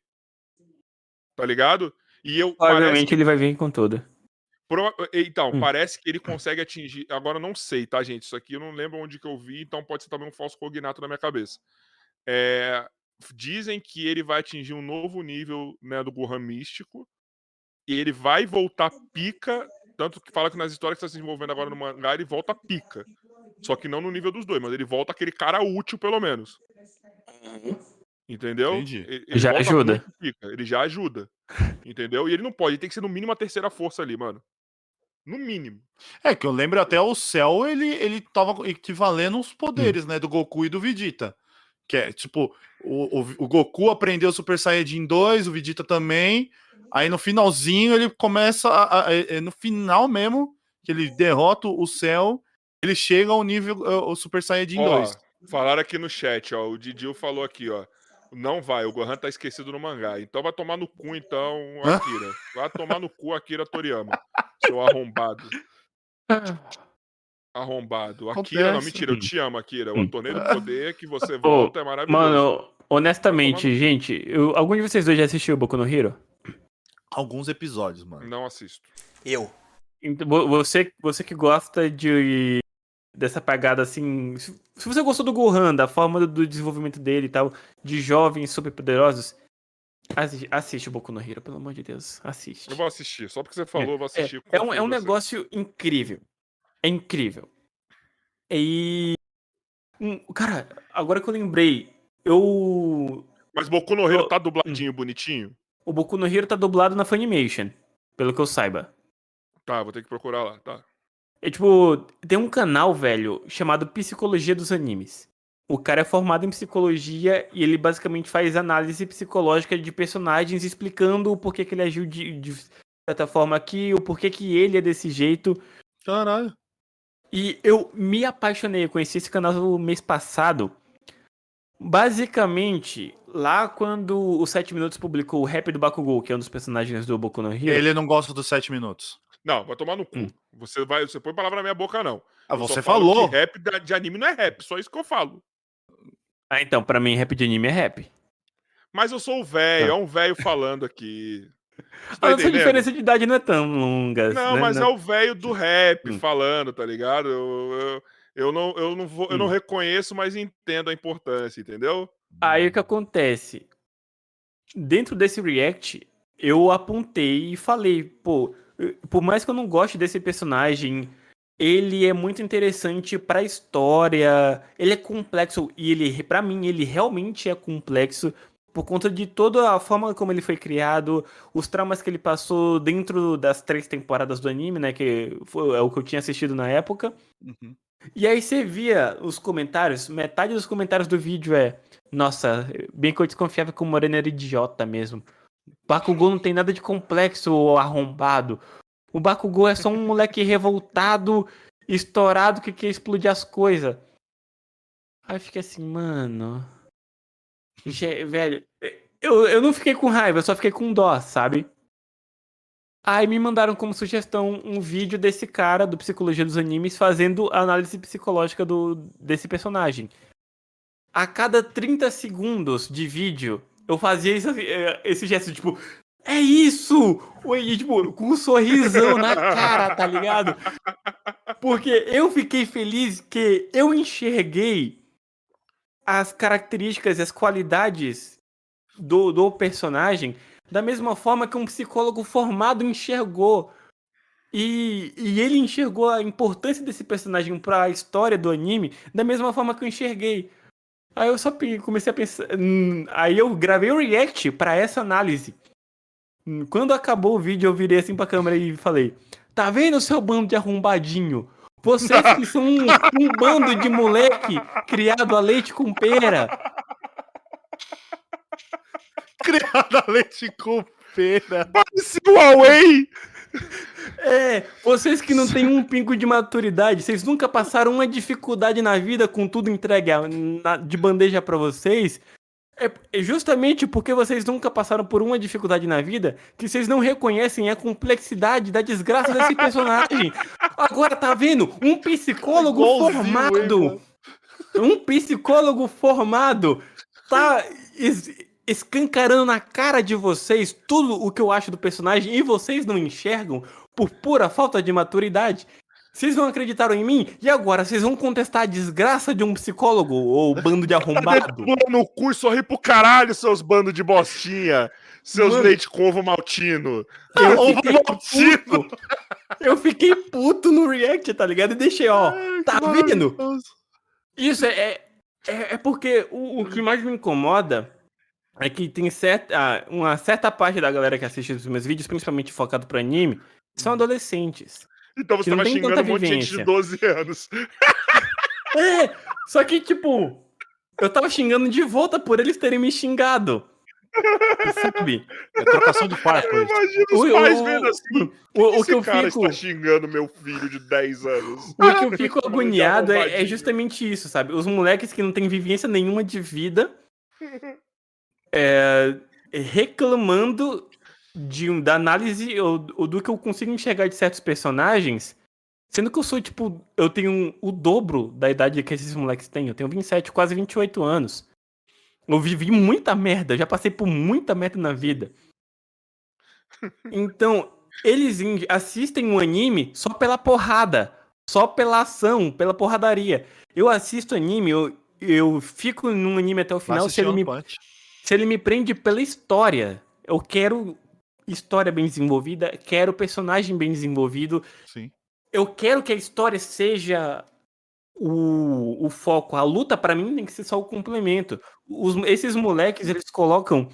Tá ligado? E eu. Provavelmente ele vai vir com toda. Prova- Então, Hum. parece que ele consegue atingir. Agora eu não sei, tá, gente? Isso aqui eu não lembro onde que eu vi, então pode ser também um falso cognato na minha cabeça. É, Dizem que ele vai atingir um novo nível né, do Gohan místico. E ele vai voltar pica. Tanto que fala que nas histórias que está se desenvolvendo agora no mangá, ele volta pica. Só que não no nível dos dois, mas ele volta aquele cara útil, pelo menos. Entendeu? Entendi. Ele- ele Já ajuda. pica, Ele já ajuda. Entendeu? E ele não pode, ele tem que ser no mínimo a terceira força ali, mano. No mínimo. É, que eu lembro até o céu, ele, ele tava equivalendo os poderes, né, do Goku e do Vegeta. Que é, tipo, o, o, o Goku aprendeu o Super Saiyajin 2, o Vegeta também. Aí no finalzinho ele começa, a, a- é- é no final mesmo, que ele derrota o céu, ele chega ao nível, é, o Super Saiyajin Ó, 2. Falaram aqui no chat, ó. O Didil falou aqui, ó. Não vai, o Gohan tá esquecido no mangá. Então vai tomar no cu, então? Akira. Vai tomar no cu, Akira Toriyama. Seu arrombado. Arrombado. Acontece. Akira, não, mentira, eu te amo, Akira. O Hum. torneio do poder que você volta é maravilhoso. Mano, honestamente, gente, eu- algum de vocês dois já assistiu Boku no Hero? Alguns episódios, mano. Não assisto. Eu. Então, vo- você, você que gosta de dessa pegada assim, se você gostou do Gohan, da forma do, desenvolvimento dele e tal, de jovens superpoderosos, assiste, assiste o Boku no Hero, pelo amor de Deus, assiste. Eu vou assistir. Só porque você falou, eu vou É, assistir. é um, é um em você. negócio incrível. É incrível. E. Hum, Cara, agora que eu lembrei, eu. Mas Boku no Hero Eu- tá dubladinho, bonitinho? O Boku no Hero tá dublado na Funimation, pelo que eu saiba. Tá, vou ter que procurar lá, tá. É tipo, tem um canal, velho, chamado Psicologia dos Animes. O cara é formado em psicologia e ele basicamente faz análise psicológica de personagens, explicando o porquê que ele agiu de, de certa forma aqui, o porquê que ele é desse jeito. Caralho. E eu me apaixonei, eu conheci esse canal no mês passado. Basicamente, lá quando o 7 Minutos publicou o Rap do Bakugou, que é um dos personagens do Boku no Hero. Ele não gosta dos sete minutos. Não, vai tomar no cu. Hum. Você vai, você põe palavra na minha boca, não. Ah, Eu você falo falou. que rap de anime não é rap, só isso que eu falo. Ah, então, pra mim, rap de anime é rap. Mas eu sou o velho, Tá. é um velho falando aqui. Você A tá nossa diferença de idade não é tão longa. Não, né? mas é o velho do rap Hum. falando, tá ligado? Eu, eu, eu não, eu, não vou, eu não Hum. reconheço, mas entendo a importância, entendeu? Aí o que acontece? Dentro desse react, eu apontei e falei, pô, eu- por mais que eu não goste desse personagem, ele é muito interessante pra história, ele é complexo e ele, para mim, ele realmente é complexo por conta de toda a forma como ele foi criado, os traumas que ele passou dentro das três temporadas do anime, né, que foi, é o que eu tinha assistido na época. Uhum. E aí você via os comentários, metade dos comentários do vídeo é Nossa, bem que eu desconfiava que o Moreno era idiota mesmo. Bakugou não tem nada de complexo ou arrombado. O Bakugou é só um moleque revoltado, estourado, que quer explodir as coisas. Aí fiquei assim, mano... Velho, eu, eu não fiquei com raiva, eu só fiquei com dó, sabe? Aí me mandaram como sugestão um vídeo desse cara do Psicologia dos Animes fazendo a análise psicológica do, desse personagem. A cada 30 segundos de vídeo, eu fazia esse, eh, esse gesto, tipo, é isso! E, tipo, com um sorrisão na cara, tá ligado? Porque eu fiquei feliz que eu enxerguei as características e as qualidades do, do personagem da mesma forma que um psicólogo formado enxergou. E, e ele enxergou a importância desse personagem para a história do anime da mesma forma que eu enxerguei. Aí eu só comecei a pensar. hum, Aí eu gravei o react para essa análise. Quando acabou o vídeo, eu virei assim pra câmera e falei: Tá vendo seu bando de arrombadinho? Vocês que são um, um bando de moleque criado a leite com pera. Criada leite com pera. Esse Huawei! É, vocês que não têm um pingo de maturidade, vocês nunca passaram uma dificuldade na vida com tudo entregue na- de bandeja pra vocês. É é justamente porque vocês nunca passaram por uma dificuldade na vida que vocês não reconhecem a complexidade da desgraça desse personagem. Agora tá vendo? Um psicólogo Igualzinho, formado. hein, um psicólogo formado tá escancarando na cara de vocês tudo o que eu acho do personagem e vocês não enxergam por pura falta de maturidade. Vocês não acreditaram em mim? E agora, vocês vão contestar a desgraça de um psicólogo ou bando de arrombado? No cu e sorri pro caralho, seus bandos de bostinha. Seus Mano. leite com ovo maltino. Eu Ovo fiquei maltino. puto. Eu fiquei puto no react, tá ligado? E deixei, ó. Tá vendo? Isso é, é, é é porque o, o que mais me incomoda é que tem certa, uma certa parte da galera que assiste os meus vídeos, principalmente focado pro anime, são adolescentes. Então você tava tem xingando um monte de gente de vivência. 12 anos. É, só que, tipo, eu tava xingando de volta por eles terem me xingado. Sabe? É trocação de farpa. isso. Imagina os O- pais o- vendo assim. O, o Esse que eu cara fico. está xingando meu filho de 10 anos. O que eu fico agoniado é, é justamente isso, sabe? Os moleques que não têm vivência nenhuma de vida é, reclamando de, um- da análise ou, ou do que eu consigo enxergar de certos personagens Sendo que eu sou, tipo, eu tenho o dobro da idade que esses moleques têm. Eu tenho 27, quase 28 anos. Eu vivi muita merda, já passei por muita merda na vida. Então, eles assistem um anime só pela porrada, só pela ação, pela porradaria. Eu assisto anime, eu, eu fico num anime até o final se ele, me, Punch. Se ele me prende pela história. Eu quero história bem desenvolvida, quero personagem bem desenvolvido, Sim. eu quero que a história seja o, o foco. A luta, pra mim, tem que ser só o complemento. Os- esses moleques, eles colocam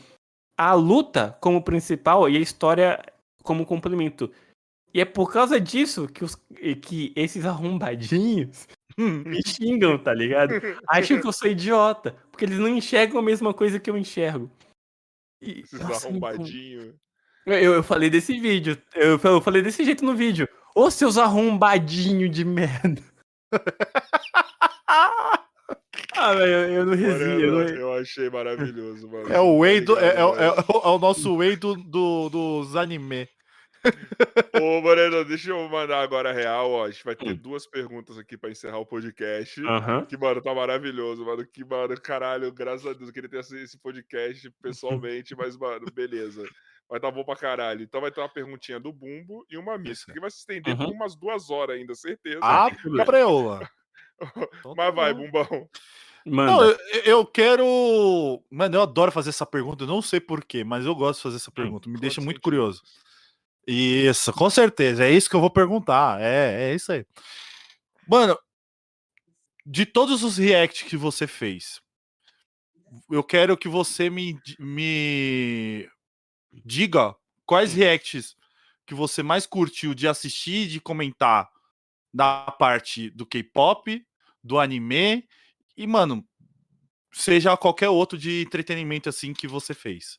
a luta como principal e a história como complemento. E é por causa disso que, os, que esses arrombadinhos me xingam, tá ligado? Acham que eu sou idiota. Porque eles não enxergam a mesma coisa que eu enxergo. E, Esses nossa, arrombadinhos. eu, eu falei desse vídeo. Eu, eu falei desse jeito no vídeo. Ô, seus arrombadinhos de merda. ah, velho, eu, eu não resisto. eu, Eu, achei maravilhoso, mano. É o Whey do, Tá é, é- é- é o nosso Whey do, do- dos anime. Ô, Moreno, deixa eu mandar agora a real, ó. A gente vai ter Hum. duas perguntas aqui pra encerrar o podcast. Que, mano, tá maravilhoso, mano. Que, mano, caralho, graças a Deus, eu queria ter esse esse podcast pessoalmente, mas, mano, beleza. Vai tá bom pra caralho. Então vai ter uma perguntinha do Bumbo e uma missa, que vai se estender por umas duas horas ainda, certeza. Ah, preula. Tá mas vai. Bumbão. Manda. Não, eu, eu quero. Mano, eu adoro fazer essa pergunta. Eu não sei porquê, mas eu gosto de fazer essa pergunta. Me quanto deixa muito sentido? curioso. Isso, com certeza. É isso que eu vou perguntar. É, é isso aí. Mano, de todos os reacts que você fez, eu quero que você me, me diga quais reacts que você mais curtiu de assistir e de comentar da parte do K-pop, do anime e, mano, seja qualquer outro de entretenimento assim que você fez.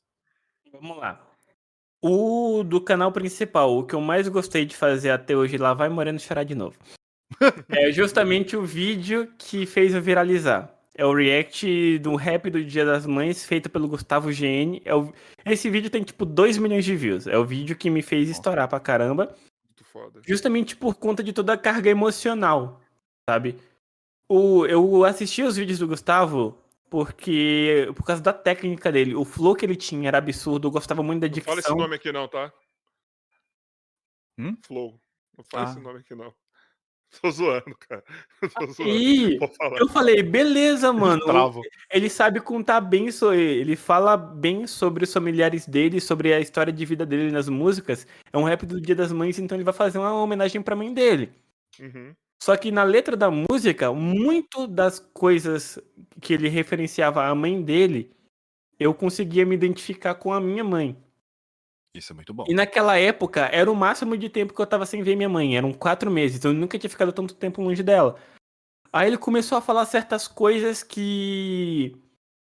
Vamos lá. O do canal principal, o que eu mais gostei de fazer até hoje, lá vai Moreno chorar de novo. é justamente o vídeo que fez eu viralizar. É o react do rap do Dia das Mães, feito pelo Gustavo GN. É o- Esse vídeo tem tipo 2 milhões de views. É o vídeo que me fez estourar pra caramba. Muito foda. Justamente por conta de toda a carga emocional, sabe? O, eu assisti os vídeos do Gustavo porque. por causa da técnica dele. O flow que ele tinha era absurdo. Eu gostava muito da Não dicção. fala esse nome aqui não, tá? Hum? Flow. Não fala Ah. esse nome aqui não. Tô zoando, cara. Tô zoando. E eu falei, beleza, mano. Travo. Ele sabe contar bem sobre. Ele fala bem sobre os familiares dele, sobre a história de vida dele nas músicas. É um rap do Dia das Mães, então ele vai fazer uma homenagem pra mãe dele. Uhum. Só que na letra da música, muito das coisas que ele referenciava à mãe dele, eu conseguia me identificar com a minha mãe. Isso é muito bom. E naquela época, era o máximo de tempo que eu tava sem ver minha mãe. Eram quatro meses. Eu nunca tinha ficado tanto tempo longe dela. Aí ele começou a falar certas coisas que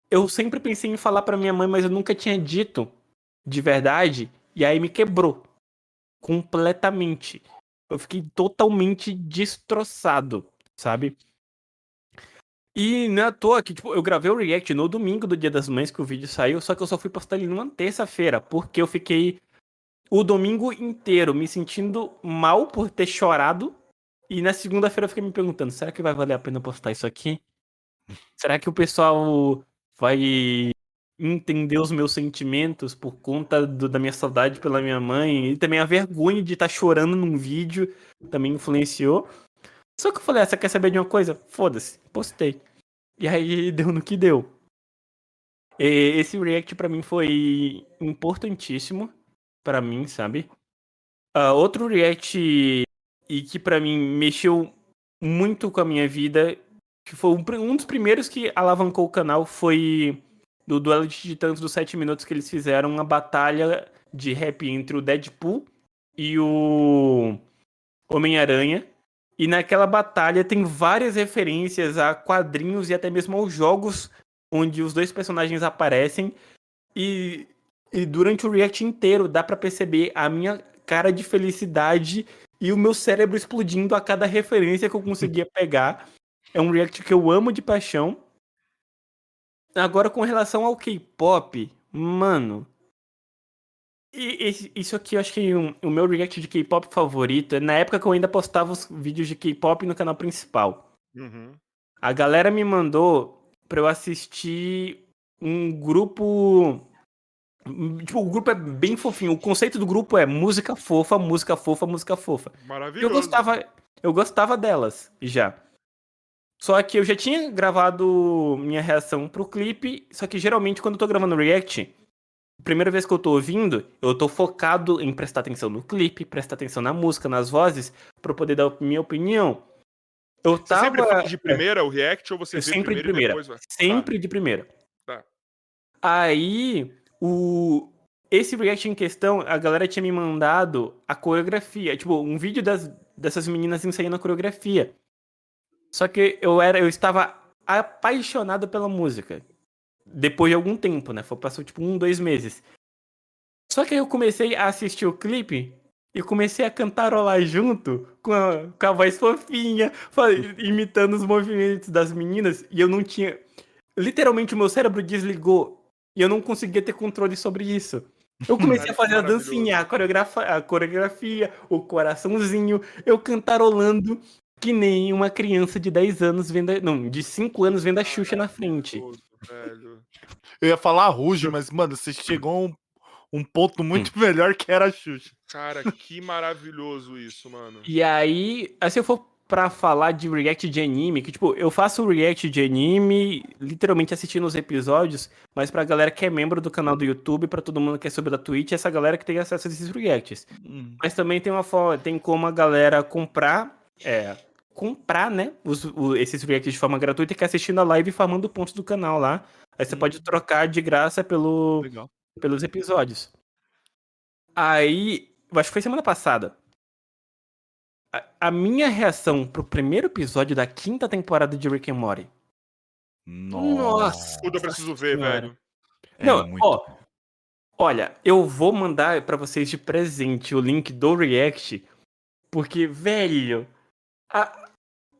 eu sempre pensei em falar pra minha mãe, mas eu nunca tinha dito de verdade. E aí me quebrou. Completamente. Eu fiquei totalmente destroçado, sabe? E não é à toa que, tipo, eu gravei o react no domingo do Dia das Mães que o vídeo saiu, só que eu só fui postar ele numa terça-feira, porque eu fiquei o domingo inteiro me sentindo mal por ter chorado. E na segunda-feira eu fiquei me perguntando, será que vai valer a pena postar isso aqui? Será que o pessoal vai entender os meus sentimentos por conta do- da minha saudade pela minha mãe? E também a vergonha de estar chorando num vídeo também influenciou. Só que eu falei, ah, você quer saber de uma coisa? Foda-se, postei. E aí deu no que deu. E esse react pra mim foi importantíssimo pra mim, sabe? Ah, outro react e que pra mim mexeu muito com a minha vida, que foi um, um dos primeiros que alavancou o canal foi do duelo de titãs dos 7 minutos que eles fizeram uma batalha de rap entre o Deadpool e o Homem-Aranha. E naquela batalha tem várias referências a quadrinhos e até mesmo aos jogos onde os dois personagens aparecem. E, e durante o react inteiro dá pra perceber a minha cara de felicidade e o meu cérebro explodindo a cada referência que eu conseguia pegar. É um react que eu amo de paixão. Agora com relação ao K-pop, mano, E, isso aqui, eu acho que o meu react de K-pop favorito é na época que eu ainda postava os vídeos de K-pop no canal principal. Uhum. A galera me mandou pra eu assistir um grupo. Tipo, o grupo é bem fofinho. O conceito do grupo é música fofa, música fofa, música fofa. Eu Maravilhoso. gostava, eu gostava delas já. Só que eu já tinha gravado minha reação pro clipe, só que geralmente quando eu tô gravando react, primeira vez que eu tô ouvindo, eu tô focado em prestar atenção no clipe, prestar atenção na música, nas vozes, pra eu poder dar minha opinião. Eu Você tava sempre faz de primeira o react ou você Eu vê sempre de primeira. depois? Sempre de primeira. Tá. Aí, o... esse react em questão, a galera tinha me mandado a coreografia. Tipo, um vídeo das, dessas meninas ensaiando a coreografia. Só que eu era, eu estava apaixonado pela música. Depois de algum tempo, né? Foi, passou tipo um, dois meses. Só que aí eu comecei a assistir o clipe e comecei a cantarolar junto com a, com a voz fofinha, imitando os movimentos das meninas. E eu não tinha. Literalmente, o meu cérebro desligou e eu não conseguia ter controle sobre isso. Eu comecei a fazer a dancinha, a, coreografa, a coreografia, o coraçãozinho, eu cantarolando que nem uma criança de 10 anos vendo. Não, de 5 anos vendo a Xuxa na frente. Maravilhoso, velho. Eu ia falar Ruge, mas, mano, você chegou a um, um ponto muito melhor que era a Xuxa. Cara, que maravilhoso isso, mano. E aí, aí se eu for pra falar de react de anime, que tipo, eu faço react de anime, literalmente assistindo os episódios, mas pra galera que é membro do canal do YouTube, pra todo mundo que é sobre da Twitch, essa galera que tem acesso a esses reacts. Mas também tem uma forma, tem como a galera comprar, é, comprar, né, os, o- esses reacts de forma gratuita, que é assistindo a live e farmando pontos do canal lá. Aí você pode trocar de graça pelo, Legal. pelos episódios. Aí, eu acho que foi semana passada. A, a minha reação pro primeiro episódio da quinta temporada de Rick and Morty. Nossa. Tudo eu preciso ver, Senhora. velho. É Não, muito ó. Olha, eu vou mandar pra vocês de presente o link do React, porque, velho, a,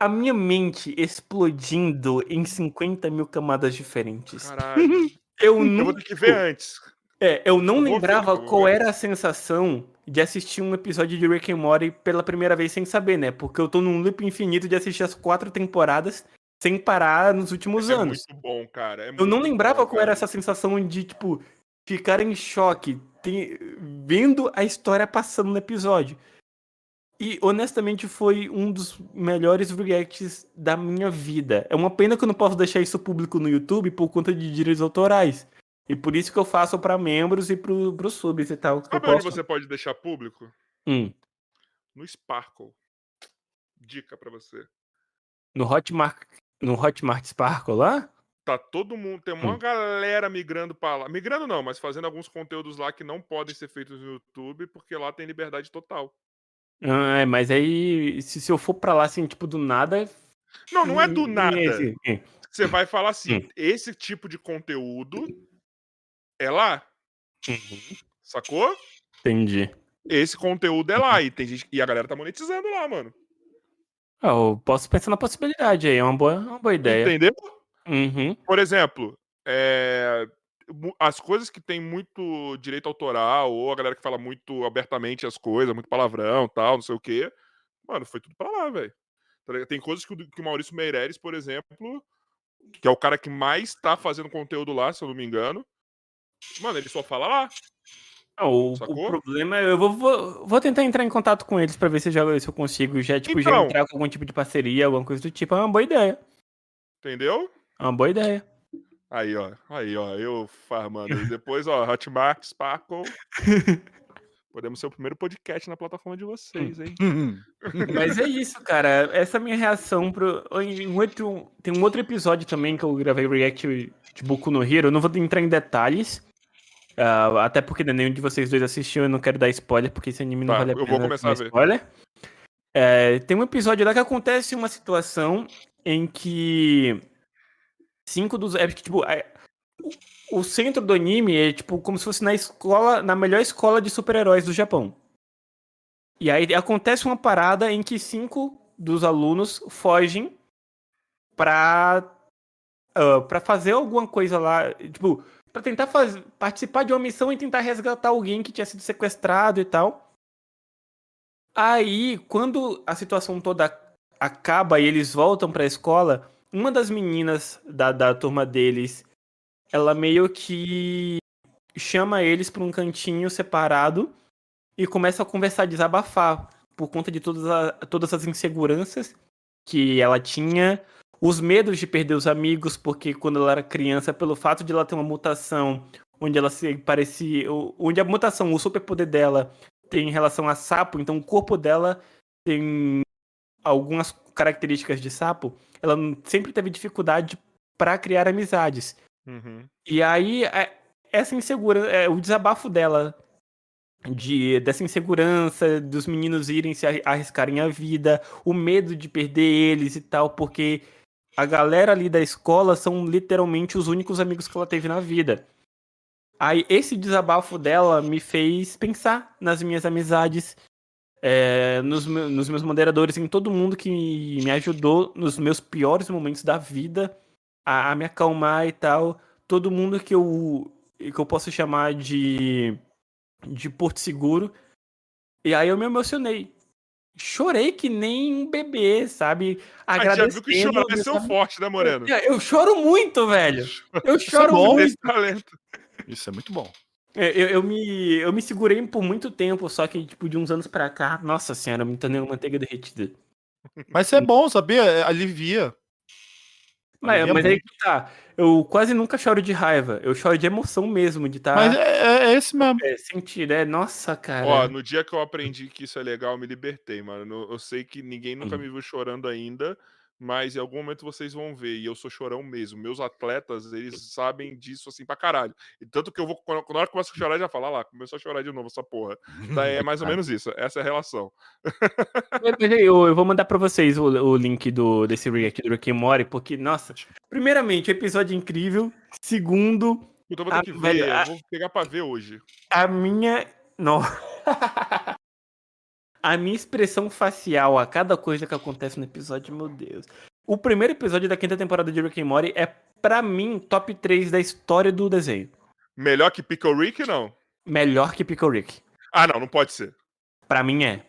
a minha mente explodindo em 50 mil camadas diferentes. Caralho. Eu Eu não vou ter que ver antes. é, eu não Eu lembrava ver, qual era a sensação de assistir um episódio de Rick and Morty pela primeira vez sem saber, né? Porque eu tô num loop infinito de assistir as quatro temporadas sem parar nos últimos É anos. muito bom, cara. é Eu não muito lembrava bom, qual era essa sensação de, tipo, ficar em choque, tem- vendo a história passando no episódio. E, honestamente, foi um dos melhores reacts da minha vida. É uma pena que eu não posso deixar isso público no YouTube por conta de direitos autorais. E por isso que eu faço pra membros e pro, pros subs e tal. Sabe onde posso- você pode deixar público? Hum, No Sparkle. Dica pra você. no Hotmart, no Hotmart Sparkle lá? Tá todo mundo, tem uma Hum. galera migrando pra lá. Migrando não, mas fazendo alguns conteúdos lá que não podem ser feitos no YouTube, porque lá tem liberdade total. Ah, é, mas aí, se, se eu for pra lá, assim, tipo, do nada... Não, não é do nada. esse-. Você vai falar assim: Hum. esse tipo de conteúdo é lá, Uhum. sacou? Entendi. Esse conteúdo é lá. E, tem gente, e a galera tá monetizando lá, mano. Ah, eu posso pensar na possibilidade aí, é uma boa, uma boa ideia. Entendeu? Uhum. Por exemplo, é, as coisas que tem muito direito autoral, ou a galera que fala muito abertamente as coisas, muito palavrão tal, não sei o quê. Mano, foi tudo pra lá, velho. Tá? Tem coisas que o, que o Maurício Meireles, por exemplo, que é o cara que mais tá fazendo conteúdo lá, se eu não me engano. Mano, ele só fala lá. Ah, o, o Sacou? problema é, eu vou, vou, vou tentar entrar em contato com eles pra ver se, eu já, se eu consigo já, tipo, já Então. entrar com algum tipo de parceria, alguma coisa do tipo. É uma boa ideia. Entendeu? É uma boa ideia. Aí, ó. Aí, ó. Eu farmando. E depois, ó, Hotmart, Sparkle. Podemos ser o primeiro podcast na plataforma de vocês, hein? Mas é isso, cara. Essa é a minha reação pro. em outro- tem um outro episódio também que eu gravei React de Boku no Hero. Eu não vou entrar em detalhes. ah, até porque nenhum de vocês dois assistiu, eu não quero dar spoiler, porque esse anime não Tá, vale a eu pena. vou começar a ver. Spoiler. É, tem um episódio lá que acontece uma situação em que cinco dos. É, tipo, é, o, centro do anime é tipo como se fosse na escola, na melhor escola de super-heróis do Japão. E aí acontece uma parada em que cinco dos alunos fogem pra, ah, pra fazer alguma coisa lá. Tipo, Pra tentar faz... participar de uma missão e tentar resgatar alguém que tinha sido sequestrado e tal. Aí, quando a situação toda acaba e eles voltam pra escola, uma das meninas da, da turma deles, ela meio que chama eles pra um cantinho separado e começa a conversar, desabafar por conta de todas, a, todas as inseguranças que ela tinha, os medos de perder os amigos, porque quando ela era criança, pelo fato de ela ter uma mutação onde ela se parecia, onde a mutação, o superpoder dela tem relação a sapo, então o corpo dela tem algumas características de sapo, ela sempre teve dificuldade para criar amizades. Uhum. E aí é, essa insegurança, é, o desabafo dela de dessa insegurança dos meninos irem se arriscarem a vida, o medo de perder eles e tal, porque a galera ali da escola são literalmente os únicos amigos que ela teve na vida. Aí esse desabafo dela me fez pensar nas minhas amizades, é, nos, nos meus moderadores, em todo mundo que me ajudou nos meus piores momentos da vida a, a me acalmar e tal. Todo mundo que eu, que eu posso chamar de de Porto Seguro. E aí eu me emocionei. Chorei que nem um bebê, sabe? Agradecendo. Ah, já viu que chorar é seu forte, né, Moreno? Eu choro muito, velho. Eu choro é bom, muito. Talento. Isso é muito bom. Eu, eu, eu, me, eu me segurei por muito tempo, só que, tipo, de uns anos pra cá, nossa senhora, eu me tornei uma manteiga derretida. Mas isso é bom, sabia? É, alivia. Mas, mas aí que tá. Eu quase nunca choro de raiva. Eu choro de emoção mesmo, de estar. Tá... Mas é, é, esse mesmo. É, sentir, é. Nossa, cara. Ó, no dia que eu aprendi que isso é legal, eu me libertei, mano. Eu sei que ninguém nunca me viu chorando ainda, mas em algum momento vocês vão ver, e eu sou chorão mesmo. Meus atletas, eles sabem disso assim pra caralho. E tanto que eu vou, quando, quando a hora começa a chorar, já fala lá, começou a chorar de novo essa porra. Daí é mais ou menos isso, essa é a relação. eu, eu vou mandar pra vocês o, o link do, desse rig aqui do Rick Morty, porque, nossa, primeiramente, episódio incrível. Segundo. Eu vou ter que ver, a, vou pegar pra ver hoje. A minha. Não. a minha expressão facial a cada coisa que acontece no episódio, meu Deus. O primeiro episódio da quinta temporada de Rick and Morty é, pra mim, top 3 da história do desenho. Melhor que Pickle Rick, não? Melhor que Pickle Rick. Ah, não, não pode ser. Pra mim é.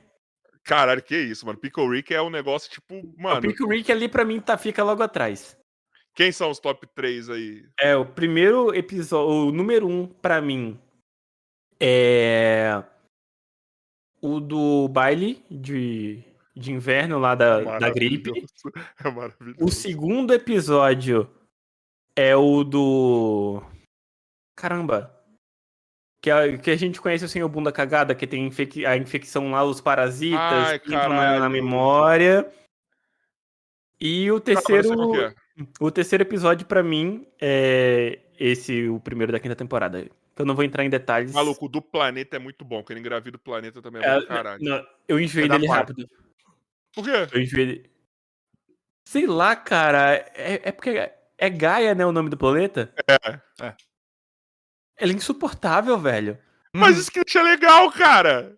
Caralho, que isso, mano. Pickle Rick é um negócio tipo, mano. O Pickle Rick ali pra mim tá, fica logo atrás. Quem são os top 3 aí? É, o primeiro episódio, o número 1 um, pra mim é o do baile de, de inverno lá da, da gripe. É maravilhoso. O segundo episódio é o do. Caramba! Que a, que a gente conhece o Senhor Bunda Cagada, que tem infec a infecção lá, os parasitas Ai, que entram na, na, memória. E o terceiro. o terceiro episódio, para mim, é esse, o primeiro da quinta temporada. Eu não vou entrar em detalhes. Maluco, do planeta é muito bom. Quem engravida o planeta também é, é bom caralho. Não, eu enjoei dele rápido. Por quê? Eu enjoei dele. Sei lá, cara. É, é porque é Gaia, né? O nome do planeta? É. é. Ele é insuportável, velho. Mas isso que é legal, cara.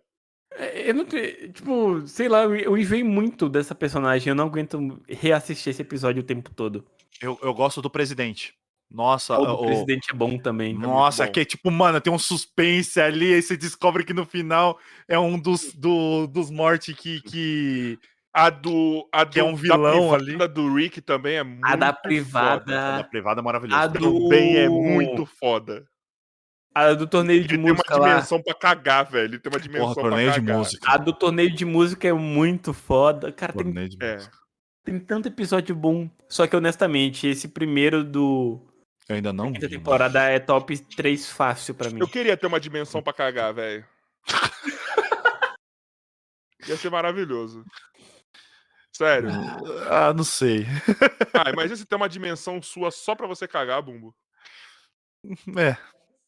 É, eu não. Tipo, sei lá, eu enjoei muito dessa personagem. Eu não aguento reassistir esse episódio o tempo todo. Eu, eu gosto do presidente. Nossa, o, o presidente é bom também. É Nossa, é que tipo, mano, tem um suspense ali, aí você descobre que no final é um dos, do, dos mortes que, que. A do. A que é do, é um vilão ali. A do Rick também é muito A da privada. Foda. A da privada é maravilhosa. A do... Também é muito foda. A do torneio de música. Tem uma dimensão lá. pra cagar, velho. Tem uma dimensão Porra, torneio pra cagar. de música. A do torneio de música é muito foda. Cara, torneio tem. De é. Tem tanto episódio bom. Só que, honestamente, esse primeiro do eu ainda não vi. temporada é top 3 fácil pra mim. Eu queria ter uma dimensão pra cagar, velho. Ia ser maravilhoso. Sério. Ah, não sei. Ah, imagina se tem uma dimensão sua só pra você cagar, Bumbo. É.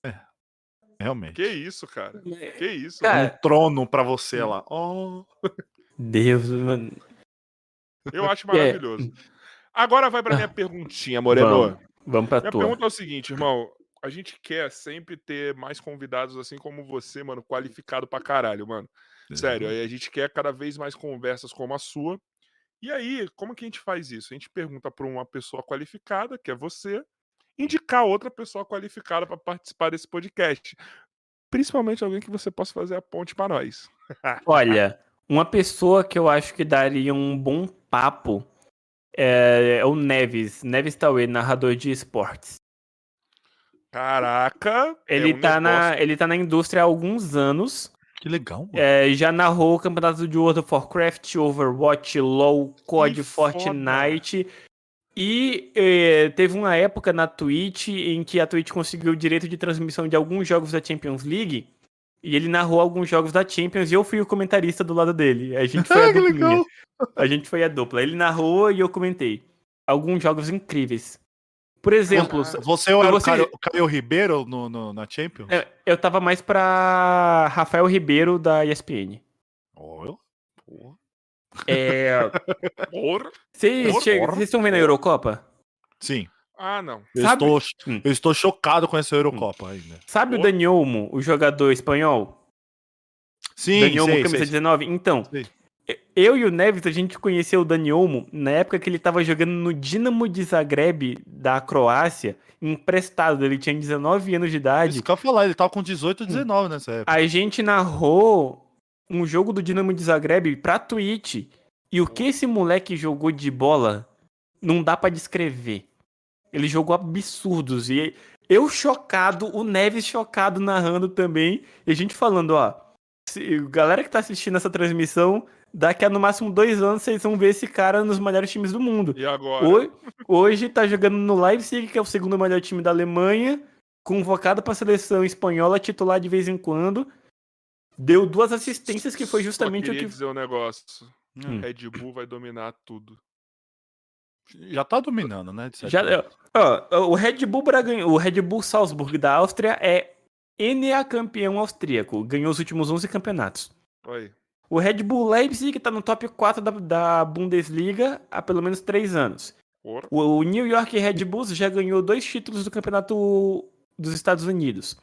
É. Realmente. Que isso, cara. Que isso. Cara, um trono pra você lá. Oh. Deus, mano. Eu acho maravilhoso. Agora vai pra minha perguntinha, Moreno. Vamos. Vamos pra Minha tua. pergunta é o seguinte, irmão. A gente quer sempre ter mais convidados assim como você, mano, qualificado pra caralho, mano. Sério, aí a gente quer cada vez mais conversas como a sua. E aí, como que a gente faz isso? A gente pergunta para uma pessoa qualificada, que é você, indicar outra pessoa qualificada para participar desse podcast. Principalmente alguém que você possa fazer a ponte para nós. Olha, uma pessoa que eu acho que daria um bom papo é, é o Neves, Neves Tauê, narrador de esportes. Caraca! Ele, é um tá na, ele tá na indústria há alguns anos. Que legal, mano. é, já narrou o campeonato de World of Warcraft, Overwatch, LoL, COD, Que foda. Fortnite. E é, teve uma época na Twitch em que a Twitch conseguiu o direito de transmissão de alguns jogos da Champions League. E ele narrou alguns jogos da Champions e eu fui o comentarista do lado dele. A gente foi a legal. A gente foi a dupla. Ele narrou e eu comentei. Alguns jogos incríveis. Por exemplo, Você era você- o Caio, Ribeiro no, no- na Champions? é, eu tava mais pra Rafael Ribeiro da ESPN. Olha. Porra. É, vocês estão vendo a Eurocopa? Sim. Ah, não. Eu, Sabe- estou, Hum. eu estou chocado com essa Eurocopa ainda. Sabe o. Dani Olmo, o jogador espanhol? Sim, Dani Olmo, sei, camisa sei. 19? Então, Sei. eu e o Neves, a gente conheceu o Dani Olmo na época que ele tava jogando no Dinamo de Zagreb da Croácia, emprestado. Ele tinha 19 anos de idade. Isso que eu falar, ele tava com 18, 19 nessa época. A gente narrou um jogo do Dinamo de Zagreb pra Twitch. E o que esse moleque jogou de bola não dá pra descrever. Ele jogou absurdos. E eu chocado, o Neves chocado narrando também. E a gente falando, ó. se- galera que tá assistindo essa transmissão, daqui a no máximo dois anos vocês vão ver esse cara nos melhores times do mundo. E agora? Hoje, hoje tá jogando no Leipzig, que é o segundo melhor time da Alemanha, convocado pra seleção espanhola, titular de vez em quando. Deu duas assistências que foi justamente Só o que. dizer um negócio. Hum. Red Bull vai dominar tudo. Já tá dominando, né? Já, ó, o Red Bull Bragan, o Red Bull Salzburg da Áustria é NA campeão austríaco, ganhou os últimos 11 campeonatos. Oi. O Red Bull Leipzig tá no top 4 da, da Bundesliga há pelo menos 3 anos. O, o New York Red Bulls já ganhou dois títulos do campeonato dos Estados Unidos.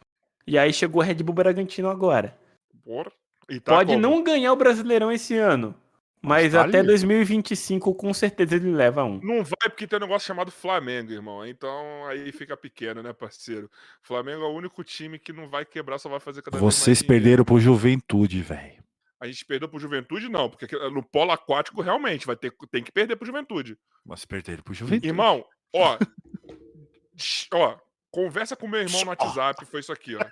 E aí chegou o Red Bull Bragantino agora. Porra. E tá Pode como? não ganhar o Brasileirão esse ano, mas tá até ali. 2025 com certeza ele leva um. Não vai porque tem um negócio chamado Flamengo, irmão. Então aí fica pequeno, né, parceiro? Flamengo é o único time que não vai quebrar, só vai fazer cada Vocês dinheiro. perderam pro Juventude, velho. A gente perdeu pro Juventude, não, porque no polo aquático realmente vai ter tem que perder pro Juventude. Mas perderam pro Juventude. Irmão, ó, ó, conversa com meu irmão no WhatsApp, foi isso aqui, ó.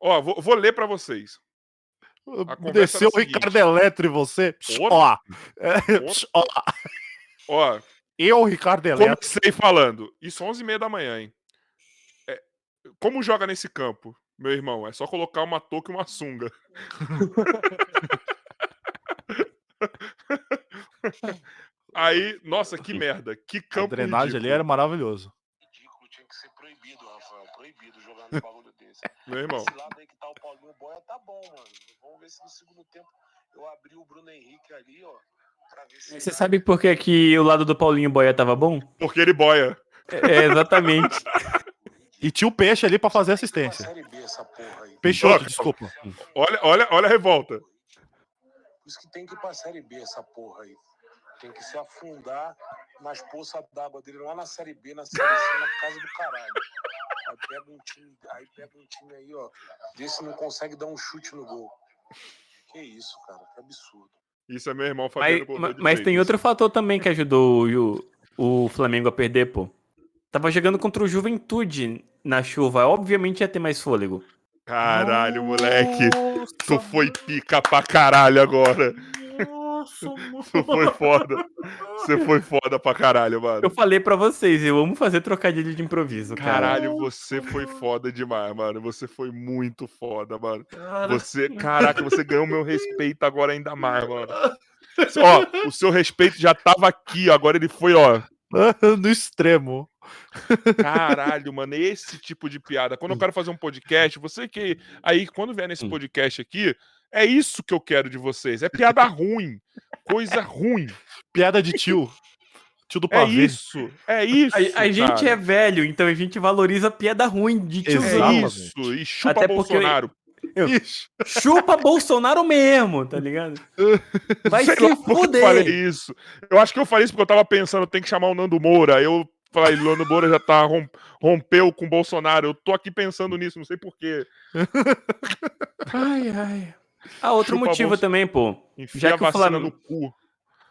Ó, vou, vou ler pra vocês. A Desceu o a. Ricardo Eletro e você. Ó. É, ó. Ó, Eu, Ricardo Eletro. comecei falando, isso 11h30 da manhã, hein? É, como joga nesse campo, meu irmão? É só colocar uma touca e uma sunga. Aí, nossa, que merda. Que A campo drenagem ali ridículo. era maravilhoso. ridículo, tinha que ser proibido, Rafael. Proibido jogar um bagulho desse. Meu irmão. Esse lado aí que tá o Paulinho Boia tá bom, mano. Vamos ver se no segundo tempo eu abri o Bruno Henrique ali, ó. Pra ver se. Você sabe por que, que o lado do Paulinho Boia tava bom? Porque ele boia. É, exatamente. E tinha o peixe ali pra fazer assistência. Peixoto, desculpa. Olha, olha, olha a revolta. Por isso que tem que ir pra Série B essa porra aí. Tem que se afundar nas poças d'água dele lá na Série B, na Série C, na casa do caralho. Aí pega um time, aí pega um time aí, ó. Desse não consegue dar um chute no gol. Que isso, cara, que absurdo. Isso é meu irmão Mas, fazendo gol mas, de mas tem outro fator também que ajudou o, o Flamengo a perder, pô. Tava jogando contra o Juventude na chuva. Obviamente ia ter mais fôlego. Caralho, moleque. Tu foi pica pra caralho agora. Tu foi foda. Você foi foda pra caralho, mano. Eu falei pra vocês, eu amo fazer trocadilho de improviso, cara. Caralho, você foi foda demais, mano. Você foi muito foda, mano. Você, caraca, você ganhou meu respeito agora ainda mais, mano. Ó, o seu respeito já tava aqui, agora ele foi, ó. no extremo. Caralho, mano, esse tipo de piada. Quando eu quero fazer um podcast, você que aí quando vier nesse podcast aqui, é isso que eu quero de vocês. É piada ruim, coisa ruim. Piada de tio. Tio do É pavê. isso, é isso. A, a gente é velho, então a gente valoriza a piada ruim de É tiozão. Exatamente. isso. E chupa Até Bolsonaro. Ixi. Chupa Bolsonaro mesmo, tá ligado? Vai Sei se que eu fuder. falei isso. Eu acho que eu falei isso porque eu tava pensando, tem que chamar o Nando Moura. Eu Falar, Ilona Moura já tá rom- rompeu com o Bolsonaro. Eu tô aqui pensando nisso, não sei porquê. Ai, ai. Ah, outro Chupa motivo bolsa. também, pô. Enfia Já a que o vacina Flam- no cu.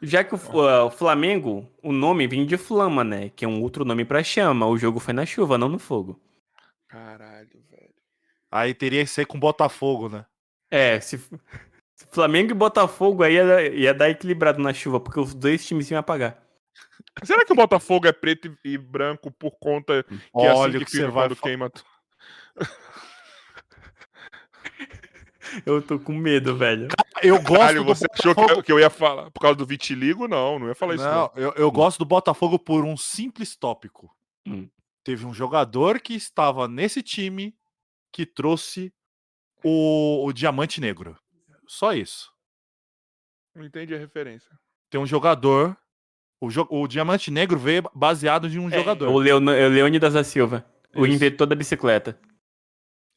Já que o, ah, o Flamengo, o nome vem de Flama, né? Que é um outro nome pra chama. O jogo foi na chuva, não no fogo. Caralho, velho. Aí teria que ser com Botafogo, né? É, se, se Flamengo e Botafogo aí ia, dar- ia dar equilibrado na chuva, porque os dois times iam apagar. Será que o Botafogo é preto e e branco por conta que é assim Olha que o que você vai quando queima? Eu tô com medo, velho. Eu gosto Caralho, do você achou que Botafogo. eu, que eu ia falar por causa do vitiligo? Não, não ia falar isso. Não, Não. eu, eu gosto do Botafogo por um simples tópico. Hum. Teve um jogador que estava nesse time que trouxe o, o Diamante Negro. Só isso. Não entendi a referência. Tem um jogador. O, jo- o Diamante Negro veio baseado de um jogador. O, Leon, o Leônidas da Silva, o Isso. inventor da bicicleta.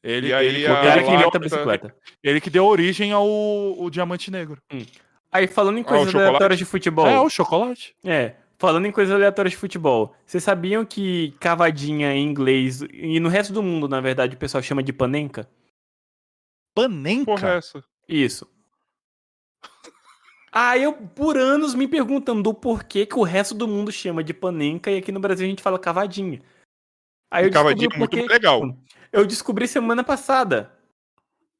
Ele, E aí ele, O a cara que inventa a bicicleta. ele que deu origem ao o Diamante Negro. Aí, falando em Ah, coisas chocolate? aleatórias de futebol. É, o chocolate. É, falando em coisas aleatórias de futebol, vocês sabiam que cavadinha em inglês, e no resto do mundo, na verdade, o pessoal chama de panenca? Panenca. Porra, é essa? Isso. Ah, eu por anos me perguntando do porquê que o resto do mundo chama de panenca e aqui no Brasil a gente fala cavadinha. Aí eu E descobri é muito legal. Eu descobri semana passada.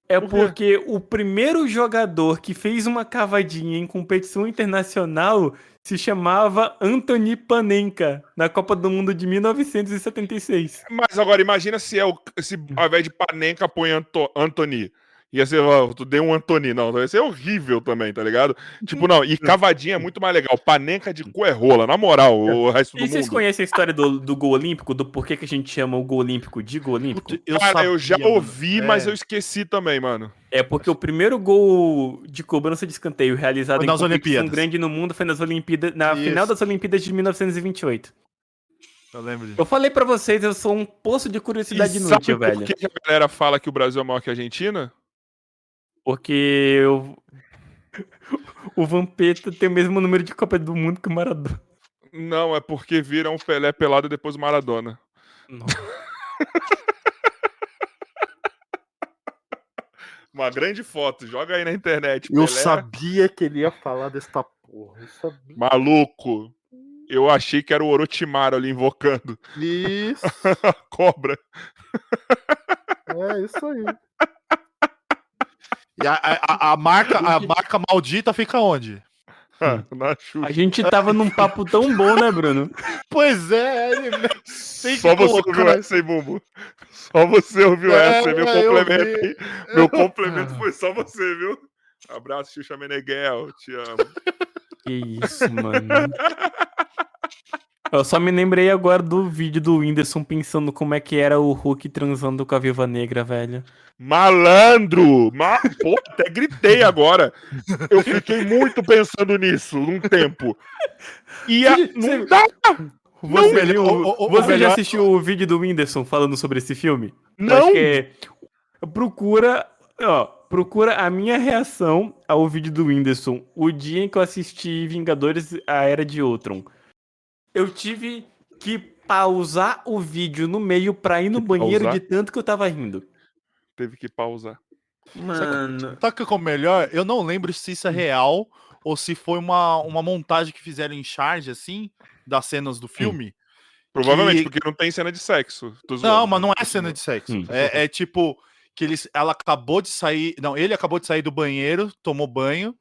É porque o primeiro jogador que fez uma cavadinha em competição internacional se chamava Anthony Panenka, na Copa do Mundo de 1976. Mas agora, imagina se é o. Se ao invés de Panenka põe Anto, Anthony. Ia ser, ó, tu deu um Antoni, não, ia ser horrível também, tá ligado? Tipo, não, e cavadinha é muito mais legal. Panenca de cu é rola, na moral, o resto do E vocês mundo. conhecem a história do, do gol olímpico? Do porquê que a gente chama o gol olímpico de gol olímpico? Eu, Cara, eu já sabia, ouvi, mas É. eu esqueci também, mano. É porque o primeiro gol de cobrança de escanteio realizado Foi em nas Olimpíadas. grande no mundo foi nas Olimpíadas, na Isso. final das Olimpíadas de 1928. Eu lembro disso. Eu falei pra vocês, eu sou um poço de E curiosidade sabe inútil, por velho. que que a galera fala que o Brasil é maior que a Argentina? Porque eu... o Vampeta tem o mesmo número de Copa do Mundo que o Maradona. Não, é porque viram o Pelé pelado depois do Maradona. Uma grande foto, joga aí na internet. Eu Pelé, sabia que ele ia falar desta porra. Eu sabia. Maluco. Eu achei que era o Orochimaru ali invocando Isso, a cobra. é isso aí. E a, a- a marca, a marca maldita fica onde? Na Xuxa. A gente tava num papo tão bom, né, Bruno? Pois é, ele tem Só você colocar- ouviu essa aí, Bumbo. Só você ouviu É, essa, meu eu complemento vi. aí. Meu complemento foi só você, viu? Abraço, Xuxa Meneghel, te amo. Que isso, mano. Eu só me lembrei agora do vídeo do Whindersson pensando como é que era o Hulk transando com a Viúva Negra, velho. Malandro! Ma... Pô, até gritei agora. Eu fiquei muito pensando nisso num tempo. E a... Você- não dá! Você, viu- o- o- o você já assistiu o vídeo do Whindersson falando sobre esse filme? Não! acho que é- Procura, ó, procura a minha reação ao vídeo do Whindersson o dia em que eu assisti Vingadores A Era de Ultron. Eu tive que pausar o vídeo no meio pra ir no Que banheiro pausar? de tanto que eu tava rindo. Teve que pausar. Mano. Sabe que o melhor? Eu não lembro se isso é real ou se foi uma, uma montagem que fizeram em charge, assim, das cenas do filme. Provavelmente, Que- porque não tem cena de sexo. Não, zoando. mas não é cena de sexo. Hum. É, é tipo que eles, ela acabou de sair. Não, ele acabou de sair do banheiro, tomou banho.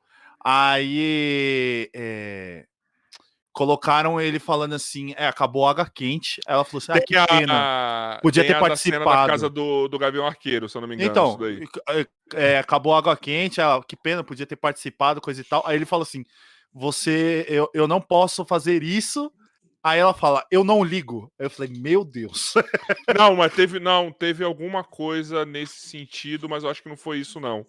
Aí é, colocaram ele falando assim: é, acabou a água quente. Ela falou assim: ah, que pena. a... Podia tem ter a da cena da participado. casa do, do Gavião Arqueiro, se eu não me engano. Então, isso daí. é, acabou a água quente, ah, que pena, podia ter participado, coisa e tal. Aí ele fala assim: você, eu, eu não posso fazer isso. Aí ela fala, eu não ligo. Aí eu falei, meu Deus. Não, mas teve, não, teve alguma coisa nesse sentido, mas eu acho que não foi isso, não.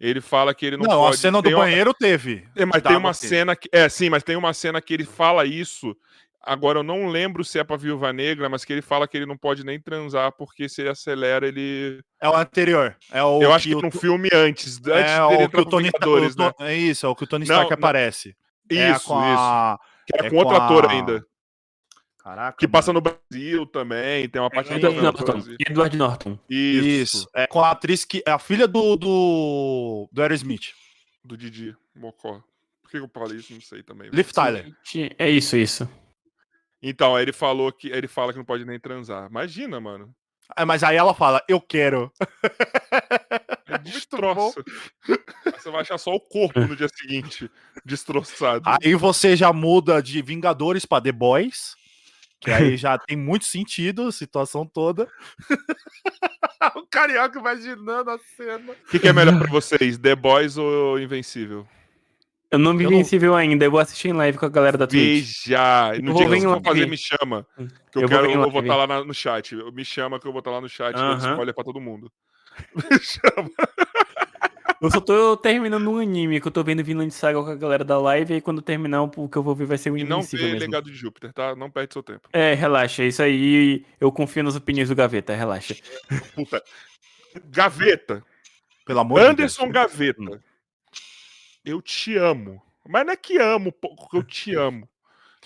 Ele fala que ele não, Não, pode... a cena do uma- banheiro teve. É, mas tem uma cena que. É, sim, mas tem uma cena que ele fala isso. Agora eu não lembro se é pra Viúva Negra, mas que ele fala que ele não pode nem transar porque se ele acelera, ele. É o anterior. É o eu acho que o no To- filme antes, antes é dele o que o Tony Vingadores, o né? É isso, é o que o Tony Não, Stark não. aparece. Isso, é isso. com a... Que era é com outro com ator a- ainda. Caraca. Que passa mano. no Brasil também, tem uma parte É, do Edward. Norton. Edward Norton. Isso, Isso. É com a atriz que. É a filha do. Do, do Aerosmith. do Didi Mocó. Por que eu falei isso? Não sei também. Liv Tyler. É isso, isso. Então, aí ele falou que ele fala que não pode nem transar. Imagina, mano. É, mas aí ela fala, eu quero. É destroça. Você vai achar só o corpo no dia seguinte, destroçado. Aí você já muda de Vingadores pra The Boys. Que aí já tem muito sentido a situação toda. o carioca imaginando a cena. O que, que é melhor pra vocês, The Boys ou Invencível? Eu não vi Eu não- Invencível ainda, eu vou assistir em live com a galera da Twitch. Veja! No Eu dia vou que você for fazer, me chama. Que eu, Eu vou quero, vou botar lá na- no chat. Me chama que eu vou estar lá no chat, dando Aham. spoiler pra todo mundo. Me chama. Eu só tô terminando um anime que eu tô vendo Vinland Saga com a galera da live, e aí quando terminar, o que eu vou ver vai ser o E não vê mesmo. Legado de Júpiter, tá? Não perde seu tempo. É, relaxa, isso aí eu confio nas opiniões do Gaveta, relaxa. Puta. Gaveta. Pelo amor de Anderson Deus. Gaveta. Eu te amo. Mas não é que amo, eu te amo.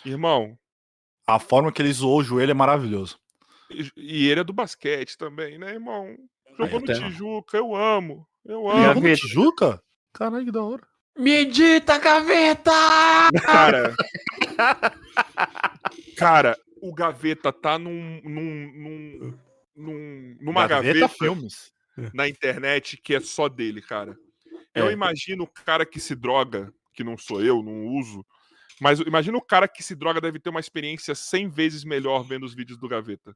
Irmão, A forma que ele zoou o joelho é maravilhoso. e- ele é do basquete também, né, irmão? Jogou no. Tijuca, eu amo. Eu amo. Gaveta. Tijuca? Caralho, que da hora. Medita, Gaveta! Cara. Cara, o Gaveta tá num. num, num, num- numa gaveta, Filmes. na internet que é só dele, cara. Eu É. imagino o cara que se droga, que não sou eu, não uso. Mas eu imagino o cara que se droga deve ter uma experiência 100 vezes melhor vendo os vídeos do Gaveta.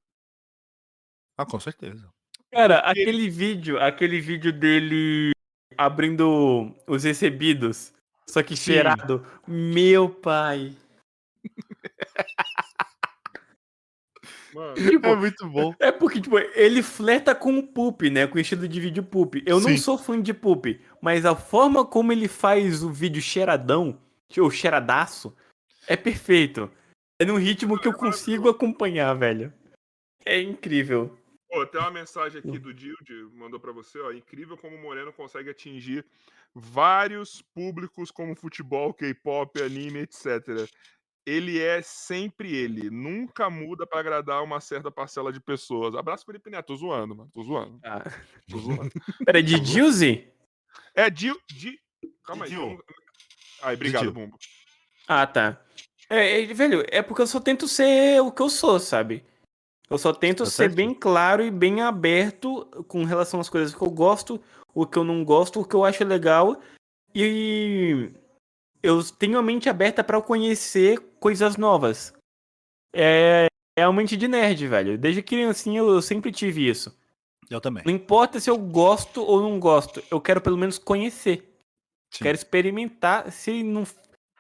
Ah, com certeza. Cara, aquele vídeo, aquele vídeo dele abrindo os recebidos, só que Sim. cheirado. Meu pai. Mano, Tipo, É muito bom. É porque, tipo, ele flerta com o Poop, né? Com o estilo de vídeo Poop. Eu não Sim. sou fã de Poop, mas a forma como ele faz o vídeo cheiradão, ou cheiradaço, é perfeito. É num ritmo que eu consigo acompanhar, velho. É incrível. Pô, tem uma mensagem aqui do Dilde, mandou pra você, ó. Incrível como o Moreno consegue atingir vários públicos como futebol, K-pop, anime, etc. Ele é sempre ele, nunca muda pra agradar uma certa parcela de pessoas. Abraço Felipe Neto, tô zoando, mano, tô zoando. Ah. Tô zoando. Pera, de Dilzy? É Dil, Di... Calma aí. Dil. Ai, obrigado. Bumbo. Ah, tá. É, é, velho, é porque eu só tento ser o que eu sou, sabe? Eu só tento Tá ser bem claro e bem aberto com relação às coisas que eu gosto, o que eu não gosto, o que eu acho legal. E eu tenho a mente aberta pra conhecer coisas novas. É, é a mente de nerd, velho. Desde criancinha eu, eu sempre tive isso. Eu também. Não importa se eu gosto ou não gosto, eu quero pelo menos conhecer. Sim. Quero experimentar. Se não,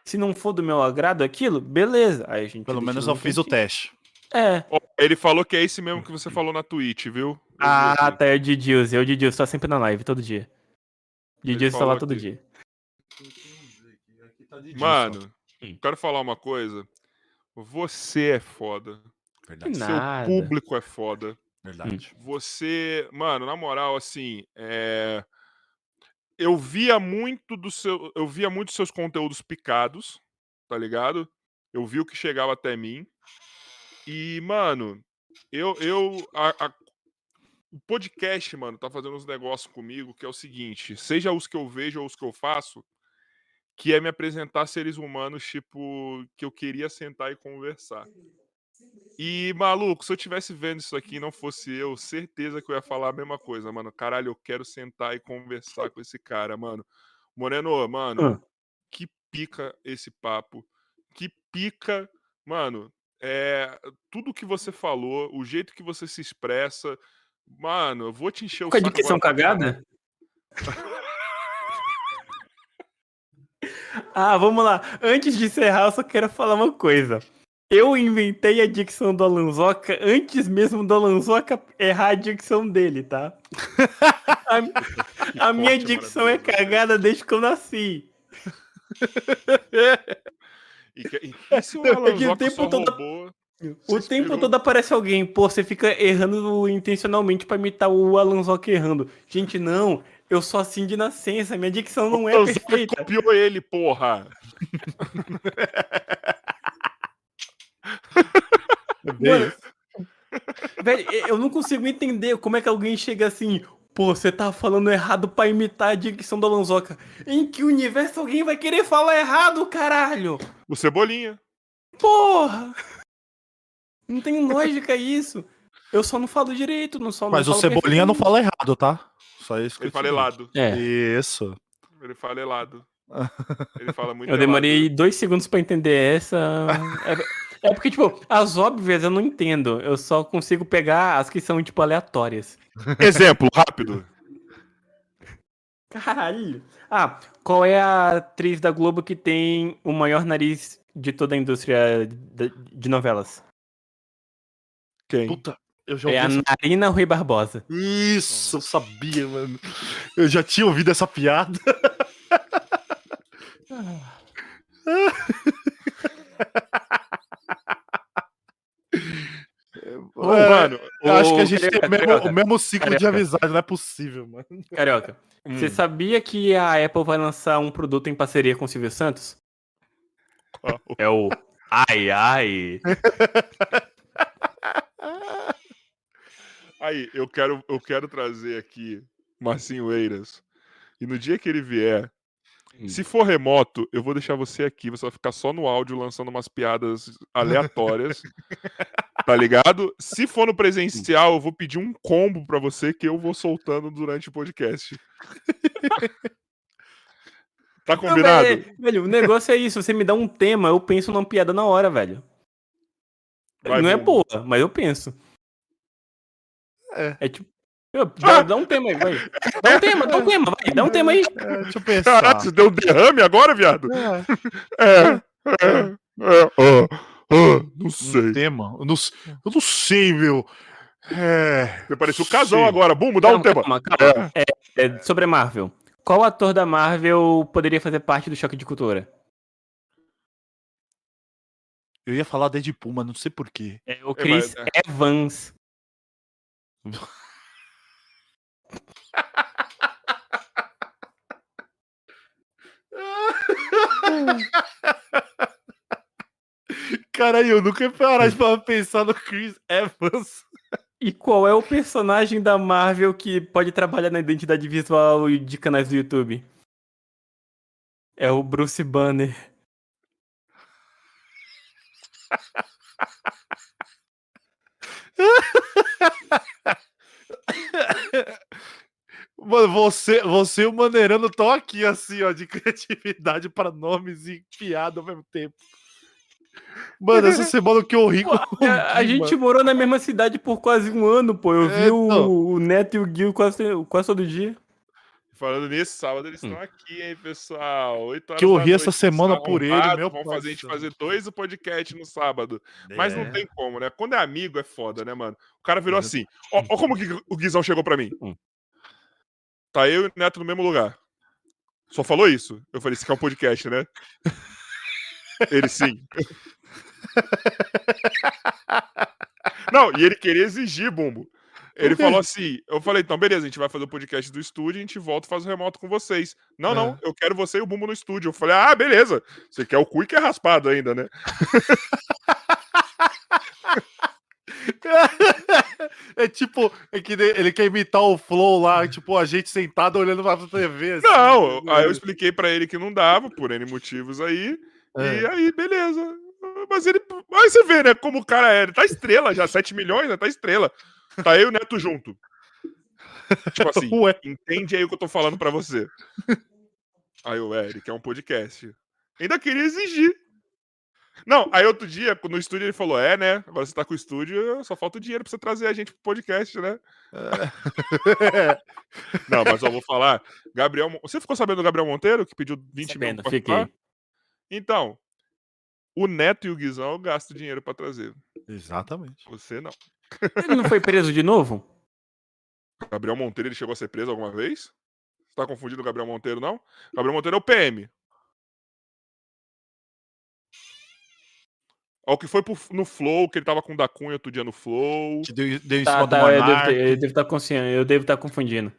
se não for do meu agrado aquilo, beleza. Aí a gente Pelo menos no eu fiz o teste. É. Ele falou que é esse mesmo que você falou na Twitch, viu? Ah, tá. É o Didilson. É o Didilson. Tá sempre na live, todo dia. Didilson tá lá todo aqui. dia. Mano, Hum. quero falar uma coisa. Você é foda. Verdade. Seu Nada. público é foda. Verdade. Você, mano, na moral, assim, é... eu via muito do seu, eu via muito seus conteúdos picados, tá ligado? Eu vi o que chegava até mim. E, mano, eu, eu, a- a- o podcast, mano, tá fazendo uns negócios comigo que é o seguinte: seja os que eu vejo ou os que eu faço, que é me apresentar seres humanos, tipo, que eu queria sentar e conversar. E, maluco, se eu tivesse vendo isso aqui e não fosse eu, certeza que eu ia falar a mesma coisa, mano. Caralho, eu quero sentar e conversar com esse cara, mano. Moreno, mano, que pica esse papo. Que pica, mano. É, tudo que você falou, o jeito que você se expressa. Mano, eu vou te encher o Com a saco dicção cagada? ah, vamos lá. Antes de encerrar, eu só quero falar uma coisa. Eu inventei a dicção do Alanzoca antes mesmo do Alanzoca errar a dicção dele, tá? A, a minha dicção é maravilhoso. cagada desde que eu nasci. E, que- e que se o É que o Alanzoca tempo todo- roubou, O tempo inspirou- todo aparece alguém, pô, você fica errando intencionalmente pra imitar o Alanzoca errando. Gente, não, eu sou assim de nascença, minha dicção não é Alanzoca perfeita. copiou ele, porra. Bem, Velho, eu não consigo entender como é que alguém chega assim. Pô, você tá falando errado pra imitar a dicção da Lanzoca. Em que universo alguém vai querer falar errado, caralho? O Cebolinha. Porra! Não tem lógica isso. Eu só não falo direito, não só Mas o não falo Cebolinha não fala errado, tá? Só isso que Ele fala helado. É, Isso. Ele fala helado. Ele fala muito eu demorei dois segundos pra entender essa. É, é porque, tipo, as óbvias eu não entendo. Eu só consigo pegar as que são, tipo, aleatórias. Exemplo, rápido. Caralho. Ah, qual é a atriz da Globo que tem o maior nariz de toda a indústria de, novelas? Quem? Puta, eu já É a ouvi essa... Narina Rui Barbosa. Isso, eu sabia, mano. Eu já tinha ouvido essa piada. Ô, É, mano, eu acho que a gente tem o Carioca, mesmo, Carioca, o mesmo ciclo de Carioca. amizade, não é possível, mano. Carioca, hum, você sabia que a Apple vai lançar um produto em parceria com o Silvio Santos? qual? É o Ai Ai. Aí, eu quero, eu quero trazer aqui Marcinho Eiras. E no dia que ele vier, Hum. se for remoto, eu vou deixar você aqui. Você vai ficar só no áudio lançando umas piadas aleatórias. tá ligado? Se for no presencial, eu vou pedir um combo pra você que eu vou soltando durante o podcast. tá Não, combinado? velho, velho, o negócio é isso. Você me dá um tema, eu penso numa piada na hora, velho. Vai, não é Bumbo. boa, mas eu penso. É. É tipo. Eu- dá, dá um tema aí, vai. Dá um tema, dá um tema, vai. Dá um tema aí. É, deixa eu pensar. Caralho, você deu um derrame agora, viado? É, É, é, é, ah, ah, não um sei. tema. Eu não, eu não sei, meu. É. Você parecia o casão Sim. agora. Bumbo, dá um tema. Calma, calma. É, é, sobre a Marvel. Qual ator da Marvel poderia fazer parte do choque de cultura? Eu ia falar Deadpool, mas não sei porquê. É o É, Chris mas- Evans. Caralho, eu nunca ia parar de falar- pensar no Chris Evans. E qual é o personagem da Marvel que pode trabalhar na identidade visual de canais do YouTube? É o Bruce Banner. Mano, você, você e o Maneirano estão aqui, assim, ó, de criatividade para nomes e piada ao mesmo tempo. Mano, essa semana que eu ri com o A, a Gui, gente mano. morou na mesma cidade por quase um ano, pô. Eu É, vi o, então. o Neto e o Gil quase, quase todo dia. Falando nisso, sábado eles estão Hum. aqui, hein, pessoal? 8 horas Que eu ri essa semana por ele, meu pai fazer a gente fazer dois podcasts no sábado. Mas não É. tem como, né? Quando é amigo, é foda, né, mano? O cara virou assim. Ó, ó como que o Guizão chegou pra mim. Hum. Tá eu e o Neto no mesmo lugar. Só falou isso. Eu falei, isso aqui é um podcast, né? Ele sim. Não, e ele queria exigir, Bumbo. Ele falou assim: eu falei, então, beleza, a gente vai fazer o podcast do estúdio e a gente volta e faz o remoto com vocês. Não, não, eu quero você e o Bumbo no estúdio. Eu falei, ah, beleza. Você quer o cu e quer raspado ainda, né? É tipo, é que ele quer imitar o Flow lá, tipo, a gente sentado olhando pra TV. assim. Não, aí eu expliquei pra ele que não dava, por N motivos aí. E É. aí, beleza. Mas ele. Aí você vê, né? Como o cara é. Ele tá estrela já, 7 milhões, né? Tá estrela. Tá eu e o Neto junto. Tipo assim, Ué. entende aí o que eu tô falando pra você. Aí o Eric, é um podcast. Ainda queria exigir. Não, aí outro dia, no estúdio, ele falou: É, né? Agora você tá com o estúdio, só falta o dinheiro pra você trazer a gente pro podcast, né? Não, mas eu vou falar. Gabriel. Você ficou sabendo do Gabriel Monteiro, que pediu 20 Sabendo, mil fiquei. Então, o Neto e o Guizão eu gasto dinheiro pra trazer. Exatamente. Você não. Ele não foi preso de novo? Gabriel Monteiro, ele chegou a ser preso alguma vez? Você tá confundindo o Gabriel Monteiro, não? Gabriel Monteiro é o PM. Ó, o que foi pro- no Flow, que ele tava com o da Cunha outro dia no Flow. Que deu, deu em Tá, cima tá, do eu devo, Monark. ter, eu devo estar consciente, eu devo estar confundindo.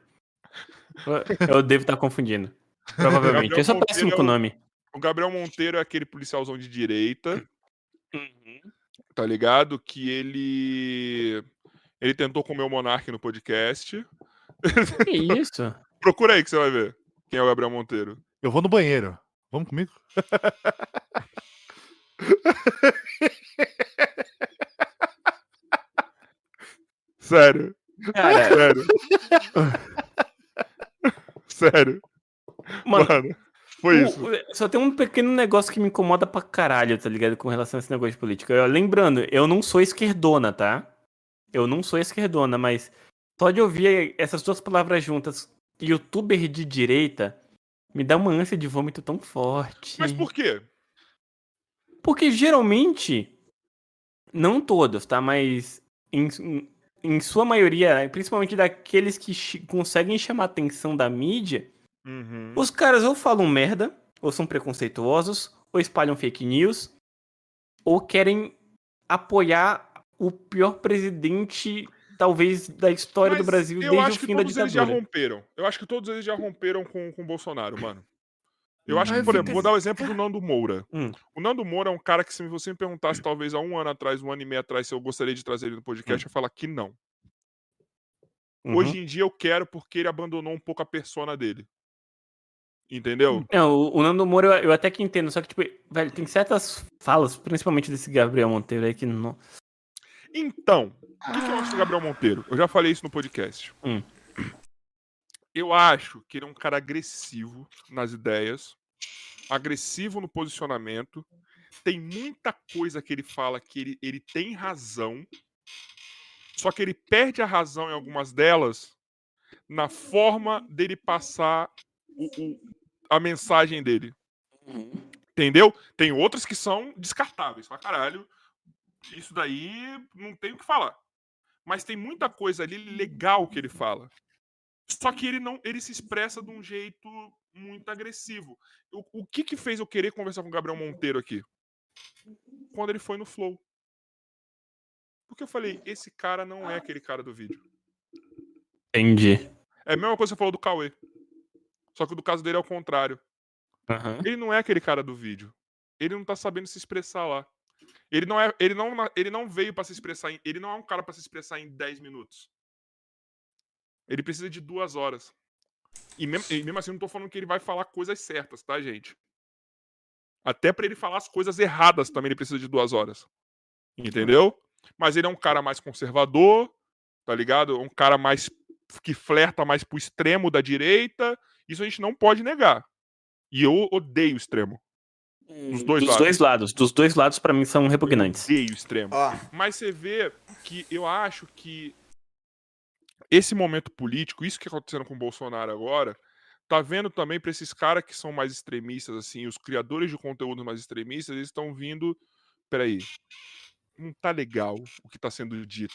Eu- devo estar confundindo. Provavelmente. Eu sou Monteiro péssimo é com o o- nome. O Gabriel Monteiro é aquele policialzão de direita. Uhum. Tá ligado? Que ele. Ele tentou comer o Monark no podcast. Que isso? Procura aí que você vai ver quem é o Gabriel Monteiro. Eu vou no banheiro. Vamos comigo? Sério, Cara, sério. sério. mano, Mano, foi o- isso. só tem um pequeno negócio que me incomoda pra caralho, tá ligado? Com relação a esse negócio de política. Eu- lembrando, eu não sou esquerdona, tá? Eu não sou esquerdona, mas só de ouvir essas duas palavras juntas, youtuber de direita, me dá uma ânsia de vômito tão forte. Mas por quê? Porque geralmente, não todos, tá? Mas em, em sua maioria, principalmente daqueles que chi- conseguem chamar a atenção da mídia, Uhum. os caras ou falam merda, ou são preconceituosos, ou espalham fake news, ou querem apoiar o pior presidente, talvez, da história do Mas Brasil eu desde acho o que fim da todos eles já ditadura. romperam. Eu acho que todos eles já romperam com, com o Bolsonaro, mano. Eu acho que, por exemplo, vou dar o exemplo do Nando Moura. Hum. O Nando Moura é um cara que, se você me perguntasse, talvez há um ano atrás, um ano e meio atrás, se eu gostaria de trazer ele no podcast, eu ia falar que não. Uhum. Hoje em dia eu quero porque ele abandonou um pouco a persona dele. Entendeu? Não, o, o Nando Moura eu, eu até que entendo, só que, tipo, velho, tem certas falas, principalmente desse Gabriel Monteiro aí, que não. Então, o que, que eu acho do Gabriel Monteiro? Eu já falei isso no podcast. Hum. Eu acho que ele é um cara agressivo nas ideias, agressivo no posicionamento. Tem muita coisa que ele fala que ele, ele tem razão, só que ele perde a razão em algumas delas na forma dele passar o- o- a mensagem dele. Entendeu? Tem outras que são descartáveis pra caralho. Isso daí não tem o que falar. Mas tem muita coisa ali legal que ele fala. Só que ele não, ele se expressa de um jeito muito agressivo. O, o que que fez eu querer conversar com o Gabriel Monteiro aqui? Quando ele foi no Flow. Porque eu falei, esse cara não é aquele cara do vídeo. Entendi. É a mesma coisa que você falou do Cauê. Só que do caso dele é o contrário. Aham. Ele não é aquele cara do vídeo. Ele não tá sabendo se expressar lá. Ele não é, ele não, ele não veio pra se expressar, em, ele não é um cara pra se expressar em 10 minutos. Ele precisa de duas horas. E mesmo, e mesmo assim, eu não tô falando que ele vai falar coisas certas, tá, gente? Até pra ele falar as coisas erradas também ele precisa de duas horas. Entendeu? Mas ele é um cara mais conservador, tá ligado? Um cara mais que flerta mais pro extremo da direita. Isso a gente não pode negar. E eu odeio o extremo. Dos dois dos lados. dois lados. Dos dois lados, pra mim, são repugnantes. Odeio o extremo. Mas você vê que eu acho que esse momento político, isso que tá acontecendo com o Bolsonaro agora, tá vendo também pra esses caras que são mais extremistas, assim, os criadores de conteúdo mais extremistas, eles estão vindo. Peraí. Não tá legal o que tá sendo dito.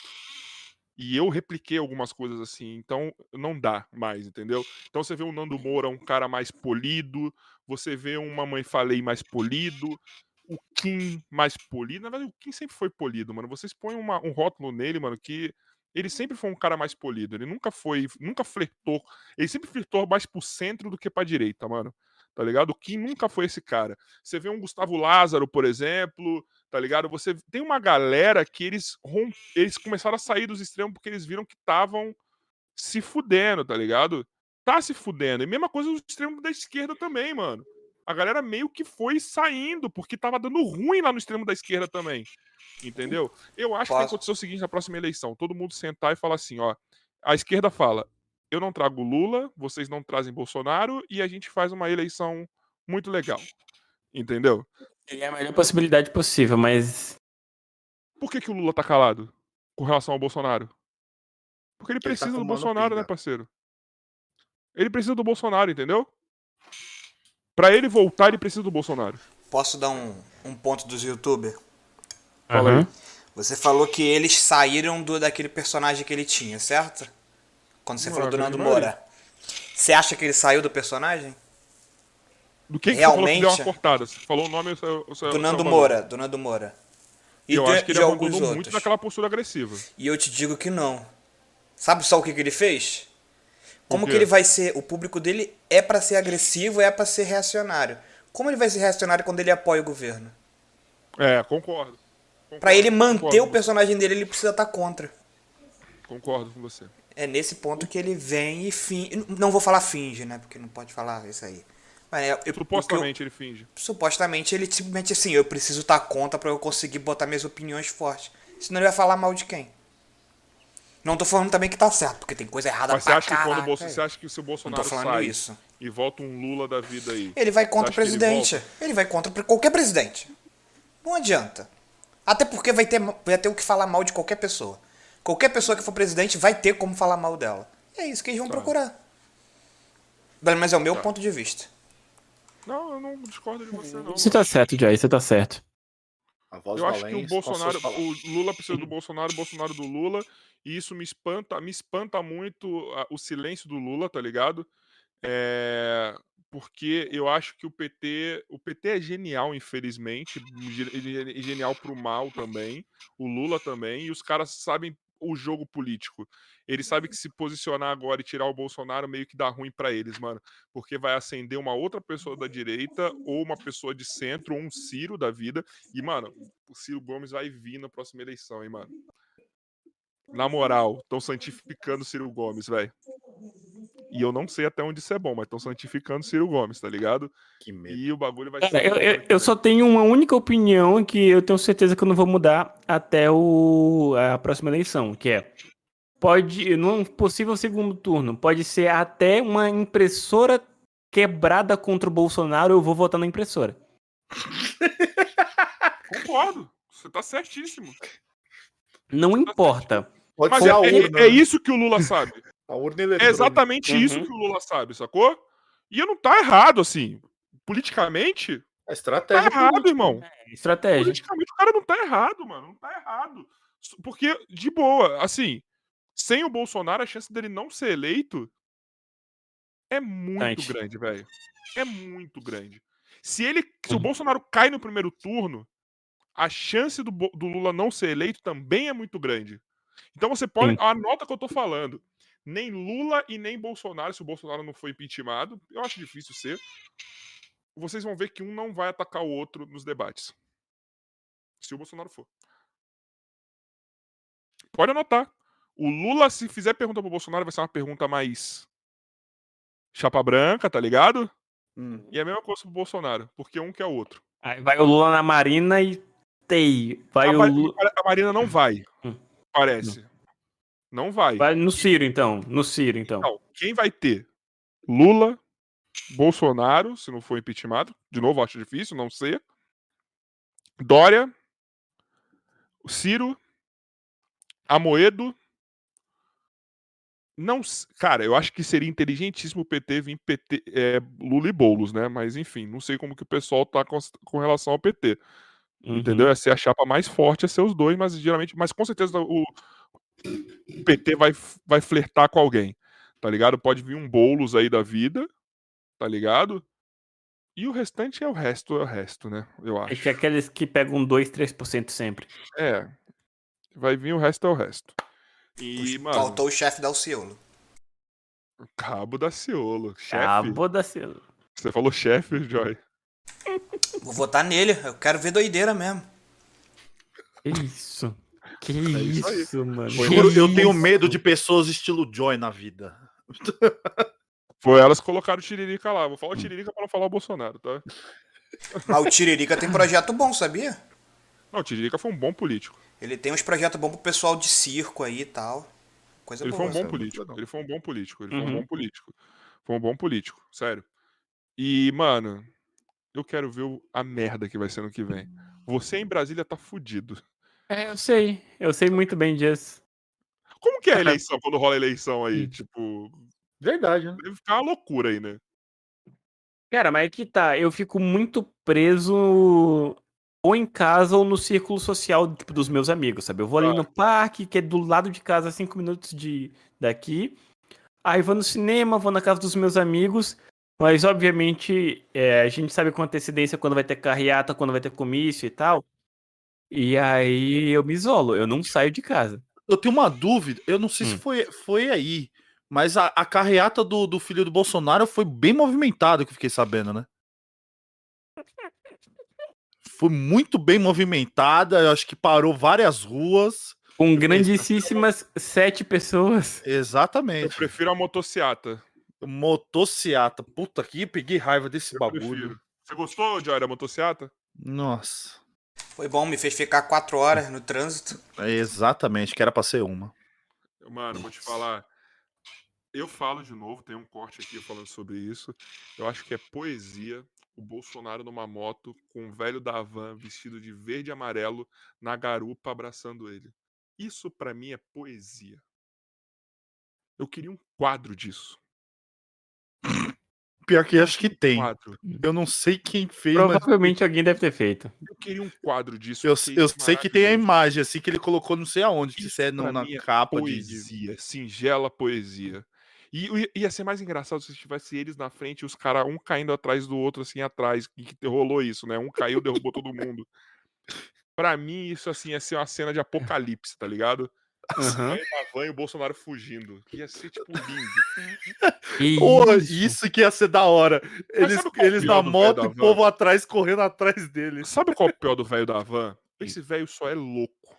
E eu repliquei algumas coisas assim, então não dá mais, entendeu? Então você vê o Nando Moura, um cara mais polido, você vê um Mamãe Falei mais polido, o Kim mais polido. Na verdade, o Kim sempre foi polido, mano. Vocês põem uma- um rótulo nele, mano, que ele sempre foi um cara mais polido. Ele nunca foi, nunca flertou. Ele sempre flertou mais pro centro do que pra direita, mano. Tá ligado? O Kim nunca foi esse cara. Você vê um Gustavo Lázaro, por exemplo, tá ligado? Você tem uma galera que eles rom... eles começaram a sair dos extremos porque eles viram que estavam se fudendo, tá ligado? Tá se fudendo. E mesma coisa do extremo da esquerda também, mano. A galera meio que foi saindo porque tava dando ruim lá no extremo da esquerda também. Entendeu? Eu acho que tem que Posso- acontecer o seguinte na próxima eleição: todo mundo sentar e falar assim, ó. A esquerda fala: eu não trago Lula, vocês não trazem Bolsonaro, e a gente faz uma eleição muito legal. Entendeu? Seria a melhor possibilidade possível, mas. Por que, que o Lula tá calado com relação ao Bolsonaro? Porque ele Porque ele tá precisa do Bolsonaro, né, pinga. parceiro? Ele precisa do Bolsonaro, entendeu? Pra ele voltar, ele precisa do Bolsonaro. posso dar um, um ponto dos youtubers? Fala aí. Aham. Você falou que eles saíram do daquele personagem que ele tinha, certo? Quando você Não, falou do Nando. Moura. Você acha que ele saiu do personagem? Do que, que você falou que Realmente? deu uma cortada? Você falou o nome, você, você, Do Nando. Moura, do Nando Moura. E Eu de, acho que ele abandonou muito outros. daquela postura agressiva. E eu te digo que não. Sabe só o que, que ele fez? Como que ele vai ser? O público dele é pra ser agressivo, é pra ser reacionário. Como ele vai ser reacionário quando ele apoia o governo? É, concordo. Pra ele manter concordo, o personagem dele, ele precisa estar contra. Concordo com você. É nesse ponto que ele vem e finge. Não vou falar finge, né? Porque não pode falar isso aí. Mas é, eu- que eu- Supostamente ele finge. supostamente ele simplesmente assim, eu preciso estar contra pra eu conseguir botar minhas opiniões fortes. Senão ele vai falar mal de quem? Não tô falando também que tá certo, porque tem coisa errada Mas você pra acha que quando o aí. você acha que se o Bolsonaro tô falando sai isso. e volta um Lula da vida aí? Ele vai contra o Você ele presidente. volta? Ele, vai contra qualquer presidente. Não adianta. Até porque vai ter, vai ter o que falar mal de qualquer pessoa. Qualquer pessoa que for presidente vai ter como falar mal dela. É isso que eles vão Tá. procurar. Menos é o meu ponto de vista. Não, eu não discordo de você, não. Você tá certo, Jay, você tá certo. A voz Eu do acho que o passou Bolsonaro, o Lula precisa do Bolsonaro, o Bolsonaro do Lula, e isso me espanta, me espanta muito o silêncio do Lula, tá ligado? É, porque eu acho que o PT, o PT é genial, infelizmente, ge- ge- e genial pro mal também, o Lula também, e os caras sabem o jogo político. Eles sabem que se posicionar agora e tirar o Bolsonaro meio que dá ruim pra eles, mano, porque vai acender uma outra pessoa da direita ou uma pessoa de centro ou um Ciro da vida e, mano, o Ciro Gomes vai vir na próxima eleição, hein, mano. Na moral, estão santificando o Ciro Gomes, velho. E eu não sei até onde isso é bom, mas estão santificando o Ciro Gomes, tá ligado? Que medo. E o bagulho vai Cara, eu, eu, eu só tenho uma única opinião que eu tenho certeza que eu não vou mudar até o, a próxima eleição, que é pode, num possível segundo turno, pode ser até uma impressora quebrada contra o Bolsonaro, eu vou votar na impressora. Concordo. Você tá certíssimo. Não importa. Pode Mas ser é, a é- urna. é né? isso que o Lula sabe. A urna É eletrônica. exatamente isso Uhum. que o Lula sabe, sacou? E não tá errado, assim. Politicamente, A tá estratégia. errado, política. irmão. Estratégia. Politicamente o cara não tá errado, mano. Não tá errado. Porque, de boa, assim, sem o Bolsonaro, a chance dele não ser eleito é muito Bastante. grande, velho. É muito grande. Se ele. Se o Uhum. Bolsonaro cai no primeiro turno, a chance do, do Lula não ser eleito também é muito grande. Então você pode. Sim. Anota o que eu tô falando. Nem Lula e nem Bolsonaro, se o Bolsonaro não for impeachmentado, eu acho difícil ser. Vocês vão ver que um não vai atacar o outro nos debates. Se o Bolsonaro for. Pode anotar. O Lula, se fizer pergunta pro Bolsonaro, vai ser uma pergunta mais. Chapa branca, tá ligado? Hum. E é a mesma coisa pro Bolsonaro, porque um quer o outro. Aí vai o Lula na Marina e tei. Vai a, o Lula. a Marina não vai. Hum. Parece. Não vai. Vai no Ciro, então. No Ciro, então. Não, quem vai ter? Lula, Bolsonaro, se não for impeachmentado. De novo, acho difícil não ser. Dória, Ciro, Amoedo. Não, cara, eu acho que seria inteligentíssimo o PT vir PT, é, Lula e Boulos, né? Mas enfim, não sei como que o pessoal tá com, com relação ao PT. Uhum. Entendeu? Ia ser a chapa mais forte, ia ser os dois, mas geralmente, mas com certeza o, o PT vai, vai flertar com alguém, tá ligado? Pode vir um bolos aí da vida, tá ligado? E o restante é o resto, é o resto, né? Eu Acho acho. que é aqueles que pegam 2, 3% sempre. É. Vai vir o resto é o resto. E, mano, Faltou o chefe da Alciolo. Cabo da Ciolo. Chefe. Cabo da Ciro. Você falou chefe, Joy. Vou votar nele, eu quero ver doideira mesmo. Que isso? Que isso aí. isso, mano? Eu, Que eu tenho isso? medo de pessoas estilo Joy na vida. Foi elas que colocaram o Tiririca lá. Vou falar o Tiririca pra não falar o Bolsonaro, tá? Mas o Tiririca tem projeto bom, sabia? Não, o Tiririca foi um bom político. Ele tem uns projetos bons pro pessoal de circo aí e tal. Coisa Ele boa. foi um bom político. legal. Ele foi um bom político. Ele foi um Uhum. bom político. Foi um bom político, sério. E, mano, eu quero ver a merda que vai ser no que vem. Você em Brasília tá fudido. É, eu sei. Eu sei muito bem disso. Como que é a eleição quando rola a eleição aí? Tipo, Verdade, né? deve ficar uma loucura aí, né? Cara, mas é que tá. Eu fico muito preso ou em casa ou no círculo social tipo, dos meus amigos, sabe? Eu vou ali no parque, que é do lado de casa, cinco minutos de daqui. Aí vou no cinema, vou na casa dos meus amigos. Mas, obviamente, é, a gente sabe com antecedência quando vai ter carreata, quando vai ter comício e tal. E aí eu me isolo, eu não saio de casa. Eu tenho uma dúvida, eu não sei se Hum. foi, foi aí, mas a, a carreata do, do filho do Bolsonaro foi bem movimentada, que eu fiquei sabendo, né? foi muito bem movimentada. Eu acho que parou várias ruas. Com grandíssimas sete pessoas. Eu Exatamente. prefiro a motociata. Motociata. Puta que peguei raiva desse Eu bagulho. prefiro. Você gostou, Joy, da motociata? Nossa. Foi bom, me fez ficar quatro horas no trânsito. É exatamente, que era pra ser uma. Mano, vou te falar. Eu falo de novo, tem um corte aqui falando sobre isso. Eu acho que é poesia o Bolsonaro numa moto com um velho da van vestido de verde e amarelo na garupa abraçando ele. Isso pra mim é poesia. Eu queria um quadro disso. Pior que acho que tem. Quadro. Eu não sei quem fez, mas Provavelmente alguém deve ter feito. Eu queria um quadro disso. eu, eu é sei que tem a imagem, assim, que ele colocou não sei aonde, se Isso é no- pra na mim é capa de- de, poesia, singela poesia. E ia ser mais engraçado se tivesse eles na frente e os caras um caindo atrás do outro, assim, atrás. E que rolou isso, né? Um caiu, derrubou todo mundo. Pra mim, isso, assim, ia ser uma cena de apocalipse, tá ligado? Aham. Aí na van e o Bolsonaro fugindo. Ia ser, tipo, lindo. Que Porra, isso? isso que ia ser da hora. Eles, é eles na moto e o povo atrás, correndo atrás deles. Sabe qual é o pior do velho da van? Esse velho só é louco.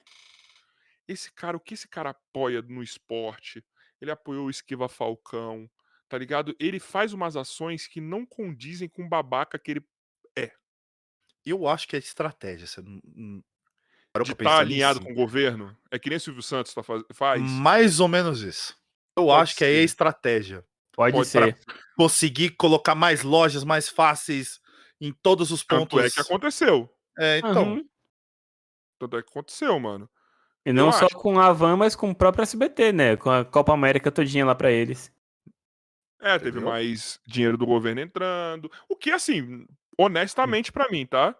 Esse cara, o que esse cara apoia no esporte? Ele apoiou o Esquiva Falcão, tá ligado? Ele faz umas ações que não condizem com o babaca que ele Eu acho que é estratégia. Você não, de pra tá alinhado nisso? com o governo. É que nem o Silvio Santos tá faz... faz. Mais ou menos isso. Eu Pode acho que aí é ser. estratégia. Pode, Pode ser. Conseguir colocar mais lojas mais fáceis em todos os Tanto pontos. é que aconteceu. É, então. Uhum. Tanto é que aconteceu, mano. E não Eu só acho. com a Van, mas com o próprio SBT, né? Com a Copa América todinha lá pra eles. É, teve Entendeu? mais dinheiro do governo entrando. O que, assim, honestamente pra mim, tá?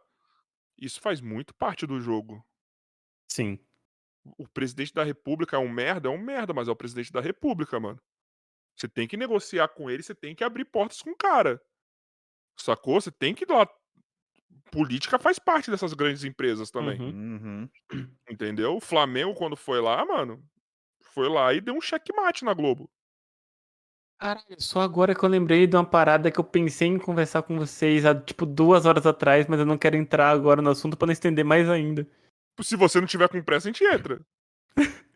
Isso faz muito parte do jogo. Sim. o presidente da república é um merda, é um merda, mas é o presidente da república, mano. Você tem que negociar com ele, você tem que abrir portas com o cara. Sacou? Você tem que ir lá. Política faz parte dessas grandes empresas também. Uhum. Uhum. Entendeu? O Flamengo, quando foi lá, mano, foi lá e deu um checkmate na Globo. Caralho, só agora que eu lembrei de uma parada que eu pensei em conversar com vocês há, tipo, duas horas atrás, mas eu não quero entrar agora no assunto pra não estender mais ainda. Se você não tiver com pressa, a gente entra.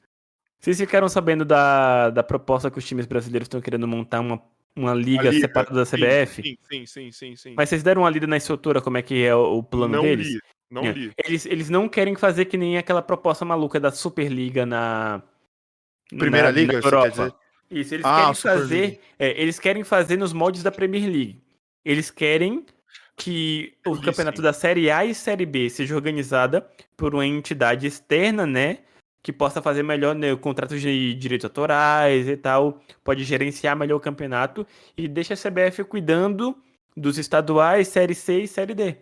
Vocês ficaram sabendo da, da proposta que os times brasileiros estão querendo montar uma, uma liga, liga, separada da CBF? Sim, sim, sim, sim, sim. Mas vocês deram uma lida na estrutura, como é que é o, o plano não deles? li, não É. li. Eles, eles não querem fazer que nem aquela proposta maluca da Superliga na. Primeira na- Liga, na Europa. quer dizer? Isso, eles Ah, querem fazer. é, eles querem fazer nos moldes da Premier League. Eles querem que o campeonato da Série A e Série B seja organizada por uma entidade externa, né? Que possa fazer melhor né, contratos de direitos autorais e tal. Pode gerenciar melhor o campeonato. E deixa a CBF cuidando dos estaduais, Série C e Série D.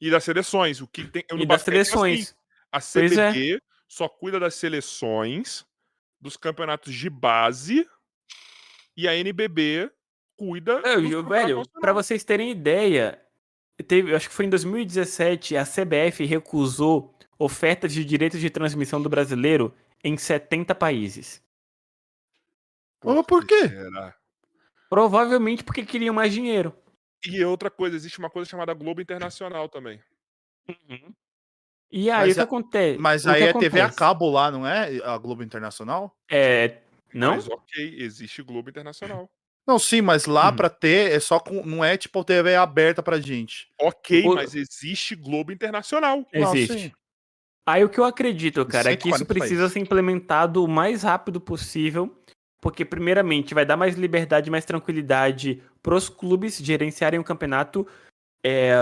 E das seleções. O que tem, E das é assim, seleções. A Pois é. Só cuida das seleções, dos campeonatos de base, e a NBB cuida. Dos eu- velho, pra vocês terem ideia, teve, acho que foi em 2017, a CBF recusou ofertas de direitos de transmissão do brasileiro em 70 países. Ô, por quê? Será? Provavelmente porque queriam mais dinheiro. E outra coisa, existe uma coisa chamada Globo Internacional também. E aí Mas o que a- acontece? Mas aí é TV a cabo lá, não é? A Globo Internacional? É, não? Mas ok, existe Globo Internacional. Não, sim, mas lá Hum. pra ter é só com. Não é tipo TV aberta pra gente. Ok, O- mas existe Globo Internacional. Não, Existe. sim. Aí o que eu acredito, cara, é que isso 140 precisa países. ser implementado o mais rápido possível, porque primeiramente vai dar mais liberdade, mais tranquilidade pros clubes gerenciarem o campeonato. É,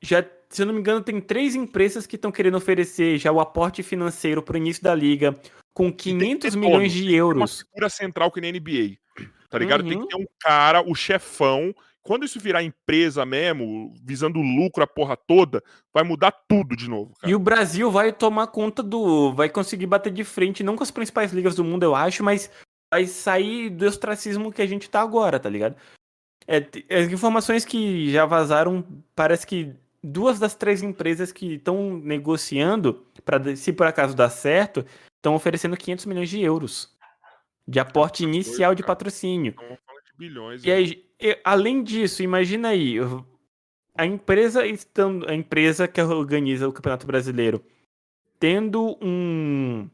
já, se eu não me engano, tem três empresas que estão querendo oferecer já o aporte financeiro pro início da liga com tem que 500 ter milhões de Uma euros. figura central que nem NBA. Tá ligado? Tem Uhum. que ter um cara, o chefão. Quando isso virar empresa mesmo, visando lucro a porra toda, vai mudar tudo de novo, cara. E o Brasil vai tomar conta do. Vai conseguir bater de frente, não com as principais ligas do mundo, eu acho, mas vai sair do ostracismo que a gente tá agora, tá ligado? É, as informações que já vazaram, parece que duas das três empresas que estão negociando, para se por acaso dar certo, estão oferecendo 500 milhões de euros de aporte inicial de patrocínio. Então, bilhões. E aí, além disso, imagina aí, a empresa estando, a empresa que organiza o Campeonato Brasileiro tendo um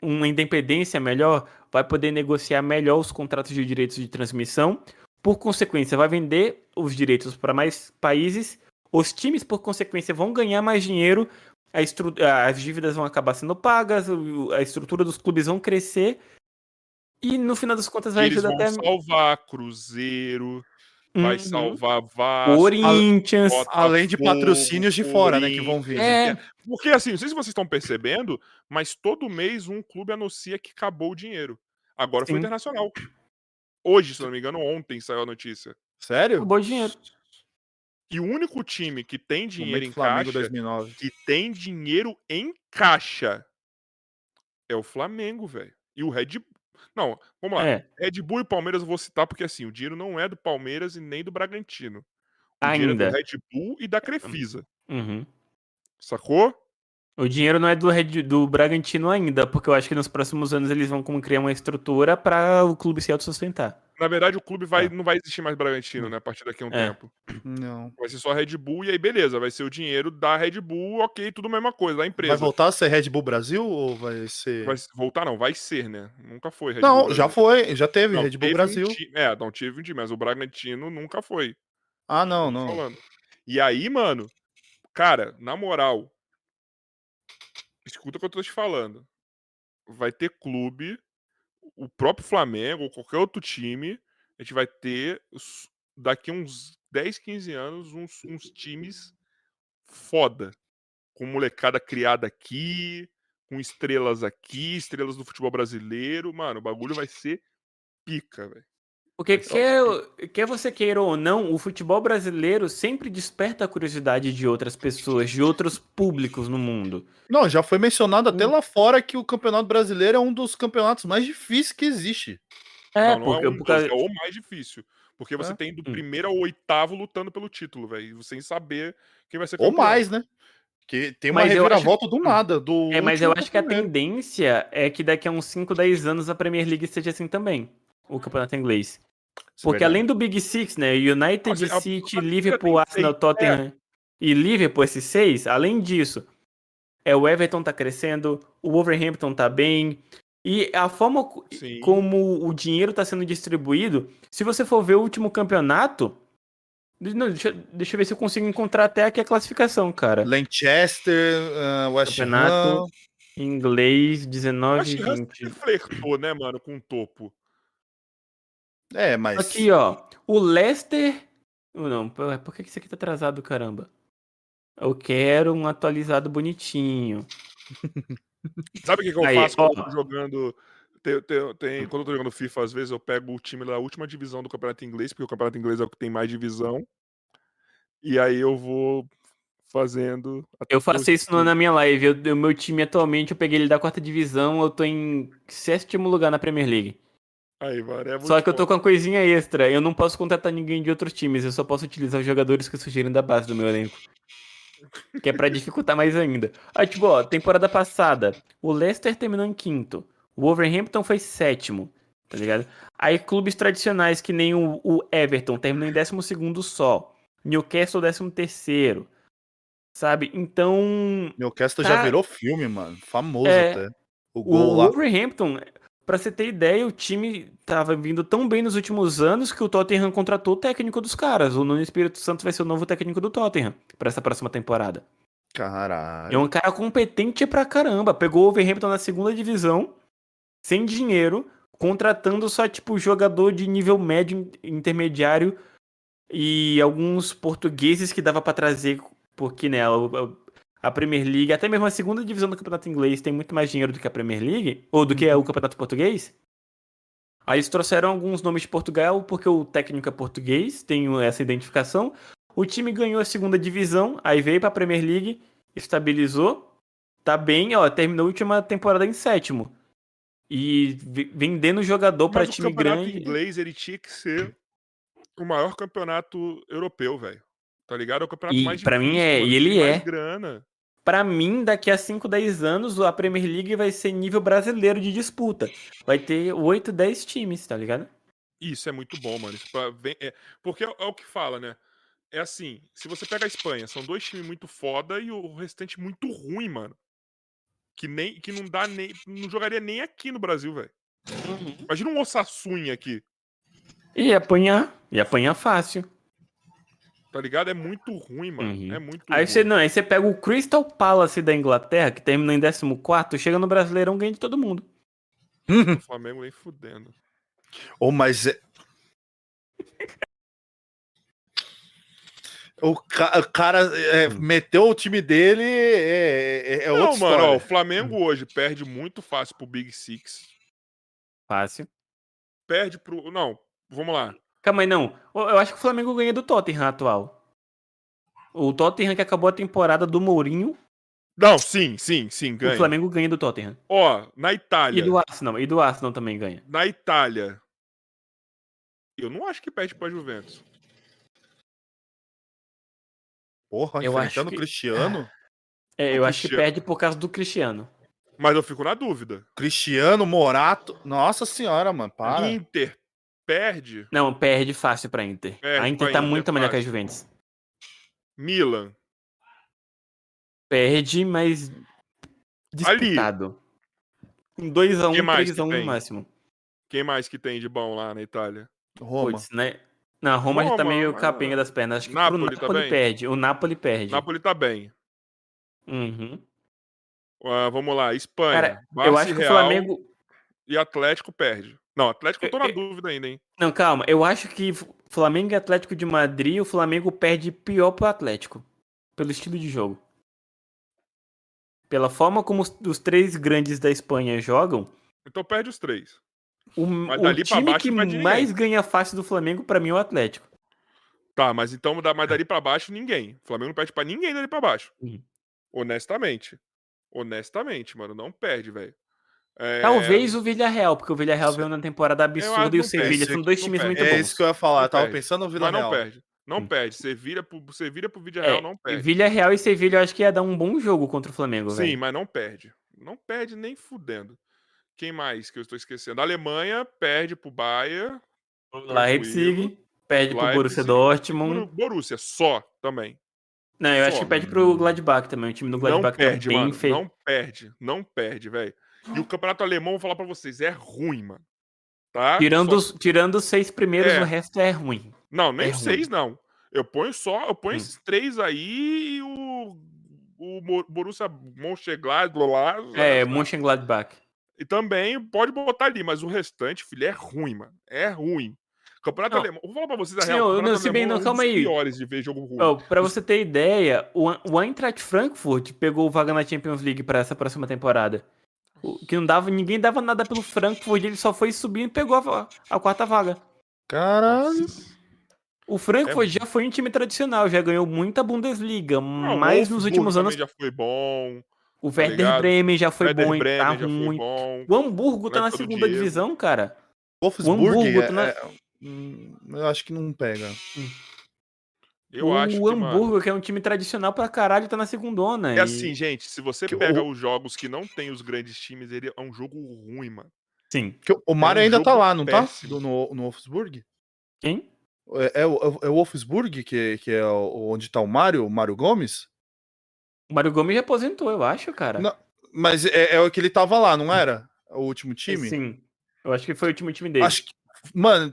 uma independência melhor, vai poder negociar melhor os contratos de direitos de transmissão. Por consequência, vai vender os direitos para mais países. Os times, por consequência, vão ganhar mais dinheiro. As dívidas vão acabar sendo pagas. A estrutura dos clubes vão crescer. E no final das contas vai Eles ajudar vão até salvar Cruzeiro, vai Uhum. salvar Vasco. Corinthians. Botafogo, Além de patrocínios de fora, né? Que vão vir. né? É, Porque assim, não sei se vocês estão percebendo, mas todo mês um clube anuncia que acabou o dinheiro. Agora foi Sim. internacional. Hoje, se não me engano, ontem saiu a notícia. Sério? acabou o dinheiro. E o único time que tem dinheiro Momento em Flamengo caixa, 2009. que tem dinheiro em caixa, é o Flamengo, velho. E o Red Bull. Não, vamos lá. É, Red Bull e Palmeiras eu vou citar porque assim, o dinheiro não é do Palmeiras e nem do Bragantino. O dinheiro é ainda. do Red Bull e da Crefisa. Uhum. Sacou? O dinheiro não é do, Red- do Bragantino ainda, porque eu acho que nos próximos anos eles vão criar uma estrutura para o clube se autossustentar. Na verdade, o clube vai, É. não vai existir mais Bragantino, né? A partir daqui a um É. tempo. Não. Vai ser só Red Bull e aí beleza, vai ser o dinheiro da Red Bull, ok, tudo a mesma coisa, da Vai empresa. voltar a ser Red Bull Brasil ou vai ser. Vai voltar, não, vai ser, né? Nunca foi Red Bull. Não, Brasil. já foi, já teve Não, Red Bull teve um Brasil. ti- é, não tive um time, mas o Bragantino nunca foi. Ah, não, não. falando. E aí, mano, cara, na moral, escuta o que eu tô te falando. Vai ter clube, o próprio Flamengo ou qualquer outro time, a gente vai ter daqui uns 10, 15 anos uns, uns times foda. Com molecada criada aqui, com estrelas aqui, estrelas do futebol brasileiro. Mano, o bagulho vai ser pica, velho. Porque só quer, quer você queira ou não, o futebol brasileiro sempre desperta a curiosidade de outras pessoas, de outros públicos no mundo. Não, já foi mencionado Hum. até lá fora que o Campeonato Brasileiro é um dos campeonatos mais difíceis que existe. É, não, não porque, é um por dos, causa- é o mais difícil. Porque você É. tem do Hum. primeiro ao oitavo lutando pelo título, velho. Sem saber quem vai ser Ou campeão. mais, né? Que tem uma Mas eu acho- reviravolta do nada. Do É, mas eu acho que a tendência é que daqui a uns 5, 10 anos a Premier League seja assim também. O campeonato inglês. Isso é Porque verdade. além do Big Six, né? United, a- City, a- Liverpool, Arsenal, Tottenham e Liverpool, esses seis, além disso, é o Everton tá crescendo, o Wolverhampton tá bem. E a forma Sim. como o dinheiro tá sendo distribuído, se você for ver o último campeonato. Não, deixa, deixa eu ver se eu consigo encontrar até aqui a classificação, cara. Leicester, ah, West Campeonato Ham. inglês 19 Acho e que 20. você flertou, né, mano, com o topo. É, mas. Aqui, ó. O Leicester. Não, por que que isso aqui tá atrasado, caramba? Eu quero um atualizado bonitinho. Sabe o que, que eu Aí, faço quando ó. eu tô jogando. Tem, tem- tem- quando eu tô jogando FIFA, às vezes eu pego o time da última divisão do campeonato inglês, porque o campeonato inglês é o que tem mais divisão. E aí eu vou fazendo. Eu faço isso no- na minha live. Eu- O meu time atualmente, eu peguei ele da quarta divisão. Eu tô em sétimo lugar na Premier League. Aí, mano, é Só que eu tô bom. com uma coisinha extra. Eu não posso contratar ninguém de outros times. Eu só posso utilizar os jogadores que surgirem da base do meu elenco. Que é pra dificultar mais ainda. Aí, tipo, ó, temporada passada, o Leicester terminou em quinto. O Wolverhampton foi sétimo. Tá ligado? Aí, clubes tradicionais que nem o, o Everton terminou em décimo segundo só. Newcastle, décimo terceiro. Sabe? Então, Newcastle Tá. já virou filme, mano. Famoso É. até. O O gol lá. Pra você ter ideia, o time tava vindo tão bem nos últimos anos que o Tottenham contratou o técnico dos caras. O Nuno Espírito Santo vai ser o novo técnico do Tottenham pra essa próxima temporada. É Caralho. um cara competente pra caramba. Pegou o Wolverhampton na segunda divisão, sem dinheiro, contratando só, tipo, jogador de nível médio, intermediário e alguns portugueses que dava pra trazer, porque, né, o- a Premier League, até mesmo a segunda divisão do campeonato inglês tem muito mais dinheiro do que a Premier League, ou do que o campeonato português. Aí eles trouxeram alguns nomes de Portugal, porque o técnico é português, tem essa identificação. O time ganhou a segunda divisão, aí veio pra Premier League, estabilizou, tá bem, ó, terminou a última temporada em sétimo. E vendendo jogador pra Mas o time campeonato grande. inglês, ele tinha que ser o maior campeonato europeu, velho. Tá ligado? É o campeonato E mais pra mim difícil, é, e ele é. grana. Pra mim, daqui a 5, 10 anos, a Premier League vai ser nível brasileiro de disputa. Vai ter 8, 10 times, tá ligado? Isso é muito bom, mano. Isso pra- é- porque é, é o que fala, né? é assim, se você pega a Espanha, são dois times muito foda e o restante muito ruim, mano. Que nem que não dá nem não jogaria nem aqui no Brasil, velho. Imagina um Osasuna aqui, E apanhar. E apanhar fácil. Tá ligado? É muito ruim, mano. Uhum. É muito Aí ruim. você, não, aí você pega o Crystal Palace da Inglaterra, que termina em 14, chega no Brasileirão, ganha de todo mundo. O Flamengo nem fudendo. Ou mas é... O, ca- o cara é, meteu o time dele é, é, é não, outra mano, ó, o Flamengo hoje perde muito fácil pro Big Six. Fácil. Perde pro. Não, vamos lá. Calma aí, não. Eu acho que o Flamengo ganha do Tottenham atual. O Tottenham que acabou a temporada do Mourinho, Não, sim, sim, sim, o ganha. Flamengo ganha do Tottenham. Ó, na E Itália. do Arsenal, e do Arsenal também ganha. Na Itália. Eu não acho que perde pra Juventus. Porra, Eu enfrentando acho que- o Cristiano. É, eu acho que perde por causa do Cristiano. Mas eu fico na dúvida. Cristiano, Morato. Nossa senhora, mano, para. Inter perde. Não, perde fácil pra Inter. Perde a Inter tá Inter, muito melhor que a. Juventus. Milan. Perde, mas disputado. Um 2x1, Quem mais que 3x1 tem? no máximo. Quem mais que tem de bom lá na Itália? Roma. Putz, né? Não, Roma, já tá Roma, meio mas- capenga das pernas. Acho que Napoli pro Napoli também? perde. O Napoli perde. Napoli tá bem. Uhum. Ah, vamos lá, Espanha. Cara, eu acho que o Flamengo. E Atlético perde. Não, Atlético eu tô na Eu- dúvida ainda, hein? Não, calma. Eu acho que Flamengo e Atlético de Madrid, o Flamengo perde pior pro Atlético. Pelo estilo de jogo. Pela forma como os, os três grandes da Espanha jogam, Então perde os três. o, o time que perde mais ganha fácil do Flamengo, pra mim, é o Atlético. Tá, mas então dá- mas dali pra baixo ninguém. O Flamengo não perde pra ninguém dali pra baixo. Uhum. Honestamente. Honestamente, mano, não perde, velho. É, Talvez o Villarreal, porque o Villarreal veio na temporada absurda e o Sevilha são dois times perde. muito É bons. isso que eu ia falar. Não eu tava perde. pensando no Vila Mas não perde. Não Hum. perde. Vira pro, vira pro Villarreal, É, não perde. Villarreal e Sevilha eu acho que ia dar um bom jogo contra o Flamengo, Sim, mas não perde. Não perde nem fudendo. Quem mais que eu estou esquecendo? A Alemanha perde pro Bayern. Leipzig, perde pro Leipzig, Borussia Bor- Dortmund. Borussia, só também. Não, eu acho só. que perde pro Gladbach também. O time do Não Gladbach perde, tá bem mano. feio. Não perde. Não perde, velho. E o campeonato alemão, vou falar pra vocês, é ruim, mano. Tá? Tirando, Só- os, tirando os seis primeiros, É. o resto é ruim. Não, nem é ruim. seis, não. Eu ponho só, eu ponho Hum. esses três aí e o, o Borussia Mönchengladbach. É, Mönchengladbach. E também pode botar ali, mas o restante, filho, é ruim, mano. É ruim. Campeonato Não. alemão. Vou falar pra vocês a real. não, se bem, não, é calma dos aí. piores de ver jogo ruim. Ó, pra você ter ideia, o, o Eintracht Frankfurt pegou vaga na Champions League pra essa próxima temporada. O- que não dava, ninguém dava nada pelo Frankfurt, ele só foi subindo e pegou a, a quarta vaga. Caralho. O Frankfurt já foi um time tradicional, já ganhou muita Bundesliga, Não, o mas nos últimos anos já foi bom. o Werder ligado? Bremen já foi Werder bom Bremen tá ruim. bom. O Hamburgo tá é na segunda Diego. divisão, cara. Wolfsburg, Hamburgo é, tá na- é- hum, eu acho que não pega. Eu o acho que, mano, Hamburgo, que é um time tradicional pra caralho, tá na segundona. É e- assim, gente, se você Que pega o- os jogos que não tem os grandes times, ele é um jogo ruim, mano. Sim. Que o- o Mário um ainda tá lá, não tá? péssimo. Do- no, no Wolfsburg? Quem? É, é, o- é o Wolfsburg que, que é onde tá o Mário, o Mário Gomes? O Mário Gomes já aposentou, eu acho, cara. Não, Mas é, é o que ele tava lá, não era? O último time? Sim. Eu acho que foi o último time dele. Acho que, mano,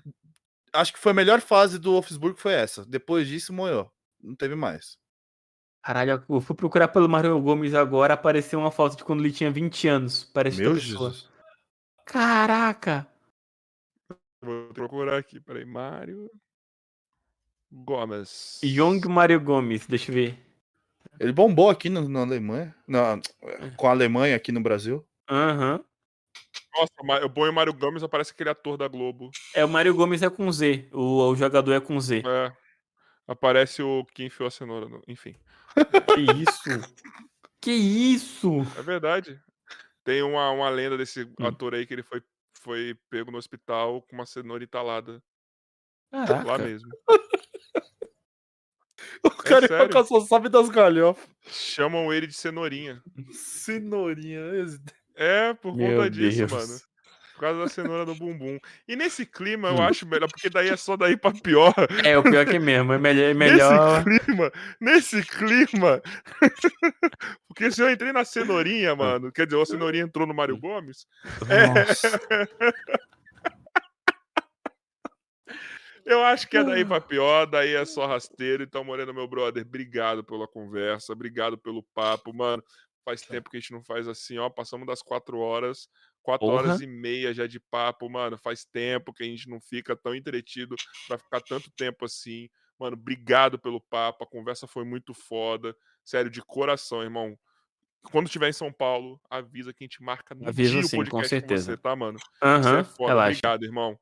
acho que foi a melhor fase do Wolfsburg foi essa. Depois disso, moiou. Não teve mais. Caralho, eu fui procurar pelo Mário Gomes agora, apareceu uma foto de quando ele tinha 20 anos. Parece Meu. Jesus. Caraca! Vou procurar aqui, peraí. Mário Gomes. Young Mário Gomes, deixa eu ver. Ele bombou aqui no- na Alemanha. Na, com a Alemanha aqui no Brasil. Aham. Nossa, ma- eu ponho o Mário Gomes, aparece aquele ator da Globo. É, o Mário Gomes é com Z. O, o jogador é com Z. É. Aparece o que enfiou a cenoura. no- Enfim. Que isso? que isso? É verdade. Tem uma, uma lenda desse Hum. ator aí que ele foi, foi pego no hospital com uma cenoura entalada lá Caraca. mesmo. O carioca sério? só sabe das galhofas. Chamam ele de cenourinha. Cenourinha. É, por Meu conta disso, Deus. mano. causa da cenoura no bumbum. E nesse clima eu Hum. acho melhor, porque daí é só daí pra pior. É, o pior que é mesmo. É melhor. É melhor... Nesse clima, nesse clima. porque se eu entrei na cenourinha, mano, quer dizer, a cenourinha entrou no Mário Gomes. Nossa. Eu acho que é daí pra pior, daí é só rasteiro. Então, Moreno, meu brother, obrigado pela conversa, obrigado pelo papo, mano. Faz tempo que a gente não faz assim, ó. Passamos das quatro horas, quatro Porra. horas e meia já de papo, mano. Faz tempo que a gente não fica tão entretido pra ficar tanto tempo assim. Mano, obrigado pelo papo. A conversa foi muito foda. Sério, de coração, irmão. Quando estiver em São Paulo, avisa que a gente marca no Aviso dia o sim, com podcast certeza. você, tá, mano? Você Aham, é foda. relaxa. Obrigado, irmão.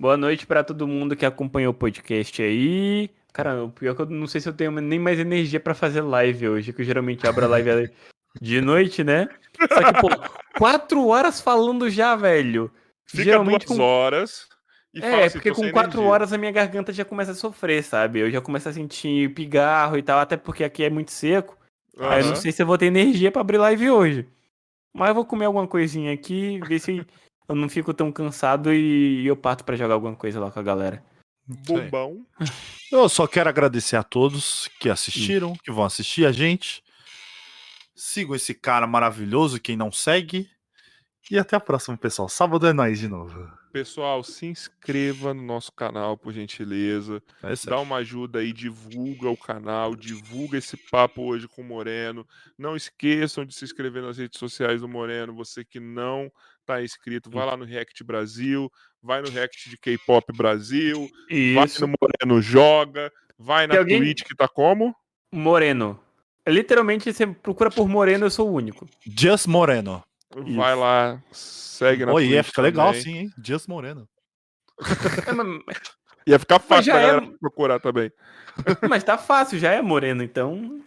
Boa noite pra todo mundo que acompanhou o podcast aí. Cara, o pior é que eu não sei se eu tenho nem mais energia pra fazer live hoje, que eu geralmente abro a live de noite, né? Só que, pô, quatro horas falando já, velho. Fica geralmente duas com... horas e É, assim, porque com quatro energia. horas a minha garganta já começa a sofrer, sabe? Eu já começo a sentir pigarro e tal, até porque aqui é muito seco. Aí eu não sei se eu vou ter energia pra abrir live hoje. Mas eu vou comer alguma coisinha aqui, ver se eu não fico tão cansado e eu parto pra jogar alguma coisa lá com a galera. Bombão. Eu só quero agradecer a todos que assistiram, que vão assistir a gente. Sigam esse cara maravilhoso, quem não segue. E até a próxima, pessoal. Sábado é nós de novo. Pessoal, se inscreva no nosso canal, por gentileza. É. Dá uma ajuda aí, divulga o canal, divulga esse papo hoje com o Moreno. Não esqueçam de se inscrever nas redes sociais do Moreno. Você que não tá inscrito, vai lá no React Brasil, vai no React de K-Pop Brasil, vai Isso. no Moreno Joga, vai na Tem alguém? Twitch que tá como? Moreno. Literalmente, você procura por Moreno, eu sou o único. Just Moreno. Vai lá, segue na Oi, Twitch ia ficar legal também. sim, hein? Just Moreno. É, Ia ficar fácil pra é- galera procurar também. Mas tá fácil, já é Moreno, então.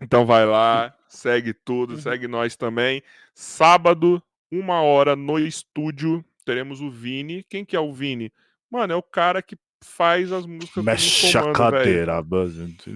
Então vai lá, segue tudo, Uhum. segue nós também. Sábado, uma hora no estúdio, teremos o Vini. Quem que é o Vini? Mano, é o cara que faz as músicas do Mexe a cadeira.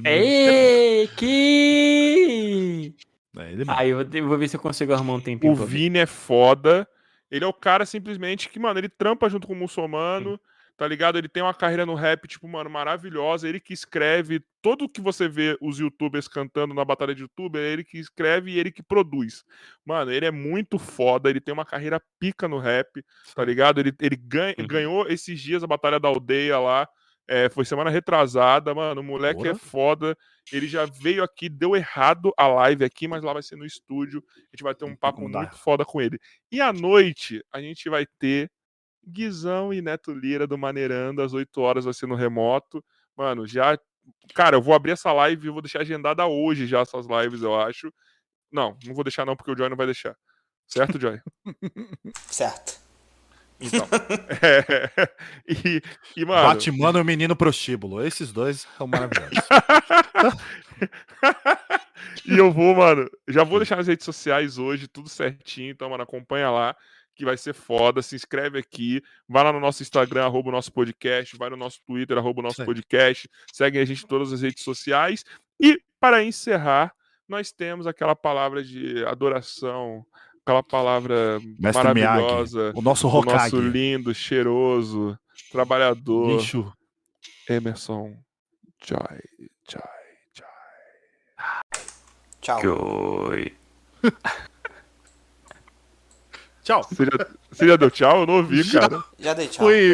Ei, que. É ele. Ah, eu vou, ver se eu consigo arrumar um tempinho. O. Vini é foda. Ele é o cara simplesmente que, mano, ele trampa junto com o muçulmano, tá ligado? Ele tem uma carreira no rap, tipo, mano, maravilhosa. Ele que escreve tudo que você vê os youtubers cantando na batalha de youtuber, é ele que escreve e ele que produz. Mano, ele é muito foda, ele tem uma carreira pica no rap, tá ligado? Ele, ele ganha- Uhum. ganhou esses dias a batalha da aldeia lá. é, foi semana retrasada, mano. O moleque é foda. Ele já veio aqui, deu errado a live aqui, mas lá vai ser no estúdio. A gente vai ter um papo muito foda com ele. E à noite, a gente vai ter Guizão e Neto Lira do Maneirando, às 8 horas vai ser no remoto. Mano, já. Cara, eu vou abrir essa live e vou deixar agendada hoje já essas lives, eu acho. Não, não vou deixar não, porque o Joy não vai deixar. Certo, Joy? Certo. Então. É, e, e, mano. Batman e o menino prostíbulo. Esses dois são maravilhosos. e eu vou, mano, já vou deixar nas redes sociais hoje, tudo certinho. Então, mano, acompanha lá, que vai ser foda. Se inscreve aqui, vai lá no nosso Instagram, arroba o nosso podcast, vai no nosso Twitter, arroba o nosso aí. podcast, segue a gente em todas as redes sociais. E, para encerrar, nós temos aquela palavra de adoração, aquela palavra Mestre maravilhosa, o nosso Hokage. nosso lindo, cheiroso, trabalhador, Lixo. Emerson Joy, Joy, Joy. Tchau. Tchau. Você já, você já deu tchau? Eu não ouvi, Já. cara. Já dei tchau. Fui